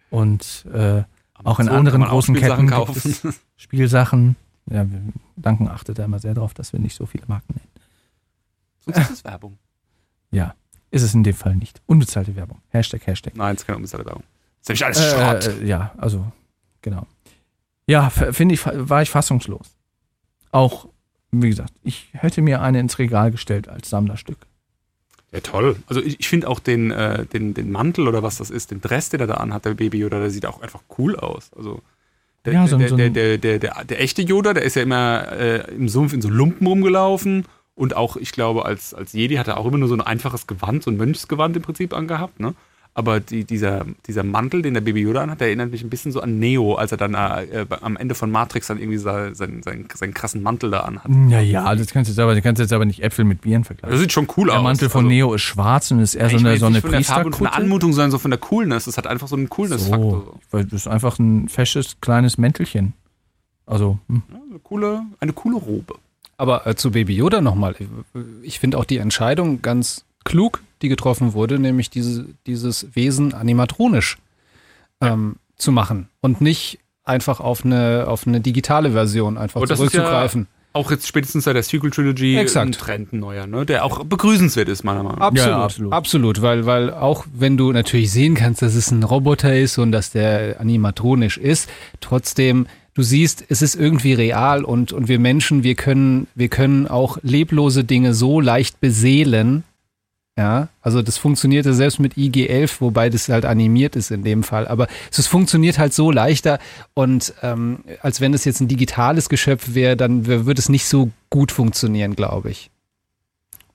Und äh, Auch in anderen auch großen Spielsachen Ketten gibt kaufen. es Spielsachen. Ja, wir danken achtet da immer sehr drauf, dass wir nicht so viele Marken nennen. Sonst ist es Werbung. Ja, ist es in dem Fall nicht. Unbezahlte Werbung. Hashtag, Hashtag. Nein, es ist keine unbezahlte Werbung. Das ist nämlich alles Schrott. Äh, äh, ja, also, genau. Ja, finde ich, war ich fassungslos. Auch, wie gesagt, ich hätte mir eine ins Regal gestellt als Sammlerstück. Ja, toll. Also ich, ich finde auch den, äh, den, den Mantel oder was das ist, den Dress, den er da anhat, der Baby Yoda, der sieht auch einfach cool aus. Also der, Ja, so der, so der, der, der, der, der echte Yoda, der ist ja immer äh, im Sumpf in so Lumpen rumgelaufen und auch, ich glaube, als, als Jedi hat er auch immer nur so ein einfaches Gewand, so ein Mönchsgewand im Prinzip angehabt, ne? Aber die, dieser, dieser Mantel, den der Baby Yoda anhat, der erinnert mich ein bisschen so an Neo, als er dann äh, am Ende von Matrix dann irgendwie seinen, seinen, seinen, seinen krassen Mantel da anhat. Naja, das kannst du jetzt aber, du kannst jetzt aber nicht Äpfel mit Bieren Das vergleichen. sieht schon cool Der aus. Mantel von Also- Neo ist schwarz und ist eher so eine, so eine nicht von der der Priesterkutte. Anmutung, sondern so von der Coolness. Das hat einfach so einen Coolness-Faktor. So, weil das ist einfach ein fesches, kleines Mäntelchen. Also, hm. Ja, eine, coole, eine coole Robe. Aber äh, zu Baby Yoda nochmal. Ich finde auch die Entscheidung ganz klug, die getroffen wurde, nämlich diese, dieses Wesen animatronisch ähm, zu machen und nicht einfach auf eine, auf eine digitale Version einfach Und das ist ja- zurückzugreifen. Auch jetzt spätestens seit der Sequel Trilogy Exakt. ein Trend ein neuer, ne? der auch begrüßenswert ist, meiner Meinung nach. Absolut, Ja, absolut. absolut. weil, weil auch wenn du natürlich sehen kannst, dass es ein Roboter ist und dass der animatronisch ist, trotzdem, du siehst, es ist irgendwie real und, und wir Menschen, wir können, wir können auch leblose Dinge so leicht beseelen. Ja, also das funktionierte selbst mit IG-11, wobei das halt animiert ist in dem Fall. Aber es funktioniert halt so leichter und ähm, als wenn es jetzt ein digitales Geschöpf wäre, dann würde es nicht so gut funktionieren, glaube ich.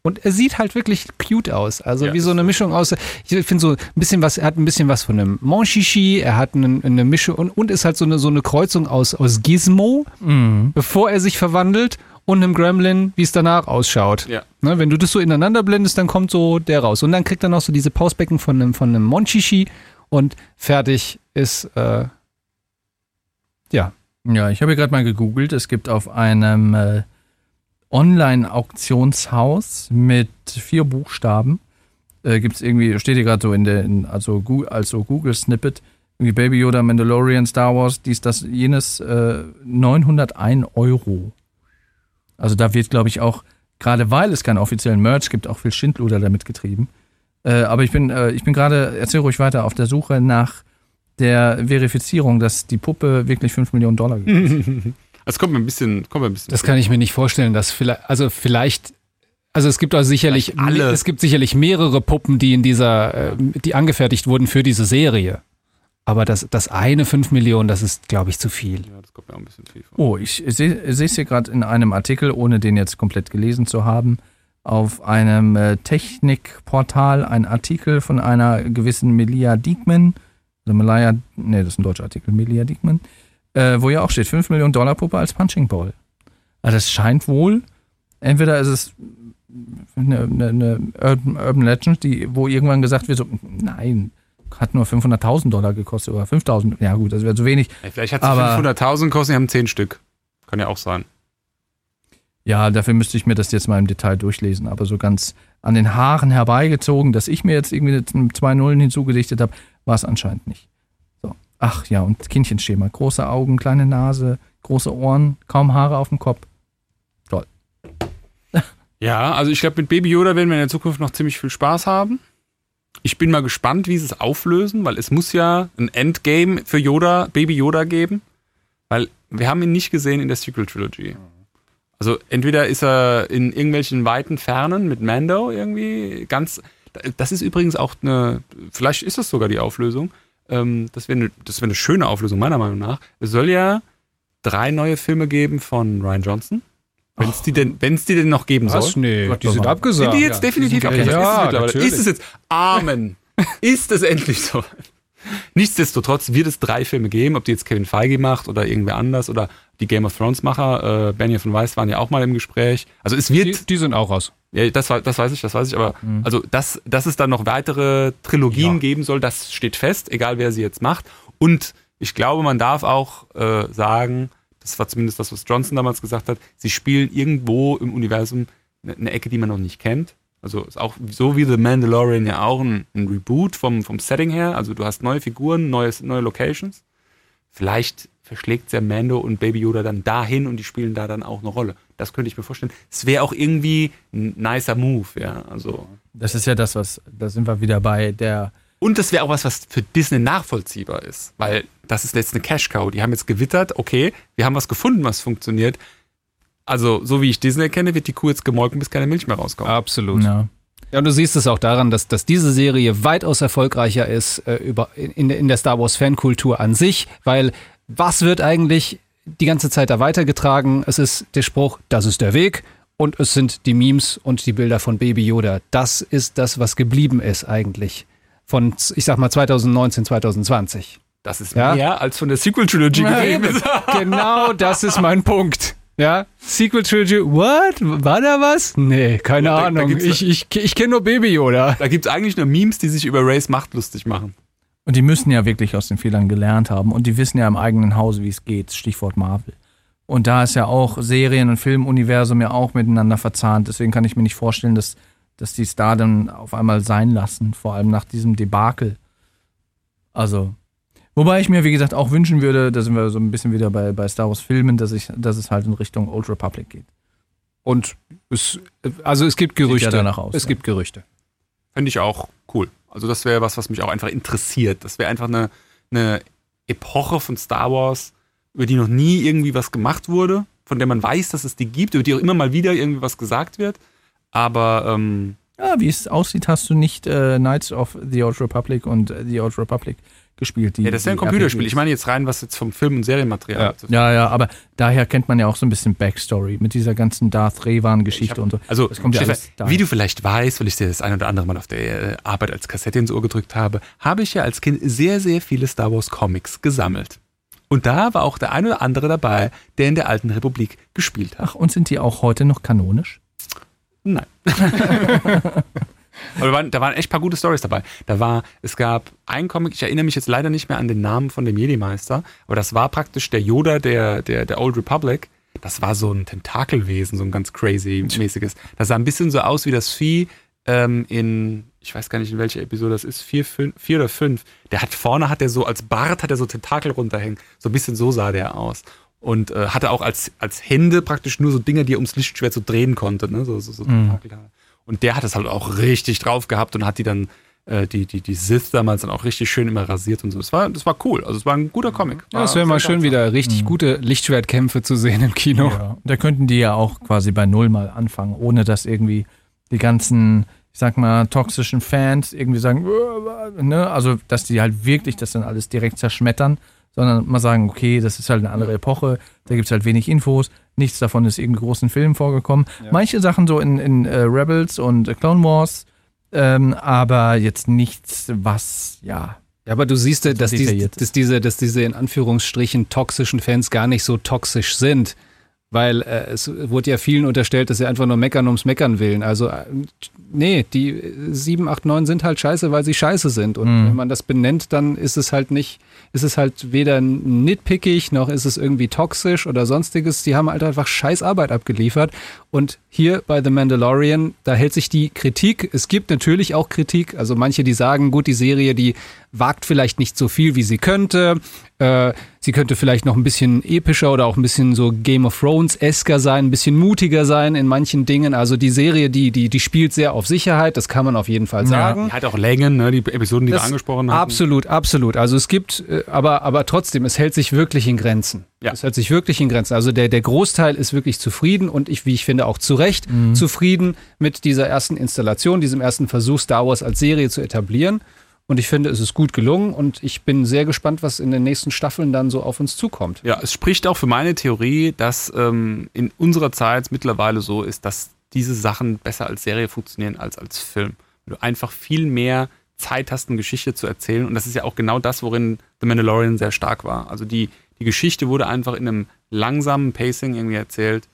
Und er sieht halt wirklich cute aus. Also Ja, wie so eine. Mischung aus, ich finde so ein bisschen was, er hat ein bisschen was von einem Monchichi, er hat eine, eine Mischung und, und ist halt so eine, so eine Kreuzung aus, aus Gizmo, mhm. bevor er sich verwandelt und einem Gremlin, wie es danach ausschaut. Ja. Ne, wenn du das so ineinander blendest, dann kommt so der raus. Und dann kriegt er noch so diese Pausbecken von einem, von einem Monchichi und fertig ist, äh, ja. Ja, ich habe hier gerade mal gegoogelt. Es gibt auf einem äh, Online-Auktionshaus mit vier Buchstaben, äh, gibt es irgendwie, steht hier gerade so in der, in, also, also Google-Snippet, irgendwie Baby Yoda, Mandalorian, Star Wars, dies, das, jenes, äh, 901 Euro. Also da wird, glaube ich, auch, gerade weil es keinen offiziellen Merch gibt, auch viel Schindluder damit getrieben. Äh, aber ich bin, äh, ich bin gerade, erzähl ruhig weiter, auf der Suche nach der Verifizierung, dass die Puppe wirklich 5 Millionen Dollar gekostet hat. Das kommt mir ein bisschen, kommt mir ein bisschen. Das kann ich mir nicht vorstellen, dass vielleicht, also vielleicht, also es gibt auch sicherlich, es gibt sicherlich mehrere Puppen, die in dieser, äh, die angefertigt wurden für diese Serie. Aber das, das eine 5 Millionen, das ist, glaube ich, zu viel. ja, das kommt mir auch ein bisschen viel vor. Oh, ich sehe es hier gerade in einem Artikel, ohne den jetzt komplett gelesen zu haben, auf einem äh, Technikportal ein Artikel von einer gewissen Melia Diekman, also Melia, nee, das ist ein deutscher Artikel, Melia Diekman, äh, wo ja auch steht, 5 Millionen Dollar Puppe als Punching Ball. Also das scheint wohl, entweder ist es eine, eine, eine Urban, Urban Legend, die, wo irgendwann gesagt wird, so, nein, hat nur 500.000 Dollar gekostet oder 5.000, ja gut, das wäre zu wenig. Vielleicht hat Aber- 500.000 gekostet, die haben 10 Stück. Kann ja auch sein. Ja, dafür müsste ich mir das jetzt mal im Detail durchlesen, aber so ganz an den Haaren herbeigezogen, dass ich mir jetzt irgendwie zwei Nullen hinzugedichtet habe, war es anscheinend nicht. So. Ach ja, und Kindchenschema. Große Augen, kleine Nase, große Ohren, kaum Haare auf dem Kopf. Ja, also ich glaube, mit Baby Yoda werden wir in der Zukunft noch ziemlich viel Spaß haben. Ich bin mal gespannt, wie sie es auflösen, weil es muss ja ein Endgame für Yoda, Baby Yoda geben, weil wir haben ihn nicht gesehen in der Sequel Trilogy. Also entweder ist er in irgendwelchen weiten Fernen mit Mando irgendwie ganz. Das ist übrigens auch eine, vielleicht ist das sogar die Auflösung. Ähm, das wäre eine, das wäre eine schöne Auflösung meiner Meinung nach. Es soll ja drei neue Filme geben von Ryan Johnson. Wenn es die denn, wenn es die denn noch geben soll. Was? Nee, Gott die sind abgesagt. Sind die jetzt definitiv Ja, abgesagt? ja, ist es. Ist es jetzt? Amen. ist es endlich so? Nichtsdestotrotz wird es drei Filme geben, ob die jetzt Kevin Feige macht oder irgendwer anders oder die Game of Thrones Macher, äh, Benioff und Weiss waren ja auch mal im Gespräch. Also es wird, Die, die sind auch raus. ja, das, das weiß ich, das weiß ich, aber also dass, dass es dann noch weitere Trilogien Ja. geben soll, das steht fest, egal wer sie jetzt macht. Und ich glaube, man darf auch äh, sagen, das war zumindest das, was Johnson damals gesagt hat, sie spielen irgendwo im Universum eine, Ecke, die man noch nicht kennt. Also ist auch so wie The Mandalorian ja auch ein, ein Reboot vom, vom Setting her. Also du hast neue Figuren, neues, neue Locations. Vielleicht verschlägt ja Mando und Baby Yoda dann dahin und die spielen da dann auch eine Rolle. Das könnte ich mir vorstellen. Es wäre auch irgendwie ein nicer Move, ja. Also Das ist ja das, was, da sind wir wieder bei der. und das wäre auch was, was für Disney nachvollziehbar ist, weil das ist jetzt eine Cash Cow. Die haben jetzt gewittert, okay, wir haben was gefunden, was funktioniert. Also so wie ich Disney kenne, wird die Kuh jetzt gemolken, bis keine Milch mehr rauskommt. Absolut. Ja. Ja. und du siehst es auch daran, dass, dass diese Serie weitaus erfolgreicher ist äh, über, in, in der Star Wars Fankultur an sich, weil was wird eigentlich die ganze Zeit da weitergetragen? Es ist der Spruch, das ist der Weg und es sind die Memes und die Bilder von Baby Yoda. Das ist das, was geblieben ist eigentlich von, ich sag mal, 2019, 2020. Das ist Ja. mehr als von der Sequel Trilogy gegeben genau das ist mein Punkt. Ja, Sequel Trilogy, what? War da was? Nee, keine Da- da Ahnung. gibt's- ich ich, ich kenne nur Baby Yoda. Da gibt es eigentlich nur Memes, die sich über Rays Macht lustig machen. Und die müssen ja wirklich aus den Fehlern gelernt haben und die wissen ja im eigenen Hause, wie es geht. Stichwort Marvel. Und da ist ja auch Serien- und Filmuniversum ja auch miteinander verzahnt. Deswegen kann ich mir nicht vorstellen, dass, dass die es da dann auf einmal sein lassen. Vor allem nach diesem Debakel. Also. Wobei ich mir, wie gesagt, auch wünschen würde, da sind wir so ein bisschen wieder bei, bei Star Wars Filmen, dass, ich, dass es halt in Richtung Old Republic geht. Und es, also es gibt Gerüchte. ja danach aus, es ja. gibt Gerüchte. Fände ich auch cool. Also das wäre was, was mich auch einfach interessiert. Das wäre einfach eine, eine Epoche von Star Wars, über die noch nie irgendwie was gemacht wurde, von der man weiß, dass es die gibt, über die auch immer mal wieder irgendwie was gesagt wird. Aber ähm, Ja, wie es aussieht, hast du nicht äh, Knights of the Old Republic und äh, The Old Republic gespielt. Die, ja, das ist ja ein Computerspiel. RPGs. Ich meine jetzt rein, was jetzt vom Film- und Serienmaterial. Ja. Ja, ja, aber daher kennt man ja auch so ein bisschen Backstory mit dieser ganzen Darth Revan-Geschichte und so. Also, Das kommt ja Stefan, daher. wie du vielleicht weißt, weil ich dir das ein oder andere Mal auf der äh, Arbeit als Kassette ins Ohr gedrückt habe, habe ich ja als Kind sehr, sehr viele Star Wars Comics gesammelt. Und da war auch der ein oder andere dabei, der in der alten Republik gespielt hat. Ach, und sind die auch heute noch kanonisch? Nein. Aber da waren, da waren echt ein paar gute Stories dabei. Da war, es gab einen Comic, ich erinnere mich jetzt leider nicht mehr an den Namen von dem Jedi-Meister, aber das war praktisch der Yoda der, der, der Old Republic. Das war so ein Tentakelwesen, so ein ganz crazy mäßiges. Das sah ein bisschen so aus wie das Vieh ähm, in, ich weiß gar nicht in welcher Episode das ist, vier, fünf, vier oder fünf. Der hat vorne, hat er so, als Bart hat er so Tentakel runterhängen. So ein bisschen so sah der aus. Und äh, hatte auch als, als Hände praktisch nur so Dinge, die er ums Lichtschwert so drehen konnte, ne? So, so, so Tentakel. Und der hat es halt auch richtig drauf gehabt und hat die dann, äh, die, die, die Sith damals dann auch richtig schön immer rasiert und so. Das war, das war cool. Also es war ein guter Comic. Ja, es wäre mal schön, wieder richtig gute Lichtschwertkämpfe zu sehen im Kino. Ja. Da könnten die ja auch quasi bei Null mal anfangen, ohne dass irgendwie die ganzen, ich sag mal, toxischen Fans irgendwie sagen, "Äh, ne? also dass die halt wirklich das dann alles direkt zerschmettern, sondern mal sagen, okay, das ist halt eine andere Epoche, da gibt's halt wenig Infos, nichts davon ist in großen Filmen vorgekommen. Manche Sachen so in, in äh, Rebels und äh, Clone Wars, ähm, aber jetzt nichts, was, ja, Ja, aber du siehst, dass, die, dass, diese, dass diese in Anführungsstrichen toxischen Fans gar nicht so toxisch sind. Weil äh, es wurde ja vielen unterstellt, dass sie einfach nur meckern ums Meckern willen. Also, äh, nee, die 7, 8, 9 sind halt scheiße, weil sie scheiße sind. Und Mhm. wenn man das benennt, dann ist es halt nicht, ist es halt weder nitpickig, noch ist es irgendwie toxisch oder sonstiges. Die haben halt einfach scheiß Arbeit abgeliefert. Und hier bei The Mandalorian, da hält sich die Kritik. Es gibt natürlich auch Kritik. Also manche, die sagen, gut, die Serie, die wagt vielleicht nicht so viel, wie sie könnte. Äh, sie könnte vielleicht noch ein bisschen epischer oder auch ein bisschen so Game of Thrones-esker sein, ein bisschen mutiger sein in manchen Dingen. Also die Serie, die, die, die spielt sehr auf Sicherheit, das kann man auf jeden Fall sagen. Die hat auch Längen, ne? die Episoden, die Das- wir angesprochen haben. Absolut, absolut. Also es gibt, äh, aber, aber trotzdem, es hält sich wirklich in Grenzen. Ja. Es hält sich wirklich in Grenzen. Also der, der Großteil ist wirklich zufrieden und ich, wie ich finde, auch zu Recht Mhm. zufrieden mit dieser ersten Installation, diesem ersten Versuch, Star Wars als Serie zu etablieren. Und ich finde, es ist gut gelungen und ich bin sehr gespannt, was in den nächsten Staffeln dann so auf uns zukommt. Ja, es spricht auch für meine Theorie, dass ähm, in unserer Zeit mittlerweile so ist, dass diese Sachen besser als Serie funktionieren als als Film. Weil du einfach viel mehr Zeit hast, eine Geschichte zu erzählen. Und das ist ja auch genau das, worin The Mandalorian sehr stark war. Also die, die Geschichte wurde einfach in einem langsamen Pacing irgendwie erzählt,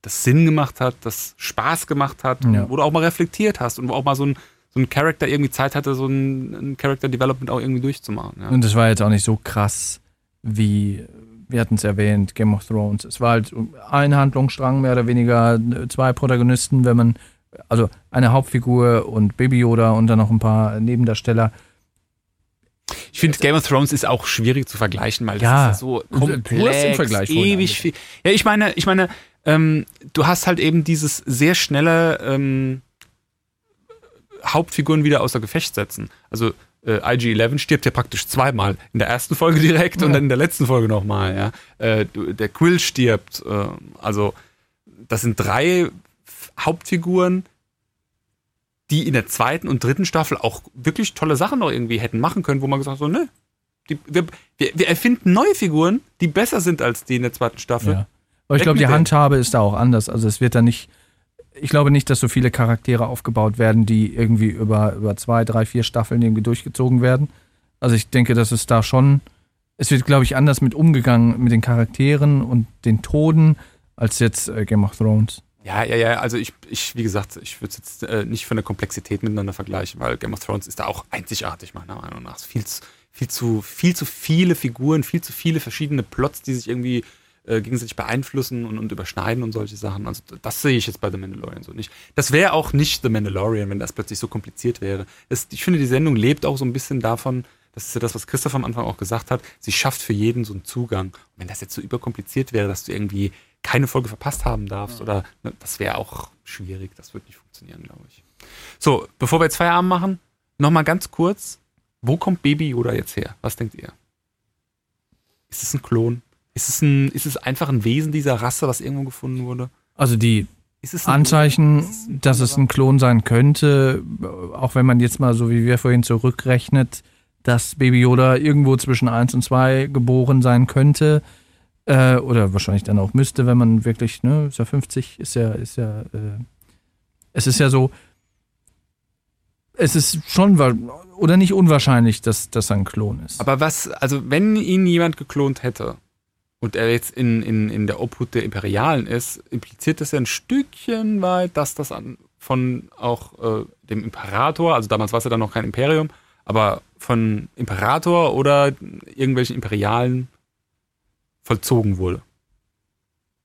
das Sinn gemacht hat, das Spaß gemacht hat, Ja. wo du auch mal reflektiert hast und wo auch mal so ein, so ein Charakter irgendwie Zeit hatte, so ein, ein Character Development auch irgendwie durchzumachen. Ja. Und das war jetzt auch nicht so krass wie, wir hatten es erwähnt, Game of Thrones. Es war halt ein Handlungsstrang, mehr oder weniger zwei Protagonisten, wenn man, also eine Hauptfigur und Baby Yoda und dann noch ein paar Nebendarsteller. Ich finde, Game of Thrones ist auch schwierig zu vergleichen, weil Ja. das ist so komplex, ewig viel. Ja, ich meine, ich meine, ähm, du hast halt eben dieses sehr schnelle ähm, Hauptfiguren wieder außer Gefecht setzen. Also äh, IG-11 stirbt ja praktisch zweimal. In der ersten Folge direkt und dann in der letzten Folge nochmal. Ja. Äh, der Quill stirbt. Äh, also das sind drei Hauptfiguren, die in der zweiten und dritten Staffel auch wirklich tolle Sachen noch irgendwie hätten machen können, wo man gesagt hat, so, ne, die, wir, wir, erfinden neue Figuren, die besser sind als die in der zweiten Staffel. Ja. Aber ich glaube, die. Handhabe ist da auch anders. Also es wird da nicht, ich glaube nicht, dass so viele Charaktere aufgebaut werden, die irgendwie über, über zwei, drei, vier Staffeln irgendwie durchgezogen werden. Also ich denke, dass es da schon, es wird, glaube ich, anders mit umgegangen mit den Charakteren und den Toden als jetzt äh, Game of Thrones. Ja, ja, ja, also ich, ich wie gesagt, ich würde es jetzt äh, nicht von der Komplexität miteinander vergleichen, weil Game of Thrones ist da auch einzigartig, meiner Meinung nach. Viel zu, viel zu, viel zu viele Figuren, viel zu viele verschiedene Plots, die sich irgendwie äh, gegenseitig beeinflussen und, und überschneiden und solche Sachen. Also das sehe ich jetzt bei The Mandalorian so nicht. Das wäre auch nicht The Mandalorian, wenn das plötzlich so kompliziert wäre. Das, ich finde, die Sendung lebt auch so ein bisschen davon, das ist ja das, was Christoph am Anfang auch gesagt hat, sie schafft für jeden so einen Zugang. Und wenn das jetzt so überkompliziert wäre, dass du irgendwie keine Folge verpasst haben darfst oder ne, das wäre auch schwierig, das wird nicht funktionieren, glaube ich. So, bevor wir jetzt Feierabend machen, nochmal ganz kurz, wo kommt Baby Yoda jetzt her? Was denkt ihr? Ist es ein Klon? Ist es, ein, ist es einfach ein Wesen dieser Rasse, was irgendwo gefunden wurde? Also die Anzeichen, ein dass es ein Klon sein könnte, auch wenn man jetzt mal so wie wir vorhin zurückrechnet, dass Baby Yoda irgendwo zwischen 1 und 2 geboren sein könnte. Äh, oder wahrscheinlich dann auch müsste, wenn man wirklich, ne, ist ja 50, ist ja, ist ja, äh, es ist ja so, es ist schon, oder nicht unwahrscheinlich, dass das ein Klon ist. Aber was, also wenn ihn jemand geklont hätte und er jetzt in, in, in der Obhut der Imperialen ist, impliziert das ja ein Stückchen weit, dass das an, von auch äh, dem Imperator, also damals war es ja dann noch kein Imperium, aber von Imperator oder irgendwelchen Imperialen vollzogen wurde.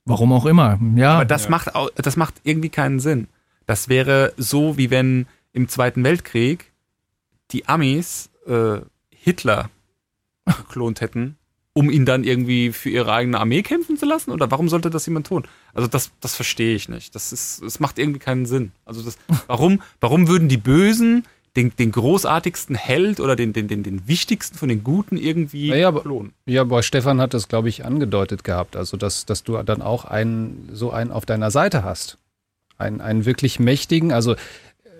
Warum auch immer, ja. Aber das, macht, au- das macht irgendwie keinen Sinn. Das wäre so, wie wenn im Zweiten Weltkrieg die Amis äh, Hitler geklont hätten, um ihn dann irgendwie für ihre eigene Armee kämpfen zu lassen? Oder warum sollte das jemand tun? Also das, das verstehe ich nicht. Das, ist, das macht irgendwie keinen Sinn. Also das, warum, warum würden die Bösen den, den großartigsten Held oder den, den, den, den wichtigsten von den Guten irgendwie Ja, klonen? Ja, aber Stefan hat das, glaube ich, angedeutet gehabt. Also, dass, dass du dann auch einen, so einen auf deiner Seite hast. Einen, einen wirklich mächtigen, also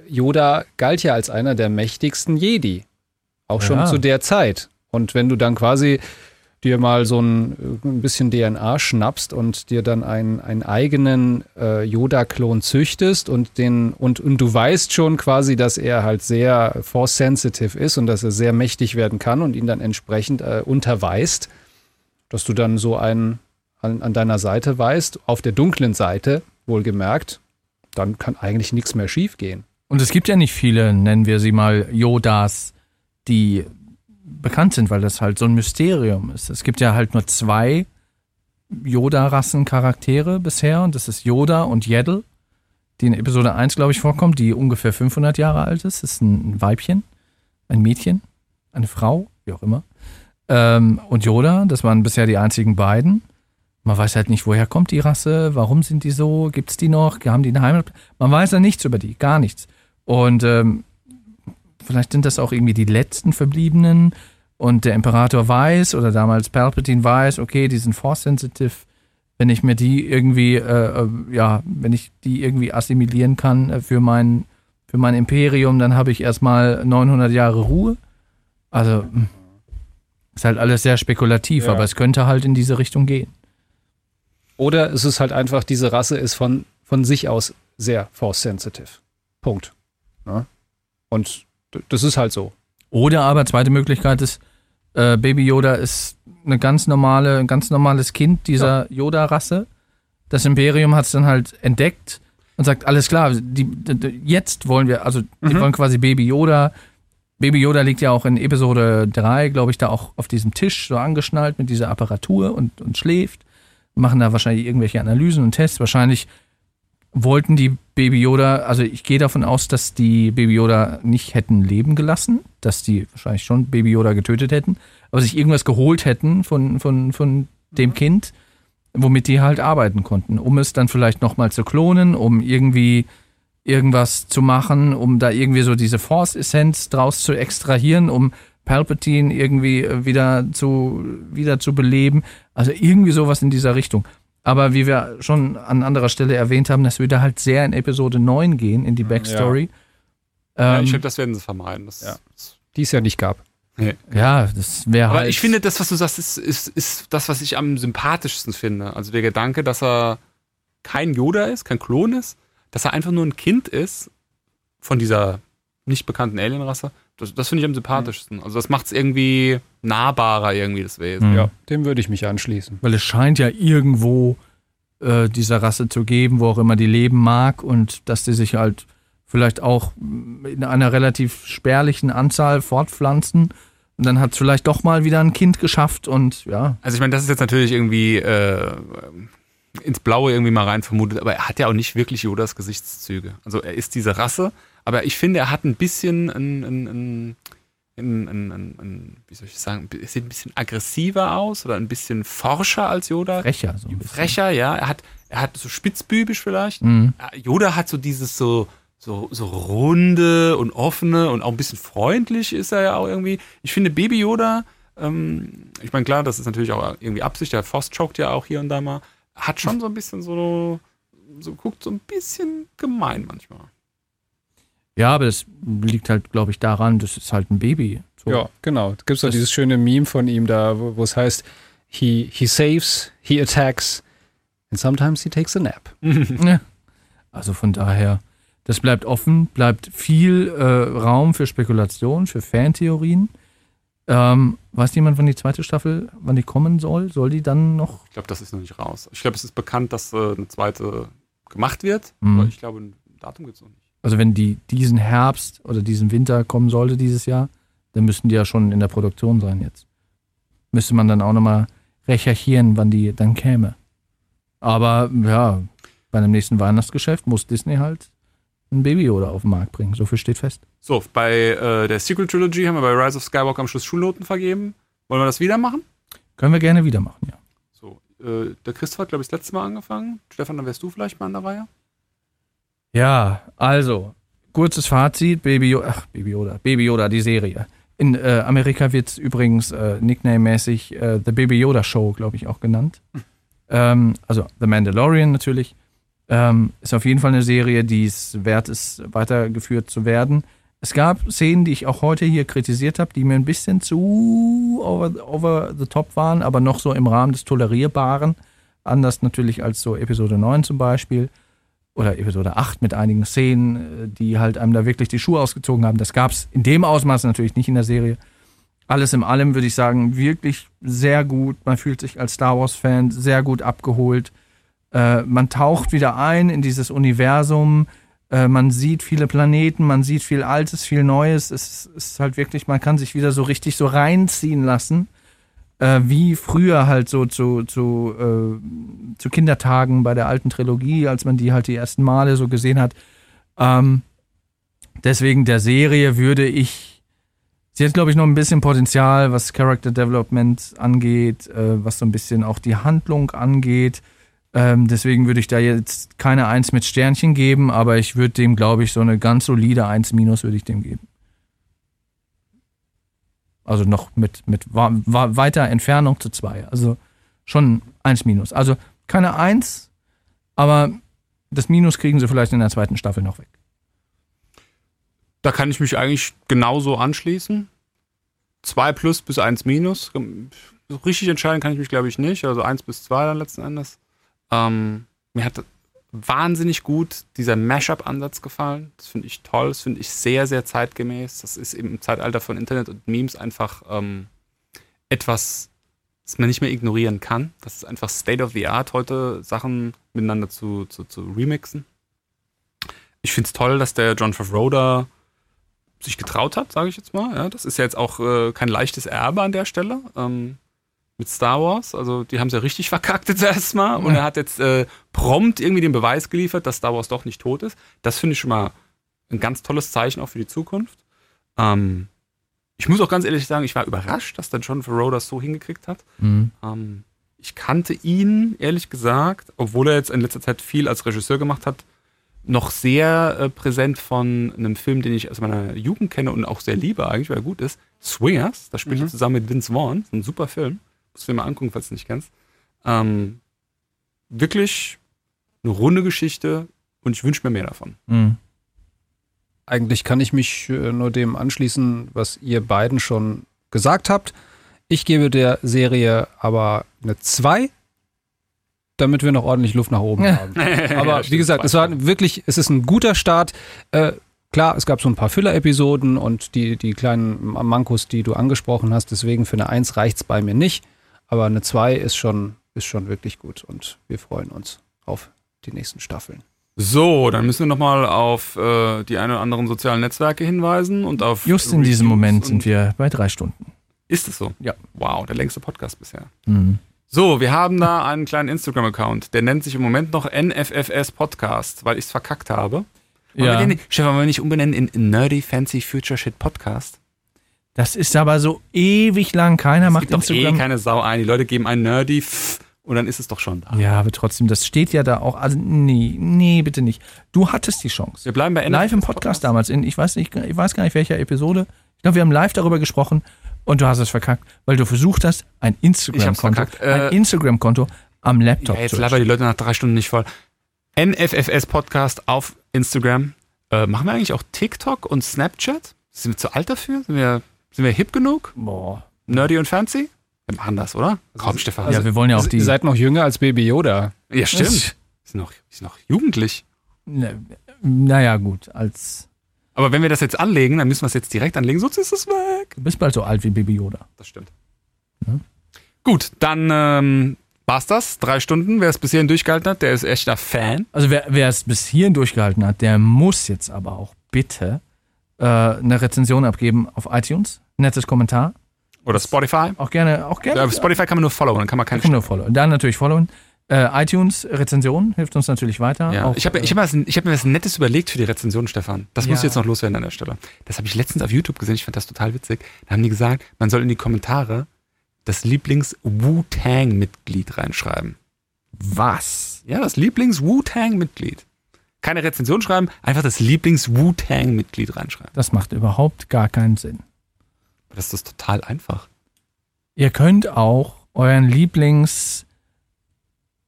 Yoda galt ja als einer der mächtigsten Jedi. Auch schon Ja. zu der Zeit. Und wenn du dann quasi dir mal so ein, ein bisschen DNA schnappst und dir dann einen, einen eigenen äh, Yoda-Klon züchtest und den und, und du weißt schon quasi, dass er halt sehr force-sensitive ist und dass er sehr mächtig werden kann und ihn dann entsprechend äh, unterweist, dass du dann so einen an, an deiner Seite weißt, auf der dunklen Seite, wohlgemerkt, dann kann eigentlich nichts mehr schiefgehen. Und es gibt ja nicht viele, nennen wir sie mal Yodas, die bekannt sind, weil das halt so ein Mysterium ist. Es gibt ja halt nur zwei Yoda-Rassen-Charaktere bisher und das ist Yoda und Yaddle, die in Episode 1, glaube ich, vorkommt, die ungefähr 500 Jahre alt ist. Das ist ein Weibchen, ein Mädchen, eine Frau, wie auch immer. ähm, und Yoda. Das waren bisher die einzigen beiden. Man weiß halt nicht, woher kommt die Rasse, warum sind die so, gibt es die noch, haben die eine Heimat? Man weiß ja nichts über die, gar nichts. Und ähm, vielleicht sind das auch irgendwie die letzten Verbliebenen und der Imperator weiß oder damals Palpatine weiß, okay, die sind Force-sensitive. Wenn ich mir die irgendwie, äh, äh, ja, wenn ich die irgendwie assimilieren kann äh, für mein, für mein Imperium, dann habe ich erstmal 900 Jahre Ruhe. Also, hm, ist halt alles sehr spekulativ, Ja. aber es könnte halt in diese Richtung gehen. Oder es ist halt einfach, diese Rasse ist von, von sich aus sehr force-sensitive. Punkt. Ja? Und d- das ist halt so. Oder aber zweite Möglichkeit ist, äh, Baby Yoda ist eine ganz normale, ein ganz normales Kind dieser Yoda-Rasse. Das Imperium hat es dann halt entdeckt und sagt, alles klar, die, d- d- jetzt wollen wir, also die Mhm. wollen quasi Baby Yoda. Baby Yoda liegt ja auch in Episode 3, glaube ich, da auch auf diesem Tisch so angeschnallt mit dieser Apparatur und, und schläft. Machen da wahrscheinlich irgendwelche Analysen und Tests. Wahrscheinlich wollten die Baby Yoda, also ich gehe davon aus, dass die Baby Yoda nicht hätten leben gelassen, dass die wahrscheinlich schon Baby Yoda getötet hätten, aber sich irgendwas geholt hätten von, von, von dem Kind, womit die halt arbeiten konnten, um es dann vielleicht nochmal zu klonen, um irgendwie irgendwas zu machen, um da irgendwie so diese Force-Essenz draus zu extrahieren, um Palpatine irgendwie äh, wieder zu, wieder zu beleben. Also irgendwie sowas in dieser Richtung. Aber wie wir schon an anderer Stelle erwähnt haben, das würde halt sehr in Episode 9 gehen, in die Backstory. Ja, Ähm, ich glaube, das werden sie vermeiden. Das, Ja. Die es ja nicht gab. ja, das wäre Aber halt. ich finde, das, was du sagst, ist, ist, ist das, was ich am sympathischsten finde. Also der Gedanke, dass er kein Yoda ist, kein Klon ist, dass er einfach nur ein Kind ist von dieser nicht bekannten Alienrasse. Das, das finde ich am sympathischsten. Also das macht es irgendwie nahbarer, irgendwie, das Wesen. Mhm. Ja, dem würde ich mich anschließen. Weil es scheint ja irgendwo äh, dieser Rasse zu geben, wo auch immer die leben mag und dass die sich halt vielleicht auch in einer relativ spärlichen Anzahl fortpflanzen. Und dann hat es vielleicht doch mal wieder ein Kind geschafft und ja. Also ich meine, das ist jetzt natürlich irgendwie äh, ins Blaue irgendwie mal rein vermutet, aber er hat ja auch nicht wirklich Yodas Gesichtszüge. Also er ist diese Rasse, aber ich finde, er hat ein bisschen ein, ein, ein, ein, ein, ein, wie soll ich sagen, er sieht ein bisschen aggressiver aus oder ein bisschen forscher als Yoda. Frecher so. Frecher, ja. Er hat, er hat so spitzbübisch vielleicht. Mhm. Yoda hat so dieses so, so, so runde und offene und auch ein bisschen freundlich ist er ja auch irgendwie. Ich finde Baby Yoda, ähm, ich meine, klar, das ist natürlich auch irgendwie Absicht, der Force choked ja auch hier und da mal, hat schon so ein bisschen so, so guckt so ein bisschen gemein manchmal. Ja, aber das liegt halt, glaube ich, daran, das ist halt ein Baby. So. Ja, genau. Da gibt es doch dieses schöne Meme von ihm da, wo wo es heißt, he, he saves, he attacks, and sometimes he takes a nap. Ja. Also von daher, das bleibt offen, bleibt viel äh, Raum für Spekulation, für Fantheorien. Ähm, weiß jemand, wann die zweite Staffel, wann die kommen soll? Soll die dann noch? Ich glaube, das ist noch nicht raus. Ich glaube, es ist bekannt, dass äh, eine zweite gemacht wird, Mhm. aber ich glaube, ein Datum gibt es noch nicht. Also wenn die diesen Herbst oder diesen Winter kommen sollte dieses Jahr, dann müssten die ja schon in der Produktion sein jetzt. Müsste man dann auch nochmal recherchieren, wann die dann käme. Aber ja, bei einem nächsten Weihnachtsgeschäft muss Disney halt ein Baby oder auf den Markt bringen. So viel steht fest. So, bei äh, der Sequel Trilogy haben wir bei Rise of Skywalker am Schluss Schulnoten vergeben. Wollen wir das wieder machen? Können wir gerne wieder machen, ja. So, äh, der Christoph hat, glaube ich, das letzte Mal angefangen. Stefan, dann wärst du vielleicht mal an der Reihe. Ja, also, kurzes Fazit, Baby Yoda, ach, Baby Yoda, Baby Yoda, die Serie. In äh, Amerika wird es übrigens äh, nickname-mäßig äh, The Baby Yoda Show, glaube ich, auch genannt. Ähm, also The Mandalorian natürlich. Ähm, ist auf jeden Fall eine Serie, die es wert ist, weitergeführt zu werden. Es gab Szenen, die ich auch heute hier kritisiert habe, die mir ein bisschen zu over, over the top waren, aber noch so im Rahmen des Tolerierbaren. Anders natürlich als so Episode 9 zum Beispiel oder Episode 8 mit einigen Szenen, äh, die halt einem da wirklich die Schuhe ausgezogen haben. Das gab es in dem Ausmaß natürlich nicht in der Serie. Alles in allem würde ich sagen, wirklich sehr gut. Man fühlt sich als Star Wars-Fan sehr gut abgeholt. Äh, man taucht wieder ein in dieses Universum. Äh, man sieht viele Planeten, man sieht viel Altes, viel Neues. Es ist halt wirklich, man kann sich wieder so richtig so reinziehen lassen. Äh, wie früher halt so zu, zu, äh, zu Kindertagen bei der alten Trilogie, als man die halt die ersten Male so gesehen hat. Ähm, deswegen der Serie würde ich Sie hat, glaube ich, noch ein bisschen Potenzial, was Character Development angeht, äh, was so ein bisschen auch die Handlung angeht. Ähm, deswegen würde ich da jetzt keine 1 mit Sternchen geben, aber ich würde dem, glaube ich, so eine ganz solide 1 minus würde ich dem geben. Also noch mit, mit wa- wa- weiter Entfernung zu 2. Also schon 1 minus. Also keine 1, aber das Minus kriegen sie vielleicht in der zweiten Staffel noch weg. Da kann ich mich eigentlich genauso anschließen. 2 plus bis 1 minus. Richtig entscheiden kann ich mich, glaube ich, nicht. Also 1 bis 2 dann letzten Endes. Ähm, mir hat wahnsinnig gut dieser Mashup-Ansatz gefallen. Das finde ich toll. Das finde ich sehr, sehr zeitgemäß. Das ist im Zeitalter von Internet und Memes einfach ähm, etwas, das man nicht mehr ignorieren kann. Das ist einfach State of the Art, heute Sachen miteinander zu, zu, zu remixen. Ich finde es toll, dass der John Favreau da sich getraut hat, sage ich jetzt mal. Ja, das ist ja jetzt auch äh, kein leichtes Erbe an der Stelle ähm, mit Star Wars. Also die haben es ja richtig verkackt jetzt erstmal. Und Ja. er hat jetzt äh, prompt irgendwie den Beweis geliefert, dass Star Wars doch nicht tot ist. Das finde ich schon mal ein ganz tolles Zeichen auch für die Zukunft. Ähm, ich muss auch ganz ehrlich sagen, ich war überrascht, dass der John Favreau das so hingekriegt hat. Mhm. Ähm, ich kannte ihn, ehrlich gesagt, obwohl er jetzt in letzter Zeit viel als Regisseur gemacht hat, noch sehr äh, präsent von einem Film, den ich aus meiner Jugend kenne und auch sehr liebe eigentlich, weil er gut ist. Swingers, da spielt er zusammen mit Vince Vaughn. Ein super Film. Musst du dir mal angucken, falls du nicht kennst. Ähm, wirklich eine runde Geschichte und ich wünsche mir mehr davon. Mhm. Eigentlich kann ich mich äh, nur dem anschließen, was ihr beiden schon gesagt habt. Ich gebe der Serie aber eine 2, damit wir noch ordentlich Luft nach oben Ja. haben. Aber wie gesagt, es war wirklich, es ist ein guter Start. Äh, klar, es gab so ein paar Filler-Episoden und die, die kleinen Mankos, die du angesprochen hast. Deswegen für eine 1 reicht es bei mir nicht. Aber eine 2 ist schon, ist schon wirklich gut und wir freuen uns auf die nächsten Staffeln. So, dann müssen wir nochmal auf äh, die ein oder anderen sozialen Netzwerke hinweisen und auf. Just in diesem Moment sind wir bei drei Stunden. Ist es so? Ja. Wow, der längste Podcast bisher. Mhm. So, wir haben da einen kleinen Instagram-Account. Der nennt sich im Moment noch NFFS Podcast, weil ich es verkackt habe. Wollen Ja. wir den, Stefan, wollen wir nicht umbenennen in Nerdy Fancy Future Shit Podcast? Das ist aber so ewig lang. Keiner Es macht gibt doch eh Instagram. keine Sau ein. Die Leute geben ein Nerdy pff, und dann ist es doch schon da. ja, aber trotzdem, das steht ja da auch. Also, nee, nee, bitte nicht. Du hattest die Chance. Wir bleiben bei NFFS Live im Podcast damals, in, ich weiß nicht, ich weiß gar nicht welcher Episode. Ich glaube, wir haben live darüber gesprochen und du hast es verkackt, weil du versucht hast, ein Instagram-Konto. Äh, ein Instagram-Konto am Laptop Ja, jetzt zu labern die Leute nach drei Stunden nicht voll. NFFS Podcast auf Instagram. Äh, machen wir eigentlich auch TikTok und Snapchat? Sind wir zu alt dafür? Sind wir, sind wir hip genug? Boah. Nerdy und fancy? Wir machen das, oder? Komm, Stefan. ja, wir wollen ja auch die. Ihr seid noch jünger als Baby Yoda. ja, stimmt. Ist noch, ist noch jugendlich. Ne, naja, gut, als. Aber wenn wir das jetzt anlegen, dann müssen wir es jetzt direkt anlegen, sonst ist es weg. Du bist bald so alt wie Baby Yoda. Das stimmt. Ja. Gut, dann ähm, war's das. Drei Stunden. Wer es bis hierhin durchgehalten hat, der ist echter Fan. Also wer, wer es bis hierhin durchgehalten hat, der muss jetzt aber auch bitte äh, eine Rezension abgeben auf iTunes. Nettes Kommentar. Oder Spotify. Auch gerne, auch gerne. Ja, Spotify kann man nur followen, dann kann man Da keine kann nur followen. Dann natürlich followen. Äh, iTunes Rezension hilft uns natürlich weiter. Ja. Auch, ich habe ich hab mir, hab mir was Nettes überlegt für die Rezension, Stefan. Das muss Ja. ich jetzt noch loswerden an der Stelle. Das habe ich letztens auf YouTube gesehen, ich fand das total witzig. Da haben die gesagt, man soll in die Kommentare das Lieblings-Wu-Tang-Mitglied reinschreiben. was? Ja, das Lieblings-Wu-Tang-Mitglied. Keine Rezension schreiben, einfach das Lieblings-Wu-Tang-Mitglied reinschreiben. Das macht überhaupt gar keinen Sinn. Das ist total einfach. Ihr könnt auch euren Lieblings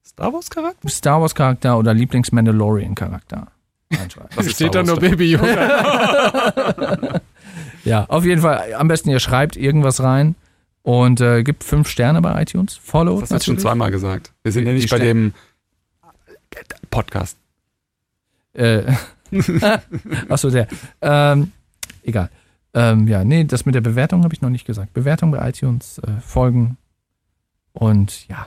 Star Wars-Charakter? Star Wars Charakter oder Lieblings Mandalorian Charakter reinschreiben. Das Steht da nur Wars, Baby Yoda. ja, auf jeden Fall. Am besten ihr schreibt irgendwas rein und äh, gibt fünf Sterne bei iTunes. Follow Das hast du schon zweimal gesagt. Wir sind ja nicht bei dem Podcast. Äh, Achso, der. Ähm, egal. Ähm, ja, nee, das mit der Bewertung habe ich noch nicht gesagt. Bewertung bei iTunes, äh, folgen und ja,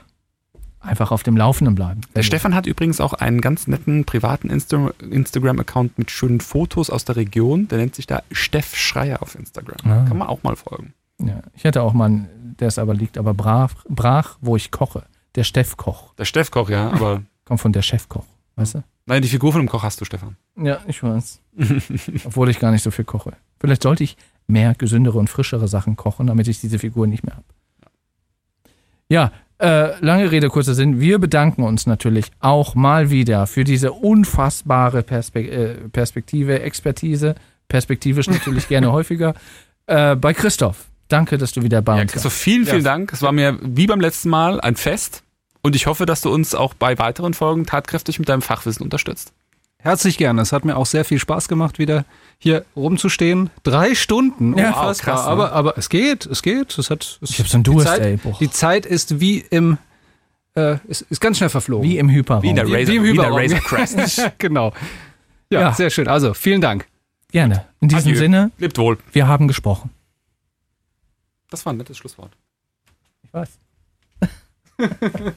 einfach auf dem Laufenden bleiben. Der Stefan hat übrigens auch einen ganz netten privaten Insta Instagram-Account mit schönen Fotos aus der Region. Der nennt sich da Steff Schreier auf Instagram. Ah. Kann man auch mal folgen. Ja, ich hätte auch mal einen, der ist aber liegt aber brach, brach, wo ich koche. Der Steff Koch. Der Steff Koch, ja, aber Kommt von der Chefkoch, weißt du? Nein, die Figur von dem Koch hast du, Stefan. Ja, ich weiß. Obwohl ich gar nicht so viel koche. Vielleicht sollte ich mehr gesündere und frischere Sachen kochen, damit ich diese Figur nicht mehr habe. Ja, äh, lange Rede, kurzer Sinn. Wir bedanken uns natürlich auch mal wieder für diese unfassbare Perspek äh, Perspektive, Expertise, perspektivisch natürlich gerne häufiger, äh, bei Christoph. Danke, dass du wieder bei Ja, uns Christoph, vielen, vielen Dank. Es war mir wie beim letzten Mal ein Fest. Und ich hoffe, dass du uns auch bei weiteren Folgen tatkräftig mit deinem Fachwissen unterstützt. Herzlich gerne. Es hat mir auch sehr viel Spaß gemacht, wieder hier rumzustehen. Drei Stunden. Ja, unfassbar. krass, ne? aber, aber es geht, es geht. Es hat, es, Ich hab so die Durst, Zeit, ey. Boah. Die Zeit ist wie im, äh, ist, ist ganz schnell verflogen. Wie im Hyperraum. Wie in der Wie- Razor, wie im wie in der. Razor Crest. genau. Ja, Ja. sehr schön. Also, vielen Dank. Gerne. In diesem Adieu. Sinne, Lebt wohl. wir haben gesprochen. Das war ein nettes Schlusswort. Ich weiß.